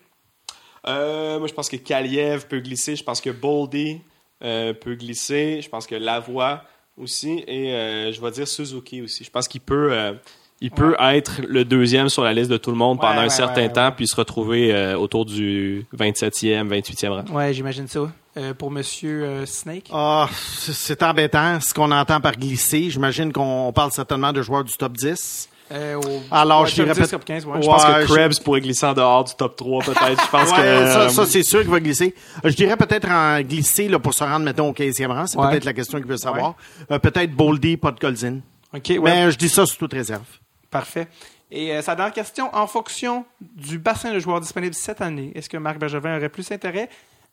Euh, moi, je pense que Kaliev peut glisser. Je pense que Boldy euh, peut glisser. Je pense que Lavoie aussi. Et euh, je vais dire Suzuki aussi. Je pense qu'il peut, euh, il peut être le deuxième sur la liste de tout le monde Ouais, pendant un certain ouais, temps, ouais. puis se retrouver euh, autour du 27e, 28e rang. Ouais, j'imagine ça. Euh, pour Monsieur euh, Snake? Ah, c'est c'est embêtant ce qu'on entend par glisser. J'imagine qu'on parle certainement de joueurs du top 10. Euh, au- Alors, ouais, je dirais top 10, peut- top 15, ouais. Ouais, Je pense que Krebs pourrait glisser en dehors du top 3, peut-être. Je pense que. ça, ça, c'est sûr qu'il va glisser. Euh, Je dirais peut-être en glisser là, pour se rendre, mettons, au 15e rang. C'est peut-être la question qu'il veut savoir. Euh, peut-être Boldy, pas de Colzin. OK. Mais je dis ça sous toute réserve. Parfait. Et euh, sa dernière question, en fonction du bassin de joueurs disponibles cette année, est-ce que Marc Bergevin aurait plus intérêt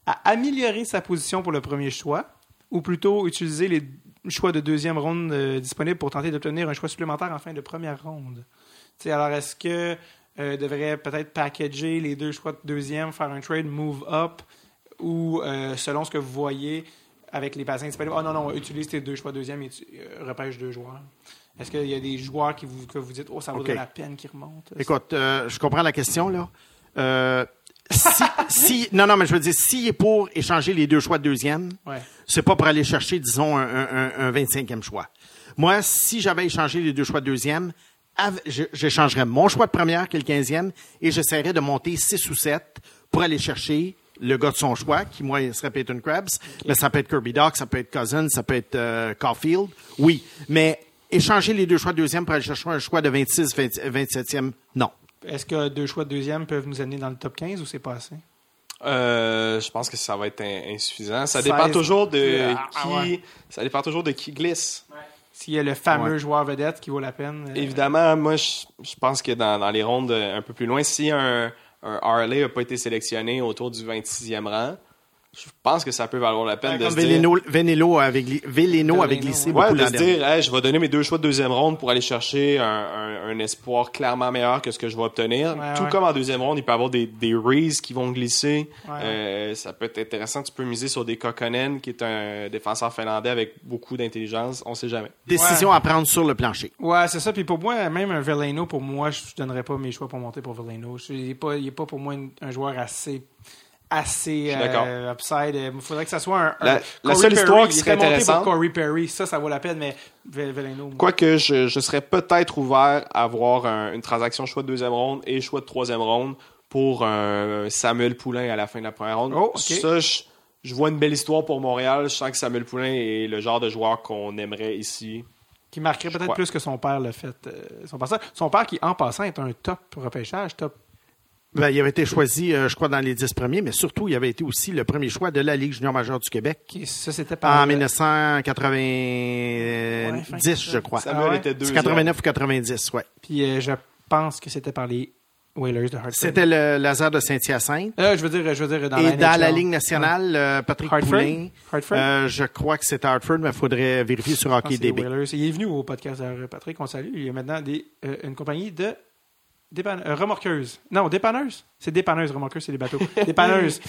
à améliorer sa position pour le premier choix ou plutôt utiliser les choix de deuxième ronde euh, disponibles pour tenter d'obtenir un choix supplémentaire en fin de première ronde? Tu sais, alors, est-ce que euh, devrait peut-être packager les deux choix de deuxième, faire un trade, move up ou euh, selon ce que vous voyez avec les bassins disponibles, oh non, non, utilise tes deux choix de deuxième et euh, repêche deux joueurs? Est-ce qu'il y a des joueurs qui vous, que vous dites, oh, ça vaudrait Ok. la peine qu'ils remontent? Écoute, je comprends la question, là. Si, si- non, non, mais je veux dire, s'il est pour échanger les deux choix de deuxième, Ouais. c'est pas pour aller chercher, disons, un, un, un- un 25e choix. Moi, si j'avais échangé les deux choix de deuxième, j'échangerais mon choix de première, qui est le 15e, et j'essaierais de monter 6 ou 7 pour aller chercher le gars de son choix, qui, moi, serait Peyton Krebs. Mais ça peut être Kirby Doc, ça peut être Cousins, ça peut être euh, Caulfield. Oui, mais échanger les deux choix de deuxième pour aller chercher un choix de 26, 20 27e, non. Est-ce que deux choix de deuxième peuvent nous amener dans le top 15 ou c'est pas assez? Euh, je pense que ça va être in- insuffisant. Ça 16. dépend toujours de Ah, qui. ouais. Ça dépend toujours de qui glisse. S'il y a le fameux Ouais. joueur vedette qui vaut la peine. euh, Évidemment, moi, je, je pense que dans, dans les rondes euh, un peu plus loin, si un, un Harley n'a pas été sélectionné autour du 26e rang, je pense que ça peut valoir la peine de Comme se dire... Veleno, Venelo avait, Veleno avait glissé Ouais, beaucoup de se dire, Hey, je vais donner mes deux choix de deuxième ronde pour aller chercher un, un- un espoir clairement meilleur que ce que je vais obtenir. Ouais, Tout ouais. comme en deuxième ronde, il peut y avoir des, des Rees qui vont glisser. Euh, ça peut être intéressant. Tu peux miser sur des Kokkonen, qui est un défenseur finlandais avec beaucoup d'intelligence. On sait jamais. Décision à prendre sur le plancher. Ouais, c'est ça. Puis pour moi, même un Veleno, pour moi, je donnerais pas mes choix pour monter pour Veleno. Il n'est pas, il est pas pour moi un joueur assez assez euh, upside. Il faudrait que ça soit un. La- un la seule Perry. histoire qui serait intéressante- pour Corey Perry, ça, ça vaut la peine, mais Ve- Veleno. Quoique je, je serais peut-être ouvert à avoir un- une transaction choix de deuxième ronde et choix de troisième ronde pour un Samuel Poulain à la fin de la première ronde. Oh. Ça, je, je vois une belle histoire pour Montréal. Je sens que Samuel Poulain est le genre de joueur qu'on aimerait ici. Qui marquerait peut-être plus que son père l'a fait. euh, son, père, son père qui, en passant, est un top repêchage, top. Ben, il avait été choisi, euh, je crois, dans les dix premiers, mais surtout, il avait été aussi le premier choix de la Ligue junior majeure du Québec ça, c'était par. en 1990, je crois. Samuel Ah ouais? était deuxième. 89 ou 90, ouais. Puis euh, je pense que c'était par les Whalers de Hartford. C'était le Lazare de Saint-Hyacinthe. Euh, je veux dire, je veux dire dans Et la dans la Ligue nationale, euh, Patrick Hartford? Poulain, Hartford? euh, je crois que c'était Hartford, mais il faudrait vérifier sur Hockey c'est les DB. Whalers. Il est venu au podcast de Patrick, on salue. Il y a maintenant des, euh, une compagnie de dépanne- euh, remorqueuses. Non, dépanneuses. C'est dépanneuses, remorqueuses, c'est les bateaux. [LAUGHS] dépanneuses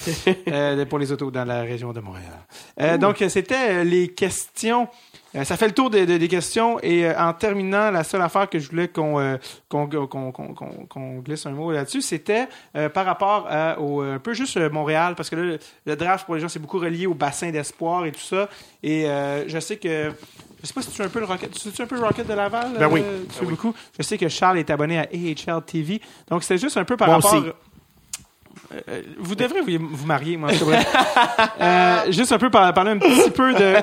euh, pour les autos dans la région de Montréal. Euh, donc, euh, c'était euh, les questions. Euh, ça fait le tour de- de- des questions. Et euh, en terminant, la seule affaire que je voulais qu'on euh, qu'on qu'on- qu'on- qu'on- qu'on glisse un mot là-dessus, c'était euh, par rapport à, au, un peu juste euh, Montréal, parce que là, le, le draft pour les gens, c'est beaucoup relié au bassin d'espoir et tout ça. Et euh, je sais que Je sais pas si tu es un peu le Rocket, tu es un peu le Rocket de Laval. Ben oui. euh, tu fais beaucoup. Je sais que Charles est abonné à AHL TV. Donc, c'est juste un peu par Moi rapport. aussi. Euh, vous devrez vous, vous marier, moi. [LAUGHS] Euh, juste un peu par- parler un petit peu de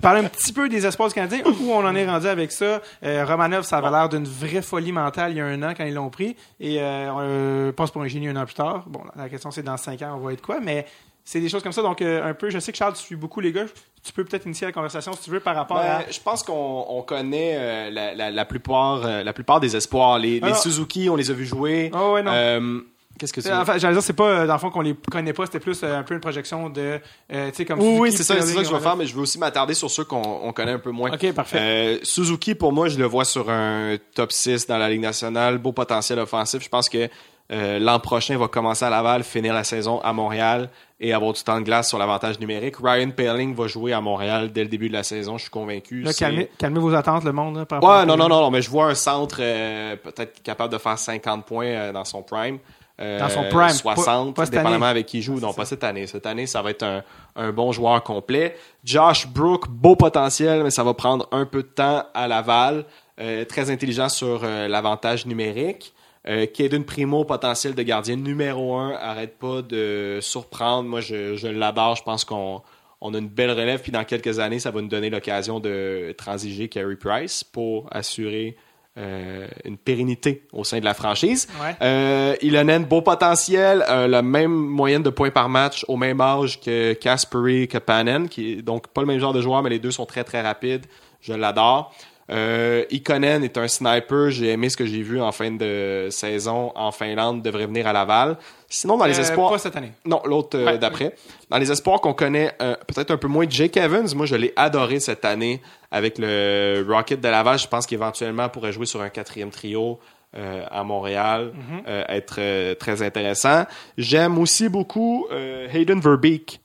parler un petit peu des espoirs du Canadien où on en est rendu avec ça. Euh, Romanov, ça avait l'air d'une vraie folie mentale il y a un an quand ils l'ont pris et on euh, passe pour un génie un an plus tard. Bon, la question c'est dans cinq ans on va être quoi, mais c'est des choses comme ça. Donc euh, un peu, je sais que Charles, tu suis beaucoup les gars. Tu peux peut-être initier la conversation si tu veux par rapport à. Ben, je pense qu'on on connaît euh, la, la, la plupart euh, la plupart des espoirs. Les, Ah les non. Suzuki, on les a vus jouer. Oh, ouais, non. Qu'est-ce que veux? Enfin, j'allais dire, c'est pas, euh, dans le fond, qu'on les connaît pas, c'était plus euh, un peu une projection de, euh, tu sais, comme Oui, Suzuki, oui, c'est ça, c'est ça que je vais faire, mais je veux aussi m'attarder sur ceux qu'on on connaît un peu moins. Ok, parfait. Euh, Suzuki, pour moi, je le vois sur un top 6 dans la Ligue nationale, beau potentiel offensif. Je pense que euh, l'an prochain, il va commencer à Laval, finir la saison à Montréal et avoir du temps de glace sur l'avantage numérique. Ryan Paling va jouer à Montréal dès le début de la saison, je suis convaincu. Là, C'est- calmez, calmez vos attentes, le monde. là, par Ouais, non, non, non, non, mais je vois un centre euh, peut-être capable de faire 50 points euh, dans son prime. Euh, Dans son prime, 60, pas- dépendamment année. avec qui il joue. Non, pas cette année. Cette année, ça va être un, un bon joueur complet. Josh Brook, beau potentiel, mais ça va prendre un peu de temps à Laval. Euh, très intelligent sur euh, l'avantage numérique. Euh, Caden Primo, potentiel de gardien numéro un, arrête pas de surprendre. Moi, je, je l'adore. Je pense qu'on on a une belle relève. Puis dans quelques années, ça va nous donner l'occasion de transiger Carey Price pour assurer euh, une pérennité au sein de la franchise. Ouais. Euh, Ilonen, beau potentiel, euh, la même moyenne de points par match, au même âge que Kasperi, que Panen, qui est donc pas le même genre de joueur, mais les deux sont très très rapides. Je l'adore. Euh, Ikonen est un sniper. J'ai aimé ce que j'ai vu en fin de saison en Finlande. Devrait venir à Laval. Sinon, dans les Euh, espoirs. Pas cette année. Non, l'autre euh, Ouais. d'après. Dans les espoirs qu'on connaît euh, peut-être un peu moins, Jake Evans, moi je l'ai adoré cette année avec le Rocket de Laval. Je pense qu'éventuellement pourrait jouer sur un quatrième trio euh, à Montréal, Mhm. euh, être très intéressant. J'aime aussi beaucoup Hayden Verbeek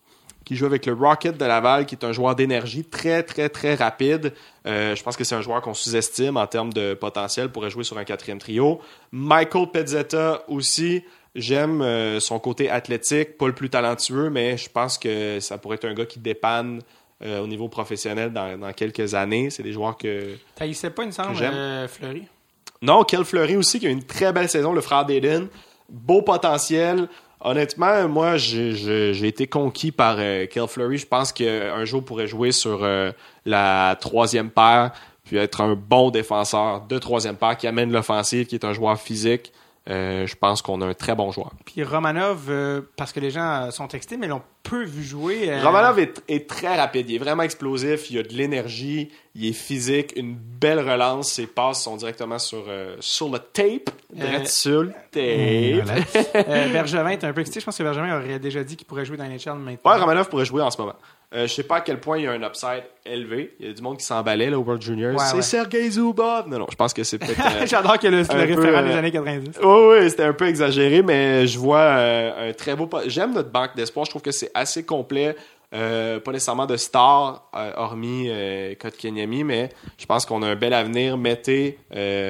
qui joue avec le Rocket de Laval, qui est un joueur d'énergie très, très, très rapide. Euh, je pense que c'est un joueur qu'on sous-estime en termes de potentiel, pourrait jouer sur un quatrième trio. Michael Pezzetta aussi, j'aime euh, son côté athlétique, pas le plus talentueux, mais je pense que ça pourrait être un gars qui dépanne euh, au niveau professionnel dans, dans quelques années. C'est des joueurs que... Taillissait pas, il me j'aime. Fleury. Non, Kel Fleury aussi, qui a eu une très belle saison, le frère d'Aiden. Beau potentiel. Honnêtement, moi, j'ai- été conquis par euh, Kel Fleury. Je pense qu'un jour, pourrait jouer sur euh, la troisième paire, puis être un bon défenseur de troisième paire qui amène l'offensive, qui est un joueur physique. Euh, je pense qu'on a un très bon joueur. Puis Romanov, euh, parce que les gens sont textés, mais l'ont peu vu jouer. euh, Romanov est, est très rapide, il est vraiment explosif, il a de l'énergie, il est physique, une belle relance, ses passes sont directement sur, euh, sur le tape, direct Euh, sur le tape. euh, Bergevin est un peu excité. Je pense que Bergevin aurait déjà dit qu'il pourrait jouer dans les NHL maintenant. Ouais, Romanov pourrait jouer en ce moment. Euh, je sais pas à quel point il y a un upside élevé. Il y a du monde qui s'emballait là, au World Juniors. Ouais, c'est ouais. Sergei Zubov. Non, non, je pense que c'est peut-être. [LAUGHS] euh, J'adore que le, le référent des euh, années 90. Oui, oui, c'était un peu exagéré, mais je vois euh, un très beau. J'aime notre banque d'espoir. Je trouve que c'est assez complet. Pas nécessairement de stars, hormis euh, Kotkaniemi, mais je pense qu'on a un bel avenir. Mété,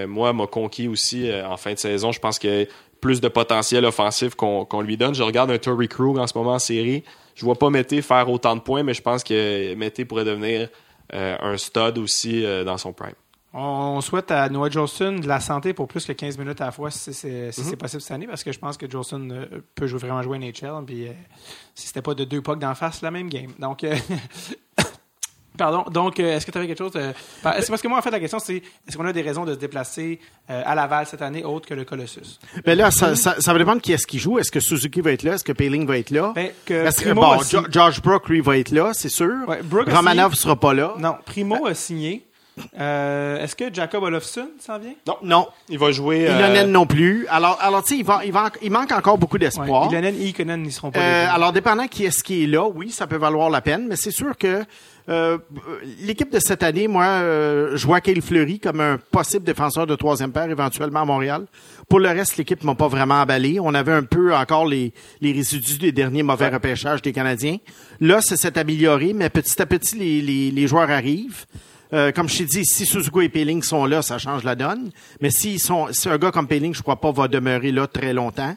moi, m'a conquis aussi en fin de saison. Je pense qu'il y a plus de potentiel offensif qu'on qu'on lui donne. Je regarde un Tory Krug en ce moment en série. Je vois pas Mété faire autant de points, mais je pense que Mété pourrait devenir euh, un stud aussi euh, dans son prime. On souhaite à Noah Jolson de la santé pour plus que 15 minutes à la fois si c'est si Mhm. possible cette année parce que je pense que Jolson euh, peut jouer, vraiment jouer à NHL. Puis si c'était pas de deux pucks d'en face, la même game. Donc. [LAUGHS] euh, Pardon. Donc, euh, est-ce que tu avais quelque chose de... par- est-ce- Parce que moi, en fait, la question, c'est est-ce qu'on a des raisons de se déplacer euh, à Laval cette année autre que le Colossus? Mais là, ça, ça, ça va dépendre qui est-ce qui joue. Est-ce que Suzuki va être là? Est-ce que Payling va être là? Ben, que Est-ce que, Primo bon, a signé- Jo- George Brook, lui, va être là, c'est sûr. Ouais, Romanov signé- sera pas là. Non, Primo a signé. Euh, est-ce que Jacob Olofsson s'en vient? Non. Il va jouer. euh, Ilonen non plus. Alors, alors tu sais, il, va, il, va, il manque encore beaucoup d'espoir. Ouais, Ilonen et Ikonen n'y seront pas. Euh, alors, dépendant qui est-ce qui est là, oui, ça peut valoir la peine, mais c'est sûr que euh, l'équipe de cette année, moi, euh, je vois Kyle Fleury comme un possible défenseur de troisième paire éventuellement à Montréal. Pour le reste, l'équipe m'a pas vraiment emballé. On avait un peu encore les, les résidus des derniers mauvais repêchages des Canadiens. Là, ça s'est amélioré, mais petit à petit, les, les, les joueurs arrivent. Euh, comme je t'ai dit, si Suzuki et Peeling sont là, ça change la donne. Mais s'ils sont, si un gars comme Peeling, je crois pas, va demeurer là très longtemps.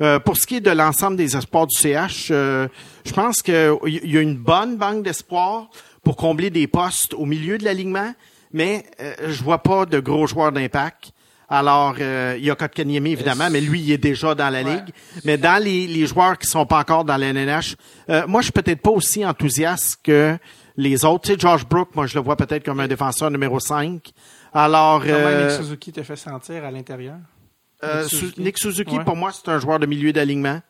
Euh, pour ce qui est de l'ensemble des espoirs du CH, euh, je pense qu'il y a une bonne banque d'espoirs. pour combler des postes au milieu de l'alignement, mais euh, je vois pas de gros joueurs d'impact. Alors, euh, il y a Kotkaniemi, évidemment, mais lui, il est déjà dans la Ligue. Mais dans les, les joueurs qui sont pas encore dans la NNH, euh, moi, je suis peut-être pas aussi enthousiaste que les autres. Tu sais, Josh Brook, moi, je le vois peut-être comme un défenseur numéro 5. Alors, Comment euh, Nick Suzuki te fait sentir à l'intérieur? euh, Nick Su- Suzuki? Nick Suzuki, Ouais. pour moi, c'est un joueur de milieu d'alignement.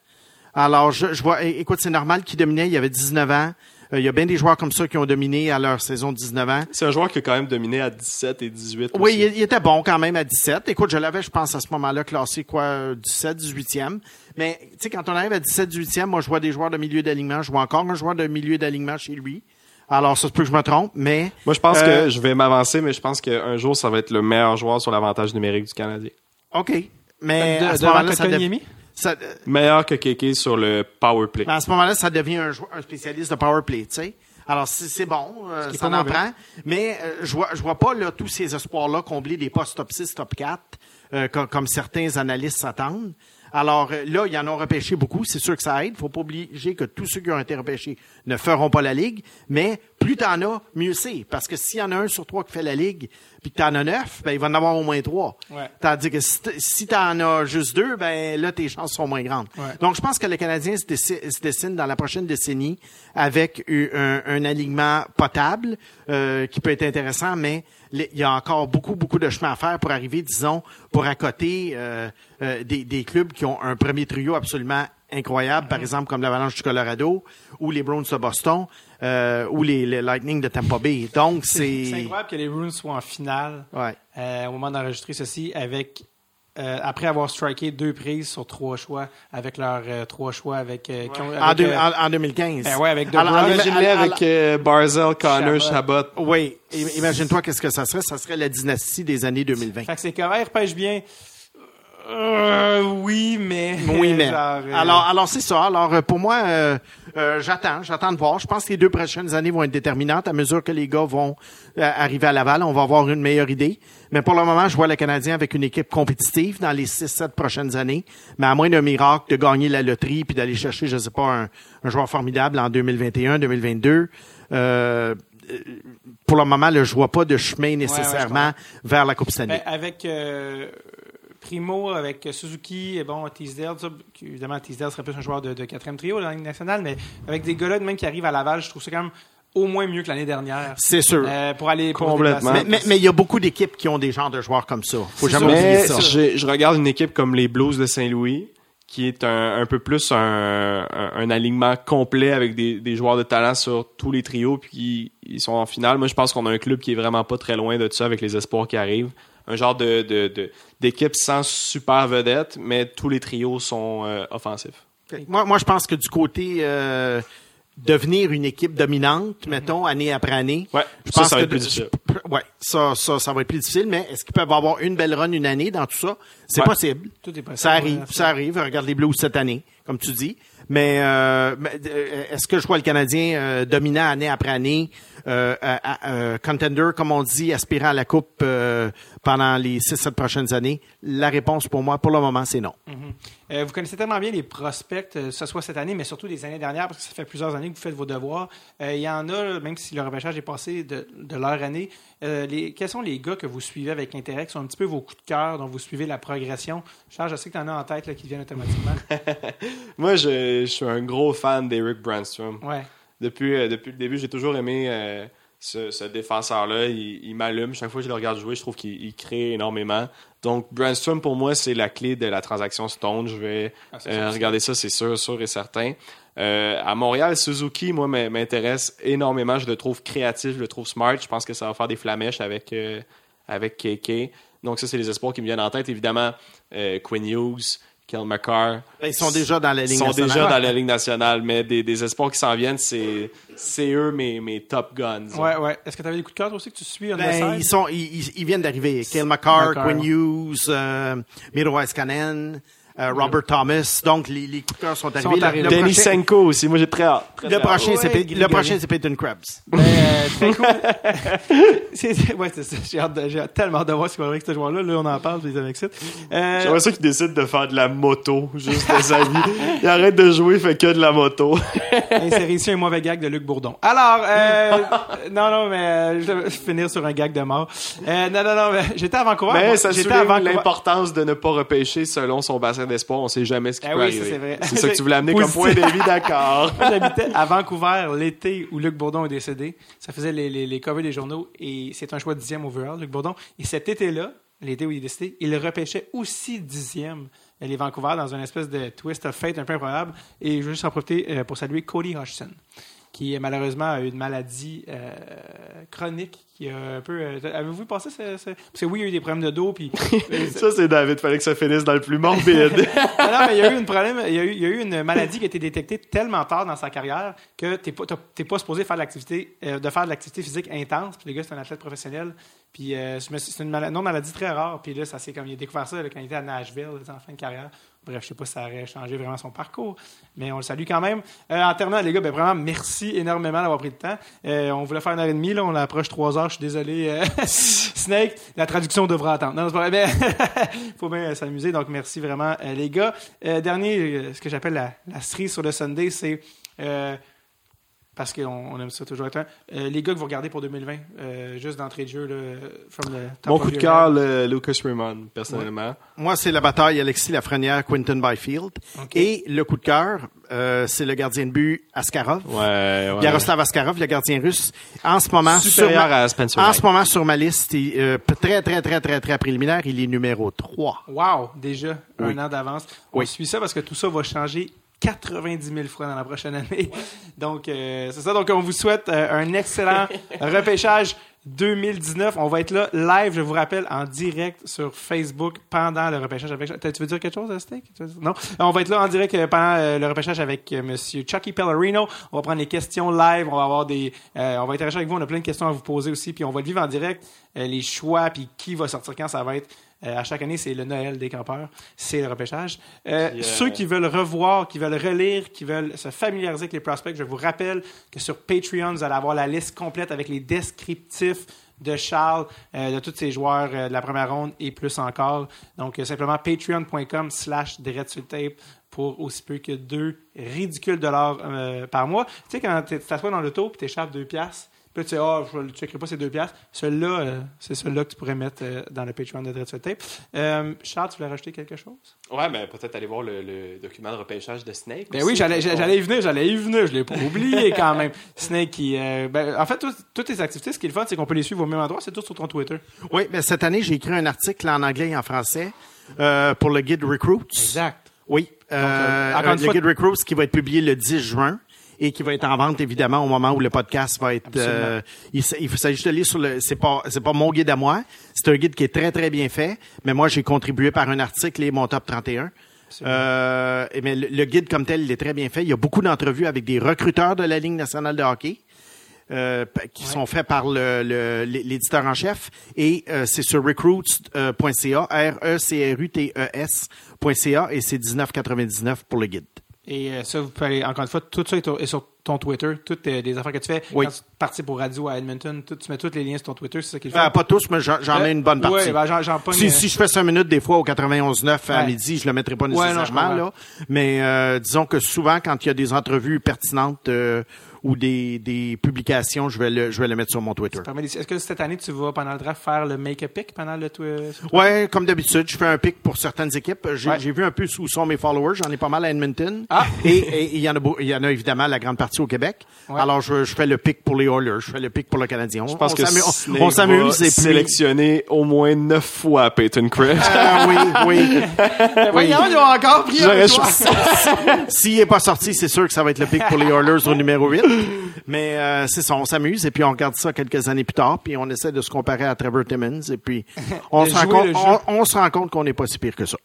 Alors, je, je vois, écoute, c'est normal qu'il dominait, il avait 19 ans. Euh, il y a bien des joueurs comme ça qui ont dominé à leur saison de 19 ans. C'est un joueur qui a quand même dominé à 17 et 18. Oui, aussi. il, il était bon quand même à 17. Écoute, je l'avais, je pense, à ce moment-là, classé quoi, euh, 17, 18e. Mais, tu sais, quand on arrive à 17, 18e, moi, je vois des joueurs de milieu d'alignement. Je vois encore un joueur de milieu d'alignement chez lui. Alors, ça se peut que je me trompe, mais... Moi, je pense Euh, que je vais m'avancer, mais je pense qu'un jour, ça va être le meilleur joueur sur l'avantage numérique du Canadien. OK. Mais De- à ce devant moment-là, ça, dev- Kotkaniemi? ça- euh, Meilleur que Keke sur le power play. Mais à ce moment-là, ça devient un, un spécialiste de power play, tu sais. Alors, c'est c'est bon, euh, ça en mauvais. prend. Mais euh, je vois, je vois pas là, tous ces espoirs-là combler des postes top 6, top 4, euh, comme, comme certains analystes s'attendent. Alors euh, là, ils en ont repêché beaucoup. C'est sûr que ça aide. faut pas oublier que tous ceux qui ont été repêchés ne feront pas la Ligue. Mais plus t'en as, mieux c'est. Parce que s'il y en a un sur trois qui fait la Ligue, puis que t'en as neuf, ben, il va en avoir au moins trois. Ouais. Tandis que si t'en as juste deux, ben là, tes chances sont moins grandes. Ouais. Donc, je pense que le Canadien se, dessine dans la prochaine décennie avec un, un alignement potable euh, qui peut être intéressant, mais il y a encore beaucoup, beaucoup de chemin à faire pour arriver, disons, pour accoter euh, euh, des, des clubs qui ont un premier trio absolument incroyable, par exemple comme l'Avalanche du Colorado ou les Browns de Boston euh, ou les, les Lightning de Tampa Bay. Donc, C'est c'est... incroyable que les Bruins soient en finale Ouais. euh, au moment d'enregistrer ceci avec euh, après avoir striké deux prises sur trois choix avec leurs euh, trois choix avec, euh, qui ont- En, avec, deux- euh, en- en 2015. Ben ouais, avec Alors, DeBrusque. Imaginez alors- avec euh, Barzell, Connor, Chabot. Chabot. Oui, imagine-toi qu'est-ce que ça serait. Ça serait la dynastie des années 2020. Fait que c'est correct, repêche bien. Euh, oui, mais. Oui, mais. [LAUGHS] genre, euh, Alors, alors c'est ça. Alors, euh, pour moi, euh, euh, j'attends, j'attends de voir. Je pense que les deux prochaines années vont être déterminantes à mesure que les gars vont euh, arriver à Laval. On va avoir une meilleure idée. Mais pour le moment, je vois le Canadien avec une équipe compétitive dans les 6-7 prochaines années. Mais à moins d'un miracle de gagner la loterie puis d'aller chercher, je sais pas, un, un joueur formidable en 2021, 2022. Euh, euh, pour le moment, là, je vois pas de chemin nécessairement vers la Coupe Stanley. ben, avec euh, Primo, avec Suzuki, et bon, Teasdale, évidemment, Teasdale serait plus un joueur de, de quatrième trio dans la Ligue nationale, mais avec des gars-là, de même qui arrivent à Laval, je trouve ça quand même au moins mieux que l'année dernière. c'est sûr. Euh, pour aller pour Complètement. Mais mais- mais il y a beaucoup d'équipes qui ont des genres de joueurs comme ça. Faut C'est jamais oublier ça. je regarde une équipe comme les Blues de Saint-Louis, qui est un, un peu plus un, un, un alignement complet avec des, des joueurs de talent sur tous les trios, puis ils sont en finale. Moi, je pense qu'on a un club qui est vraiment pas très loin de ça avec les espoirs qui arrivent. Un genre de de- de- d'équipe sans super vedette, mais tous les trios sont euh, offensifs. Moi, moi, je pense que du côté euh, devenir une équipe dominante, mettons, année après année. Ouais, je ça, pense ça va que être plus de- difficile. je- ouais, ça, ça, ça va être plus difficile. Mais est-ce qu'ils peuvent avoir une belle run une année dans tout ça? C'est Ouais. possible. Tout est possible, Ça arrive, ça arrive. Regarde les Blues cette année, comme tu dis. Mais, euh, mais, euh, est-ce que je vois le Canadien euh, dominant année après année, euh, euh, contender, comme on dit, aspirant à la Coupe euh, pendant les 6-7 prochaines années? La réponse pour moi, pour le moment, c'est non. Euh, vous connaissez tellement bien les prospects, euh, que ce soit cette année, mais surtout des années dernières, parce que ça fait plusieurs années que vous faites vos devoirs. Euh, Il y en a, même si le repêchage est passé de, de leur année, euh, les, quels sont les gars que vous suivez avec intérêt, qui sont un petit peu vos coups de cœur, dont vous suivez la progression? Charles, je sais que tu en as en tête là, qui viennent automatiquement. [LAUGHS] Moi, je, je suis un gros fan d'Eric Brandstrom. Ouais. Depuis, depuis le début, j'ai toujours aimé ce, ce défenseur-là. Il, il m'allume. Chaque fois que je le regarde jouer, je trouve qu'il il crée énormément. Donc, Brandstrom, pour moi, c'est la clé de la transaction Stone. Je vais Ah, euh, regarder ça, c'est sûr, sûr et certain. Euh, à Montréal, Suzuki, moi, m'in- m'intéresse énormément. Je le trouve créatif, je le trouve smart. Je pense que ça va faire des flamèches avec, euh, avec KK. Donc, ça, c'est les espoirs qui me viennent en tête. Évidemment, Quinn Hughes, Kel McCarr. Ben, Ils sont déjà dans la Ils Ligue sont nationale. déjà dans la Ligue nationale, mais des, des espoirs qui s'en viennent, c'est, c'est eux mes, mes top guns. Ouais, ouais. Est-ce que tu avais des coups de cœur aussi que tu suis the Ben, ils sont, ils, ils- ils viennent d'arriver. Kyle McCarr, McCarr. Quinn Hughes, euh, Miro Iskanen. Euh, Robert Thomas. Donc, les, les coups de cœur sont arrivés. Le- arrivés. le, Denis prochain, Senko aussi. Moi, j'ai très hâte. Très, le prochain, c'est Ouais, le prochain, c'est Peyton Krebs. [LAUGHS] Ben, euh, [LAUGHS] c'est, c'est- ouais, c'est ça. J'ai, hâte de- j'ai tellement hâte de voir ce qu'il va avec ce joueur-là. Là, on en parle, puis ça m'excite. Euh, J'aimerais ça qu'il décide de faire de la moto, juste de sa vie. Il arrête de jouer, il fait que de la moto. [LAUGHS] insérer ici un mauvais gag de Luc Bourdon. Alors, euh, non, non, mais euh, je vais finir sur un gag de mort. Euh, non, non, non, mais j'étais à Vancouver. Mais Moi, ça souligne Vancouver. l'importance de ne pas repêcher selon son bassin d'espoir. On sait jamais ce qui Ah peut oui, arriver. c'est vrai. C'est ça que tu voulais amener comme point, David, d'accord. [LAUGHS] J'habitais à Vancouver l'été où Luc Bourdon est décédé. Ça faisait les, les, les covers des journaux et c'est un choix dixième overall, Luc Bourdon. Et cet été-là, l'été où il est décédé, il repêchait aussi dixième les Vancouver dans une espèce de twist of fate un peu improbable. Et je veux juste en profiter euh, pour saluer Cody Hodgson qui malheureusement a eu une maladie euh, chronique qui a un peu... euh, Avez-vous passé ce, ce- Parce que oui, il y a eu des problèmes de dos, puis... [LAUGHS] euh, Ça, c'est David. Fallait que ça finisse dans le plus morbide. [LAUGHS] non, non, mais il y a eu une problème, il y a eu, il y a eu une maladie qui a été détectée tellement tard dans sa carrière que t'es pas, t'as- t'es pas supposé faire de l'activité, euh, de faire de l'activité physique intense. Puis le gars, c'est un athlète professionnel. Puis c'est une non maladie très rare. Puis là, ça c'est comme il a découvert ça là, quand il était à Nashville, en fin de carrière. Bref, je sais pas si ça aurait changé vraiment son parcours, mais on le salue quand même. Euh, en terminant, les gars, ben vraiment merci énormément d'avoir pris le temps. Euh, on voulait faire une heure et demie, là, on approche trois heures. Je suis désolé, euh, [LAUGHS] Snake. La traduction devra attendre. Non, c'est pas vrai, mais [LAUGHS] faut bien s'amuser. Donc merci vraiment, les gars. Dernier, ce que j'appelle la, la cerise sur le Sunday, c'est parce qu'on on aime ça toujours être un. Euh, les gars que vous regardez pour 2020, euh, juste d'entrée de jeu, là, from the top Mon coup de cœur, le Lucas Raymond, personnellement. Moi, c'est la bataille Alexis Lafrenière, Quinton Byfield. Ok. Et le coup de cœur, euh, c'est le gardien de but Askarov. Ouais, ouais. Yaroslav Askarov, le gardien russe. En ce moment, Supérieur sur ma, à Spencer en Knight. ce moment sur ma liste, il, euh, très, très, très, très, très préliminaire, il est numéro 3. Wow, déjà Oui. un an d'avance. On Oui. suit ça parce que tout ça va changer 90 000 fois dans la prochaine année. [LAUGHS] Donc, euh, c'est ça. Donc, on vous souhaite euh, un excellent [LAUGHS] repêchage 2019. On va être là live, je vous rappelle, en direct sur Facebook pendant le repêchage. Avec... Tu veux dire quelque chose, Steak? Non? On va être là en direct euh, pendant le repêchage avec Monsieur Chucky Pellerino. On va prendre les questions live. On va avoir des, euh, on va interagir avec vous. On a plein de questions à vous poser aussi. Puis on va le vivre en direct. Les choix, puis qui va sortir quand, ça va être. Euh, à chaque année, c'est le Noël des campeurs. C'est le repêchage. Euh, Puis, euh, Ceux qui veulent revoir, qui veulent relire, qui veulent se familiariser avec les prospects, je vous rappelle que sur Patreon, vous allez avoir la liste complète avec les descriptifs de Charles, euh, de tous ces joueurs euh, de la première ronde et plus encore. Donc, euh, simplement patreon.com slash le tape pour aussi peu que deux ridicules dollars par mois. Tu sais, quand tu t'assois dans l'auto et tu échappes deux piastres, puis là, tu sais, ah, je ne checkerai pas ces deux piastres. Celui-là, euh, c'est celui-là que tu pourrais mettre euh, dans le Patreon de le tape. Euh, Charles, tu voulais rajouter quelque chose? Ouais, mais peut-être aller voir le, le document de repêchage de Snake. Ben aussi. oui, j'allais, j'allais y venir, j'allais y venir, je l'ai pas [LAUGHS] oublié quand même. Snake qui, euh, ben, en fait, tout- toutes les activités, ce qui est le fun, c'est qu'on peut les suivre au même endroit, c'est tout sur ton Twitter. Oui, mais cette année, j'ai écrit un article en anglais et en français euh, pour le guide Recruits. Exact. Oui. euh, Euh, encore une le fois- guide Recruits qui va être publié le 10 juin et qui va être en vente évidemment au moment où le podcast va être. Euh, il, s'agit de lire sur le. C'est pas c'est pas mon guide à moi. C'est un guide qui est très très bien fait. Mais moi j'ai contribué par un article et mon top 31. Euh, mais le, le guide comme tel, il est très bien fait. Il y a beaucoup d'entrevues avec des recruteurs de la Ligue nationale de hockey. euh, qui sont faits par le- le- l'éditeur en chef et euh, c'est sur recruits.ca r e c r u t e s.ca et c'est 19,99 pour le guide. Et euh, ça, vous pouvez, encore une fois, tout ça est sur ton Twitter, toutes euh, les affaires que tu fais. Oui. Quand tu participes au radio à Edmonton, tout- tu mets tous les liens sur ton Twitter, c'est ça qui est. Euh, pas tous, mais j'en ai une bonne partie. Ouais, ben, si, euh, si je fais 5 minutes des fois au 91.9 à Ouais. midi, je le mettrai pas Ouais, non, je nécessairement là. Mais euh, disons que souvent quand il y a des entrevues pertinentes ou des, des publications, je vais le je vais le mettre sur mon Twitter. Est-ce que cette année, tu vas, pendant le draft, faire le make-up pick pendant le Twitter? Ouais, comme d'habitude, je fais un pic pour certaines équipes. J'ai vu un peu où sont mes followers. J'en ai pas mal à Edmonton. Ah! Et il y en a y en a évidemment la grande partie au Québec. Ouais. Alors je, je fais le pic pour les Oilers, je fais le pic pour le Canadien. On, Je pense on que on- s'amuse et puis sélectionner au moins neuf fois Peyton Krebs. Ah, oui, oui. [LAUGHS] Voyons, ils ont encore pris un. [LAUGHS] S'il est pas sorti, c'est sûr que ça va être le pic pour les Oilers au numéro 8. Mais euh, c'est ça, on s'amuse et puis on regarde ça quelques années plus tard, puis on essaie de se comparer à Trevor Timmons et puis on, [LAUGHS] se rend, compte, le jeu. on, on se rend compte qu'on n'est pas si pire que ça.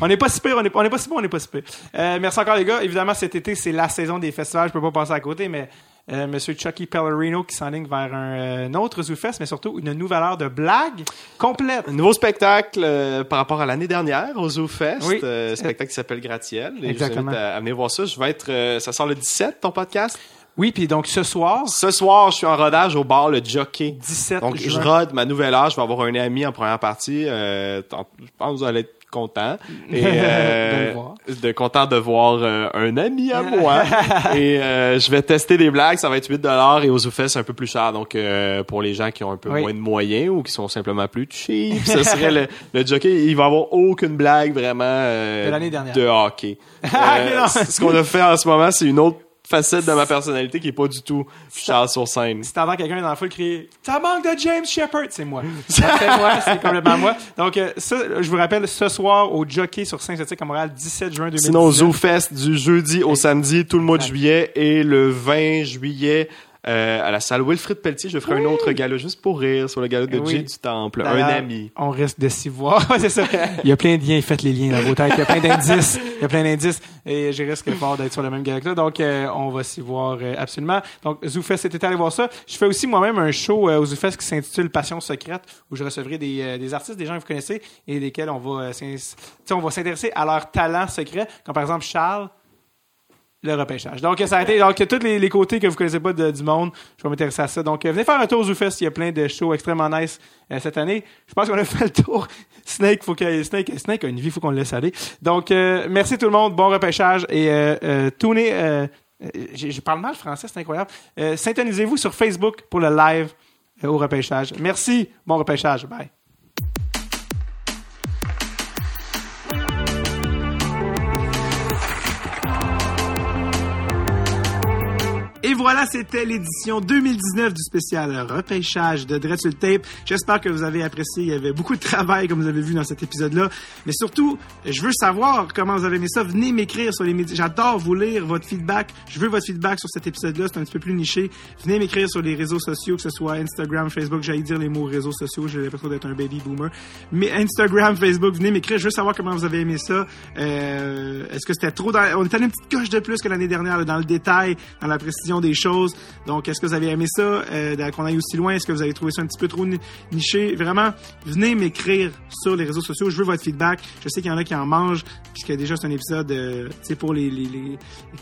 on n'est pas si pire, on n'est on n'est pas si bon, on n'est pas si pire. Euh, merci encore les gars. Évidemment, cet été, c'est la saison des festivals. Je peux pas passer à côté, mais euh, Monsieur Chucky Pellerino qui s'enligne vers un, euh, un autre ZooFest, mais surtout une nouvelle heure de blague complète. Un nouveau spectacle euh, par rapport à l'année dernière au Zoo Fest, Oui. euh, spectacle qui s'appelle Gratiel. Et Exactement. Je vous à, à venir voir ça. Je vais être, euh, ça sort le 17 ton podcast? Oui, puis donc ce soir, Ce soir, je suis en rodage au bar Le Jockey. 17 Donc, je rode ma nouvelle heure. Je vais avoir un ami en première partie. Euh, je pense que vous allez être content. [LAUGHS] Et, euh, De content de voir euh, un ami à moi. [LAUGHS] et euh, je vais tester des blagues. Ça va être 8 et aux ZooFest, c'est un peu plus cher. Donc, euh, pour les gens qui ont un peu Oui. moins de moyens ou qui sont simplement plus cheap, ce serait le, [LAUGHS] le jockey. Il va avoir aucune blague vraiment euh, De l'année dernière. de hockey. Ah, Euh, ce qu'on a fait en ce moment, c'est une autre facette de ma personnalité qui est pas du tout Charles sur scène. si t'entends quelqu'un dans la foule crier « Ça manque de James Shepard! » C'est moi. [LAUGHS] C'est moi, c'est complètement moi. Donc, euh, ça, je vous rappelle, ce soir, au Jockey sur Saint-Étienne à Montréal, 17 juin 2019. Sinon, Zoo Fest du jeudi au samedi, tout le mois de juillet et le 20 juillet euh, à la salle Wilfrid Pelletier, je ferai un autre gala juste pour rire sur le gala de Oui. Jay du Temple, un ami. On risque de s'y voir. [LAUGHS] C'est ça. Il y a plein de liens. Faites les liens dans vos têtes. Il y a plein d'indices. Il y a plein d'indices. Et je risque fort d'être sur le même gala que toi. Donc, euh, on va s'y voir euh, absolument. Donc, ZooFest, c'était allé voir ça. Je fais aussi moi-même un show euh, au ZooFest qui s'intitule Passion secrète où je recevrai des, euh, des artistes, des gens que vous connaissez et lesquels on va, euh, on va s'intéresser à leurs talents secrets. Comme par exemple Charles, le repêchage. Donc, ça a été, donc, tous les, côtés que vous connaissez pas du monde, je vais m'intéresser à ça. Donc, euh, venez faire un tour au ZooFest. Il y a plein de shows extrêmement nice euh, cette année. Je pense qu'on a [LAUGHS] fait le tour. Snake, faut que, Snake, Snake a une vie, faut qu'on le laisse aller. Donc, euh, merci tout le monde. Bon repêchage et, euh, tournez, je parle mal français, c'est incroyable. Syntonisez-vous sur Facebook pour le live au repêchage. Merci. Bon repêchage. Bye. Et voilà, c'était l'édition 2019 du spécial repêchage de Dread sur le Tape. J'espère que vous avez apprécié. Il y avait beaucoup de travail, comme vous avez vu dans cet épisode-là. Mais surtout, je veux savoir comment vous avez aimé ça. Venez m'écrire sur les médias. J'adore vous lire votre feedback. Je veux votre feedback sur cet épisode-là. C'est un petit peu plus niché. Venez m'écrire sur les réseaux sociaux, que ce soit Instagram, Facebook. J'allais dire les mots réseaux sociaux. J'ai l'impression d'être un baby boomer. Mais Instagram, Facebook, venez m'écrire. Je veux savoir comment vous avez aimé ça. Euh, Est-ce que c'était trop dans... On allé une petite coche de plus que l'année dernière, là, dans le détail, dans la précision des choses. Donc, est-ce que vous avez aimé ça, euh, qu'on aille aussi loin? Est-ce que vous avez trouvé ça un petit peu trop ni- niché? Vraiment, venez m'écrire sur les réseaux sociaux. Je veux votre feedback. Je sais qu'il y en a qui en mangent, puisque déjà c'est un épisode, euh, pour les,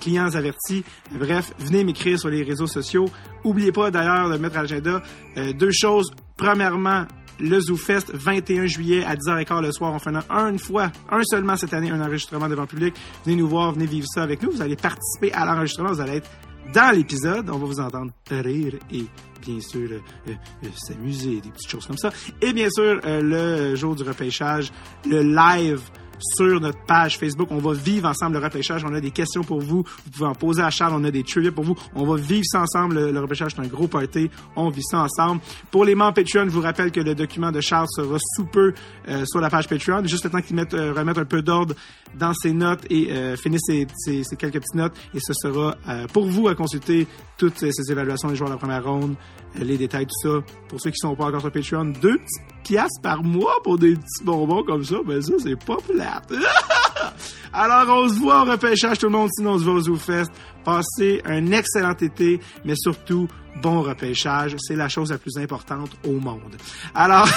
clients avertis. Bref, venez m'écrire sur les réseaux sociaux. Oubliez pas d'ailleurs de mettre à l'agenda euh, deux choses. Premièrement, le ZooFest, 21 juillet à 10h15 le soir. On fait un, une fois, un seulement cette année, un enregistrement devant le public. Venez nous voir, venez vivre ça avec nous. Vous allez participer à l'enregistrement, vous allez être dans l'épisode. On va vous entendre rire et bien sûr euh, euh, euh, s'amuser, des petites choses comme ça. Et bien sûr, le jour du repêchage, le live sur notre page Facebook. On va vivre ensemble le repêchage. On a des questions pour vous. Vous pouvez en poser à Charles. On a des trivia pour vous. On va vivre ça ensemble. Le, le repêchage, c'est un gros party. On vit ça ensemble. Pour les membres Patreon, je vous rappelle que le document de Charles sera sous peu euh, sur la page Patreon. Juste le temps qu'il mette, euh, remette un peu d'ordre dans ses notes et euh, finisse ses, quelques petites notes. Et ce sera euh, pour vous à consulter toutes ces évaluations des joueurs de la première ronde, les détails, tout ça. Pour ceux qui sont pas encore sur Patreon, deux petites piastres par mois pour des petits bonbons comme ça, ben ça, c'est pas plate. [LAUGHS] Alors, on se voit au repêchage, tout le monde. Sinon, on se voit au ZooFest. Passez un excellent été, mais surtout, bon repêchage. C'est la chose la plus importante au monde. Alors,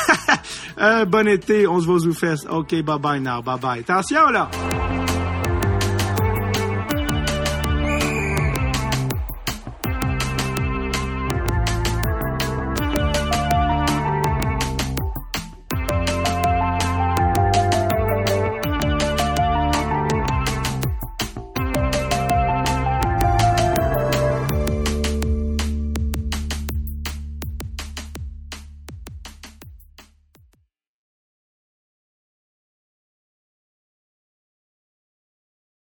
un [LAUGHS] bon été. On se voit au ZooFest. OK, bye-bye now. Bye-bye. Attention, là!